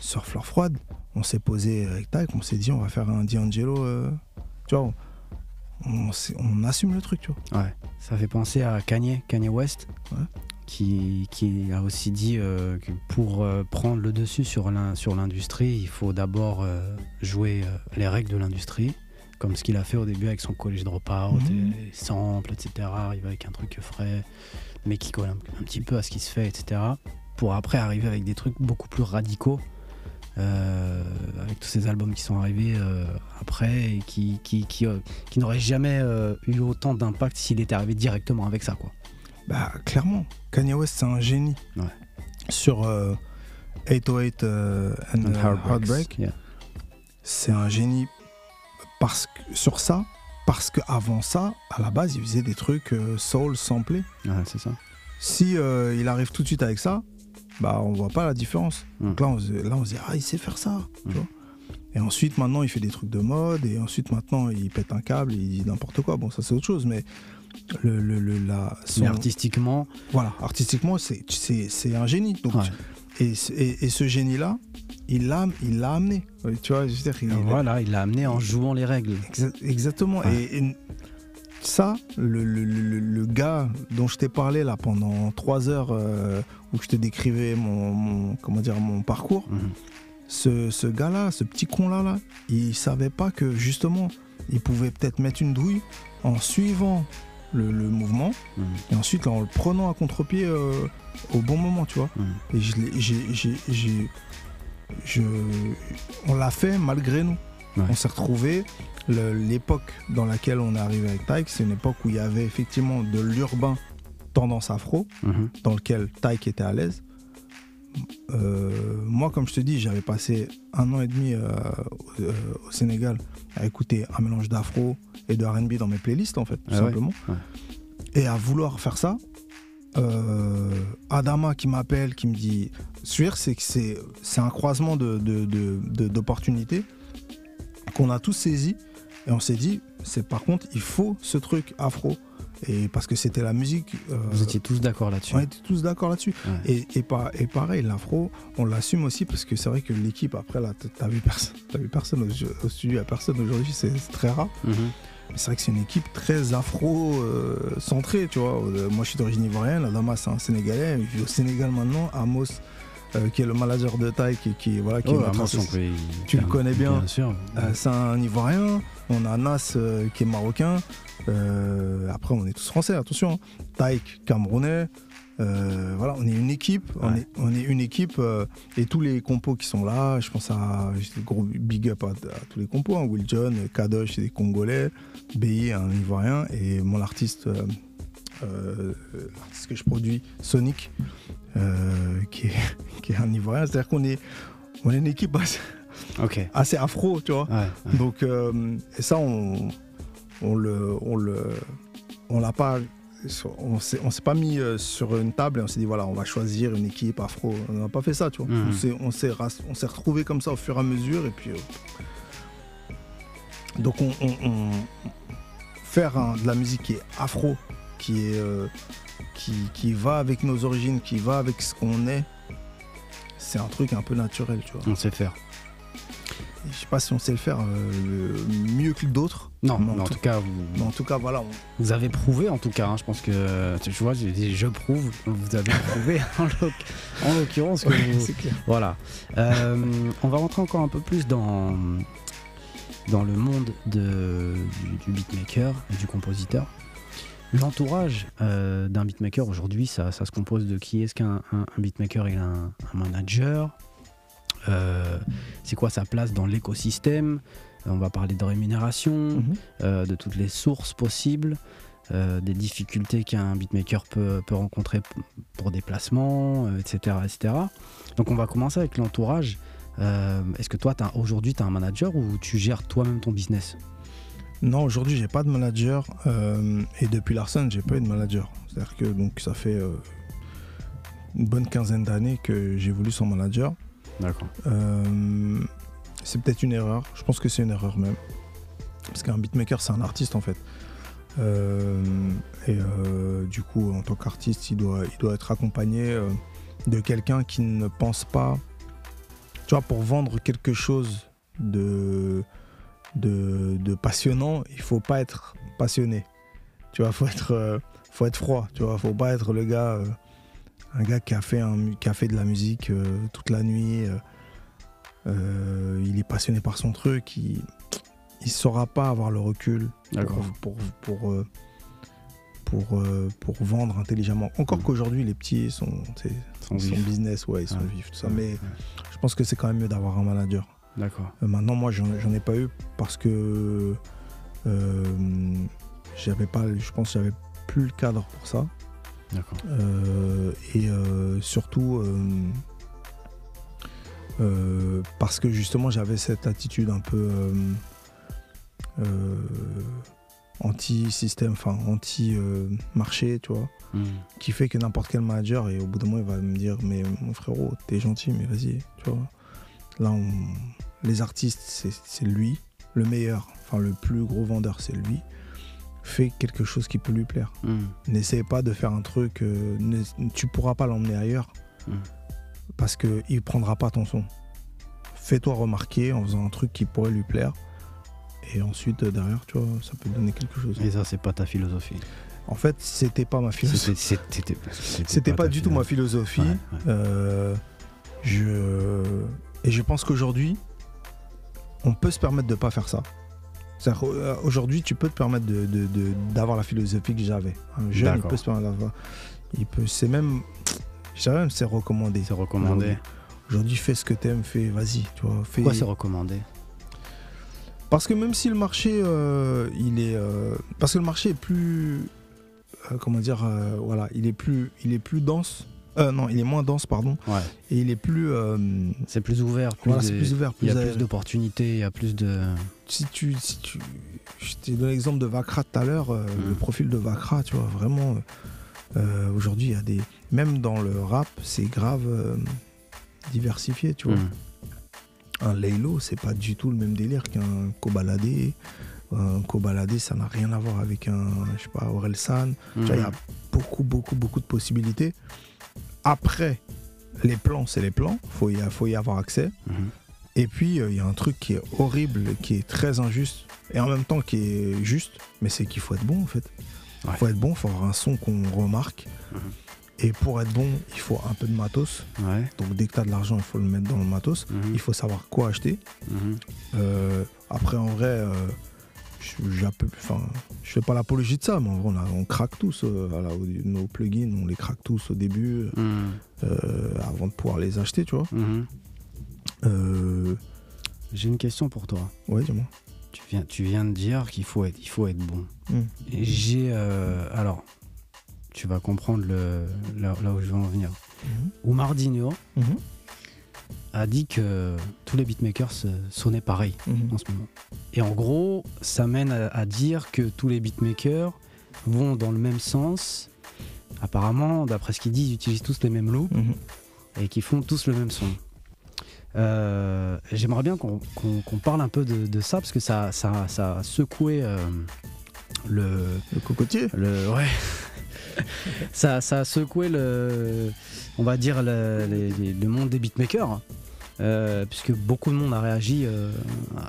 sur Fleur Froide on s'est posé avec Ty on s'est dit on va faire un D'Angelo euh, tu vois on assume le truc tu vois Ouais, ça fait penser à Kanye, Kanye West, Ouais. Qui, qui a aussi dit euh, que pour euh, prendre le dessus sur l'in- sur l'industrie, il faut d'abord euh, jouer les règles de l'industrie, comme ce qu'il a fait au début avec son collège dropout, Mhm. et samples, etc. Arrive avec un truc frais, mais qui colle un, un petit peu à ce qui se fait, etc. Pour après arriver avec des trucs beaucoup plus radicaux, avec tous ces albums qui sont arrivés après et qui, qui, qui, qui n'auraient jamais eu autant d'impact s'il était arrivé directement avec ça, quoi. Bah, clairement, Kanye West, c'est un génie. Ouais. Sur euh, 808 euh, and, And euh, Heartbreaks, Heartbreak, yeah. c'est un génie parce que, sur ça, parce qu'avant ça, à la base, il faisait des trucs euh, soul samplés. Ouais, c'est ça. Si euh, il arrive tout de suite avec ça, bah on voit pas la différence. Mm. Donc là on, se, là, on se dit, ah, il sait faire ça. tu Mm. vois. Et ensuite, maintenant, il fait des trucs de mode. Et ensuite, maintenant, il pète un câble, il dit n'importe quoi. Bon, ça, c'est autre chose. Mais le, le, le- la, son- Mais artistiquement, voilà, artistiquement, c'est, un génie. Donc, Ouais. et, et, et ce génie-là, il l'a, il l'a amené. Tu vois, je veux dire, il- voilà, il l'a amené en jouant les règles. Exa- Exactement. Ouais. Et, et ça, le, le- le- le gars dont je t'ai parlé là pendant trois heures, euh, où je te décrivais mon, mon- comment dire, mon parcours, Mhm. ce, ce gars-là, ce petit con-là, là, il savait pas que justement, il pouvait peut-être mettre une douille en suivant le, le mouvement Mhm. et ensuite en le prenant à contre-pied euh, au bon moment, tu vois. Mhm. Et je l'ai- j'ai- j'ai- j'ai- je- on l'a fait malgré nous. Ouais. On s'est retrouvés. le- L'époque dans laquelle on est arrivé avec Tyke, c'est une époque où il y avait effectivement de l'urbain tendance afro, Mhm. dans lequel Tyke était à l'aise. Euh, moi, comme je te dis, j'avais passé un an et demi euh, au, euh, au Sénégal à écouter un mélange d'afro et de RB dans mes playlists, en fait, tout Ah simplement. Ouais. Et à vouloir faire ça, euh, Adama qui m'appelle, qui me dit. Sûr, c'est que c'est un croisement de- de- de- de- d'opportunités qu'on a tous saisi et on s'est dit, c'est par contre, il faut ce truc afro. Et parce que c'était la musique. euh, Vous étiez tous d'accord là-dessus. on était tous d'accord là-dessus. Ouais. Et, et, pa- et pareil, l'afro, on l'assume aussi parce que c'est vrai que l'équipe, après, là, t'as vu personne, t'as vu personne au, au studio, a personne aujourd'hui, c'est très rare. Mais c'est vrai que c'est une équipe très afro-centrée, tu vois. Euh, moi, je suis d'origine ivoirienne, Adama, c'est un Sénégalais, il vit au Sénégal maintenant. Amos, euh, qui est le manager de taille, qui, qui, voilà, qui est Oh, Amos, peut y- Tu le connais bien. Bien sûr. euh, c'est un Ivoirien. On a Nas euh, qui est marocain. Euh, après, on est tous français, attention. hein. Taïk, camerounais. Euh, voilà, on est une équipe. On, est, on est une équipe. euh, et tous les compos qui sont là, je pense à. Gros big up à, à tous les compos. hein. Will John, Kadosh, c'est des Congolais. BI, un Ivoirien. Et mon artiste. euh, l'artiste que je produis, Sonic, qui, est, qui est un Ivoirien. C'est-à-dire qu'on est, on est une équipe assez, afro, tu vois. Ouais, ouais. Donc, et ça, on, on le, on le, on l'a pas, on s'est, on s'est pas mis euh, sur une table et on s'est dit voilà, on va choisir une équipe afro. On n'a pas fait ça, tu vois. Mhm. On s'est, on s'est, ras- on s'est retrouvé comme ça au fur et à mesure et puis. euh, donc, on, on- on- faire de la musique qui est afro, qui est, euh, qui, qui va avec nos origines, qui va avec ce qu'on est. C'est un truc un peu naturel, tu vois. On sait faire. Je sais pas si on sait le faire euh, mieux que d'autres. Non, Mais en tout- tout cas, vous, en tout cas, voilà. on- vous avez prouvé, en tout cas. hein, je pense que, tu vois, j'ai dit je prouve. Vous avez prouvé, en l'oc- en l'occurrence, que vous, c'est clair. Voilà. Euh, on va rentrer encore un peu plus dans, dans le monde de, du, du beatmaker et du compositeur. L'entourage euh, d'un beatmaker aujourd'hui, ça, ça se compose de qui? Est-ce qu'un un, un beatmaker a un, un manager? Euh, C'est quoi sa place dans l'écosystème? On va parler de rémunération, Mhm. euh, de toutes les sources possibles, euh, des difficultés qu'un beatmaker peut, peut rencontrer pour des placements, euh, etc., etc. Donc on va commencer avec l'entourage. Euh, Est-ce que toi, aujourd'hui, tu as un manager ou tu gères toi-même ton business? Non, aujourd'hui, j'ai pas de manager. euh, et depuis Larson, j'ai pas eu de manager. C'est-à-dire que donc, ça fait euh, une bonne quinzaine d'années que j'ai voulu son manager. D'accord. C'est peut-être une erreur. Je pense que c'est une erreur même. Parce qu'un beatmaker, c'est un artiste en fait. Euh, et euh, du coup, en tant qu'artiste, il doit, être accompagné euh, de quelqu'un qui ne pense pas. Tu vois, pour vendre quelque chose de, passionnant, il faut pas être passionné. Tu vois, faut faut être froid. Tu vois, faut pas être le gars, un gars qui a fait, un, qui a fait de la musique toute la nuit. Euh, il est passionné par son truc. Il, il saura pas avoir le recul pour, pour, pour, euh, pour, euh, pour vendre intelligemment. Encore Mm. qu'aujourd'hui, les petits sont, vif. business, ouais, ils sont Ouais. vifs, tout ça. Ouais, Mais ouais. je pense que c'est quand même mieux d'avoir un manager. D'accord. Euh, maintenant, moi, j'en ai pas eu parce que euh, j'avais pas, je pense, que j'avais plus le cadre pour ça. D'accord. Euh, et surtout euh, parce que justement j'avais cette attitude un peu euh, euh, anti-système, enfin anti-marché, tu vois, Hmm. qui fait que n'importe quel manager, et au bout d'un moment, il va me dire Mais mon frérot, t'es gentil, mais vas-y, tu vois. Là, on- les artistes, c'est lui, le meilleur, enfin le plus gros vendeur, c'est lui. Fais quelque chose qui peut lui plaire. Hmm. N'essaie pas de faire un truc, euh, ne- tu pourras pas l'emmener ailleurs Mm. Parce qu'il ne prendra pas ton son. Fais-toi remarquer en faisant un truc qui pourrait lui plaire et ensuite euh, derrière, tu vois, ça peut donner quelque chose. Et ça, c'est pas ta philosophie. En fait, c'était pas ma philosophie. C'était- pas ta du tout ma philosophie. Ouais, ouais. Euh, je... Et je pense qu'aujourd'hui, on peut se permettre de pas faire ça. Euh, Aujourd'hui, tu peux te permettre de- de- de- d'avoir la philosophie que j'avais. Un jeune, il peut se permettre d'avoir. Il peut, c'est même, je dirais même, c'est recommandé. C'est recommandé. Aujourd'hui. Fais ce que t'aimes, fais, vas-y, tu vois. Fais... Pourquoi c'est recommandé? Parce que même si le marché, euh, il est, euh, parce que le marché est plus, euh, comment dire, voilà, il est plus, il est plus dense. Euh, non, il est moins dense, pardon, Ouais. et il est plus, C'est plus ouvert. Plus voilà, de- c'est plus ouvert, Il y a plus d'opportunités, il y a plus de. si tu, si tu, je t'ai donné l'exemple de Vakra tout à l'heure, le profil de Vakra, tu vois, vraiment, euh, aujourd'hui, il y a des, même dans le rap, c'est grave euh, diversifié, tu vois. Hmm. Un Laylo, c'est pas du tout le même délire qu'un Kobalade. Un Kobalade, ça n'a rien à voir avec un, je sais pas, Orelsan. Tu vois, il y a Hmm. beaucoup, beaucoup, beaucoup de possibilités. Après, les plans, c'est les plans, faut y, faut y avoir accès. Mhm. Et puis, euh, il y a un truc qui est horrible, qui est très injuste, et en même temps qui est juste, mais c'est qu'il faut être bon en fait. Il Ouais. faut être bon, il faut avoir un son qu'on remarque. Mhm. Et pour être bon, il faut un peu de matos. Ouais. Donc dès que tu as de l'argent, il faut le mettre dans le matos. Mhm. Il faut savoir quoi acheter. Mhm. Euh, après, en vrai, euh, je, fais pas l'apologie de ça, mais en vrai, on, a- on craque tous. euh, voilà, nos plugins, on les craque tous au début, Mhm. euh, avant de pouvoir les acheter, tu vois. Mhm. J'ai une question pour toi. ouais, dis-moi. Tu viens, tu viens de dire qu'il faut être, il faut être bon. Mm. Et j'ai. alors, tu vas comprendre le, là, là où je veux en venir. Oumar Digno Mhm. a dit que tous les beatmakers sonnaient pareil Mhm. en ce moment. Et en gros, ça mène à, à dire que tous les beatmakers vont dans le même sens. Apparemment, d'après ce qu'il dit, ils utilisent tous les mêmes loops Mhm. et qui font tous le même son. Euh, J'aimerais bien qu'on parle un peu de, de ça parce que ça, ça, ça a secoué euh, le, Le cocotier le ouais. ça, ça a secoué le, on va dire le, les- les- le monde des beatmakers, euh, puisque beaucoup de monde a réagi euh,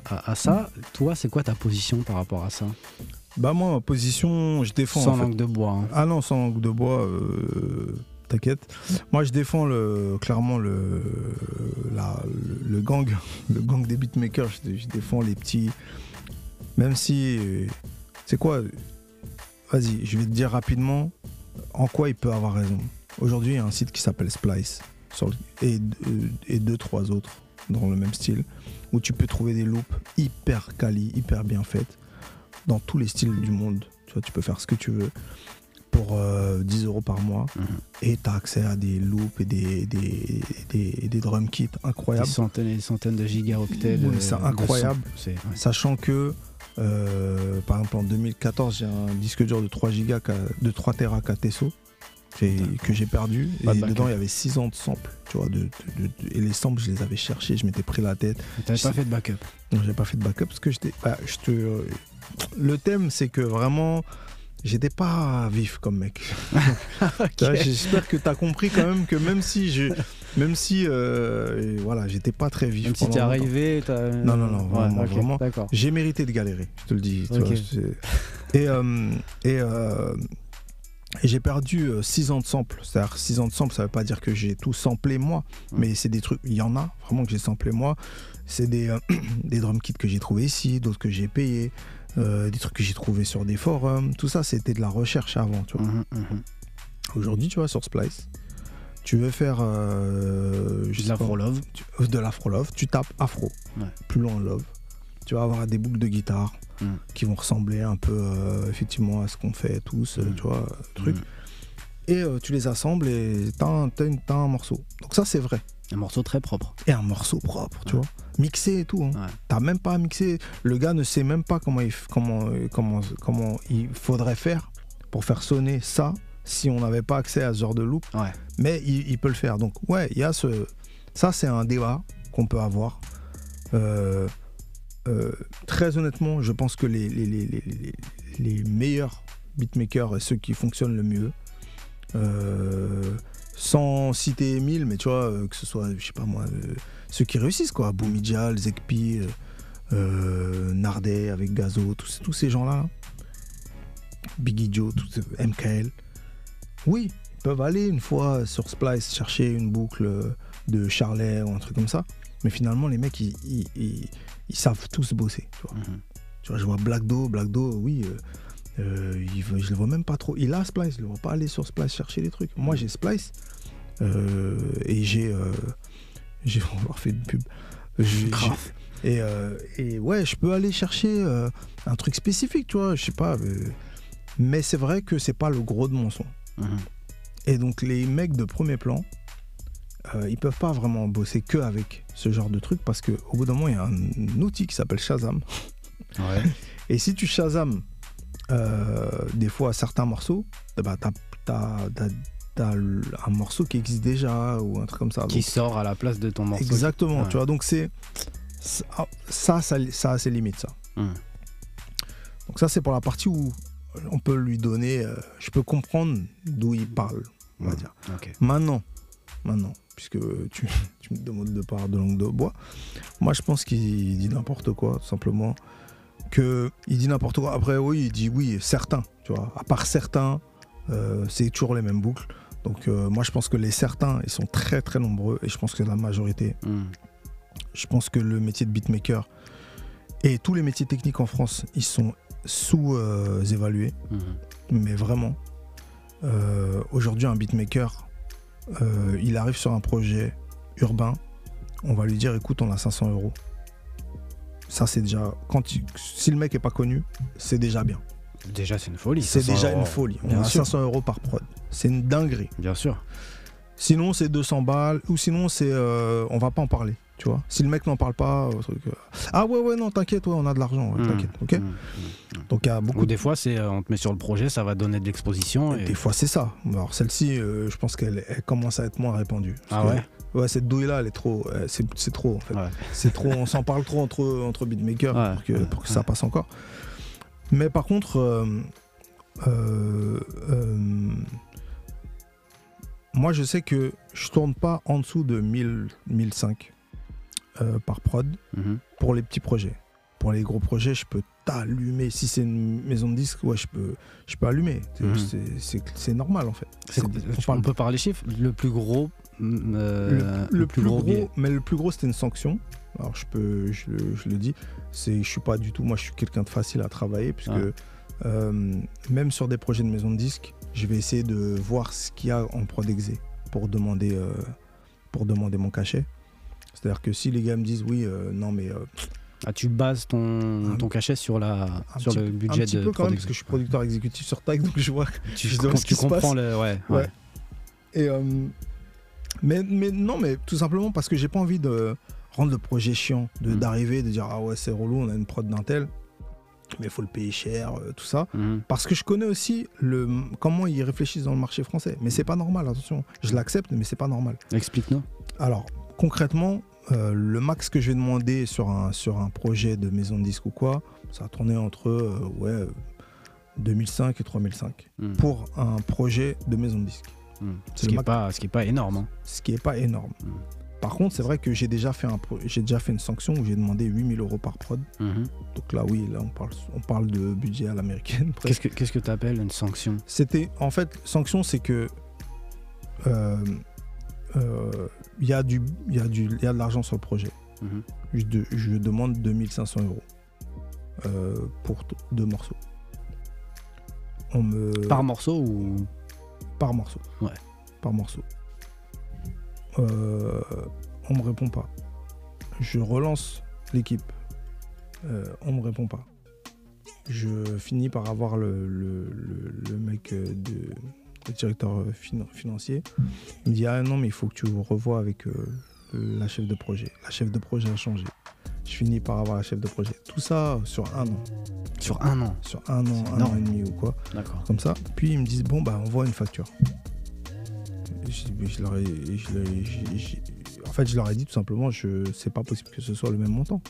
à, ça. Toi, c'est quoi ta position par rapport à ça? Bah moi, ma position, je défends. Sans en fait. langue de bois. hein. Ah non, sans langue de bois, euh, t'inquiète. Moi, je défends le, clairement le, la- le, le gang, le gang des beatmakers. Je, je défends les petits. Même si. C'est quoi? Vas-y, je vais te dire rapidement en quoi il peut avoir raison. Aujourd'hui, il y a un site qui s'appelle Splice sur le- et, euh, et deux, trois autres dans le même style où tu peux trouver des loops hyper quali, hyper bien faites dans tous les styles du monde. Tu vois, tu peux faire ce que tu veux pour euh, 10 euros par mois Mhm. et tu as accès à des loops et des, des, des, des drum kits Des incroyables. centaines et des centaines de gigaoctets. Oui, c'est incroyable. ouais. Sachant que, euh, par exemple, en 2014, j'ai un disque dur de 3 gigas, de 3 Tera que j'ai perdu. Pas et backup. dedans, il y avait 6 ans de samples. Tu vois, de, de- de- et les samples, je les avais cherchés, je m'étais pris la tête. T'avais pas fait de backup. Non, j'ai pas fait de backup parce que j'étais. bah, je te. euh, Le thème, c'est que vraiment, j'étais pas vif comme mec. J'espère que tu as compris quand même que même si je, même si, euh, voilà, j'étais pas très vif. Même si t'es arrivé, t'as- Non, non, non, vraiment, ok, vraiment. D'accord. J'ai mérité de galérer, je te le dis. tu vois, et euh, et euh, Et j'ai perdu 6 ans de sample. C'est-à-dire 6 ans de sample, ça veut pas dire que j'ai tout samplé moi, mais c'est des trucs, il y en a vraiment que j'ai samplé moi. C'est des, des drum kits que j'ai trouvé ici, d'autres que j'ai payés, des trucs que j'ai trouvé sur des forums. Tout ça, c'était de la recherche avant, tu vois. Mhm, mhm. Aujourd'hui, tu vois, sur Splice, tu veux faire euh, De sais la pas, love. tu- euh, de l'afro-love, tu tapes afro, Ouais. plus loin love. Tu vas avoir des boucles de guitare Mm. qui vont ressembler un peu euh, effectivement à ce qu'on fait tous, Mm. tu vois, euh, truc. Et euh, tu les assembles et t'as un, t'as un morceau. Donc ça, c'est vrai. Un morceau très propre. Et un morceau propre, tu Ouais. vois. Mixé et tout. hein. Ouais. T'as même pas à mixer. Le gars ne sait même pas comment il, comment, comment, comment il faudrait faire pour faire sonner ça si on n'avait pas accès à ce genre de loop. Ouais. Mais il, il peut le faire. Donc, ouais, il y a ce. Ça, c'est un débat qu'on peut avoir. Euh, euh, très honnêtement, je pense que les, les, les, les, meilleurs beatmakers et ceux qui fonctionnent le mieux, euh, sans citer Emile, mais tu vois, que ce soit, je sais pas moi, ceux qui réussissent, quoi, Boumidjal, Zekpi, Nardet avec Gazo, tous, tous ces gens-là, Biggie Joe, MKL, oui, ils peuvent aller une fois sur Splice chercher une boucle de Charlet ou un truc comme ça, mais finalement, les mecs, ils, ils- ils- ils savent tous bosser, tu vois. Mhm. Tu vois, je vois Black Do, Black Do, oui, euh, euh, il je le vois même pas trop. Il a Splice, je le vois pas aller sur Splice chercher des trucs. Moi, j'ai Splice euh, et j'ai. j'ai avoir fait une pub. Et, et ouais, je peux aller chercher un truc spécifique, tu vois, je sais pas. mais c'est vrai que c'est pas le gros de mon son. Mhm. Et donc, les mecs de premier plan, euh, ils peuvent pas vraiment bosser que avec ce genre de truc parce qu'au bout d'un moment, il y a un outil qui s'appelle Shazam. Ouais. Et si tu Shazam euh, des fois certains morceaux, ben, t'as, t'as- t'as- t'as l- un morceau qui existe déjà ou un truc comme ça. Qui Donc, sort à la place de ton morceau. exactement, Ouais. tu vois. Donc c'est ça, ça, ça, ça a ses limites, ça. Mhm. Donc ça, c'est pour la partie où on peut lui donner, euh, je peux comprendre d'où il parle, on va Mhm. dire. Maintenant, maintenant, puisque tu, tu me demandes de parler de langue de bois, moi je pense qu'il dit n'importe quoi, tout simplement. Que il dit n'importe quoi. Après, oui, il dit oui, certains, tu vois. À part certains, euh, c'est toujours les mêmes boucles. Donc euh, moi je pense que les certains, ils sont très très nombreux et je pense que la majorité, Mhm. je pense que le métier de beatmaker et tous les métiers techniques en France, ils sont sous-évalués Mhm. mais vraiment. Euh, Aujourd'hui, un beatmaker, euh, il arrive sur un projet urbain, on va lui dire écoute, on a 500 euros. Ça, c'est déjà. Quand il- si le mec est pas connu, c'est déjà bien. Déjà, c'est une folie. C'est 500 déjà euros. une folie. On Bien a sûr. 500 euros par prod. C'est une dinguerie. Bien sûr. Sinon, c'est 200 balles. Ou sinon, c'est. euh, on va pas en parler. Tu vois Si le mec n'en parle pas, euh, truc, euh, ah ouais, ouais, non, t'inquiète, ouais, on a de l'argent, ouais, Mhm. t'inquiète. ok Mhm. Donc, il y a beaucoup Ou des fois, c'est euh, on te met sur le projet, ça va donner de l'exposition. Et... Des fois, c'est ça. Alors, celle-ci, je pense qu'elle elle commence à être moins répandue. Ah que- ouais Ouais, cette douille-là, elle est trop. c'est trop, en fait. Ouais. C'est trop. On s'en parle trop entre, entre beatmakers Ouais, pour que, ouais, pour que ça passe encore. Mais par contre, moi, je sais que je tourne pas en dessous de 1000, 1005 euh, par prod Mhm. pour les petits projets. Pour les gros projets, je peux t'allumer. Si c'est une maison de disques, ouais, je peux, je peux allumer. C'est- Mhm. normal, en fait. C'est- C'est- on tu- parle on peut parler chiffres? Le plus gros. mm, euh, le, le plus, gros, mais le plus gros c'était une sanction. Alors je peux, je, le- je le dis, c'est, je suis pas du tout, moi je suis quelqu'un de facile à travailler puisque Ah. euh, même sur des projets de maison de disques, je vais essayer de voir ce qu'il y a en prod exé pour demander, pour demander mon cachet. C'est-à-dire que si les gars me disent oui, euh, non mais euh, Ah, tu bases ton, Un- ton cachet sur, la, un sur petit- le un budget petit de peu quand même parce que je suis producteur exécutif sur Tag donc je vois Tu, je tu comprends le. Ouais, ouais. Ouais. Et euh, mais, mais non, mais tout simplement parce que j'ai pas envie de rendre le projet chiant, de Mm. d'arriver, de dire ah ouais c'est relou, on a une prod d'un tel, mais il faut le payer cher, euh, tout ça. Mhm. Parce que je connais aussi le comment ils réfléchissent dans le marché français. Mais c'est pas normal, attention. Je l'accepte, mais c'est pas normal. Explique-nous. Alors concrètement, euh, le max que je vais demander sur un sur un projet de maison de disque ou quoi, ça va tourner entre euh, ouais euh, 2005 et 3005 Mhm. pour un projet de maison de disque. C'est Ce, qui est pas, ce qui est pas énorme. hein. ce qui est pas énorme. Mm. Par contre, c'est vrai que j'ai déjà, fait un pro- j'ai déjà fait une sanction où j'ai demandé 8000 euros par prod. Mhm. Donc là, oui, là, on parle, on parle de budget à l'américaine. Qu'est-ce que qu'est-ce que tu appelles une sanction? C'était en fait sanction, c'est que euh, euh, il y a du, il y a du, il y a de l'argent sur le projet. Mhm. Je, de- je demande 2500 euros euh, pour deux morceaux. On me Par morceau ou? Par morceau. Ouais. Par morceau. Euh, on me répond pas. Je relance l'équipe. Euh, on me répond pas. Je finis par avoir le, le- le- le mec de le directeur euh, finan- financier. Il me dit ah non mais il faut que tu revoies avec euh, la chef de projet. La chef de projet a changé. Je finis par avoir la chef de projet. Tout ça sur un an. sur un an Sur un an, un an et demi ou quoi D'accord. comme ça. Puis ils me disent bon bah envoie une facture. Je, je leur ai, je en fait, je leur ai dit tout simplement, je c'est pas possible que ce soit le même montant.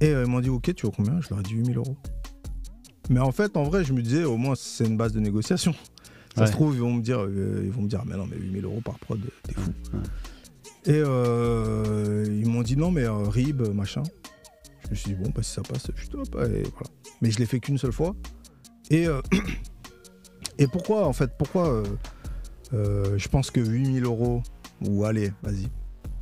Et euh, ils m'ont dit ok, tu veux combien? Je leur ai dit 8000 euros. Mais en fait, en vrai, je me disais au moins c'est une base de négociation. Ça Ouais. se trouve, ils vont me dire, euh, ils vont me dire, mais non, mais 8000 euros par prod, t'es fou. Ouais. Et euh, ils m'ont dit non, mais euh, RIB, machin. Je me suis dit, bon, bah, si ça passe, je top. Et voilà. Mais je l'ai fait qu'une seule fois. Et, euh, et pourquoi, en fait, pourquoi je pense que 8000 euros, ou allez, vas-y.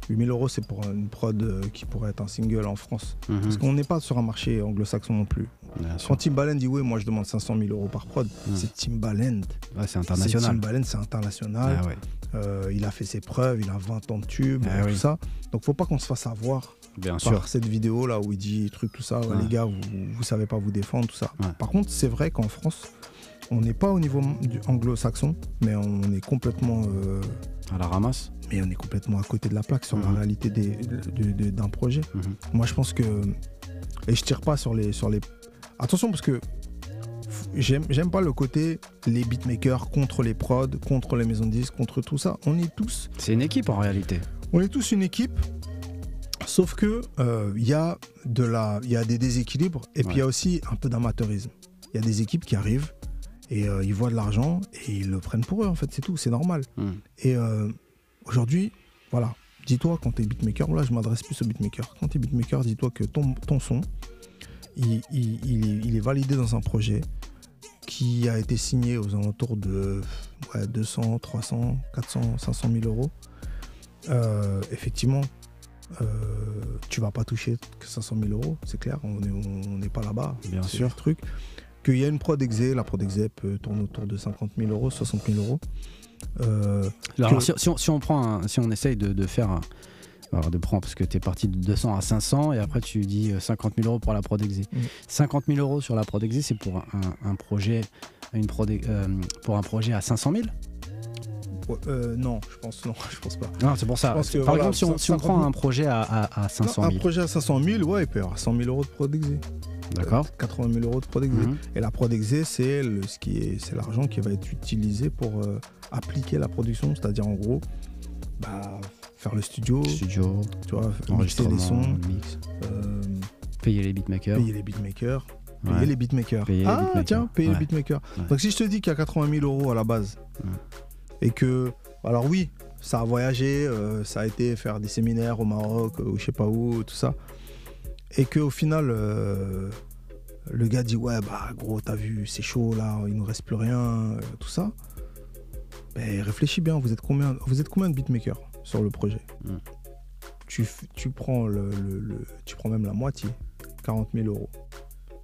8000 euros, c'est pour une prod euh, qui pourrait être un single en France. Mhm. Parce qu'on n'est pas sur un marché anglo-saxon non plus. Bien. Quand Timbaland dit oui, moi je demande 500 000 euros par prod, Mm. c'est Timbaland. Ouais, c'est international. Timbaland, c'est international. Ah ouais. Euh, il a fait ses preuves, il a 20 ans de tube, Ah tout oui. ça. Donc faut pas qu'on se fasse avoir Bien par sûr. cette vidéo là où il dit truc tout ça. Ouais. Les gars, vous, vous savez pas vous défendre, tout ça. Par contre, c'est vrai qu'en France, on n'est pas au niveau anglo-saxon, mais on est complètement, euh, À la ramasse. mais on est complètement à côté de la plaque sur la Mhm. réalité d'un projet. Mhm. Moi, je pense que. Et je tire pas sur les. Sur les... Attention, parce que j'aime j'aime pas le côté les beatmakers contre les prods, contre les maisons de disques, contre tout ça. On est tous, C'est une équipe en réalité. on est tous une équipe. Sauf que euh, il y a de la, il y a des déséquilibres et puis il y a aussi un peu d'amateurisme. Il y a des équipes qui arrivent et euh, ils voient de l'argent et ils le prennent pour eux en fait, c'est tout, c'est normal. Mhm. Et euh, aujourd'hui, voilà, dis-toi quand t'es beatmaker, là je m'adresse plus aux beatmakers. Quand t'es beatmaker, dis-toi que ton, ton son, il, il- il est, il est validé dans un projet qui a été signé aux alentours de ouais, 200, 300, 400, 500 000 euros. Euh, effectivement, euh, tu vas pas toucher que 500 000 euros, c'est clair, on n'est on pas là-bas. Bien sûr. truc. Qu'il y a une prod exé, la prod exé peut tourner autour de 50 000 euros, 60 000 euros. Euh, Alors, Que- si, si on, si on prend un- si on essaye de, de faire alors de prendre parce que tu es parti de 200 à 500 et après tu dis euh, 50 000 euros pour la prod exé. Mm. 50 000 euros sur la prod exé, c'est pour un, un projet une prod, euh, pour un projet à 500 000 ouais, euh, non, je pense non, je pense pas. Non, c'est pour ça. Que, Par voilà, exemple, si on, si on 50 prend 000. un projet à, à- à 500 Non, 000, un projet à 500 000, ouais, il peut y avoir 100 000 euros de prod exé. d'accord 80 000 euros de prod exé. Mhm. Et la prod exé, c'est le- ce qui est, c'est l'argent qui va être utilisé pour euh, appliquer la production, c'est-à-dire en gros, bah, faire le studio, Studio, tu vois, mixer enregistrement, les sons, mix, euh, payer les beatmakers. payer les beatmakers, payer Ouais. les beatmakers. Payer les ah beatmakers. tiens, payer Ouais. les beatmakers. Ouais. Donc si je te dis qu'il y a 80 000 euros à la base. Et que, alors oui, ça a voyagé, euh, ça a été faire des séminaires au Maroc, euh, ou je sais pas où, tout ça, et que au final, euh, le gars dit ouais bah gros t'as vu c'est chaud là, il nous reste plus rien, tout ça. Ben, réfléchis bien, vous êtes combien, vous êtes combien de beatmakers sur le projet Mm. tu, prends le, le- le- tu prends même la moitié, 40 000 euros,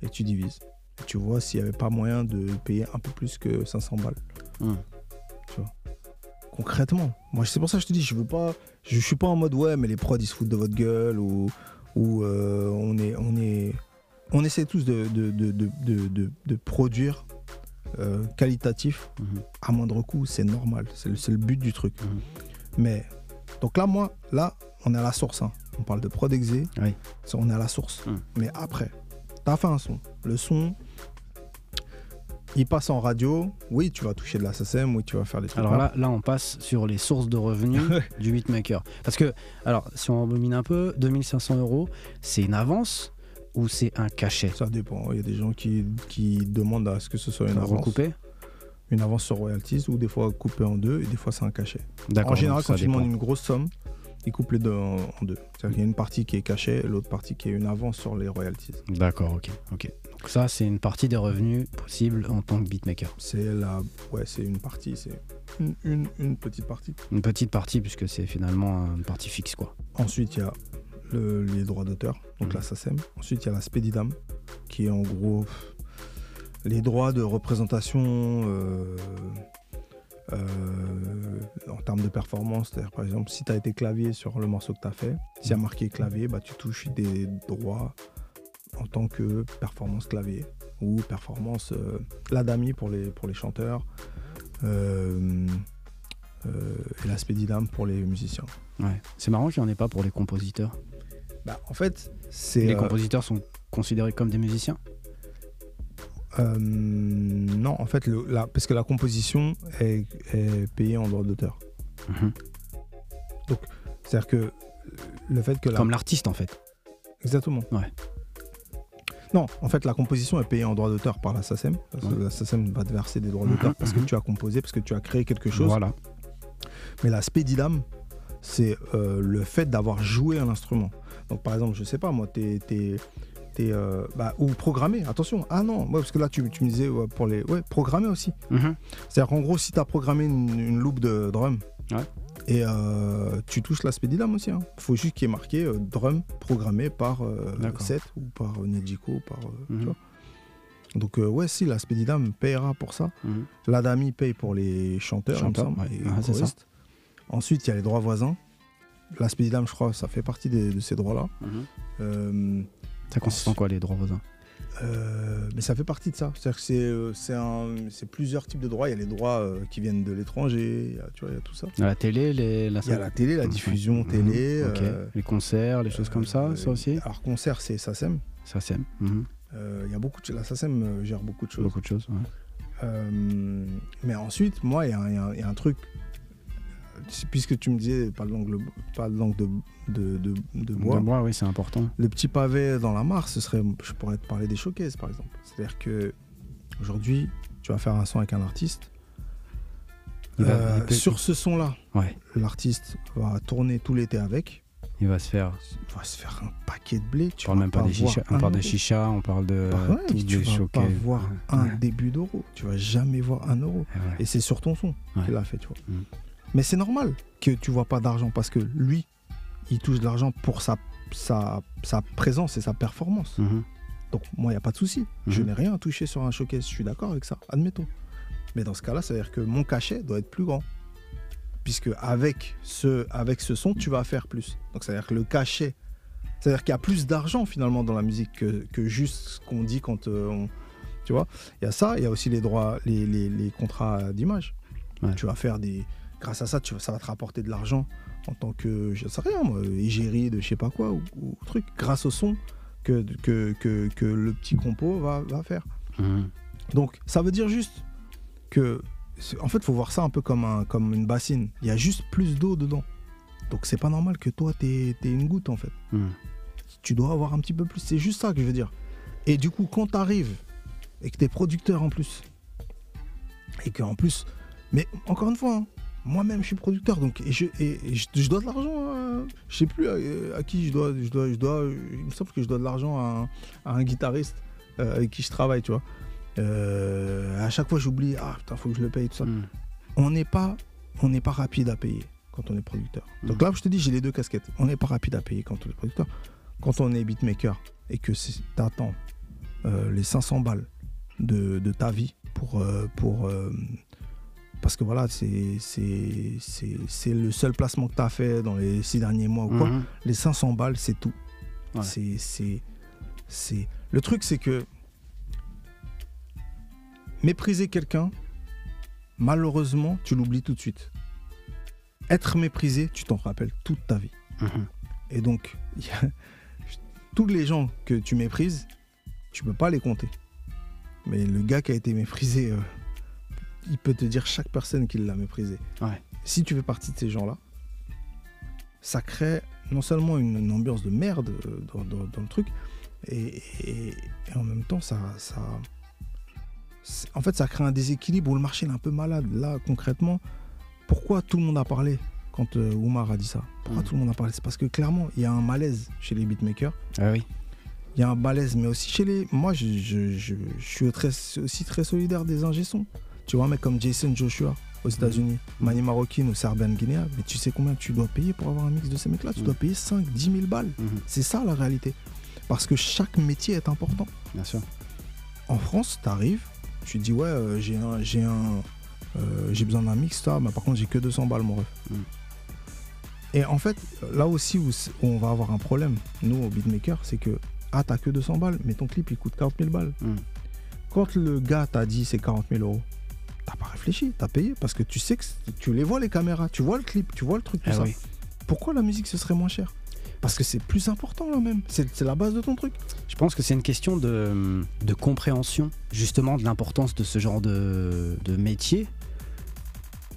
et tu divises. Et tu vois s'il n'y avait pas moyen de payer un peu plus que 500 balles. Mm. Concrètement, moi c'est pour ça que je te dis, je veux pas, je, suis pas en mode ouais mais les prods ils se foutent de votre gueule ou, ou euh, on est, on est, on essaie tous de, de, produire euh, qualitatif Mhm. à moindre coût, c'est normal, c'est le, le but du truc. Mhm. Mais donc là, moi, là, on est à la source. hein. On parle de prod exé, Oui. on est à la source. Mhm. Mais après, t'as fait un son. Le son, il passe en radio. Oui, tu vas toucher de la SSM, oui, tu vas faire des trucs. Alors là, là, on passe sur les sources de revenus du beatmaker. Parce que, alors, si on rebobine un peu, 2500 euros, c'est une avance ou c'est un cachet? Ça dépend. Il y a des gens qui, qui demandent à ce que ce soit une avance. recoupé Une avance sur royalties ou des fois coupé en deux et des fois c'est un cachet. D'accord. En général, quand tu demandes une grosse somme, Ils coupent les deux en, en deux. C'est-à-dire qu'il y a une partie qui est cachée, l'autre partie qui est une avance sur les royalties. D'accord, ok, ok. Donc ça, c'est une partie des revenus possibles en tant que beatmaker. C'est la, ouais, c'est une partie, c'est une, une- une petite partie. Une petite partie, puisque c'est finalement une partie fixe, quoi. Ensuite, il y a le- les droits d'auteur, donc Mhm. la SACEM. Ensuite, il y a la Spedidam, qui est en gros les droits de représentation euh, euh, en termes de performance. C'est-à-dire, par exemple, si tu as été clavier sur le morceau que tu as fait, s'il y a Mhm. marqué clavier, bah, tu touches des droits en tant que performance clavier ou performance euh, l'ADAMI pour les, pour les chanteurs. euh, euh, et la Spedidam pour les musiciens. Ouais. C'est marrant qu'il n'y en ait pas pour les compositeurs. Bah, en fait, c'est. Les euh, compositeurs sont considérés comme des musiciens? Non, en fait, le- la- parce que la composition est, est payée en droit d'auteur. Mhm. C'est-à-dire que le fait que la... Comme l'artiste, en fait. Exactement. Ouais. Non, en fait, la composition est payée en droit d'auteur par la SACEM. Parce que Ouais. La SACEM va te verser des droits Mhm, d'auteur parce que mhm. tu as composé, parce que tu as créé quelque chose. Voilà. Mais la spédidam, c'est euh, le fait d'avoir joué un instrument. Donc, par exemple, je sais pas, moi, t'es. t'es, euh, bah, ou programmé, attention. Ah non, ouais, parce que là, tu, tu me disais ouais, pour les. Ouais, programmé aussi. Mhm. C'est-à-dire qu'en gros, si tu as programmé une, une loupe de drum, Ouais. Et euh, tu touches la spédidam aussi, il faut juste qu'il y ait marqué euh, drum programmé par euh. Seth ou par euh, Nejiko. Par, tu Mhm. vois. Donc, ouais, si, la spédidam payera pour ça. Mhm. L'Adami paye pour les chanteurs, il me Chanteurs, semble, ouais. et Ah, ça. Ensuite, il y a les droits voisins. La spédidam, je crois, ça fait partie des- de ces droits-là. Mhm. Ça consiste en quoi, les droits voisins? Euh, mais ça fait partie de ça. C'est-à-dire que c'est, euh, c'est, plusieurs types de droits. Il y a les droits euh, qui viennent de l'étranger, il y a- tu vois, il y a tout ça. À La télé, les, la Il y a la télé, la diffusion Mhm. télé. Euh, Les concerts, les choses comme ça, ça aussi Alors, concert, c'est SACEM. Ça, c'est Mhm. Il y a beaucoup de, la SACEM gère beaucoup de choses. beaucoup de choses. ouais. Mais ensuite, moi, y, y il y a un truc. Puisque tu me disais, pas de langue, pas de, langue de, de, de, de bois. De bois, oui, c'est important. Le petit pavé dans la mare, ce serait, je pourrais te parler des showcases par exemple. C'est-à-dire que aujourd'hui, tu vas faire un son avec un artiste. Il va- Euh, il sur ce son-là, Ouais. l'artiste va tourner tout l'été avec. Il va se faire. Il va se faire un paquet de blé. On parle même pas des voir chichas. On parle des euro. chichas, on parle de Bah ouais, tu vas pas voir Ouais. un début d'euro. Tu vas jamais voir un euro. Et c'est sur ton son qu'il a fait, tu vois. Mm. Mais c'est normal que tu vois pas d'argent parce que lui, il touche de l'argent pour sa, sa, sa présence et sa performance. Mhm. Donc moi, il n'y a pas de souci. Je Mhm. n'ai rien à toucher sur un showcase. Je suis d'accord avec ça, admettons. Mais dans ce cas-là, ça veut dire que mon cachet doit être plus grand. Puisque avec ce, avec ce son, tu vas faire plus. Donc ça veut dire que le cachet, c'est-à-dire qu'il y a plus d'argent finalement dans la musique que, que juste ce qu'on dit quand euh, on... Tu vois Il y a ça, il y a aussi les droits, les, les- les contrats d'image. Ouais. Tu vas faire des... Grâce à ça, tu, ça va te rapporter de l'argent en tant que, je sais rien moi, égérie de je sais pas quoi ou, ou truc, grâce au son que, que, que, que le petit compo va, va faire. Mhm. Donc ça veut dire juste que, en fait, faut voir ça un peu comme, un, comme une bassine. Il y a juste plus d'eau dedans. Donc c'est pas normal que toi, t'aies aies une goutte en fait. Mhm. Tu dois avoir un petit peu plus. C'est juste ça que je veux dire. Et du coup, quand t'arrives et que t'es producteur en plus, et qu'en plus, mais encore une fois, hein, moi-même je suis producteur, donc et je, et, et je, je dois de l'argent. à- je sais plus à, à qui je dois, je dois, je dois. Il me semble que je dois de l'argent à, un- à un guitariste euh, avec qui je travaille, tu vois. Euh, à chaque fois, j'oublie. Ah putain, faut que je le paye tout ça. Mhm. On n'est pas, on n'est pas rapide à payer quand on est producteur. Donc Mhm. là, je te dis, j'ai les deux casquettes. On n'est pas rapide à payer quand on est producteur. Quand on est beatmaker et que t'attends euh, les 500 balles de, de ta vie pour, euh, pour euh, parce que voilà, c'est le seul placement que tu as fait dans les six derniers mois ou quoi. Mhm. Les 500 balles, c'est tout. Ouais. C'est le truc, c'est que mépriser quelqu'un, malheureusement, tu l'oublies tout de suite. Être méprisé, tu t'en rappelles toute ta vie. Mhm. Et donc, a- tous les gens que tu méprises, tu peux pas les compter. Mais le gars qui a été méprisé, euh, il peut te dire chaque personne qui l'a méprisé. Ouais. Si tu fais partie de ces gens-là, ça crée non seulement une, une ambiance de merde euh, dans, dans- dans le truc, et, et- et en même temps, ça, en fait, ça crée un déséquilibre où le marché est un peu malade. Là, concrètement, pourquoi tout le monde a parlé quand euh, Oumar a dit ça? Pourquoi Mm. tout le monde a parlé? C'est parce que clairement, il y a un malaise chez les beatmakers. Ah oui. Il y a un malaise, mais aussi chez les. Moi, je, je- je- je suis très, aussi très solidaire des ingé-sons. Tu vois, un mec comme Jason Joshua aux États-Unis, Mani Marokin ou Serbian Guinea, mais tu sais combien tu dois payer pour avoir un mix de ces mecs-là? Tu Mm. dois payer 5, 10 000 balles. Mhm. C'est ça la réalité. Parce que chaque métier est important. Bien sûr. En France, tu arrives, tu dis ouais, euh, j'ai un, j'ai un, euh, j'ai besoin d'un mix, ça, mais par contre j'ai que 200 balles, mon ref. Mm. Et en fait, là aussi où, on va avoir un problème, nous au beatmaker, c'est que ah t'as que 200 balles, mais ton clip il coûte 40 000 balles. Mm. Quand le gars t'a dit c'est 40 000 euros, t'as pas réfléchi, t'as payé parce que tu sais que tu les vois les caméras, tu vois le clip, tu vois le truc tout Ah ça. oui. Pourquoi la musique ce serait moins cher? Parce que c'est plus important là même. C'est la base de ton truc. Je pense que c'est une question de, de compréhension, justement, de l'importance de ce genre de, de métier.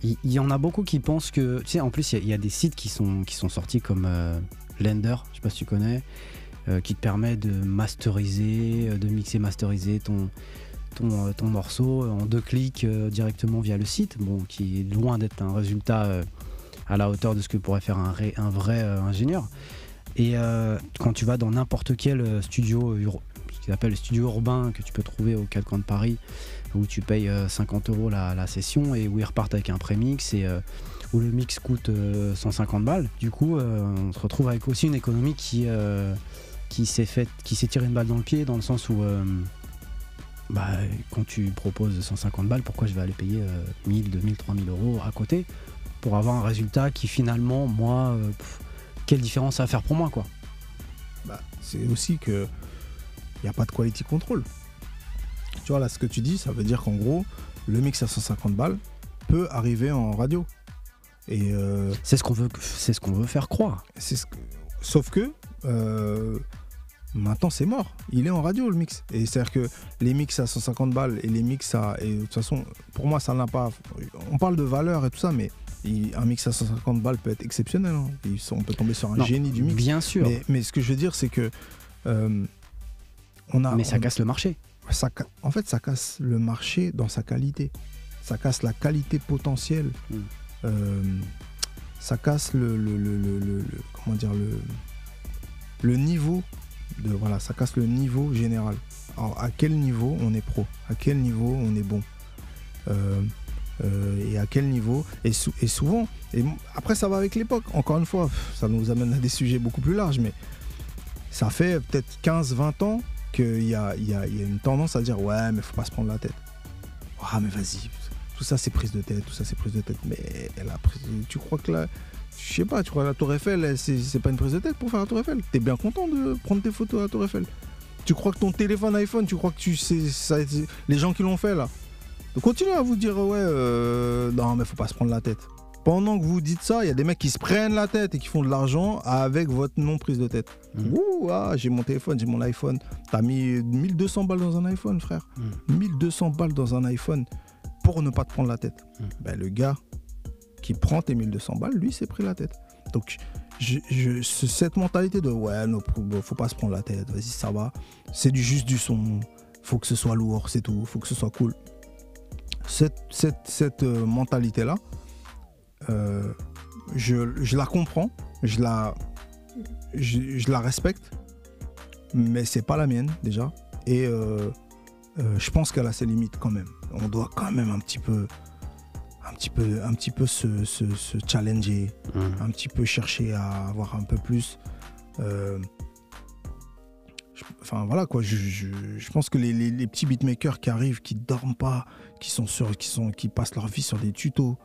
Il il y, en a beaucoup qui pensent que. Tu sais, en plus, il y a- il y, a des sites qui sont, qui sont sortis comme euh, Blender, je sais pas si tu connais, euh, qui te permet de masteriser, euh, de mixer, masteriser ton, ton, euh, ton morceau en deux clics euh, directement via le site, bon, qui est loin d'être un résultat euh, à la hauteur de ce que pourrait faire un, un vrai euh, ingénieur. Et euh, quand tu vas dans n'importe quel euh, studio, qu'ils appellent le studio urbain que tu peux trouver au Quatre Coins de Paris, où tu payes euh, 50 euros la, la session et où ils repartent avec un prémix et euh, où le mix coûte euh, 150 balles. Du coup, euh, on se retrouve avec aussi une économie qui, euh, qui s'est fait, qui s'est tiré une balle dans le pied dans le sens où euh, bah, quand tu proposes 150 balles, pourquoi je vais aller payer euh, 1000, 2000, 3000 euros à côté pour avoir un résultat qui finalement, moi, euh, pff, quelle différence ça va faire pour moi quoi? Bah, c'est aussi que il n'y a pas de quality control. Tu vois, là, ce que tu dis, ça veut dire qu'en gros, le mix à 150 balles peut arriver en radio. Et euh, C'est ce qu'on veut, c'est ce qu'on veut faire croire. c'est ce que- Sauf que euh, maintenant, c'est mort. Il est en radio, le mix. Et c'est-à-dire que les mix à 150 balles et les mix à. Et de toute façon, pour moi, ça n'a pas. On parle de valeur et tout ça, mais il- un mix à 150 balles peut être exceptionnel. hein. On peut tomber sur un Non, génie du mix. Bien sûr, mais, Mais, mais ce que je veux dire, c'est que. euh, on a, ça on- casse le marché. ça en fait, ça casse le marché dans sa qualité. Ça casse la qualité potentielle. Mm. Euh, ça casse le, le- le- le- le- le- comment dire le, le niveau voilà. Ça casse le niveau général. Alors, à quel niveau on est pro? À quel niveau on est bon? Euh, euh, et à quel niveau? Et, sou- et souvent et après ça va avec l'époque. Encore une fois ça nous amène à des sujets beaucoup plus larges mais ça fait peut-être 15-20 ans qu'il y a, y, a, y a une tendance à dire ouais mais faut pas se prendre la tête. Ah mais vas-y. Tout ça c'est prise de tête tout ça c'est prise de tête. Mais la prise- tu crois que là je sais pas tu crois que la tour Eiffel elle, c'est pas une prise de tête pour faire la tour Eiffel t'es bien content de prendre tes photos à la tour Eiffel tu crois que ton téléphone iPhone tu crois que tu sais ça, les gens qui l'ont fait là donc continuez à vous dire ouais euh, non mais faut pas se prendre la tête pendant que vous dites ça, il y a des mecs qui se prennent la tête et qui font de l'argent avec votre non prise de tête. Mhm. Ouh, ah, j'ai mon téléphone, j'ai mon iPhone. T'as mis 1200 balles dans un iPhone, frère. 1200 balles dans un iPhone pour ne pas te prendre la tête. Mhm. Ben, le gars qui prend tes 1200 balles, lui, s'est pris la tête. Donc, cette mentalité de ouais, non, faut pas se prendre la tête, vas-y, ça va. C'est du juste du son. Faut que ce soit lourd, c'est tout. Faut que ce soit cool. Cette, cette, cette euh, mentalité-là, euh, je, la comprends, je la, je, la respecte, mais c'est pas la mienne déjà. Et euh, je pense qu'elle a ses limites quand même. On doit quand même un petit peu, un petit peu, un petit peu se, se- se challenger, un petit peu chercher à avoir un peu plus. euh, je- Enfin voilà quoi, je, je- je pense que les, les- les petits beatmakers qui arrivent, qui dorment pas, qui sont sur, qui sont, qui passent leur vie sur des tutos,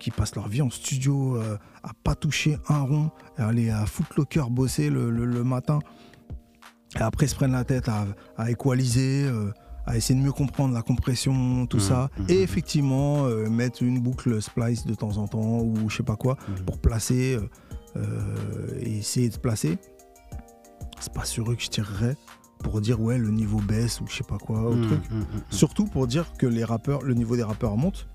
qui passent leur vie en studio euh, à pas toucher un rond, et aller à Footlocker bosser le, le- le matin, et après se prennent la tête à, à équaliser, euh, à essayer de mieux comprendre la compression, tout Mhm, ça, mhm, et mhm. effectivement euh, mettre une boucle splice de temps en temps ou je sais pas quoi pour placer euh, euh, et essayer de se placer. C'est pas sur eux que je tirerais pour dire ouais le niveau baisse ou je sais pas quoi Mhm, truc. Surtout pour dire que les rappeurs, le niveau des rappeurs monte.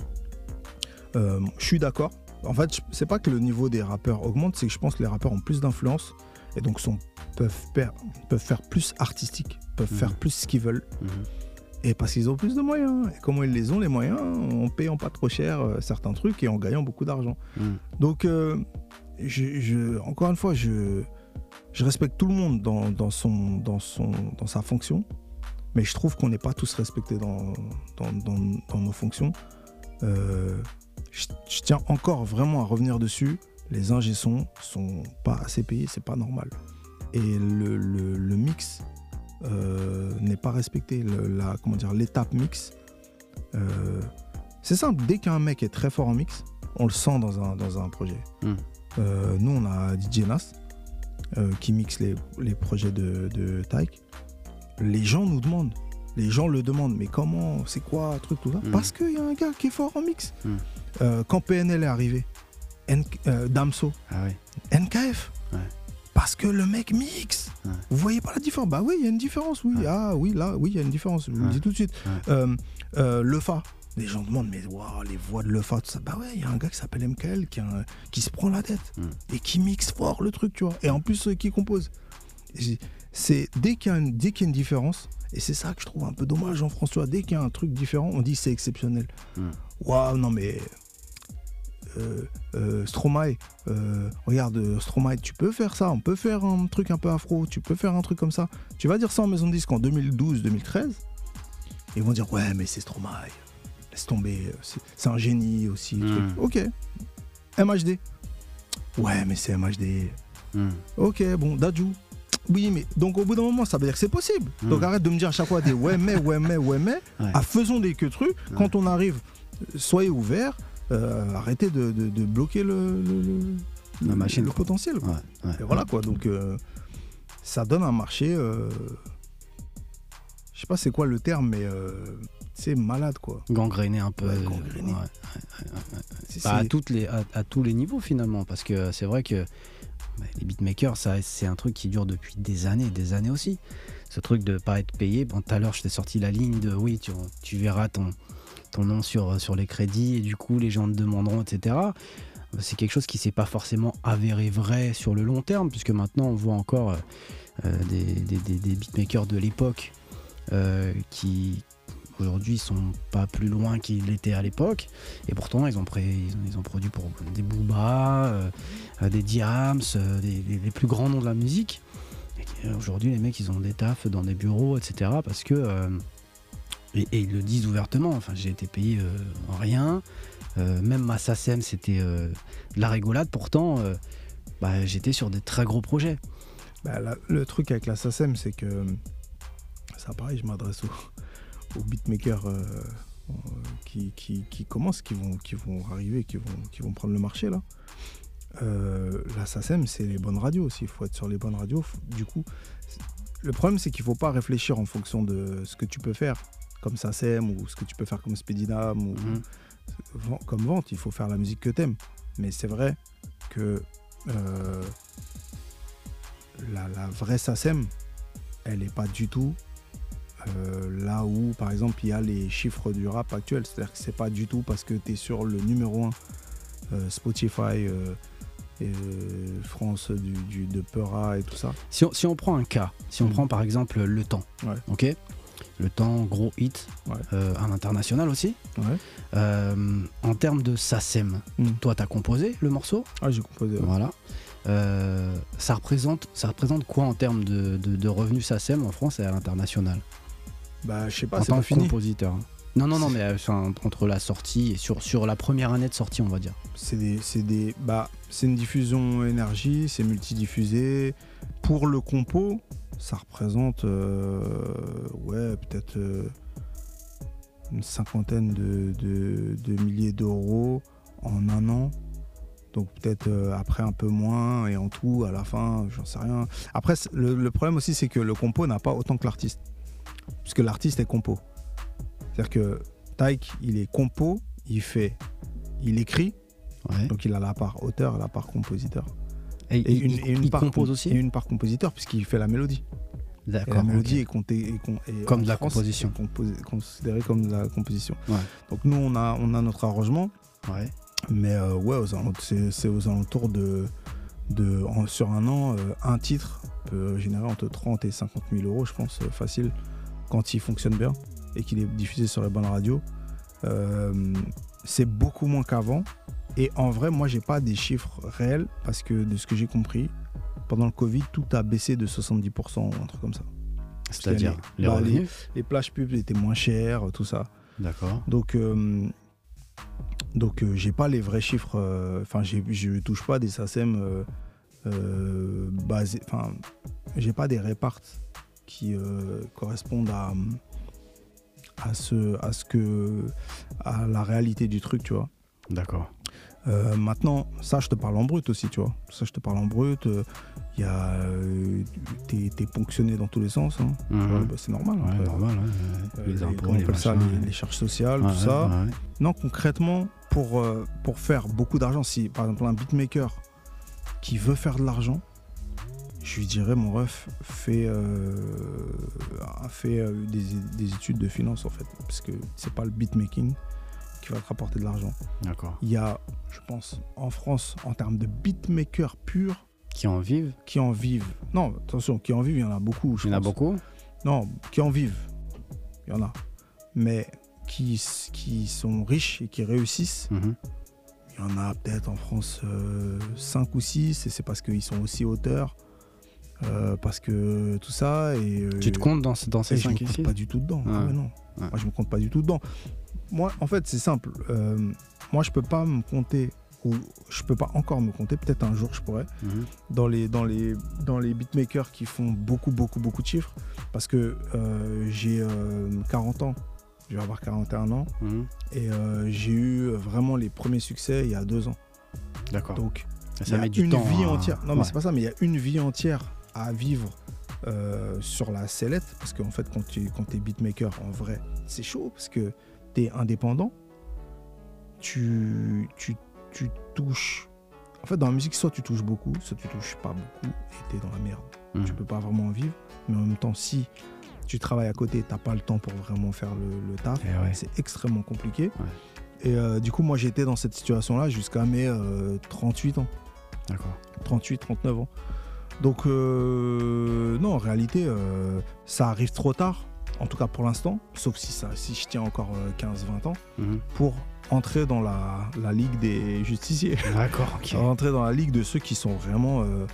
Euh, je suis d'accord. En fait, c'est pas que le niveau des rappeurs augmente, c'est que je pense que les rappeurs ont plus d'influence et donc sont, peuvent, faire, peuvent faire plus artistique, peuvent faire plus ce qu'ils veulent. Et parce qu'ils ont plus de moyens. Et comment ils les ont, les moyens En payant pas trop cher euh, certains trucs et en gagnant beaucoup d'argent. Mhm. Donc, euh, je, je- encore une fois, je, je respecte tout le monde dans, dans son, dans, son, dans sa fonction, mais je trouve qu'on n'est pas tous respectés dans, dans, dans- dans nos fonctions. Euh, je, je tiens encore vraiment à revenir dessus. Les ingé sont pas assez payés, c'est pas normal. Et le, le- le mix n'est pas respecté. Le- la, comment dire, l'étape mix. euh, c'est simple, dès qu'un mec est très fort en mix, on le sent dans un, dans un projet. Hmm. Euh, nous, on a DJ Nas euh, qui mixe les, les projets de, de Tyke. Les gens nous demandent. Les gens le demandent, mais comment, c'est quoi, truc, tout ça Hmm. Parce qu'il y a un gars qui est fort en mix. Hmm. Euh, quand PNL est arrivé, N- euh, Damso, Ah. NKF. Ouais. Parce que le mec mixe. Ouais. Vous voyez pas la différence? Bah oui, il y a une différence, oui. Ouais. Ah oui, là, oui, il y a une différence. Je vous le dis tout de suite. Euh, euh, le Fa. Les gens demandent, mais waouh, les voix de Le Fa, tout ça. Bah ouais, il y a un gars qui s'appelle MKL qui, a un- qui se prend la tête et qui mixe fort le truc, tu vois. Et en plus, euh, qui compose. C'est dès qu'il y, a une- dès qu'il y a une différence, et c'est ça que je trouve un peu dommage en vois. Dès qu'il y a un truc différent, on dit c'est exceptionnel. Waouh, non mais. Euh, euh, Stromae, euh, regarde Stromae, tu peux faire ça, on peut faire un truc un peu afro, tu peux faire un truc comme ça. Tu vas dire ça en maison de disque en 2012-2013, ils vont dire ouais mais c'est Stromae, laisse tomber, c'est un génie aussi. Mm. truc. Ok, MHD, ouais mais c'est MHD. Hmm. Ok, bon, Dadju. Oui, mais donc au bout d'un moment, ça veut dire que c'est possible. Mm. Donc arrête de me dire à chaque fois des ouais, mais, ouais, mais, ouais, mais. Ouais. Ah, faisons des que trucs. Quand on arrive, soyez ouverts. Euh, arrêtez de, de- de bloquer le, le, le- La machine, le quoi. potentiel. quoi. Ouais, ouais. Et voilà quoi. Donc euh, ça donne un marché. euh, je sais pas c'est quoi le terme, mais euh, c'est malade quoi. Gangréné un peu. Gangréné. Bah, à, toutes les, à, à tous les niveaux finalement, parce que c'est vrai que bah, les beatmakers, ça, c'est un truc qui dure depuis des années, des années aussi. Ce truc de pas être payé. Bon, tout à l'heure, je t'ai sorti la ligne de oui, tu, tu verras ton, ton nom sur, sur les crédits et du coup, les gens te demanderont, etc. C'est quelque chose qui s'est pas forcément avéré vrai sur le long terme, puisque maintenant on voit encore euh, euh, des, beatmakers de l'époque euh, qui aujourd'hui sont pas plus loin qu'ils l'étaient à l'époque. Et pourtant, ils ont, pré- ils ont, produit pour des Booba, euh, euh, des Diams, euh, les plus grands noms de la musique. Euh, aujourd'hui, les mecs, ils ont des tafs dans des bureaux, etc. Parce que. euh, et, ils le disent ouvertement. Enfin, j'ai été payé euh, en rien. Euh, même ma SACEM, c'était euh, de la rigolade. Pourtant, bah, j'étais sur des très gros projets. Bah, le truc avec la SACEM, c'est que ça pareil, je m'adresse aux, beatmakers qui, commencent, qui vont, arriver, qui vont, prendre le marché là. La SACEM, c'est les bonnes radios aussi. Il faut être sur les bonnes radios. Du coup, le problème, c'est qu'il ne faut pas réfléchir en fonction de ce que tu peux faire comme SACEM ou ce que tu peux faire comme Spedinam ou Mhm. comme vente. Il faut faire la musique que t'aimes. Mais c'est vrai que euh, la, la vraie SACEM, elle n'est pas du tout euh, là où, par exemple, il y a les chiffres du rap actuel. C'est-à-dire que c'est pas du tout parce que tu es sur le numéro 1 Spotify, euh, et, euh, France du, du- de Peura et tout ça. Si on, si on prend un cas, si on Mhm. prend par exemple Le Temps, Ouais. ok? Le Temps, gros hit, Ouais. euh, à l'international aussi. Ouais. Euh, en termes de SACEM, Mhm. toi, tu as composé le morceau, Ah, j'ai composé. ouais. voilà. Euh, ça, représente, ça représente quoi en termes de, de- de revenus SACEM en France et à l'international? Bah, je sais pas, c'est pas fini. compositeur. Non, non, non, mais euh, enfin, entre la sortie et sur, sur la première année de sortie, on va dire. C'est des, c'est des, bah, c'est une diffusion énergie, c'est multidiffusé. Pour le compo, ça représente, euh, ouais, peut-être euh, une cinquantaine de, de- de milliers d'euros en un an. Donc peut-être euh, après un peu moins et en tout à la fin, j'en sais rien. Après le, le problème aussi c'est que le compo n'a pas autant que l'artiste, puisque l'artiste est compo. C'est-à-dire que Tyke il est compo, il fait, il écrit, Ouais. donc il a la part auteur, la part compositeur. Et, une, et une il part compose com- aussi Et une part compositeur puisqu'il fait la mélodie. D'accord. la mélodie est, comptée, Comme de la France, composition. considérée comme de la composition. Ouais. Donc nous on a, on a notre arrangement, Ouais. mais euh, ouais, c'est aux alentours de, de en- sur un an, euh, un titre peut générer entre 30 et 50 000 euros, je pense, euh, facile, quand il fonctionne bien et qu'il est diffusé sur les bonnes radios. C'est beaucoup moins qu'avant, Et en vrai, moi, j'ai pas des chiffres réels parce que de ce que j'ai compris, pendant le Covid, tout a baissé de 70% ou un truc comme ça. C'est-à-dire les bah, Les plages pubs étaient moins chères, tout ça. D'accord. Donc, euh, donc euh, j'ai pas les vrais chiffres. euh, Enfin, j'ai je touche pas des SACEM euh, euh, basés. Enfin, j'ai pas des réparts qui euh, correspondent à à ce à ce que à la réalité du truc, tu vois. D'accord. Euh, maintenant, ça, je te parle en brut aussi, tu vois. Ça, je te parle en brut. Il y a, euh, t'es, t'es ponctionné dans tous les sens. hein. Tu vois, Mhm. bah, c'est normal. Ouais, après. normal. ouais. Euh, les impôts, on les appelle ça, les, charges sociales, tout ça. ouais. Non, concrètement, pour, euh, pour faire beaucoup d'argent, si par exemple un beatmaker qui veut faire de l'argent, je lui dirais, mon ref, fais, euh, euh, des, des études de finance en fait. Parce que c'est pas le beatmaking qui va te rapporter de l'argent. D'accord. Il y a, je pense, en France, en termes de beatmaker pur, Qui en vivent qui en vivent. Non, attention, qui en vivent, il y en a beaucoup. je Il y en a beaucoup Non, qui en vivent. Il y en a. Mais qui, qui sont riches et qui réussissent, Mhm. il y en a peut-être en France 5 ou 6, et c'est parce qu'ils sont aussi auteurs, euh, parce que tout ça. Et, euh, Tu te comptes dans, dans ces et je me 5 compte ici pas du tout dedans. Ah ouais, non. Ouais. Moi, je me compte pas du tout dedans. Moi, en fait, c'est simple. Euh, moi, je peux pas me compter, ou je peux pas encore me compter, peut-être un jour je pourrais, Mhm. dans les, dans les, dans les beatmakers qui font beaucoup, beaucoup, beaucoup de chiffres. Parce que euh, j'ai euh, 40 ans, je vais avoir 41 ans, Mhm. et euh, j'ai eu vraiment les premiers succès il y a deux ans. D'accord. Donc, Ça il y a met du une temps. vie à- entière. Non, mais Ouais. c'est pas ça, mais il y a une vie entière à vivre euh, sur la sellette. Parce qu'en fait, quand tu quand es beatmaker, en vrai, c'est chaud parce que tu es indépendant. Tu, tu, tu touches. En fait, dans la musique, soit tu touches beaucoup, soit tu touches pas beaucoup et tu es dans la merde. Mhm. Tu peux pas vraiment en vivre. Mais en même temps, si tu travailles à côté, t'as pas le temps pour vraiment faire le, le taf. Eh ouais. C'est extrêmement compliqué. Et euh, du coup, moi, j'étais dans cette situation-là jusqu'à mes euh, 38 ans. D'accord. 38, 39 ans. Donc, euh, non, en réalité, euh, ça arrive trop tard, en tout cas pour l'instant, sauf si, ça, si je tiens encore 15-20 ans, Mhm. pour entrer dans la, la ligue des justiciers. D'accord, ok. Rentrer dans la ligue de ceux qui sont vraiment euh,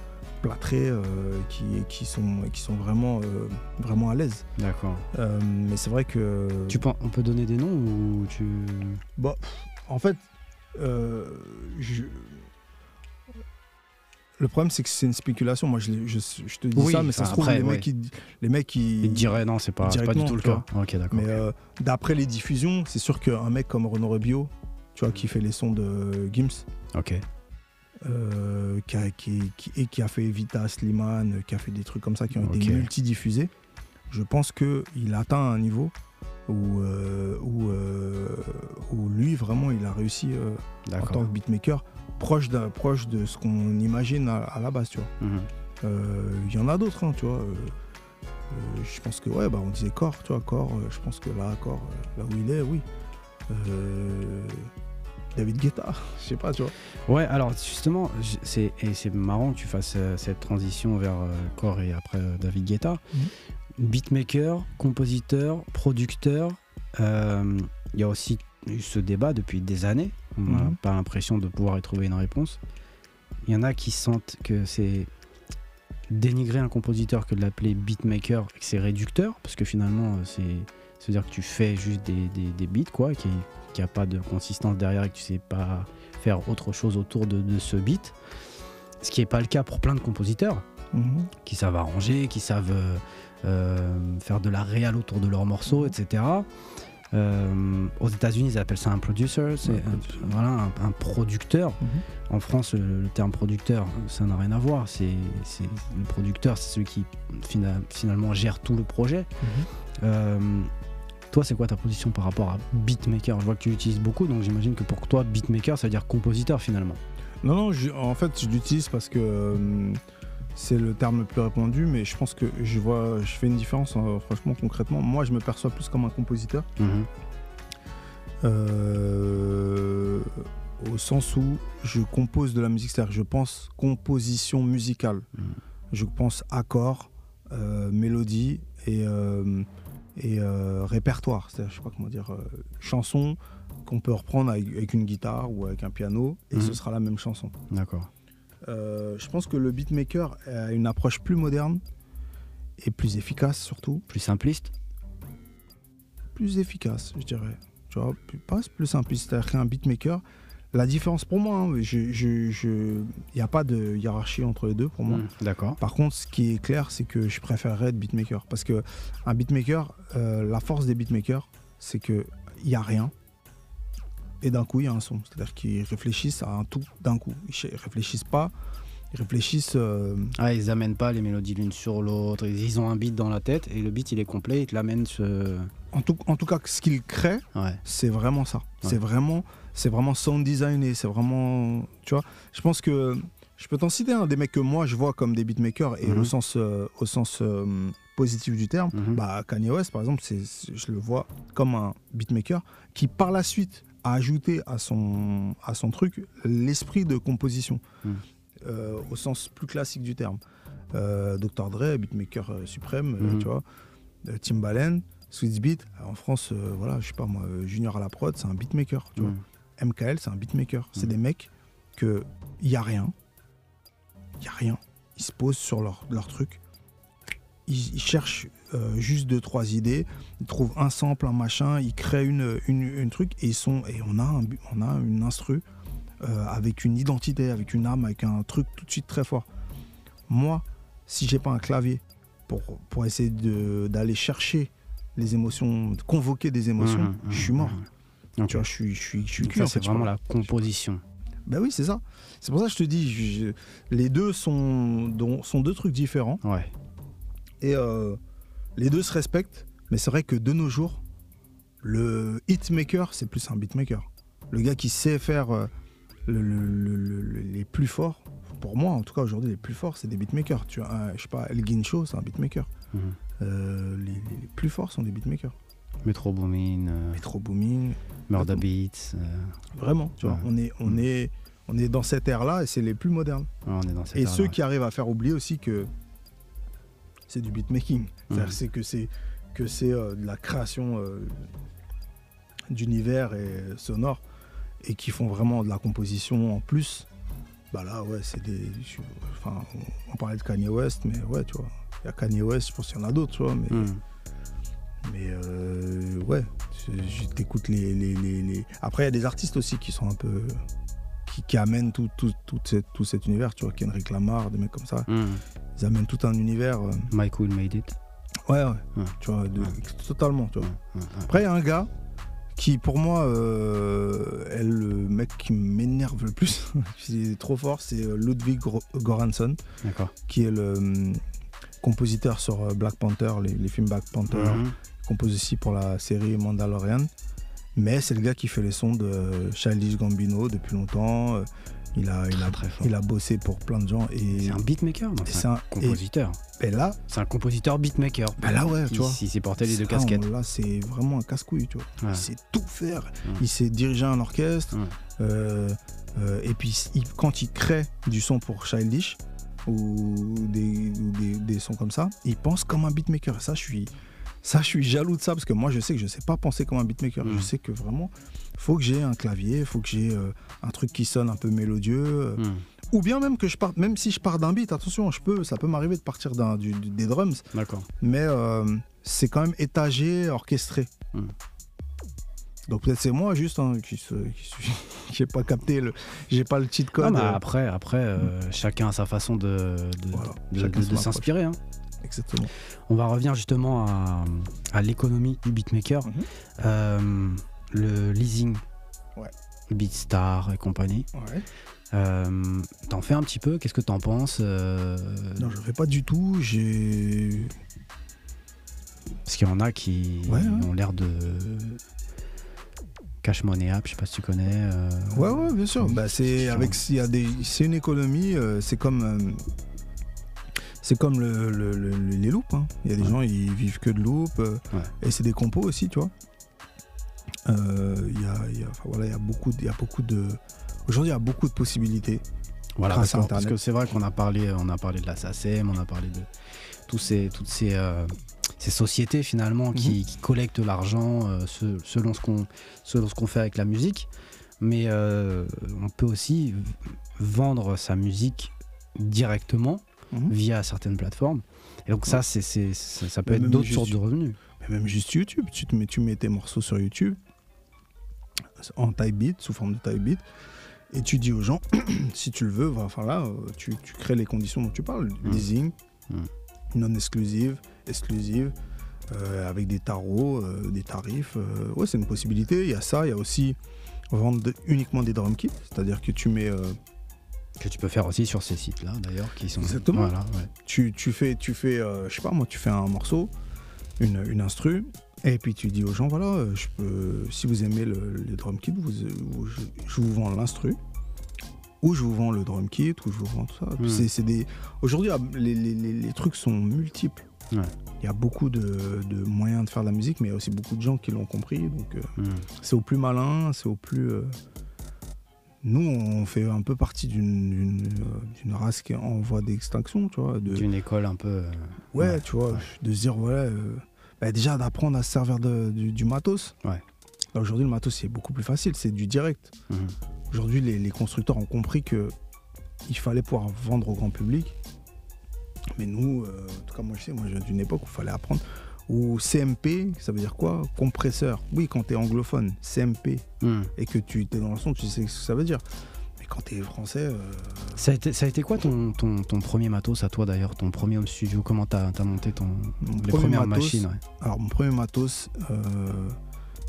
plâtrés, euh, qui, qui, sont, qui sont vraiment, euh, vraiment à l'aise. D'accord. Euh, mais c'est vrai que. Tu penses, on peut donner des noms ou tu. Bon, en fait, euh, je- le problème c'est que c'est une spéculation. Moi, je, je, je te dis Oui, ça, mais ça se trouve, après, les, ouais. mecs, ils, les mecs, ils. Dirait non, c'est pas, pas du tout le cas. Mais euh, d'après les diffusions, c'est sûr qu'un mec comme Renaud Rebio, tu vois, qui fait les sons de Gims, Ok. euh, qui, a, qui- qui- et qui a fait Vita Slimane, qui a fait des trucs comme ça qui ont Ok. été multidiffusés, je pense qu'il atteint un niveau où, euh, où, où lui, vraiment, il a réussi en tant que beatmaker, proche, d'un- proche de ce qu'on imagine à, à la base, tu vois. Mhm. Euh, Il y en a d'autres, hein, tu vois. euh, euh, je pense que, ouais, bah, on disait Core, tu vois, Core, euh, je pense que là, Core, euh, là où il est, oui. David Guetta, je sais pas, tu vois. Ouais, alors justement, c'est et c'est marrant que tu fasses euh, cette transition vers euh, Core et après euh, David Guetta. Mhm. Beatmaker, compositeur, producteur. Il y a aussi eu ce débat depuis des années. On n'a Mhm. pas l'impression de pouvoir y trouver une réponse. Il y en a qui sentent que c'est dénigrer un compositeur que de l'appeler beatmaker et que c'est réducteur parce que finalement euh, c'est dire que tu fais juste des, des, des beats quoi qui qui a pas de consistance derrière et que tu sais pas faire autre chose autour de, de ce beat ce qui n'est pas le cas pour plein de compositeurs Mhm. qui savent arranger, qui savent euh, euh, faire de la réal autour de leurs morceaux, etc. Euh, aux États-Unis, ils appellent ça un producer, c'est Ouais, un, voilà, un, un producteur. Mhm. En France, le, le terme producteur, ça n'a rien à voir. C'est, c'est- le producteur, c'est celui qui fina- finalement gère tout le projet. Mhm. Euh, toi, c'est quoi ta position par rapport à beatmaker? Je vois que tu l'utilises beaucoup, donc j'imagine que pour toi, beatmaker, ça veut dire compositeur finalement. Non, non, je- en fait, je l'utilise parce que euh, c'est le terme le plus répandu, mais je pense que je vois, je fais une différence, hein, franchement, concrètement. Moi, je me perçois plus comme un compositeur, Mhm. euh, au sens où je compose de la musique, c'est-à-dire que je pense composition musicale. Mhm. Je pense accord, euh, mélodie et, euh, et répertoire, c'est-à-dire, je sais pas comment dire, chanson qu'on peut reprendre avec, avec une guitare ou avec un piano et Mhm. ce sera la même chanson. D'accord. Euh, je pense que le beatmaker a une approche plus moderne et plus efficace surtout. Plus simpliste Plus efficace, je dirais. Tu vois, plus- pas plus simpliste. C'est-à-dire qu'un beatmaker, la différence pour moi, hein, il n'y a pas de hiérarchie entre les deux pour moi. Mm, D'accord. Par contre, ce qui est clair, c'est que je préférerais être beatmaker. Parce que un beatmaker, euh, la force des beatmakers, c'est qu'il n'y a rien. Et d'un coup, il y a un son. C'est-à-dire qu'ils réfléchissent à un tout d'un coup. Ils ch- réfléchissent pas. Ils réfléchissent. euh, Ah, ils amènent pas les mélodies l'une sur l'autre. Ils ont un beat dans la tête et le beat il est complet. Ils te l'amènent. Ce... en, tout, en tout cas, ce qu'ils créent, Ouais. c'est vraiment ça. Ouais. C'est vraiment, c'est vraiment sound designé. C'est vraiment, tu vois. Je pense que je peux t'en citer un des mecs que moi je vois comme des beatmakers et Mhm. au sens, euh, au sens euh, positif du terme. Mhm. Bah, Kanye West, par exemple, c'est- je le vois comme un beatmaker qui, par la suite, a ajouté à son, à son truc l'esprit de composition, Mhm. euh, au sens plus classique du terme. Euh, Dr. Dre, beatmaker euh, suprême, euh, Mhm. tu vois. Timbaland, Sweet Beat, en France, voilà, je sais pas moi, Junior à la prod, c'est un beatmaker, tu vois. MKL, c'est un beatmaker. C'est des mecs que il y a rien, il y a rien. Ils se posent sur leur, leur truc. Ils, ils cherchent euh, juste deux trois idées. Ils trouvent un sample, un machin. Ils créent une, une, une truc et ils sont et on a un, on a une instru euh, avec une identité, avec une âme, avec un truc tout de suite très fort. Moi, si j'ai pas un clavier pour pour essayer d'aller chercher les émotions, de convoquer des émotions, Mhm, je suis mort. mhm. Tu vois, je suis je suis je suis Donc cuit ça, en c'est vraiment la composition. ben oui, c'est ça. C'est pour ça que je te dis, je- je- les deux sont deux trucs différents Ouais. et euh, les deux se respectent. Mais c'est vrai que de nos jours, le hitmaker, c'est plus un beatmaker. Le gars qui sait faire euh, le- le- le- le- les plus forts, pour moi en tout cas aujourd'hui, les plus forts, c'est des beatmakers. Tu vois, un- je sais pas, Elgin Show, c'est un beatmaker. Mhm. Euh, les, plus forts sont des beatmakers. Metro Boomin, euh, Metro Booming, Murder Beats. euh, vraiment. Tu vois, Ouais. on est, on Mm. est, on est dans cette ère-là et c'est les plus modernes. ouais, on est dans cette Et ceux qui arrivent à faire oublier aussi que c'est du beatmaking. Mhm. c'est que c'est que c'est euh, de la création euh, d'univers et sonore et qui font vraiment de la composition en plus. Bah là ouais c'est des je- enfin on, on parlait de Kanye West mais ouais tu vois il y a Kanye West je pense qu'il y en a d'autres tu vois mais Mhm. mais euh, ouais je, je t'écoute les, les, les, les- après il y a des artistes aussi qui sont un peu qui, qui amènent tout, tout, tout, cette- tout cet univers tu vois Kendrick Lamar des mecs comme ça Mhm. ils amènent tout un univers. euh, Will Made It. ouais, ouais. Tu vois, de- totalement. Tu vois. Après, il y a un gars qui, pour moi, euh, est le mec qui m'énerve le plus. qui est trop fort, c'est euh, Ludwig Gor- Göransson, D'accord. qui est le hum, compositeur sur Black Panther, les, les films Black Panther. Mhm. Il compose aussi pour la série Mandalorian. Mais c'est le gars qui fait les sons de Childish Gambino depuis longtemps. Euh, Il a, il, a, Très fort. il a bossé pour plein de gens. Et, C'est un beatmaker, C'est un et- compositeur. et là, C'est un compositeur beatmaker. bah là ouais, tu vois. Si s'est porté les deux casquettes. Là, c'est vraiment un casse-couille, tu vois. Ouais. Il sait tout faire. Ouais. Il sait diriger un orchestre. Ouais. Euh, euh, et puis, il- quand il crée du son pour Childish ou des, ou des, des sons comme ça, il pense comme un beatmaker. Ça, je suis, ça, je suis jaloux de ça parce que moi, je sais que je sais pas penser comme un beatmaker. Mm. Je sais que vraiment, faut que j'ai un clavier, faut que j'ai euh, un truc qui sonne un peu mélodieux. euh, Mhm. Ou bien même que je parte, même si je pars d'un beat, attention, je peux, ça peut m'arriver de partir d'un, du- du- des drums D'accord. mais euh, c'est quand même étagé, orchestré. Mm. Donc peut-être c'est moi juste hein, qui j'ai pas capté le, j'ai pas le cheat Non, code. mais après, après euh, chacun a sa façon de, Voilà, s'inspirer. hein. Exactement. On va revenir justement à, à l'économie du beatmaker. Mhm. Euh, le leasing, Ouais. Beatstar et compagnie. Ouais. Euh, t'en fais un petit peu, qu'est-ce que t'en penses euh, Non, je fais pas du tout. J'ai. Parce qu'il y en a qui Ouais, ouais. ont l'air de Cash Money App, je sais pas si tu connais. euh, Ouais, ouais, bien sûr. Bah, c'est avec, il y a des, c'est une économie. c'est comme, c'est comme le, le- le- les loops. hein. Il y a des Ouais. gens ils vivent que de loops euh, Ouais. et c'est des compos aussi, tu vois. Euh, Il y a, il y a- enfin, voilà, il y a beaucoup, de- il y a beaucoup de. Aujourd'hui, il y a beaucoup de possibilités. Voilà, grâce parce, à que- Internet. parce que c'est vrai qu'on a parlé, on a parlé de la SACEM, on a parlé de tous ces, toutes ces, euh, ces sociétés finalement qui, qui collectent l'argent euh, se- selon ce qu'on selon ce qu'on fait avec la musique. Mais on peut aussi vendre sa musique directement Mhm. via certaines plateformes. Et donc ça, c'est, c'est- ça, ça peut Mais être d'autres sortes de revenus. Mais même juste YouTube, tu, te mets, tu mets tes morceaux sur YouTube en type beat, sous forme de type beat, et tu dis aux gens, si tu le veux, enfin là, euh, tu, tu crées les conditions dont tu parles, leasing, Mm. non exclusive, exclusive, euh, avec des tarots, euh, des tarifs. euh, ouais, c'est une possibilité. Il y a ça, il y a aussi vendre uniquement des drum kits, c'est-à-dire que tu mets, Que tu peux faire aussi sur ces sites-là, d'ailleurs, qui sont. Exactement. Voilà, ouais. tu, tu fais, tu fais euh, je sais pas moi, tu fais un morceau, une, une instru, et puis tu dis aux gens, voilà, euh, je peux, si vous aimez le, les drum kits, vous, vous- je, je vous vends l'instru, ou je vous vends le drum kit, ou je vous vends tout ça. C'est- des... Aujourd'hui, ah, les, les- les- les trucs sont multiples. Ouais. Il y a beaucoup de, de moyens de faire de la musique, mais il y a aussi beaucoup de gens qui l'ont compris. Donc euh, c'est au plus malin, c'est au plus. euh, Nous, on fait un peu partie d'une euh, d'une race qui est en voie d'extinction, tu vois. De... D'une école un peu. euh, Ouais, Ouais, tu vois, ouais. de se dire, voilà, euh, bah, déjà d'apprendre à se servir de- du, du matos. Ouais. Aujourd'hui, le matos, c'est beaucoup plus facile, c'est du direct. mhm. Aujourd'hui, les, les constructeurs ont compris que il fallait pouvoir vendre au grand public. Mais nous, euh, en tout cas, moi, je sais, moi, je viens d'une époque où il fallait apprendre. Ou CMP, ça veut dire quoi? Compresseur. Oui, quand tu es anglophone, CMP, Mm. et que tu es dans le son, tu sais ce que ça veut dire. Mais quand tu es français, euh, Ça, a été, ça a été quoi ton, ton, ton premier matos à toi d'ailleurs Ton premier home studio? Comment t'as as monté ton, mon les premier premières matos, machines ouais. Alors, mon premier matos, euh,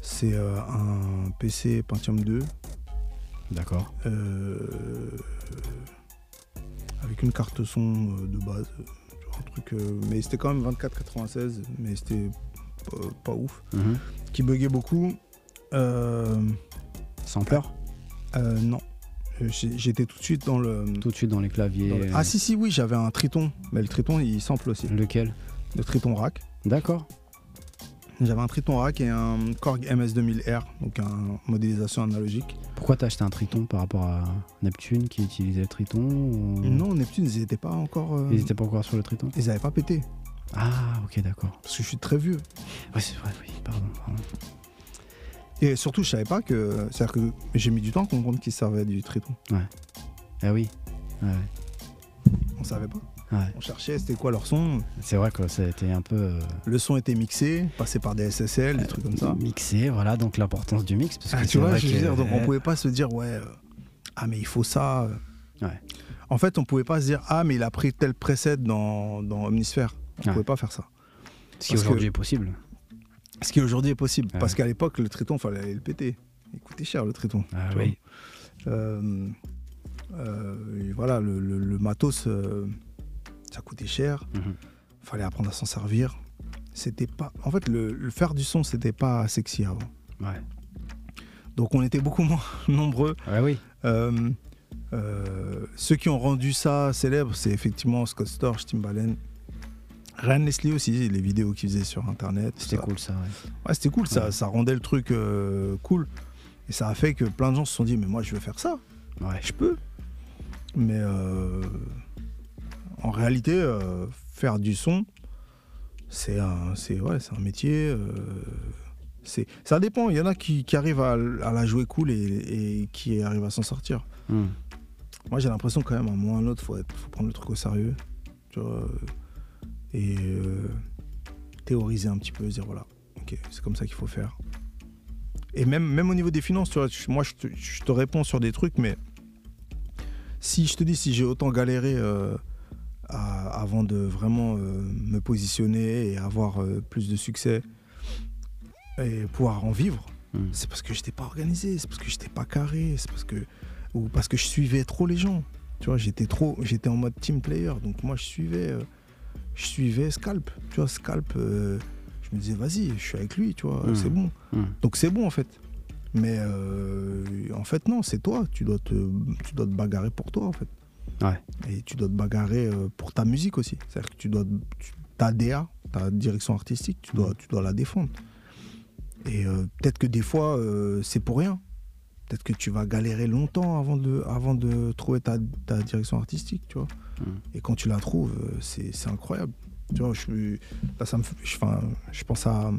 c'est euh, un PC Pentium 2 D'accord. avec une carte son de base. Un truc, euh, mais c'était quand même 2496, mais c'était pas, pas ouf. Mhm. Qui buguait beaucoup. Euh, euh, non. Euh, j'ai- J'étais tout de suite dans le. Tout de suite dans les claviers. dans le- Ah si si oui j'avais un Triton mais le Triton il sample aussi Lequel? Le Triton rack D'accord. J'avais un Triton rack et un Korg MS2000R donc un modélisation analogique Pourquoi t'as acheté un Triton par rapport à Neptune qui utilisait le Triton ou- non Neptune ils étaient pas encore euh, Ils étaient pas encore sur le Triton ils avaient pas pété Ah, ok, d'accord. parce que je suis très vieux Ouais, c'est vrai, oui, pardon. pardon. Et surtout, je savais pas que. C'est-à-dire que j'ai mis du temps à comprendre qu'il servait du Triton. Ah oui. Ouais, On savait pas. Ouais. On cherchait c'était quoi leur son. C'est vrai que ça a été un peu euh, Le son était mixé, passé par des SSL, des trucs comme ça. mixé, voilà, donc l'importance du mix. Parce que Ah, c'est tu vois, je veux que- dire, donc on pouvait pas se dire, ouais, euh, ah, mais il faut ça. euh. Ouais. En fait, on pouvait pas se dire, ah, mais il a pris tel preset dans, dans Omnisphere. On Ouais. pouvait pas faire ça. Ce qui aujourd'hui que- est possible. Ce qui aujourd'hui est possible. Parce qu'à l'époque, le Triton, fallait aller le péter. Il coûtait cher, le Triton. Ah oui. Euh, euh, voilà, le, le- le matos, euh, ça coûtait cher. Mhm. fallait apprendre à s'en servir. C'était pas. En fait, le, le faire du son, c'était pas sexy avant. Ouais. Donc on était beaucoup moins nombreux. Ouais, oui. Euh, euh, ceux qui ont rendu ça célèbre, c'est effectivement Scott Storch, Timbaland. Ryan Leslie aussi, les vidéos qu'il faisait sur internet. C'était cool ça, ouais. Ouais, c'était cool, ça, rendait le truc euh, cool. Et ça a fait que plein de gens se sont dit, mais moi je veux faire ça, Ouais. je peux. Mais euh, en réalité, euh, faire du son, c'est un, c'est, ouais, c'est un métier. euh, c'est, ça dépend, il y en a qui, qui arrivent à, à la jouer cool et, et qui arrivent à s'en sortir. Hmm. Moi j'ai l'impression quand même, à un moment ou à un autre, faut, être- faut prendre le truc au sérieux. Tu vois, euh, et euh, théoriser un petit peu, se dire voilà, ok, c'est comme ça qu'il faut faire. Et même, même au niveau des finances, tu vois, moi je te, je te réponds sur des trucs, mais si je te dis, si j'ai autant galéré euh, à- avant de vraiment euh, me positionner et avoir euh, plus de succès et pouvoir en vivre, Hmm. c'est parce que j'étais pas organisé, c'est parce que j'étais pas carré, c'est parce que ou parce que je suivais trop les gens. Tu vois, j'étais trop, j'étais en mode team player, donc moi je suivais, euh, je suivais Scalp. Tu vois, Scalp, euh, je me disais vas-y, je suis avec lui, tu vois, Mm. c'est bon. Hmm. Donc c'est bon en fait. Mais euh, en fait non, c'est toi. Tu dois te, tu dois te bagarrer pour toi en fait. Ouais. Et tu dois te bagarrer euh, pour ta musique aussi. C'est-à-dire que tu dois, tu- ta DA, ta direction artistique, tu dois, Mm. tu dois la défendre. Et euh, peut-être que des fois euh, c'est pour rien. Peut-être que tu vas galérer longtemps avant de, avant de trouver ta, ta direction artistique, tu vois. Mm. Et quand tu la trouves, c'est c'est incroyable. Tu vois, je, suis- là, ça me, fait- je, enfin, je pense à,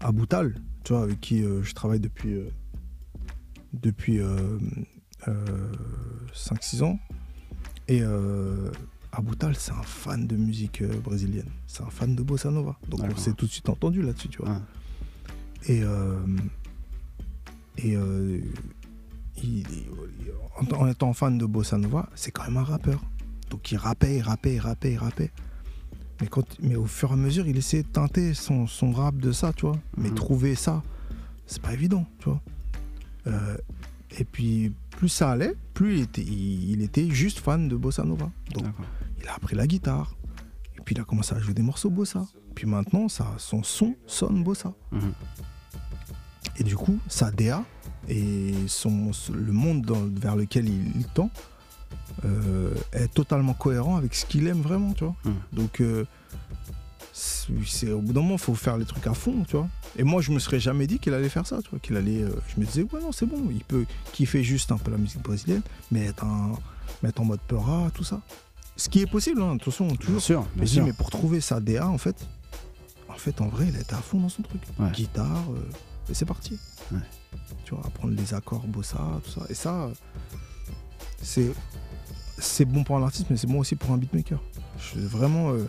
à Boutal, tu vois, avec qui euh, je travaille depuis, depuis 5-6 ans. Et euh, Aboutal, c'est un fan de musique euh, brésilienne. C'est un fan de bossa nova. Donc on s'est tout de suite entendu là-dessus, tu vois. Ouais. Et, euh, et euh, il- il- en, étant fan de bossa nova, c'est quand même un rappeur. Donc il rappait, il rappait, il rappait, il rappait. Mais, quand, mais au fur et à mesure, il essayait de teinter son, son rap de ça, tu vois. Mais Mhm. trouver ça, c'est pas évident, tu vois. Euh, et puis, plus ça allait, plus il était, il, il était juste fan de bossa nova. Donc il a appris la guitare. Et puis il a commencé à jouer des morceaux bossa. Puis maintenant, ça, son son sonne bossa. Mhm. Et du coup, sa DA et son, le monde dans- vers lequel il, il tend euh, est totalement cohérent avec ce qu'il aime vraiment, tu vois. Mhm. Donc, euh, c'est au bout d'un moment, il faut faire les trucs à fond, tu vois. Et moi, je me serais jamais dit qu'il allait faire ça, tu vois. Qu'il allait, euh, je me disais, ouais, non, c'est bon, il peut kiffer juste un peu la musique brésilienne, mais être, un, mettre en mode peura, tout ça. Ce qui est possible, hein, attention, Bien toujours. sûr, Mais, bien si, sûr. mais pour trouver sa DA, en fait, en fait, en vrai, il était à fond dans son truc. Ouais. Guitare, euh, et c'est parti. Ouais. Tu vois, apprendre les accords, bossa, tout ça. Et ça, c'est c'est bon pour un artiste, mais c'est bon aussi pour un beatmaker. Je, vraiment, euh,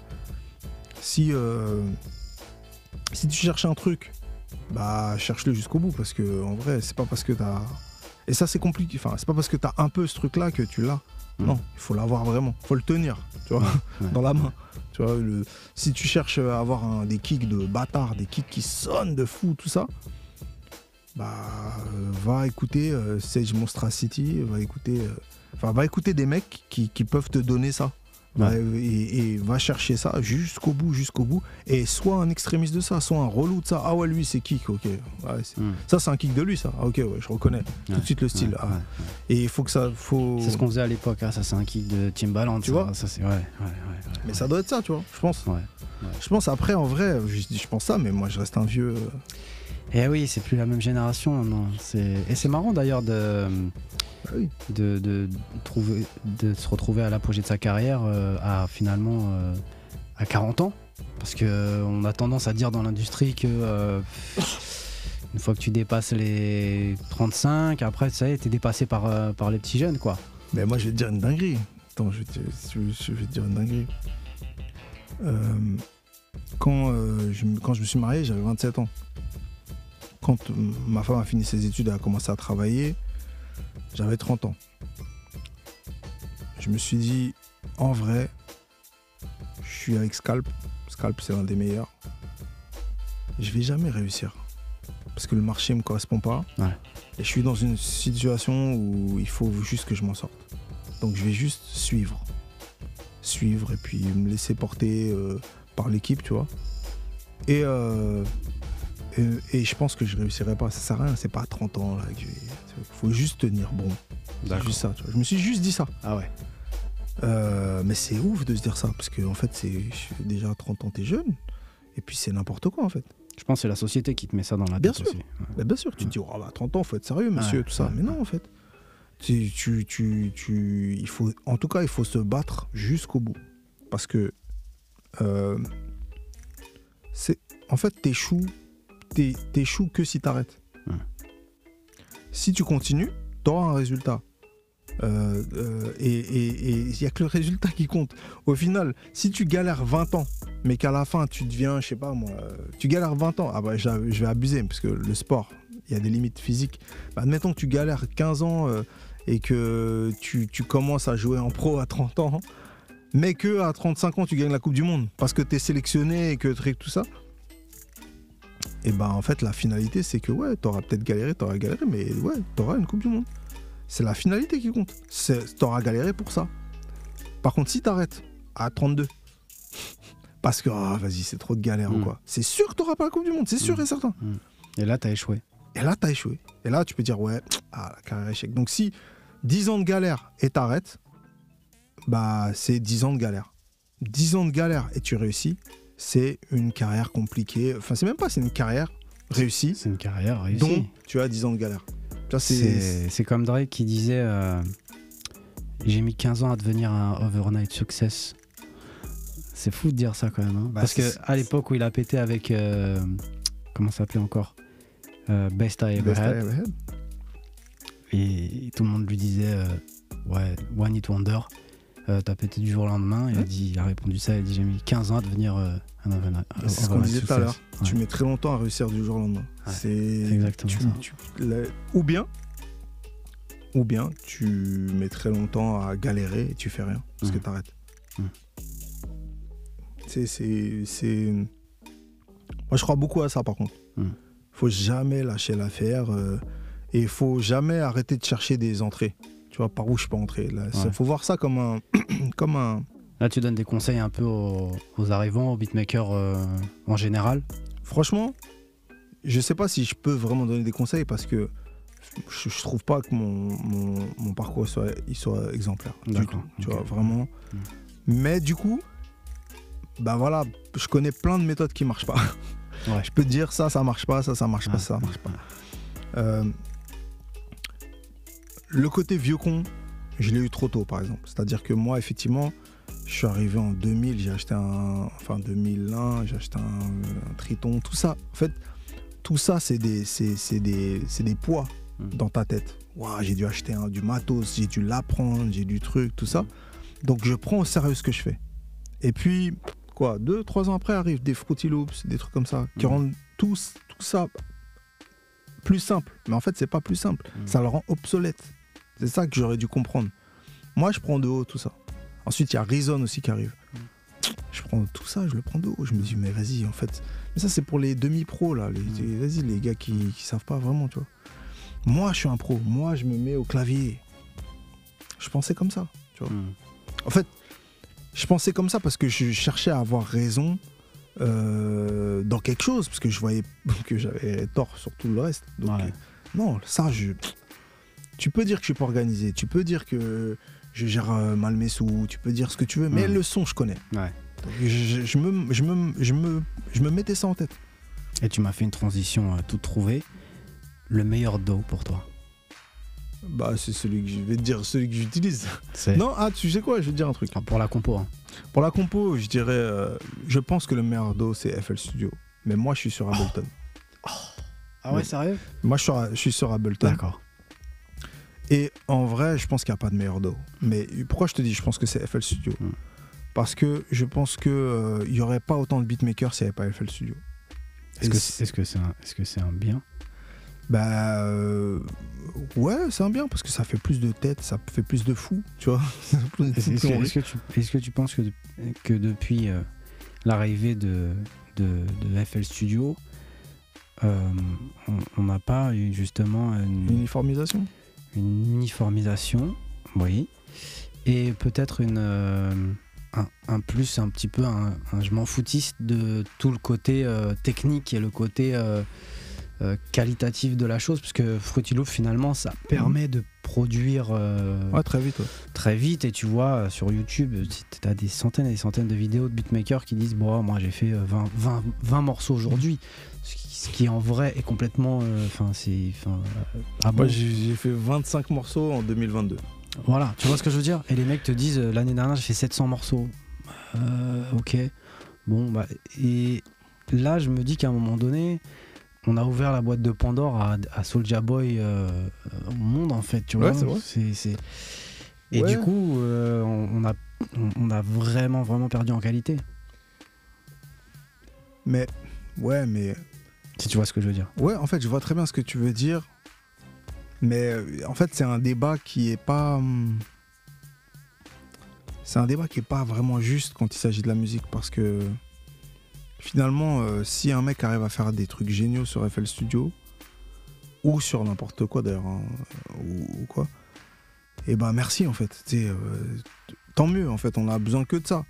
si euh, si tu cherches un truc, bah cherche-le jusqu'au bout, parce que en vrai, c'est pas parce que t'as et ça c'est compliqué. Enfin, c'est pas parce que t'as un peu ce truc-là que tu l'as. Mm. Non, il faut l'avoir vraiment. Faut le tenir, tu vois, ouais. dans la main. Tu vois, le, si tu cherches à avoir un- des kicks de bâtard, des kicks qui sonnent de fou, tout ça, bah euh, va écouter euh, Sage Monstracity, va écouter, enfin va écouter des mecs qui, qui peuvent te donner ça. Va- et, et va chercher ça jusqu'au bout, jusqu'au bout. Et soit un extrémiste de ça, soit un relou de ça. Ah ouais, lui c'est kick, ok. Ouais, Mhm. Ça c'est un kick de lui, ça. Ah, ok, ouais, je reconnais tout de suite le style. Ah. Et il faut que ça, faut. C'est ce qu'on faisait à l'époque, hein, ça c'est un kick de Timbaland. Tu ça, vois ça c'est ouais, ouais, ouais, ouais, Mais ça doit être ça, tu vois. Je pense. Ouais. Je pense après, en vrai, je, je pense ça, mais moi je reste un vieux. euh, Et oui, c'est plus la même génération, non. C'est et c'est marrant d'ailleurs de, bah oui. de, de trouver, de se retrouver à l'apogée de sa carrière euh, à finalement euh, à 40 ans, parce que euh, a tendance à dire dans l'industrie que euh, une fois que tu dépasses les 35, après ça y est, t'es dépassé par, par les petits jeunes, quoi. Mais moi, je vais te dire une dinguerie. Attends, je vais te, je- vais te dire une dinguerie. Quand, je, me- quand je me suis marié, j'avais 27 ans. Quand ma femme a fini ses études et a commencé à travailler, j'avais 30 ans. Je me suis dit, en vrai, je suis avec Scalp. Scalp, c'est l'un des meilleurs. Je vais jamais réussir. Parce que le marché me correspond pas. Ouais. Et je suis dans une situation où il faut juste que je m'en sorte. Donc je vais juste suivre. Suivre et puis me laisser porter euh, par l'équipe, tu vois. Et, euh, et, et je pense que je réussirai pas. Ça sert à rien, c'est pas à 30 ans là. Il faut juste tenir bon. Juste ça, tu vois. Je me suis juste dit ça. Ah ouais. Euh, mais c'est ouf de se dire ça, parce que en fait, c'est déjà à 30 ans, t'es jeune. Et puis c'est n'importe quoi en fait. Je pense que c'est la société qui te met ça dans la Bien tête sûr. aussi. Ouais. Bah, bien sûr, tu te dis, oh, bah, à 30 ans, faut être sérieux, monsieur, Ouais, tout ça. ouais, Mais non, en fait. Tu, tu, tu, tu- il faut, en tout cas, il faut se battre jusqu'au bout. Parce que, euh, c'est, en fait, t'échoues, t'é- t'échoues que si t'arrêtes. Ouais. Si tu continues, t'auras un résultat. Euh, euh, et il n'y a que le résultat qui compte. Au final, si tu galères 20 ans, mais qu'à la fin tu deviens, je sais pas moi, euh, tu galères 20 ans, ah bah je vais abuser parce que le sport, il y a des limites physiques. Bah, admettons que tu galères 15 ans euh, et que tu, tu commences à jouer en pro à 30 ans, mais que à 35 ans tu gagnes la Coupe du Monde parce que tu es sélectionné et que tout ça. Et bah en fait la finalité c'est que ouais, t'auras peut-être galéré, t'auras galéré, mais ouais, t'auras une Coupe du Monde. C'est la finalité qui compte. C'est- T'auras galéré pour ça. Par contre, si t'arrêtes à 32, parce que ah, vas-y, c'est trop de galère ou Mm. quoi, c'est sûr que t'auras pas la Coupe du Monde, c'est sûr Mm. et certain. Et là, t'as échoué. Et là, t'as échoué. Et là, tu peux dire, ouais, ah, la carrière échec. Donc, si 10 ans de galère et t'arrêtes, bah, c'est 10 ans de galère. 10 ans de galère et tu réussis, c'est une carrière compliquée. Enfin, c'est même pas, c'est une carrière réussie, C'est une carrière réussie. dont tu as 10 ans de galère. C'est. Comme Drake qui disait euh, J'ai mis 15 ans à devenir un overnight success. C'est fou de dire ça quand même. hein. Bah, Parce que à l'époque où il a pété avec. euh, comment ça s'appelait encore Euh, Best I Ever Had. Had. Et tout le monde lui disait Ouais, One It Wonder. Euh, T'as pété du jour au lendemain. Il, a Ouais. dit, il a répondu ça. Il a dit J'ai mis 15 ans à devenir euh, un overnight. C'est ce qu'on disait tout à l'heure. Tu mets très longtemps à réussir du jour au lendemain. Ouais, c'est exactement tu- ça. tu- la- ou bien, ou bien tu mets très longtemps à galérer et tu fais rien parce que t'arrêtes. C'est. Moi, je crois beaucoup à ça par contre. Mm. Faut jamais lâcher l'affaire euh, et il faut jamais arrêter de chercher des entrées. Tu vois, par où je peux entrer. Ouais. faut voir ça comme un, comme un. Là, tu donnes des conseils un peu aux, aux arrivants, aux beatmakers euh, en général. Franchement, je sais pas si je peux vraiment donner des conseils parce que je, je trouve pas que mon, mon, mon parcours soit, il soit exemplaire. Du tout. Tu vois, vraiment. Mm. Mais du coup, ben voilà, je connais plein de méthodes qui marchent pas. Ouais. Je peux te dire ça, ça marche pas, ça, ça marche pas, Ouais, ça marche pas. ouais. Euh, le côté vieux con, je l'ai eu trop tôt, par exemple. C'est-à-dire que moi, effectivement, je suis arrivé en 2000, j'ai acheté un. Enfin, 2001, j'ai acheté un, un Triton, tout ça. En fait, tout ça, c'est des, c'est, des, c'est des poids Mm. dans ta tête. Ouah, j'ai dû acheter un, du matos, j'ai dû l'apprendre, j'ai du truc, tout ça. Donc, je prends au sérieux ce que je fais. Et puis, quoi, deux, trois ans après arrivent des Fruity Loops, des trucs comme ça, qui Mm. rendent tout, tout ça plus simple. Mais en fait, c'est pas plus simple. Mm. Ça le rend obsolète. C'est ça que j'aurais dû comprendre. Moi, je prends de haut tout ça. Ensuite, il y a Reason aussi qui arrive. Mm. Je prends tout ça, je le prends de haut. Je me dis, mais vas-y, en fait. Mais ça, c'est pour les demi-pros, là. Les, Mm. les- Vas-y, les gars qui, qui savent pas vraiment, tu vois. Moi, je suis un pro. Moi, je me mets au clavier. Je pensais comme ça. Mm. En fait, je pensais comme ça parce que je cherchais à avoir raison euh, dans quelque chose, parce que je voyais que j'avais tort sur tout le reste. Donc, Ouais. non, ça, je. Tu peux dire que je suis pas organisé, tu peux dire que je gère euh, mal mes sous, tu peux dire ce que tu veux, mais le son, je connais. Ouais. Donc, je, me, je, me, je, me, je me mettais ça en tête. Et tu m'as fait une transition euh, toute trouvée. Le meilleur do pour toi? Bah, c'est celui que je vais te dire, celui que j'utilise. Non, ah, tu sais quoi, je vais te dire un truc. Ah, pour la compo. hein. Pour la compo, je dirais, euh, je pense que le meilleur do, c'est FL Studio. Mais moi, je suis sur Ableton. Ah ouais, sérieux? Moi, je suis, sur- je suis sur Ableton. D'accord. Et en vrai, je pense qu'il n'y a pas de meilleur do. Mais pourquoi je te dis, je pense que c'est FL Studio Hmm. Parce que je pense qu'il n'y aurait pas autant de beatmakers s'il n'y avait pas FL Studio. Est-ce que c'est- c'est est -ce c'est un, est -ce c'est un bien? Bah. euh, ouais, c'est un bien parce que ça fait plus de têtes, ça fait plus de fous, tu vois. Est-ce qui que, que tu, penses que, de- que depuis euh, l'arrivée de, de, de FL Studio, euh, on- on n'a pas eu justement une, Uniformisation? Une uniformisation, oui, et peut-être une euh, un, un plus, un petit peu un, un je m'en foutiste de tout le côté euh, technique et le côté euh, qualitatif de la chose, parce que Fruity Loop finalement ça permet de produire Ouais, très vite. ouais. très vite et tu vois sur YouTube tu as des centaines et des centaines de vidéos de beatmakers qui disent bon moi j'ai fait euh, 20, 20, 20 morceaux aujourd'hui ce qui, en vrai est complètement euh, enfin c'est euh, ah bon j'ai fait 25 morceaux en 2022. voilà tu vois ce que je veux dire? Et les mecs te disent euh, l'année dernière j'ai fait 700 morceaux Euh, ok bon bah et là je me dis qu'à un moment donné on a ouvert la boîte de Pandore à, à Soulja Boy euh, au monde en fait tu Ouais, vois? c'est vrai. c'est c'est- et Ouais. du coup euh, on, on a on, on a vraiment vraiment perdu en qualité Mais, ouais, mais si tu vois ce que je veux dire Ouais, en fait, je vois très bien ce que tu veux dire. Mais euh, en fait, c'est un débat qui est pas. hum, C'est un débat qui est pas vraiment juste quand il s'agit de la musique parce que finalement, euh, si un mec arrive à faire des trucs géniaux sur FL Studio ou sur n'importe quoi d'ailleurs, hein, ou, ou quoi, et ben merci en fait. Euh, tant mieux en fait, on a besoin que de ça.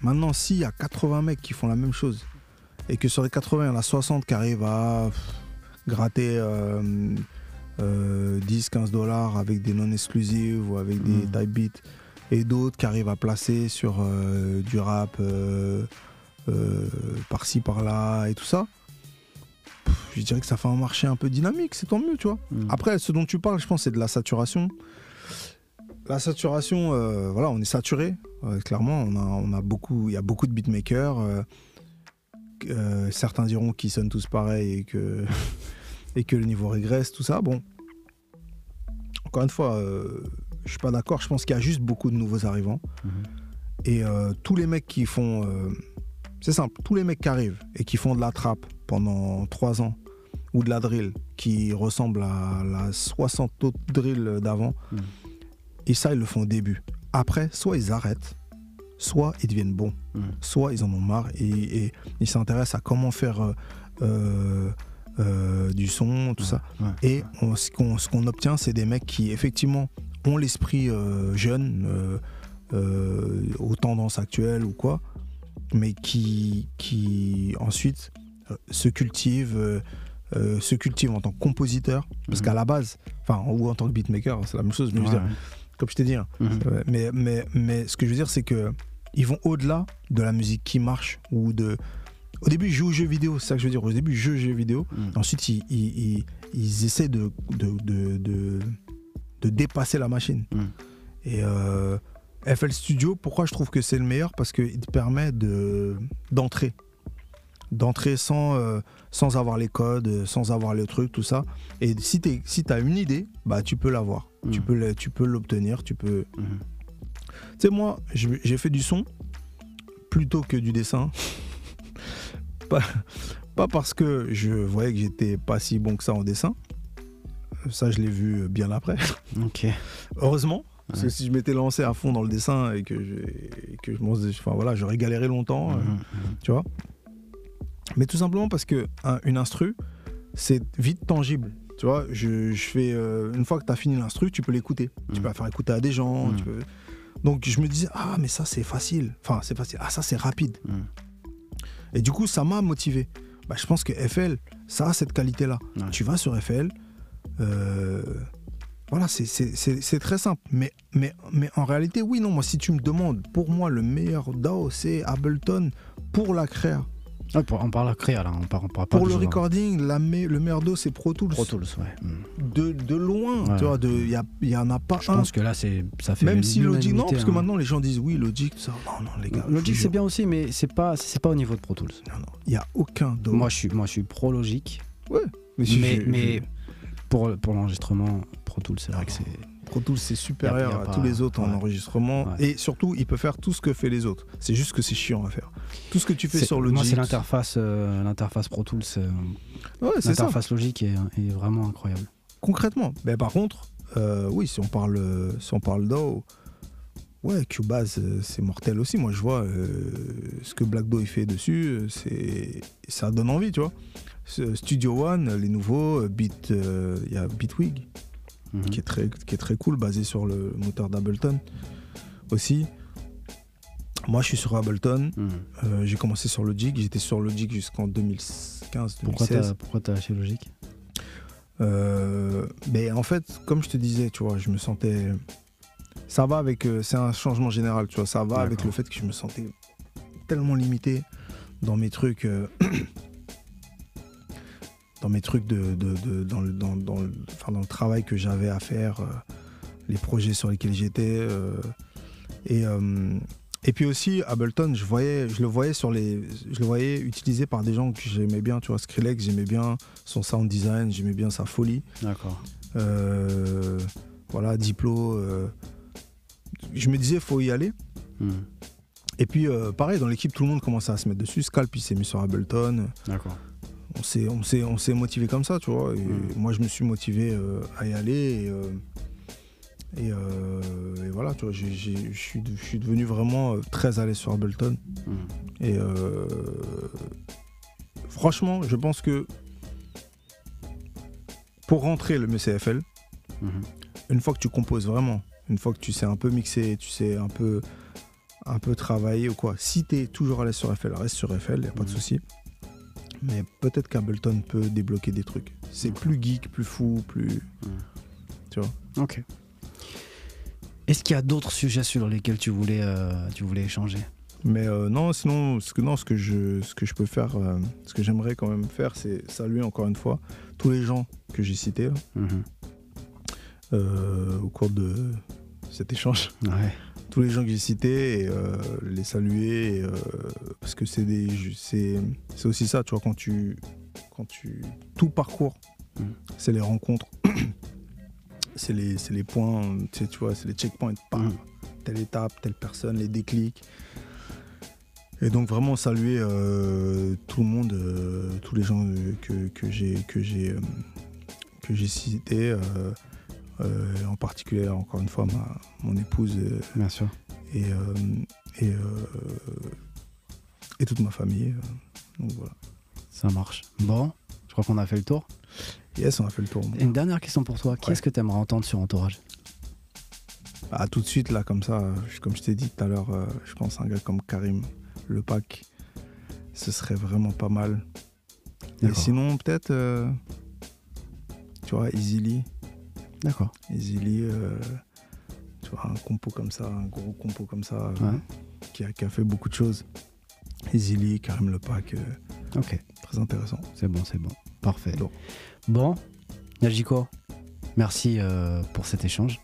Maintenant, s'il y a 80 mecs qui font la même chose et que sur les 80, il y en a 60 qui arrivent à gratter euh, euh, 10-15 dollars avec des non-exclusives ou avec des Mm. type beats et d'autres qui arrivent à placer sur euh, du rap euh, euh, par-ci par-là et tout ça, pff, je dirais que ça fait un marché un peu dynamique, c'est tant mieux, tu vois. Mm. Après, ce dont tu parles, je pense, c'est de la saturation. la saturation, euh, voilà, on est saturé. euh, clairement, on a, on a beaucoup, il y a beaucoup de beatmakers. Euh, certains diront qu'ils sonnent tous pareil et que, et que le niveau régresse, tout ça. Bon, encore une fois, euh, je suis pas d'accord. Je pense qu'il y a juste beaucoup de nouveaux arrivants. Mhm. Et euh, tous les mecs qui font. c'est simple, tous les mecs qui arrivent et qui font de la trappe pendant 3 ans ou de la drill qui ressemble à la 60 autres drills d'avant, Mhm. et ça, ils le font au début. Après, soit ils arrêtent, soit ils deviennent bons, soit ils en ont marre et, et ils s'intéressent à comment faire euh, euh, euh, du son, tout ça. Ouais. Et on- ce qu'on ce qu'on obtient, c'est des mecs qui, effectivement, ont l'esprit euh, jeune, aux tendances actuelles ou quoi, mais qui, qui ensuite se cultivent, se cultivent en tant que compositeur, parce Mhm. qu'à la base, enfin, ou en tant que beatmaker, c'est la même chose, mais je veux Ouais, dire, comme je t'ai dit, hein. Mhm. Mais, mais, mais ce que je veux dire, c'est que ils vont au-delà de la musique qui marche ou de. Au début, ils jouent aux jeux vidéo, c'est ça que je veux dire. Au début, ils jouent aux jeux vidéo. Mhm. Ensuite, ils, ils, ils- ils essaient de, de, de, de, de dépasser la machine. Mhm. Et euh, FL Studio, pourquoi je trouve que c'est le meilleur? Parce qu'il te permet de, d'entrer. D'entrer sans, euh, sans avoir les codes, sans avoir les trucs, tout ça. Et si tu si as une idée, bah, tu peux l'avoir. Tu peux le- tu peux l'obtenir, tu peux. Tu sais, moi, j'ai fait du son plutôt que du dessin. pas, pas parce que je voyais que j'étais pas si bon que ça en dessin. Ça, je l'ai vu bien après. Ok. Heureusement. Parce que si je m'étais lancé à fond dans le dessin et que je, que je m'en- enfin voilà, j'aurais galéré longtemps, euh, Mhm. tu vois. Mais tout simplement parce que un- une instru, c'est vite tangible. Tu vois, je, je fais euh, une fois que tu as fini l'instru, tu peux l'écouter. Tu Mhm. peux la faire écouter à des gens. Mhm. tu peux- Donc je me disais ah mais ça c'est facile. Enfin c'est facile. Ah ça c'est rapide. Mhm. Et du coup ça m'a motivé. Bah, je pense que FL ça a cette qualité là. Ouais. Tu vas sur FL. euh, voilà, c'est- très simple. Mais, mais, mais en réalité, oui, non, moi, si tu me demandes, pour moi, le meilleur DAO, c'est Ableton pour la créa. Ah, pour- on parle à créa là, on parle, on parle pas Pour le recording, la me- le meilleur DAO, c'est Pro Tools. Pro Tools, ouais. Mhm. De, de loin, Ouais. tu vois, il n'y en a pas Je un. pense que là, c'est, ça fait Même si Logic, non, l'unanimité, parce que hein. maintenant, les gens disent oui, Logic, ça. Non, non, les gars. Logic c'est bien aussi, mais c'est pas, pas au niveau de Pro Tools. Non, non, il n'y a aucun DAO. Moi, je suis, moi, je suis pro Logic, mais, je- mais, je- mais pour, pour l'enregistrement, Pro Tools, c'est vrai que c'est. Pro Tools, c'est supérieur a- à pas- tous les autres en ouais. enregistrement. Ouais. Et surtout, il peut faire tout ce que fait les autres. C'est juste que c'est chiant à faire. Tout ce que tu fais sur Logic. moi, c'est l'interface, euh, l'interface Pro Tools. euh, Ouais, l'interface Logic est, est vraiment incroyable. Concrètement. Mais par contre, euh, oui, si on parle, si on parle ouais, Cubase, c'est mortel aussi. Moi, je vois euh, ce que Black Do il fait dessus, c'est, ça donne envie, tu vois. Studio One, les nouveaux, euh, il y a Bitwig, Mhm. qui est très, qui est très cool, basé sur le moteur d'Ableton aussi. Moi, je suis sur Ableton. Mhm. Euh, j'ai commencé sur Logic. J'étais sur Logic jusqu'en 2015-2016. Pourquoi t'as, pourquoi t'as lâché Logic? Euh, mais en fait, comme je te disais, tu vois, je me sentais. Ça va avec. euh, c'est un changement général, tu vois. Ça va avec le fait que je me sentais tellement limité dans mes trucs. dans mes trucs de. de- de- dans, le, dans, dans le- enfin, dans le travail que j'avais à faire, euh, les projets sur lesquels j'étais. euh, et. euh, et puis aussi, Ableton, je, voyais, je le voyais sur les, je le voyais utilisé par des gens que j'aimais bien, tu vois, Skrillex, j'aimais bien son sound design, j'aimais bien sa folie. D'accord. Voilà, Diplo. je me disais, faut y aller. Mhm. Et puis, pareil, dans l'équipe, tout le monde commençait à se mettre dessus. Scalp, il s'est mis sur Ableton. D'accord. On s'est, on s'est, on s'est motivé comme ça, tu vois. Et Mm. moi, je me suis motivé euh, à y aller. Et, euh, et, euh, et voilà, tu vois, je suis, devenu vraiment très à l'aise sur Ableton. Mhm. Et franchement, je pense que pour rentrer le MCFL, Mhm. une fois que tu composes vraiment, une fois que tu sais un peu mixer, tu sais un peu, un peu travailler ou quoi, si tu es toujours à l'aise sur FL, reste sur FL, il n'y a pas de souci. Mais peut-être qu'Ableton peut débloquer des trucs. C'est plus geek, plus fou, plus. Ok. Est-ce qu'il y a d'autres sujets sur lesquels tu voulais, euh, tu voulais échanger? Mais euh, non, sinon, ce que, non, ce que je, ce que je peux faire, euh, ce que j'aimerais quand même faire, c'est saluer encore une fois tous les gens que j'ai cités là, Mhm. euh, au cours de, cet échange. Ouais. Tous les gens que j'ai cités, et, euh, les saluer, et, euh, parce que c'est des, c'est, c'est aussi ça, tu vois, quand tu, quand tu, tout parcours, Mm. c'est les rencontres, c'est les, les points, tu sais, tu vois, c'est les checkpoints, bam, Mm. telle étape, telle personne, les déclics. Et donc vraiment saluer euh, tout le monde, tous les gens que, j'ai que j'ai que j'ai euh, en particulier encore une fois ma, mon épouse euh, Bien sûr. et euh, et, euh, et toute ma famille. euh. Donc voilà. Ça marche. Bon, je crois qu'on a fait le tour. Yes, on a fait le tour. Une dernière question pour toi. Qui Ouais. est-ce que tu aimerais entendre sur Entourage? Ah, tout de suite là comme ça, euh, comme je t'ai dit tout à l'heure, euh, je pense à un gars comme Karim Le Pac, ce serait vraiment pas mal. Et sinon peut-être, euh, tu vois, Easily. D'accord. Easily, euh, tu vois, un compo comme ça, un gros compo comme ça, euh, qui, a, qui a fait beaucoup de choses. Easily, Karim Lepac, euh, Ok. très intéressant. C'est bon, c'est bon. Parfait. Bon. Bon, Najiko, merci euh, pour cet échange.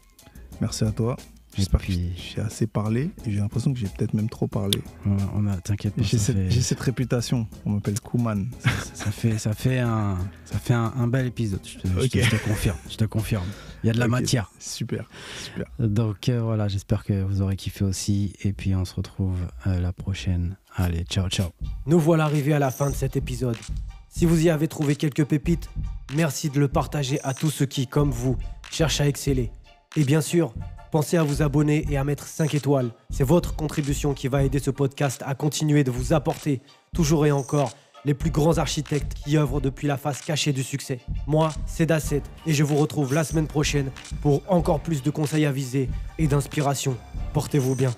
Merci à toi. J'espère que j'ai assez parlé et j'ai l'impression que j'ai peut-être même trop parlé. On a- on a, t'inquiète pas, J'ai cette, fait, j'ai cette réputation, on m'appelle Kouman. ça fait, ça fait un, ça fait un, un bel épisode. Je te, je te- Ok. je te confirme. Je te confirme. Il y a de la matière. Super, super. Donc euh, voilà, j'espère que vous aurez kiffé aussi. Et puis on se retrouve euh, la prochaine. Allez, ciao, ciao. Nous voilà arrivés à la fin de cet épisode. Si vous y avez trouvé quelques pépites, merci de le partager à tous ceux qui, comme vous, cherchent à exceller. Et bien sûr, pensez à vous abonner et à mettre 5 étoiles. C'est votre contribution qui va aider ce podcast à continuer de vous apporter, toujours et encore, les plus grands architectes qui œuvrent depuis la face cachée du succès. Moi, c'est Dasset et je vous retrouve la semaine prochaine pour encore plus de conseils avisés et d'inspiration. Portez-vous bien.